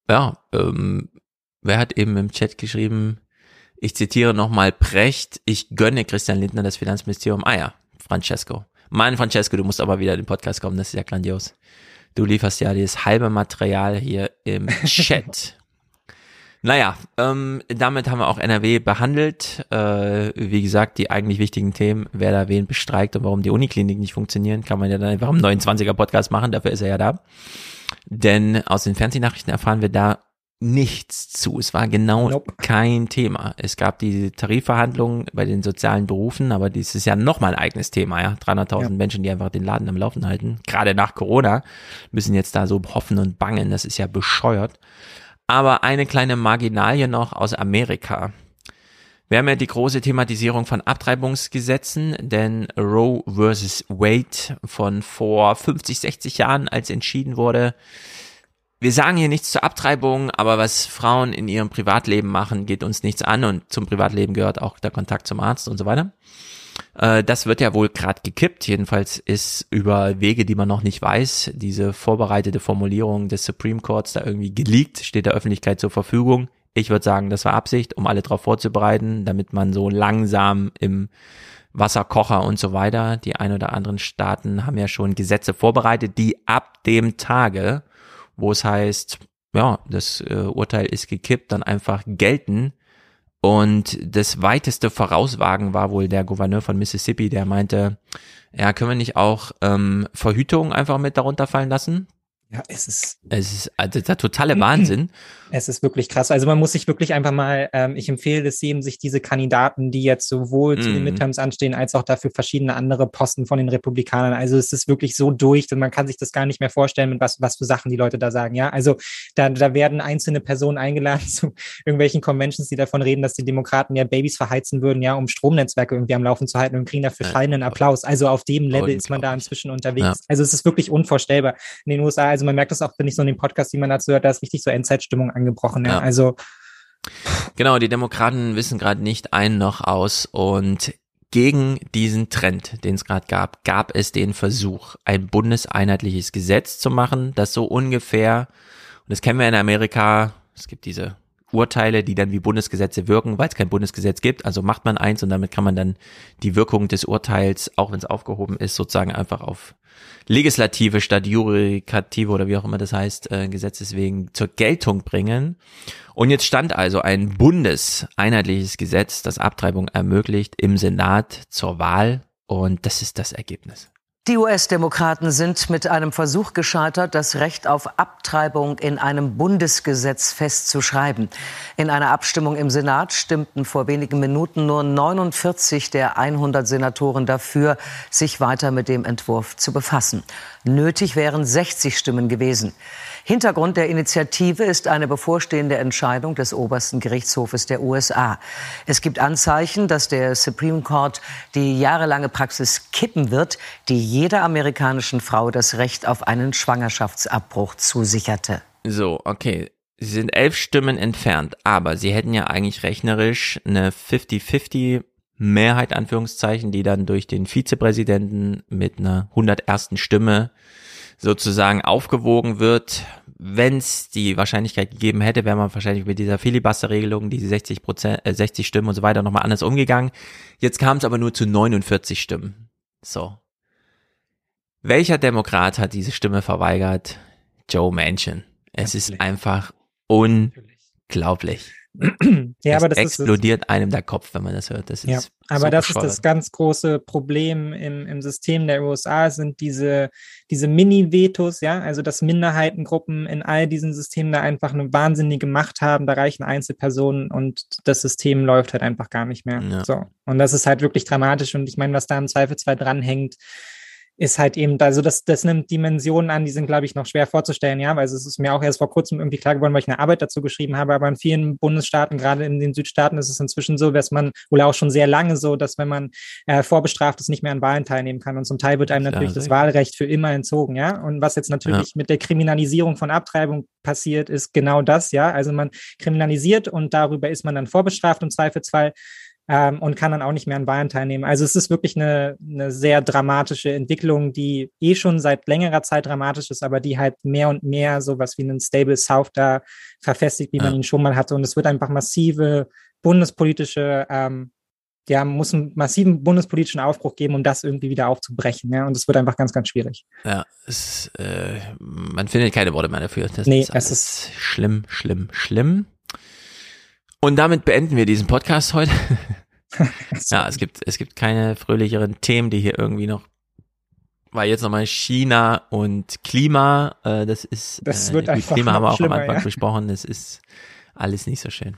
ja, ähm, wer hat eben im Chat geschrieben, ich zitiere nochmal Precht, ich gönne Christian Lindner das Finanzministerium. Ah ja, Francesco. Mein Francesco, du musst aber wieder in den Podcast kommen, das ist ja grandios. Du lieferst ja dieses halbe Material hier im Chat. naja, ähm, damit haben wir auch NRW behandelt. Äh, wie gesagt, die eigentlich wichtigen Themen, wer da wen bestreikt und warum die Unikliniken nicht funktionieren, kann man ja dann einfach im 29er Podcast machen, dafür ist er ja da. Denn aus den Fernsehnachrichten erfahren wir da nichts zu. Es war genau nope. kein Thema. Es gab die Tarifverhandlungen bei den sozialen Berufen, aber dies ist ja nochmal ein eigenes Thema, ja. 300.000 ja. Menschen, die einfach den Laden am Laufen halten. Gerade nach Corona müssen jetzt da so hoffen und bangen. Das ist ja bescheuert. Aber eine kleine Marginalie noch aus Amerika. Wir haben ja die große Thematisierung von Abtreibungsgesetzen, denn Roe versus Wade von vor 50, 60 Jahren, als entschieden wurde, wir sagen hier nichts zur Abtreibung, aber was Frauen in ihrem Privatleben machen, geht uns nichts an und zum Privatleben gehört auch der Kontakt zum Arzt und so weiter. Äh, das wird ja wohl gerade gekippt. Jedenfalls ist über Wege, die man noch nicht weiß, diese vorbereitete Formulierung des Supreme Courts da irgendwie geleakt, steht der Öffentlichkeit zur Verfügung. Ich würde sagen, das war Absicht, um alle darauf vorzubereiten, damit man so langsam im Wasserkocher und so weiter. Die ein oder anderen Staaten haben ja schon Gesetze vorbereitet, die ab dem Tage, wo es heißt, ja, das äh, Urteil ist gekippt, dann einfach gelten. Und das weiteste Vorauswagen war wohl der Gouverneur von Mississippi, der meinte, ja, können wir nicht auch ähm, Verhütung einfach mit darunter fallen lassen? Ja, es ist. Es ist also der totale Wahnsinn. Es ist wirklich krass. Also man muss sich wirklich einfach mal, ähm, ich empfehle es jedem, sich diese Kandidaten, die jetzt sowohl mm. zu den. Midterms anstehen, als auch dafür verschiedene andere Posten von den Republikanern. Also es ist wirklich so durch und man kann sich das gar nicht mehr vorstellen, mit was, was für Sachen die Leute da sagen. Ja, also da, da werden einzelne Personen eingeladen zu irgendwelchen Conventions, die davon reden, dass die Demokraten ja Babys verheizen würden, ja, um Stromnetzwerke irgendwie am Laufen zu halten und kriegen dafür schallenden Applaus. Also auf dem Level ist man da inzwischen unterwegs. Ja. Also es ist wirklich unvorstellbar. In den USA, also man merkt das auch, wenn ich so in dem Podcast, die man dazu hört, da ist richtig so Endzeitstimmung angebrochen. Ja. ja. Also genau, die Demokraten wissen gerade nicht ein noch aus und gegen diesen Trend, den es gerade gab, gab es den Versuch, ein bundeseinheitliches Gesetz zu machen, das so ungefähr, und das kennen wir in Amerika, es gibt diese Urteile, die dann wie Bundesgesetze wirken, weil es kein Bundesgesetz gibt. Also macht man eins und damit kann man dann die Wirkung des Urteils, auch wenn es aufgehoben ist, sozusagen einfach auf Legislative statt Jurikative oder wie auch immer das heißt, äh, Gesetzeswegen zur Geltung bringen. Und jetzt stand also ein bundeseinheitliches Gesetz, das Abtreibung ermöglicht, im Senat zur Wahl. Und das ist das Ergebnis. Die US-Demokraten sind mit einem Versuch gescheitert, das Recht auf Abtreibung in einem Bundesgesetz festzuschreiben. In einer Abstimmung im Senat stimmten vor wenigen Minuten nur 49 der 100 Senatoren dafür, sich weiter mit dem Entwurf zu befassen. Nötig wären 60 Stimmen gewesen. Hintergrund der Initiative ist eine bevorstehende Entscheidung des obersten Gerichtshofes der USA. Es gibt Anzeichen, dass der Supreme Court die jahrelange Praxis kippen wird, die jeder amerikanischen Frau das Recht auf einen Schwangerschaftsabbruch zusicherte. So, okay. Sie sind elf Stimmen entfernt, aber sie hätten ja eigentlich rechnerisch eine 50-50 Mehrheit, Anführungszeichen, die dann durch den Vizepräsidenten mit einer 101. Stimme sozusagen aufgewogen wird. wenn es die Wahrscheinlichkeit gegeben hätte, wäre man wahrscheinlich mit dieser Filibuster-Regelung, diese 60 Prozent, äh, 60 Stimmen und so weiter nochmal anders umgegangen. Jetzt kam es aber nur zu 49 Stimmen. So. Welcher Demokrat hat diese Stimme verweigert? Joe Manchin. Es Natürlich. ist einfach unglaublich ja, aber das explodiert ist, einem der Kopf, wenn man das hört. Das ja, ist aber so das ist das ganz große Problem im, im System der USA, sind diese, diese Mini-Vetos, ja, also dass Minderheitengruppen in all diesen Systemen da einfach eine wahnsinnige Macht haben, da reichen Einzelpersonen und das System läuft halt einfach gar nicht mehr. Ja. So. Und das ist halt wirklich dramatisch und ich meine, was da im Zweifelsfall dranhängt, ist halt eben, also das, das nimmt Dimensionen an, die sind, glaube ich, noch schwer vorzustellen, ja, weil es ist mir auch erst vor kurzem irgendwie klar geworden, weil ich eine Arbeit dazu geschrieben habe, aber in vielen Bundesstaaten, gerade in den Südstaaten, ist es inzwischen so, dass man, oder auch schon sehr lange so, dass wenn man äh, vorbestraft ist, nicht mehr an Wahlen teilnehmen kann. Und zum Teil wird einem natürlich das Wahlrecht für immer entzogen, ja, und was jetzt natürlich ja. mit der Kriminalisierung von Abtreibung passiert, ist genau das, ja, also man kriminalisiert und darüber ist man dann vorbestraft im Zweifelsfall ähm, und kann dann auch nicht mehr an Wahlen teilnehmen. Also es ist wirklich eine, eine sehr dramatische Entwicklung, die eh schon seit längerer Zeit dramatisch ist, aber die halt mehr und mehr sowas wie einen Stable South da verfestigt, wie man ihn schon mal hatte. Und es wird einfach massive bundespolitische ähm, ja, muss einen massiven bundespolitischen Aufbruch geben, um das irgendwie wieder aufzubrechen. Ja? Und es wird einfach ganz, ganz schwierig. Ja, es, äh, man findet keine Worte mehr dafür. Das nee, ist es ist schlimm, schlimm, schlimm. Und damit beenden wir diesen Podcast heute. ja, es gibt, es gibt keine fröhlicheren Themen, die hier irgendwie noch, weil jetzt nochmal China und Klima, äh, das ist, das äh, wird äh, einfach Klima haben wir auch am Anfang ja. besprochen, das ist alles nicht so schön.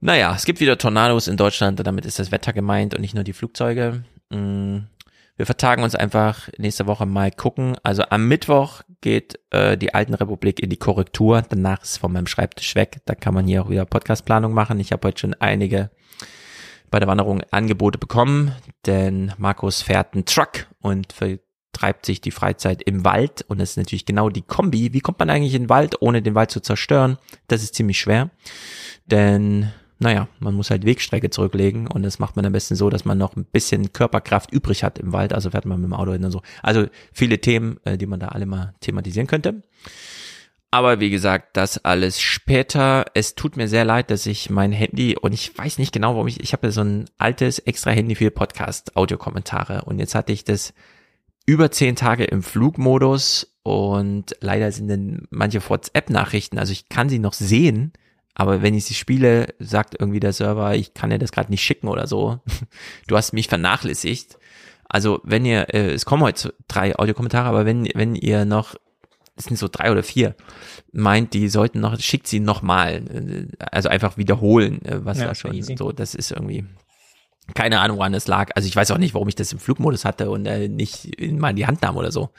Naja, es gibt wieder Tornados in Deutschland, damit ist das Wetter gemeint und nicht nur die Flugzeuge. Mm. Wir vertagen uns einfach nächste Woche mal gucken. Also am Mittwoch geht äh, die Alten Republik in die Korrektur. Danach ist von meinem Schreibtisch weg. Da kann man hier auch wieder Podcastplanung machen. Ich habe heute schon einige bei der Wanderung Angebote bekommen, denn Markus fährt einen Truck und vertreibt sich die Freizeit im Wald. Und das ist natürlich genau die Kombi. Wie kommt man eigentlich in den Wald, ohne den Wald zu zerstören? Das ist ziemlich schwer. Denn naja, man muss halt Wegstrecke zurücklegen und das macht man am besten so, dass man noch ein bisschen Körperkraft übrig hat im Wald, also fährt man mit dem Auto hin und so. Also viele Themen, äh, die man da alle mal thematisieren könnte. Aber wie gesagt, das alles später. Es tut mir sehr leid, dass ich mein Handy und ich weiß nicht genau, warum ich, ich habe so ein altes extra Handy für Podcast, Audiokommentare und jetzt hatte ich das über zehn Tage im Flugmodus und leider sind dann manche WhatsApp-Nachrichten, also ich kann sie noch sehen, aber wenn ich sie spiele, sagt irgendwie der Server, ich kann dir das gerade nicht schicken oder so. Du hast mich vernachlässigt. Also wenn ihr, äh, es kommen heute drei Audiokommentare, aber wenn, wenn ihr noch, es sind so drei oder vier, meint, die sollten noch, schickt sie nochmal. Also einfach wiederholen, äh, was ja, da schon easy. so, das ist irgendwie, keine Ahnung, woran es lag. Also ich weiß auch nicht, warum ich das im Flugmodus hatte und äh, nicht mal in die Hand nahm oder so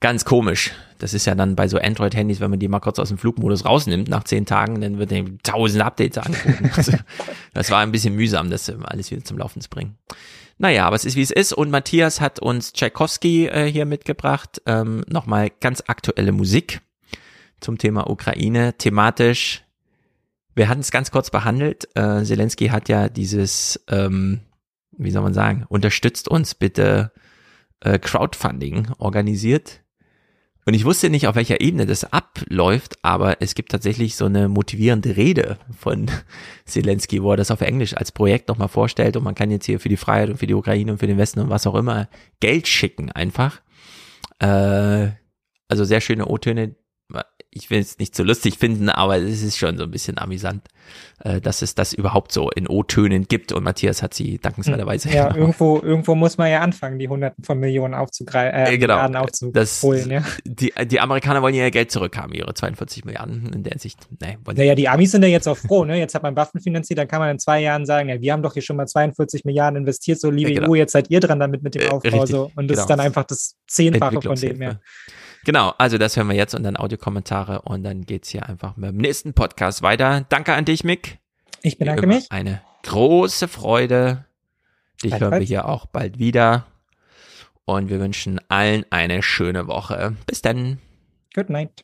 ganz komisch. Das ist ja dann bei so Android-Handys, wenn man die mal kurz aus dem Flugmodus rausnimmt nach zehn Tagen, dann wird dem tausend Updates angucken. Also, das war ein bisschen mühsam, das alles wieder zum Laufen zu bringen. Naja, aber es ist wie es ist. Und Matthias hat uns Tchaikovsky äh, hier mitgebracht. Ähm, Nochmal ganz aktuelle Musik zum Thema Ukraine. Thematisch, wir hatten es ganz kurz behandelt. Äh, Zelensky hat ja dieses, ähm, wie soll man sagen, unterstützt uns bitte äh, Crowdfunding organisiert und ich wusste nicht, auf welcher Ebene das abläuft, aber es gibt tatsächlich so eine motivierende Rede von Zelensky, wo er das auf Englisch als Projekt nochmal vorstellt und man kann jetzt hier für die Freiheit und für die Ukraine und für den Westen und was auch immer Geld schicken einfach. Äh, also sehr schöne O-Töne, ich will es nicht so lustig finden, aber es ist schon so ein bisschen amüsant, äh, dass es das überhaupt so in O-Tönen gibt und Matthias hat sie dankenswerterweise. Ja, irgendwo, irgendwo muss man ja anfangen, die Hunderten von Millionen aufzugreifen, äh, äh, genau. aufzuholen. Ja. die, die Amerikaner wollen ja ihr Geld zurückhaben, ihre 42 Milliarden in der Sicht. Nee, naja, die Amis sind ja jetzt auch froh, ne? Jetzt hat man Waffen finanziert, dann kann man in zwei Jahren sagen, ja, wir haben doch hier schon mal 42 Milliarden investiert, so liebe ja, genau. EU, jetzt seid ihr dran damit mit dem äh, Aufbau. Äh, so. Und das genau. ist dann einfach das Zehnfache von dem, ja. Genau, also das hören wir jetzt und dann Audiokommentare und dann geht's hier einfach mit dem nächsten Podcast weiter. Danke an dich, Mick. Ich bedanke mich. Eine große Freude. Dich hören wir hier auch bald wieder. Und wir wünschen allen eine schöne Woche. Bis dann. Good night.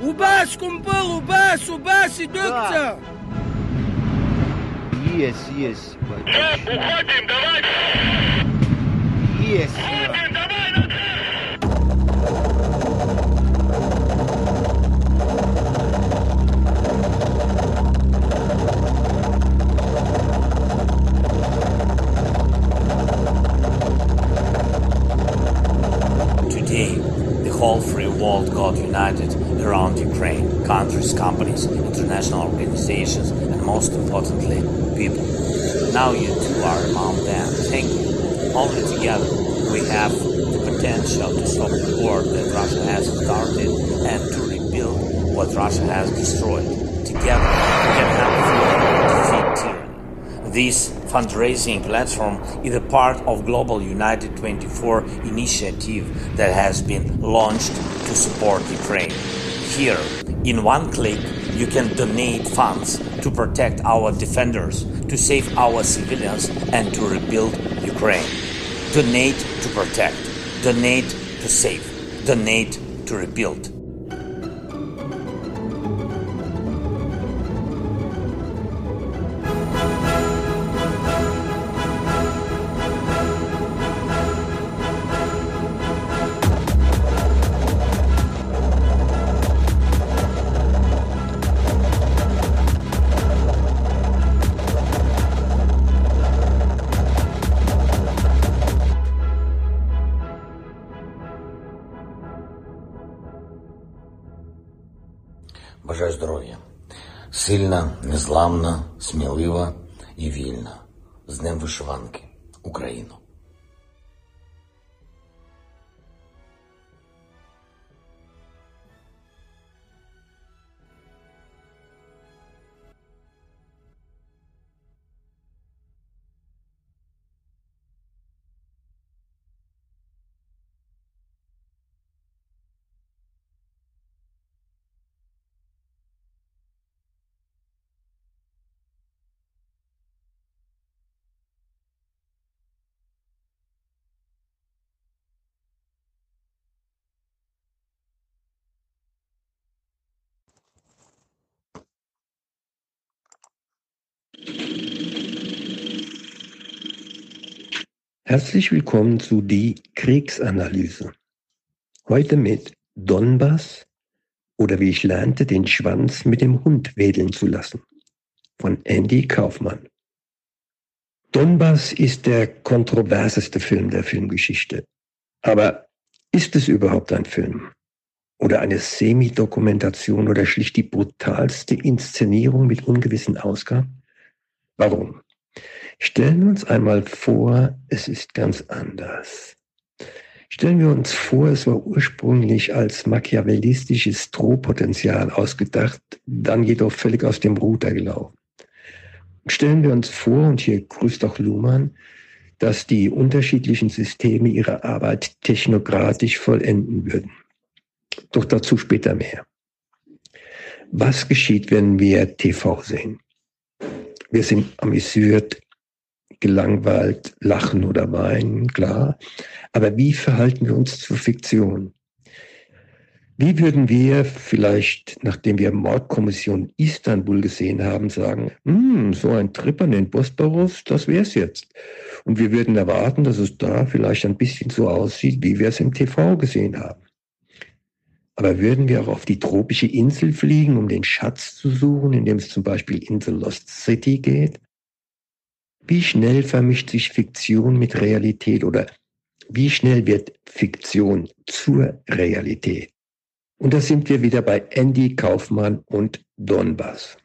Убас, кумпыл, убас, убас, идется! Есть, есть. Уходим, давай! Есть. Уходим, давай, the whole free world got united around Ukraine, countries, companies, international organizations, and most importantly, people. Now you two are among them. Thank you. Only together we have the potential to stop the war that Russia has started and to rebuild what Russia has destroyed. Together we can help defeat tyranny. This fundraising platform is a part of Global United 24 initiative that has been launched to support Ukraine. Here, in one click, you can donate funds to protect our defenders, to save our civilians, and to rebuild Ukraine. Donate to protect, donate to save, donate to rebuild. Сильна, незламна, смілива і вільна. З Днем Вишиванки. Україну. Herzlich willkommen zu die Kriegsanalyse. Heute mit Donbass oder wie ich lernte, den Schwanz mit dem Hund wedeln zu lassen von Andy Kaufmann. Donbass ist der kontroverseste Film der Filmgeschichte. Aber ist es überhaupt ein Film? Oder eine Semi-Dokumentation oder schlicht die brutalste Inszenierung mit ungewissen Ausgaben? Warum? Stellen wir uns einmal vor, es ist ganz anders. Stellen wir uns vor, es war ursprünglich als machiavellistisches Drohpotenzial ausgedacht, dann jedoch völlig aus dem Ruder gelaufen. Stellen wir uns vor, und hier grüßt auch Luhmann, dass die unterschiedlichen Systeme ihre Arbeit technokratisch vollenden würden. Doch dazu später mehr. Was geschieht, wenn wir TV sehen? Wir sind amüsiert, gelangweilt, lachen oder weinen, klar. Aber wie verhalten wir uns zur Fiktion? Wie würden wir vielleicht, nachdem wir Mordkommission Istanbul gesehen haben, sagen, hm, so ein Trip an den Bosporus, das wär's jetzt. Und wir würden erwarten, dass es da vielleicht ein bisschen so aussieht, wie wir es im TV gesehen haben. Aber würden wir auch auf die tropische Insel fliegen, um den Schatz zu suchen, indem es zum Beispiel in The Lost City geht? Wie schnell vermischt sich Fiktion mit Realität oder wie schnell wird Fiktion zur Realität? Und da sind wir wieder bei Andy Kaufmann und Donbass.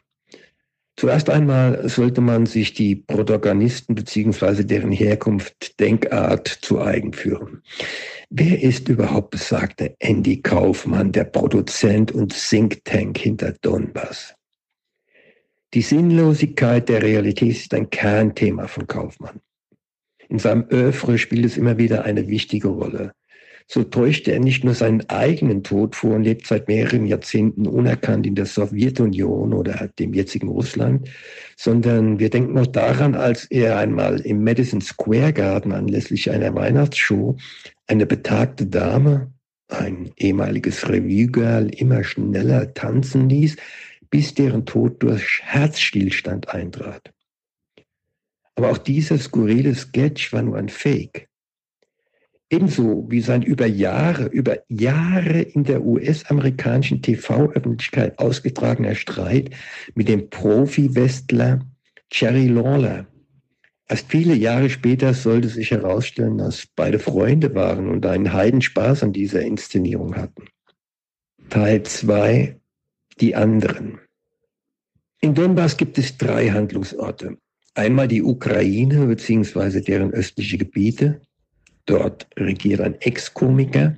Zuerst einmal sollte man sich die Protagonisten bzw. deren Herkunft, Denkart zu eigen führen. Wer ist überhaupt besagter Andy Kaufmann, der Produzent und Think Tank hinter Donbass? Die Sinnlosigkeit der Realität ist ein Kernthema von Kaufmann. In seinem Öffre spielt es immer wieder eine wichtige Rolle. So täuscht er nicht nur seinen eigenen Tod vor und lebt seit mehreren Jahrzehnten unerkannt in der Sowjetunion oder dem jetzigen Russland, sondern wir denken auch daran, als er einmal im Madison Square Garden anlässlich einer Weihnachtsshow eine betagte Dame, ein ehemaliges Revue-Girl, immer schneller tanzen ließ, bis deren Tod durch Herzstillstand eintrat. Aber auch dieser skurrile Sketch war nur ein Fake. Ebenso wie sein über Jahre, über Jahre in der US-amerikanischen TV-Öffentlichkeit ausgetragener Streit mit dem Profi-Westler Jerry Lawler. Erst viele Jahre später sollte sich herausstellen, dass beide Freunde waren und einen Heidenspaß an dieser Inszenierung hatten. Teil 2 Die anderen. In Donbass gibt es drei Handlungsorte. Einmal die Ukraine bzw. deren östliche Gebiete, Dort regiert ein Ex-Komiker.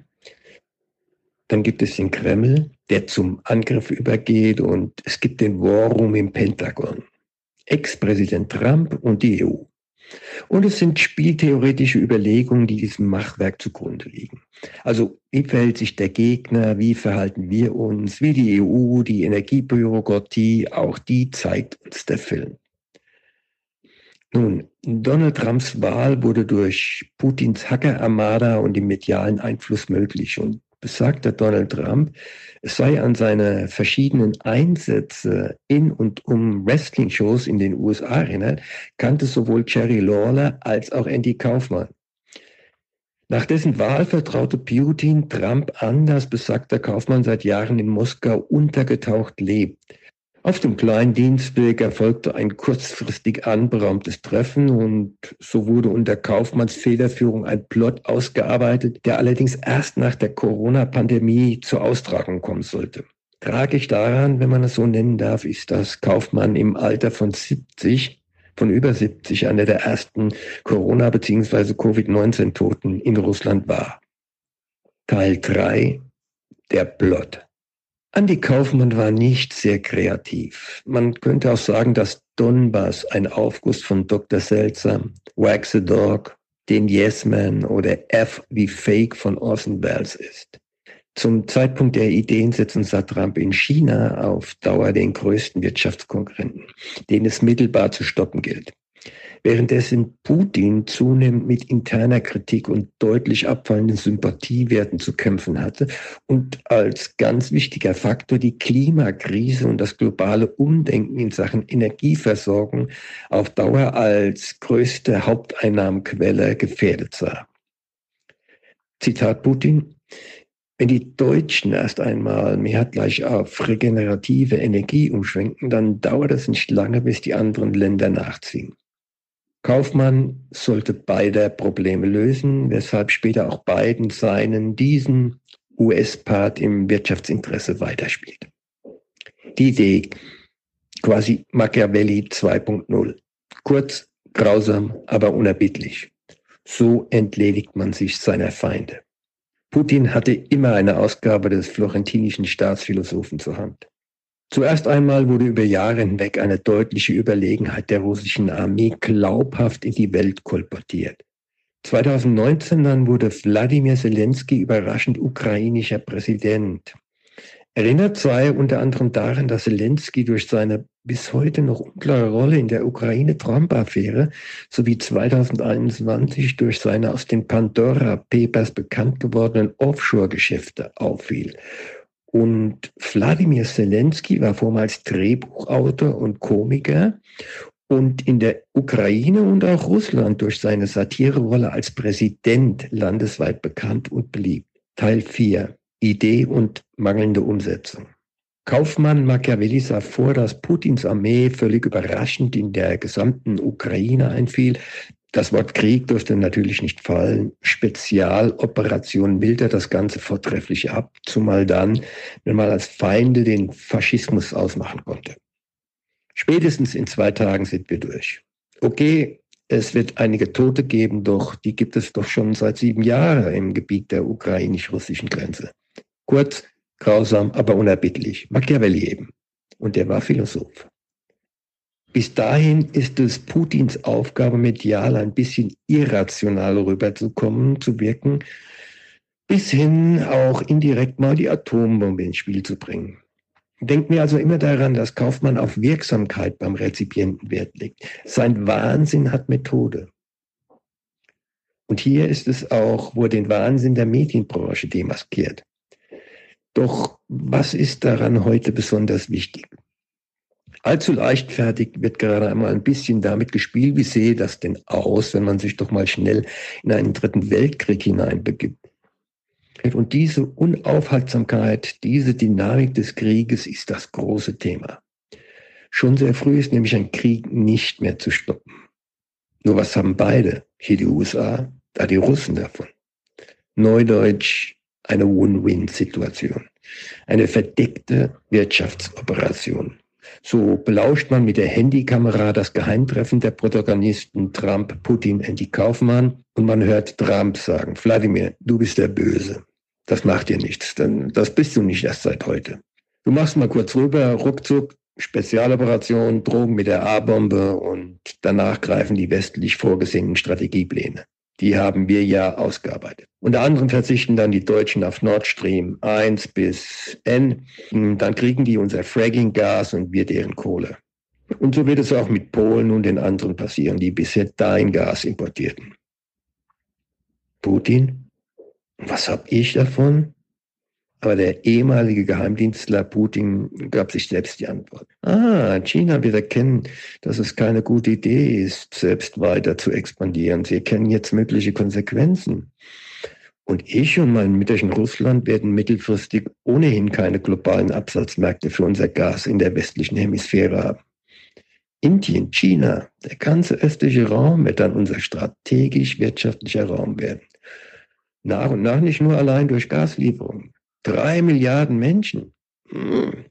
Dann gibt es den Kreml, der zum Angriff übergeht und es gibt den War Room im Pentagon. Ex-Präsident Trump und die EU. Und es sind spieltheoretische Überlegungen, die diesem Machwerk zugrunde liegen. Also wie verhält sich der Gegner, wie verhalten wir uns, wie die EU, die Energiebürokratie, auch die zeigt uns der Film. Nun, Donald Trumps Wahl wurde durch Putins Hacker-Armada und dem medialen Einfluss möglich. Und besagter Donald Trump, es sei an seine verschiedenen Einsätze in und um Wrestling-Shows in den USA erinnert, kannte sowohl Jerry Lawler als auch Andy Kaufmann. Nach dessen Wahl vertraute Putin Trump an, dass besagter Kaufmann seit Jahren in Moskau untergetaucht lebt. Auf dem kleinen Dienstweg erfolgte ein kurzfristig anberaumtes Treffen und so wurde unter Kaufmanns Federführung ein Plot ausgearbeitet, der allerdings erst nach der Corona-Pandemie zur Austragung kommen sollte. Tragisch daran, wenn man es so nennen darf, ist, dass Kaufmann im Alter von 70 von über 70 einer der ersten Corona- bzw. Covid-19-Toten in Russland war. Teil 3 Der Plot. Andy Kaufmann war nicht sehr kreativ. Man könnte auch sagen, dass Donbass ein Aufguss von Dr. Seltsam, Wax the Dog, den Yes Man oder F wie Fake von Orson Welles ist. Zum Zeitpunkt der Ideensetzung sah Trump in China auf Dauer den größten Wirtschaftskonkurrenten, den es mittelbar zu stoppen gilt währenddessen Putin zunehmend mit interner Kritik und deutlich abfallenden Sympathiewerten zu kämpfen hatte und als ganz wichtiger Faktor die Klimakrise und das globale Umdenken in Sachen Energieversorgung auf Dauer als größte Haupteinnahmenquelle gefährdet sah. Zitat Putin, wenn die Deutschen erst einmal mehrheitlich auf regenerative Energie umschwenken, dann dauert es nicht lange, bis die anderen Länder nachziehen. Kaufmann sollte beide Probleme lösen, weshalb später auch Biden seinen diesen US-Part im Wirtschaftsinteresse weiterspielt. Die Idee quasi Machiavelli 2.0. Kurz, grausam, aber unerbittlich. So entledigt man sich seiner Feinde. Putin hatte immer eine Ausgabe des florentinischen Staatsphilosophen zur Hand. Zuerst einmal wurde über Jahre hinweg eine deutliche Überlegenheit der russischen Armee glaubhaft in die Welt kolportiert. 2019 dann wurde Wladimir Zelensky überraschend ukrainischer Präsident. Erinnert sei unter anderem daran, dass Zelensky durch seine bis heute noch unklare Rolle in der Ukraine-Trump-Affäre sowie 2021 durch seine aus den Pandora Papers bekannt gewordenen Offshore-Geschäfte auffiel und Wladimir Zelensky war vormals Drehbuchautor und Komiker und in der Ukraine und auch Russland durch seine Satirerolle als Präsident landesweit bekannt und beliebt. Teil 4. Idee und mangelnde Umsetzung. Kaufmann Machiavelli sah vor, dass Putins Armee völlig überraschend in der gesamten Ukraine einfiel, das Wort Krieg durfte natürlich nicht fallen. Spezialoperation mildert das Ganze vortrefflich ab, zumal dann, wenn man als Feinde den Faschismus ausmachen konnte. Spätestens in zwei Tagen sind wir durch. Okay, es wird einige Tote geben, doch die gibt es doch schon seit sieben Jahren im Gebiet der ukrainisch-russischen Grenze. Kurz, grausam, aber unerbittlich. Machiavelli eben. Und er war Philosoph. Bis dahin ist es Putins Aufgabe, medial ein bisschen irrational rüberzukommen, zu wirken, bis hin auch indirekt mal die Atombombe ins Spiel zu bringen. Denkt mir also immer daran, dass Kaufmann auf Wirksamkeit beim Rezipienten Wert legt. Sein Wahnsinn hat Methode. Und hier ist es auch, wo den Wahnsinn der Medienbranche demaskiert. Doch was ist daran heute besonders wichtig? Allzu leichtfertig wird gerade einmal ein bisschen damit gespielt, wie sehe das denn aus, wenn man sich doch mal schnell in einen dritten Weltkrieg hineinbegibt. Und diese Unaufhaltsamkeit, diese Dynamik des Krieges ist das große Thema. Schon sehr früh ist nämlich ein Krieg nicht mehr zu stoppen. Nur was haben beide, hier die USA, da die Russen davon? Neudeutsch eine Win-Win-Situation, eine verdeckte Wirtschaftsoperation. So belauscht man mit der Handykamera das Geheimtreffen der Protagonisten Trump, Putin und die Kaufmann und man hört Trump sagen, Wladimir, du bist der Böse. Das macht dir nichts, denn das bist du nicht erst seit heute. Du machst mal kurz rüber, ruckzuck, Spezialoperation, Drogen mit der A-Bombe und danach greifen die westlich vorgesehenen Strategiepläne. Die haben wir ja ausgearbeitet. Unter anderem verzichten dann die Deutschen auf Nord Stream 1 bis N. Dann kriegen die unser Fracking-Gas und wir deren Kohle. Und so wird es auch mit Polen und den anderen passieren, die bisher dein Gas importierten. Putin? Was hab ich davon? Aber der ehemalige Geheimdienstler Putin gab sich selbst die Antwort. Ah, China wird erkennen, dass es keine gute Idee ist, selbst weiter zu expandieren. Sie erkennen jetzt mögliche Konsequenzen. Und ich und mein Mütterchen Russland werden mittelfristig ohnehin keine globalen Absatzmärkte für unser Gas in der westlichen Hemisphäre haben. Indien, China, der ganze östliche Raum wird dann unser strategisch wirtschaftlicher Raum werden. Nach und nach nicht nur allein durch Gaslieferungen. Drei Milliarden Menschen. Hm.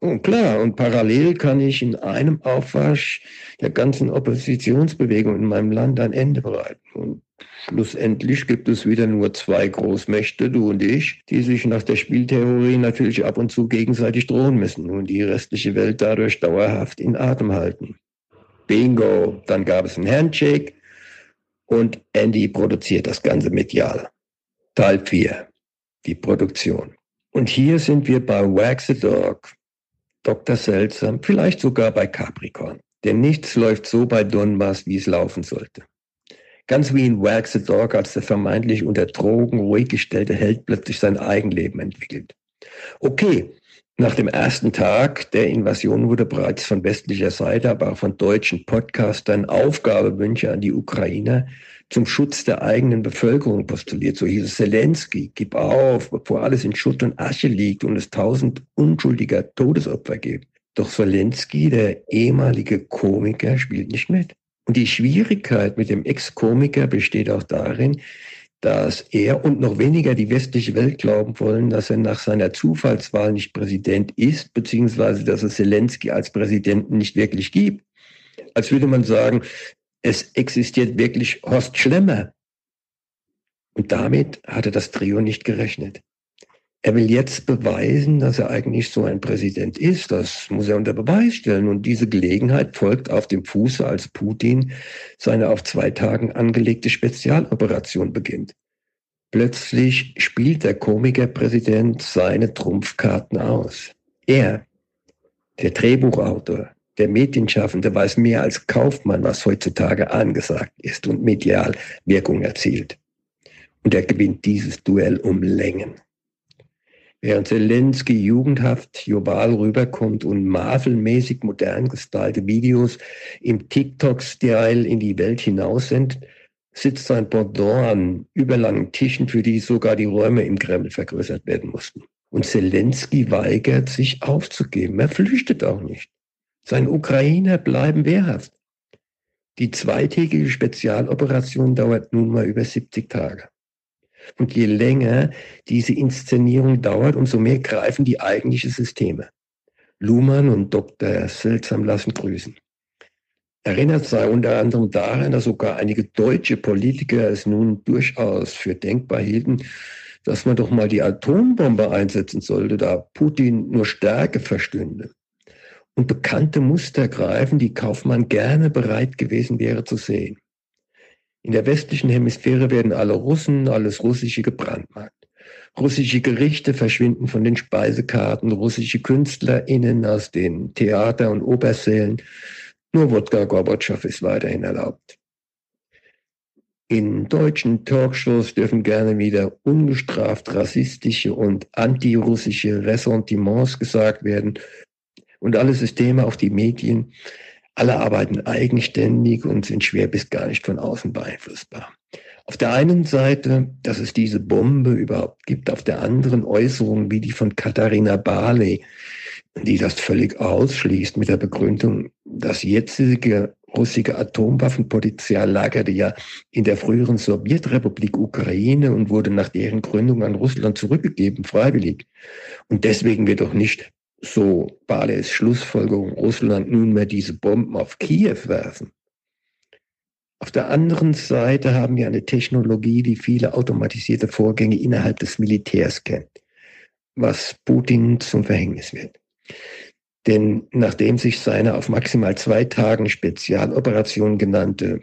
Und klar, und parallel kann ich in einem Aufwasch der ganzen Oppositionsbewegung in meinem Land ein Ende bereiten. Und schlussendlich gibt es wieder nur zwei Großmächte, du und ich, die sich nach der Spieltheorie natürlich ab und zu gegenseitig drohen müssen und die restliche Welt dadurch dauerhaft in Atem halten. Bingo, dann gab es einen Handshake und Andy produziert das Ganze medial. Teil 4 die Produktion. Und hier sind wir bei Wax the Dog, Dr. Seltsam, vielleicht sogar bei Capricorn. Denn nichts läuft so bei Donbass, wie es laufen sollte. Ganz wie in Wax the Dog, als der vermeintlich unter Drogen ruhig gestellte Held plötzlich sein Eigenleben entwickelt. Okay, nach dem ersten Tag der Invasion wurde bereits von westlicher Seite, aber auch von deutschen Podcastern Aufgabewünsche an die Ukrainer zum Schutz der eigenen Bevölkerung postuliert. So hieß es Zelensky, gib auf, bevor alles in Schutt und Asche liegt und es tausend unschuldiger Todesopfer gibt. Doch Zelensky, der ehemalige Komiker, spielt nicht mit. Und die Schwierigkeit mit dem Ex-Komiker besteht auch darin, dass er und noch weniger die westliche Welt glauben wollen, dass er nach seiner Zufallswahl nicht Präsident ist, beziehungsweise dass es Zelensky als Präsidenten nicht wirklich gibt. Als würde man sagen, es existiert wirklich Horst Schlemmer. Und damit hatte das Trio nicht gerechnet. Er will jetzt beweisen, dass er eigentlich so ein Präsident ist. Das muss er unter Beweis stellen. Und diese Gelegenheit folgt auf dem Fuße, als Putin seine auf zwei Tagen angelegte Spezialoperation beginnt. Plötzlich spielt der Komikerpräsident seine Trumpfkarten aus. Er, der Drehbuchautor, der Medienschaffende weiß mehr als Kaufmann, was heutzutage angesagt ist und medial Wirkung erzielt. Und er gewinnt dieses Duell um Längen. Während Zelensky jugendhaft global rüberkommt und marvelmäßig modern gestylte Videos im TikTok-Style in die Welt hinaus sind, sitzt sein Pendant an überlangen Tischen, für die sogar die Räume im Kreml vergrößert werden mussten. Und Zelensky weigert sich aufzugeben. Er flüchtet auch nicht. Seine Ukrainer bleiben wehrhaft. Die zweitägige Spezialoperation dauert nun mal über 70 Tage. Und je länger diese Inszenierung dauert, umso mehr greifen die eigentlichen Systeme. Luhmann und Dr. Seltsam lassen grüßen. Erinnert sei unter anderem daran, dass sogar einige deutsche Politiker es nun durchaus für denkbar hielten, dass man doch mal die Atombombe einsetzen sollte, da Putin nur Stärke verstünde und bekannte Muster greifen, die Kaufmann gerne bereit gewesen wäre zu sehen. In der westlichen Hemisphäre werden alle Russen, alles Russische gebrandmarkt. Russische Gerichte verschwinden von den Speisekarten, russische KünstlerInnen aus den Theater- und Opersälen. Nur Wodka Gorbatschow ist weiterhin erlaubt. In deutschen Talkshows dürfen gerne wieder ungestraft rassistische und antirussische Ressentiments gesagt werden. Und alle Systeme, auch die Medien, alle arbeiten eigenständig und sind schwer bis gar nicht von außen beeinflussbar. Auf der einen Seite, dass es diese Bombe überhaupt gibt, auf der anderen Äußerungen wie die von Katharina Barley, die das völlig ausschließt mit der Begründung, das jetzige russische Atomwaffenpotenzial lagerte ja in der früheren Sowjetrepublik Ukraine und wurde nach deren Gründung an Russland zurückgegeben, freiwillig. Und deswegen wird doch nicht, so Barleys Schlussfolgerung, Russland nunmehr diese Bomben auf Kiew werfen. Auf der anderen Seite haben wir eine Technologie, die viele automatisierte Vorgänge innerhalb des Militärs kennt, was Putin zum Verhängnis wird. Denn nachdem sich seine auf maximal zwei Tagen Spezialoperation genannte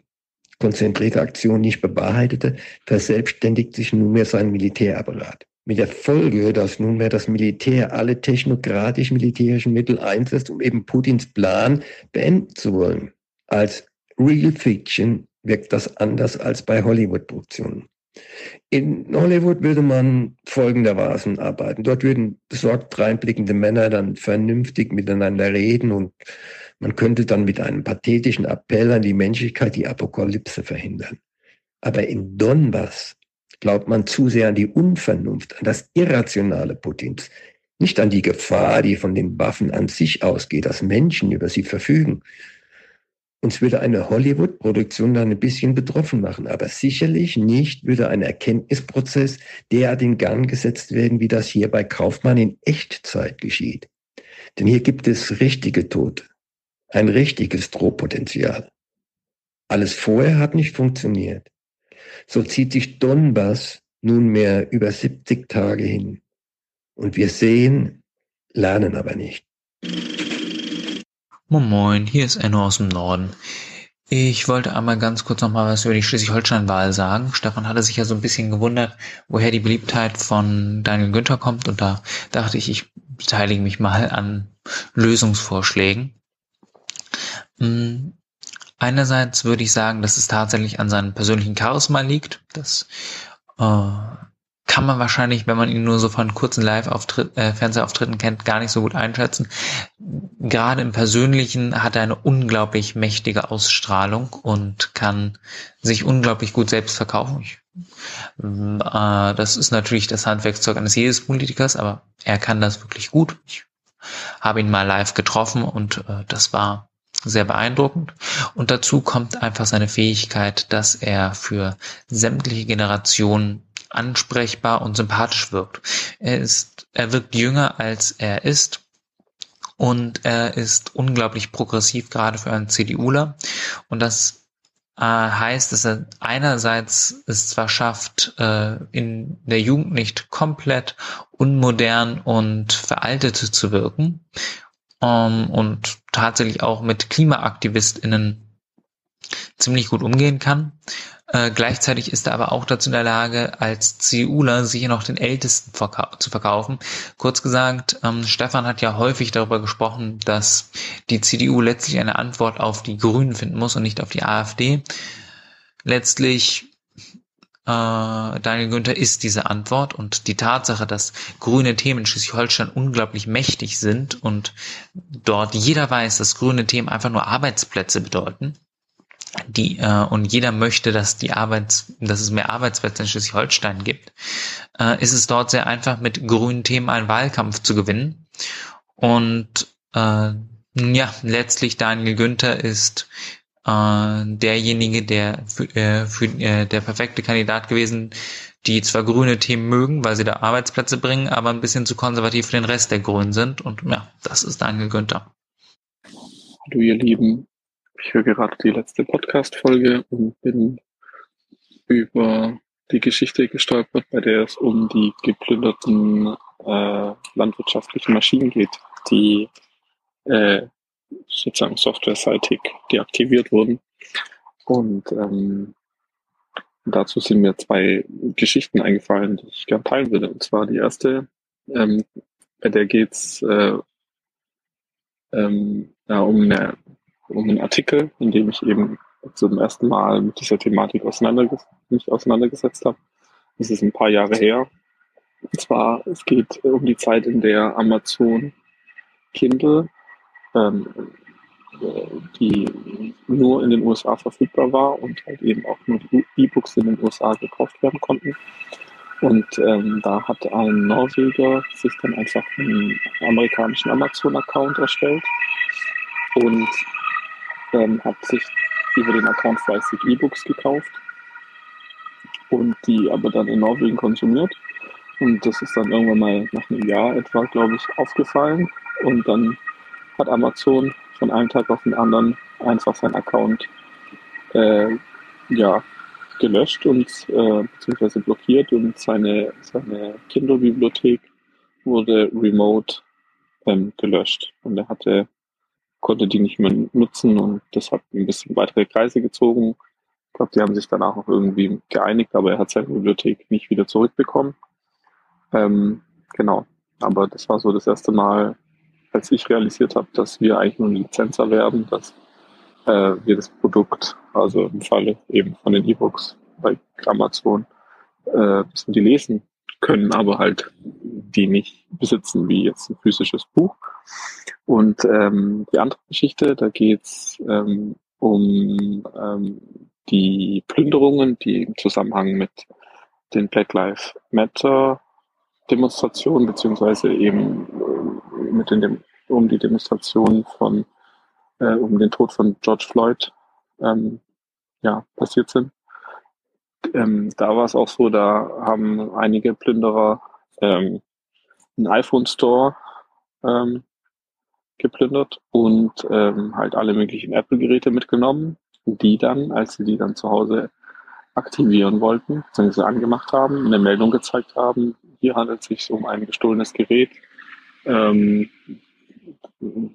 konzentrierte Aktion nicht bewahrheitete, verselbstständigt sich nunmehr sein Militärapparat. Mit der Folge, dass nunmehr das Militär alle technokratisch-militärischen Mittel einsetzt, um eben Putins Plan beenden zu wollen. Als Real Fiction wirkt das anders als bei Hollywood-Produktionen. In Hollywood würde man folgendermaßen arbeiten. Dort würden besorgt reinblickende Männer dann vernünftig miteinander reden und man könnte dann mit einem pathetischen Appell an die Menschlichkeit die Apokalypse verhindern. Aber in Donbass glaubt man zu sehr an die Unvernunft, an das Irrationale Putins, nicht an die Gefahr, die von den Waffen an sich ausgeht, dass Menschen über sie verfügen, uns würde eine Hollywood-Produktion dann ein bisschen betroffen machen, aber sicherlich nicht würde ein Erkenntnisprozess derart in Gang gesetzt werden, wie das hier bei Kaufmann in Echtzeit geschieht. Denn hier gibt es richtige Tote, ein richtiges Drohpotenzial. Alles vorher hat nicht funktioniert. So zieht sich Donbass nunmehr über 70 Tage hin. Und wir sehen, lernen aber nicht. Moin Moin, hier ist Enno aus dem Norden. Ich wollte einmal ganz kurz noch mal was über die Schleswig-Holstein-Wahl sagen. Stefan hatte sich ja so ein bisschen gewundert, woher die Beliebtheit von Daniel Günther kommt und da dachte ich, ich beteilige mich mal an Lösungsvorschlägen. Einerseits würde ich sagen, dass es tatsächlich an seinem persönlichen Charisma liegt. Das äh, kann man wahrscheinlich, wenn man ihn nur so von kurzen Live-Auftritt, äh, Fernsehauftritten kennt, gar nicht so gut einschätzen. Gerade im Persönlichen hat er eine unglaublich mächtige Ausstrahlung und kann sich unglaublich gut selbst verkaufen. Ich, äh, das ist natürlich das Handwerkszeug eines jedes Politikers, aber er kann das wirklich gut. Ich habe ihn mal live getroffen und äh, das war sehr beeindruckend. Und dazu kommt einfach seine Fähigkeit, dass er für sämtliche Generationen ansprechbar und sympathisch wirkt. Er ist, er wirkt jünger als er ist. Und er ist unglaublich progressiv, gerade für einen CDUler. Und das äh, heißt, dass er einerseits es zwar schafft, äh, in der Jugend nicht komplett unmodern und veraltet zu wirken ähm, und tatsächlich auch mit KlimaaktivistInnen ziemlich gut umgehen kann. Äh, gleichzeitig ist er aber auch dazu in der Lage, als CDUler sich noch den Ältesten verkau zu verkaufen. Kurz gesagt, ähm, Stefan hat ja häufig darüber gesprochen, dass die CDU letztlich eine Antwort auf die Grünen finden muss und nicht auf die AfD. Letztlich äh, Daniel Günther ist diese Antwort und die Tatsache, dass grüne Themen in Schleswig-Holstein unglaublich mächtig sind und dort jeder weiß, dass grüne Themen einfach nur Arbeitsplätze bedeuten, die äh, und jeder möchte, dass die Arbeits, dass es mehr Arbeitsplätze in Schleswig-Holstein gibt, äh, ist es dort sehr einfach, mit grünen Themen einen Wahlkampf zu gewinnen. Und äh, ja, letztlich Daniel Günther ist derjenige, der für, äh, für äh, der perfekte Kandidat gewesen, die zwar grüne Themen mögen, weil sie da Arbeitsplätze bringen, aber ein bisschen zu konservativ für den Rest der Grünen sind. Und ja, das ist Daniel Günther. Hallo ihr Lieben, ich höre gerade die letzte Podcast-Folge und bin über die Geschichte gestolpert, bei der es um die geplünderten äh, landwirtschaftlichen Maschinen geht, die äh, sozusagen softwareseitig deaktiviert wurden. Und ähm, dazu sind mir zwei Geschichten eingefallen, die ich gerne teilen würde. Und zwar die erste, ähm, bei der geht's äh, ähm, ja, um um einen Artikel, in dem ich eben zum ersten Mal mit dieser Thematik auseinanderges mich auseinandergesetzt habe. Das ist ein paar Jahre her. Und zwar, es geht um die Zeit, in der Amazon Kindle, die nur in den USA verfügbar war und halt eben auch nur E-Books in den USA gekauft werden konnten. Und ähm, da hat ein Norweger sich dann einfach einen amerikanischen Amazon-Account erstellt und ähm, hat sich über den Account fleißig E-Books gekauft und die aber dann in Norwegen konsumiert. Und das ist dann irgendwann mal nach einem Jahr etwa, glaube ich, aufgefallen. Und dann hat Amazon von einem Tag auf den anderen einfach seinen Account äh, ja, gelöscht und äh, beziehungsweise blockiert und seine, seine Kindle-Bibliothek wurde remote ähm, gelöscht. Und er hatte konnte die nicht mehr nutzen und das hat ein bisschen weitere Kreise gezogen. Ich glaube, die haben sich danach auch irgendwie geeinigt, aber er hat seine Bibliothek nicht wieder zurückbekommen. Ähm, genau. Aber das war so das erste Mal, als ich realisiert habe, dass wir eigentlich nur eine Lizenz erwerben, dass äh, wir das Produkt, also im Falle eben von den E-Books bei Amazon, äh, wir die lesen können, aber halt die nicht besitzen, wie jetzt ein physisches Buch. Und ähm, die andere Geschichte, da geht's ähm, um ähm, die Plünderungen, die im Zusammenhang mit den Black Lives Matter Demonstrationen, beziehungsweise eben äh, mit den, um die Demonstrationen von, äh, um den Tod von George Floyd ähm, ja, passiert sind. Ähm, da war es auch so, da haben einige Plünderer ähm, einen iPhone Store ähm, geplündert und ähm, halt alle möglichen Apple-Geräte mitgenommen, die dann, als sie die dann zu Hause aktivieren wollten, beziehungsweise angemacht haben, eine Meldung gezeigt haben, hier handelt es sich um ein gestohlenes Gerät. Ähm,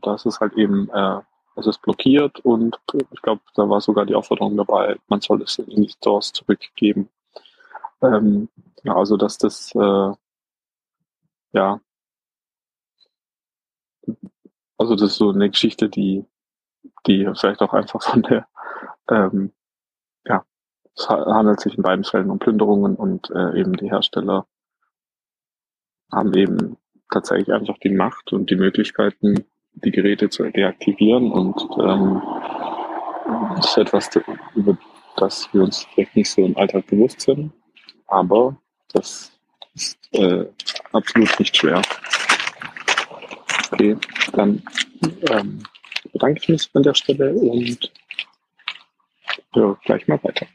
das ist halt eben, äh, es ist blockiert und ich glaube, da war sogar die Aufforderung dabei, man soll es in die Stores zurückgeben. Ähm, ja, also dass das äh, ja also das ist so eine Geschichte, die, die vielleicht auch einfach von der, ähm, ja, es handelt sich in beiden Fällen um Plünderungen und äh, eben die Hersteller haben eben tatsächlich einfach die Macht und die Möglichkeiten, die Geräte zu deaktivieren und ähm, das ist etwas, über das wir uns vielleicht nicht so im Alltag bewusst sind, aber das ist äh, absolut nicht schwer. Okay, dann ähm, bedanke ich mich an der Stelle und höre gleich mal weiter.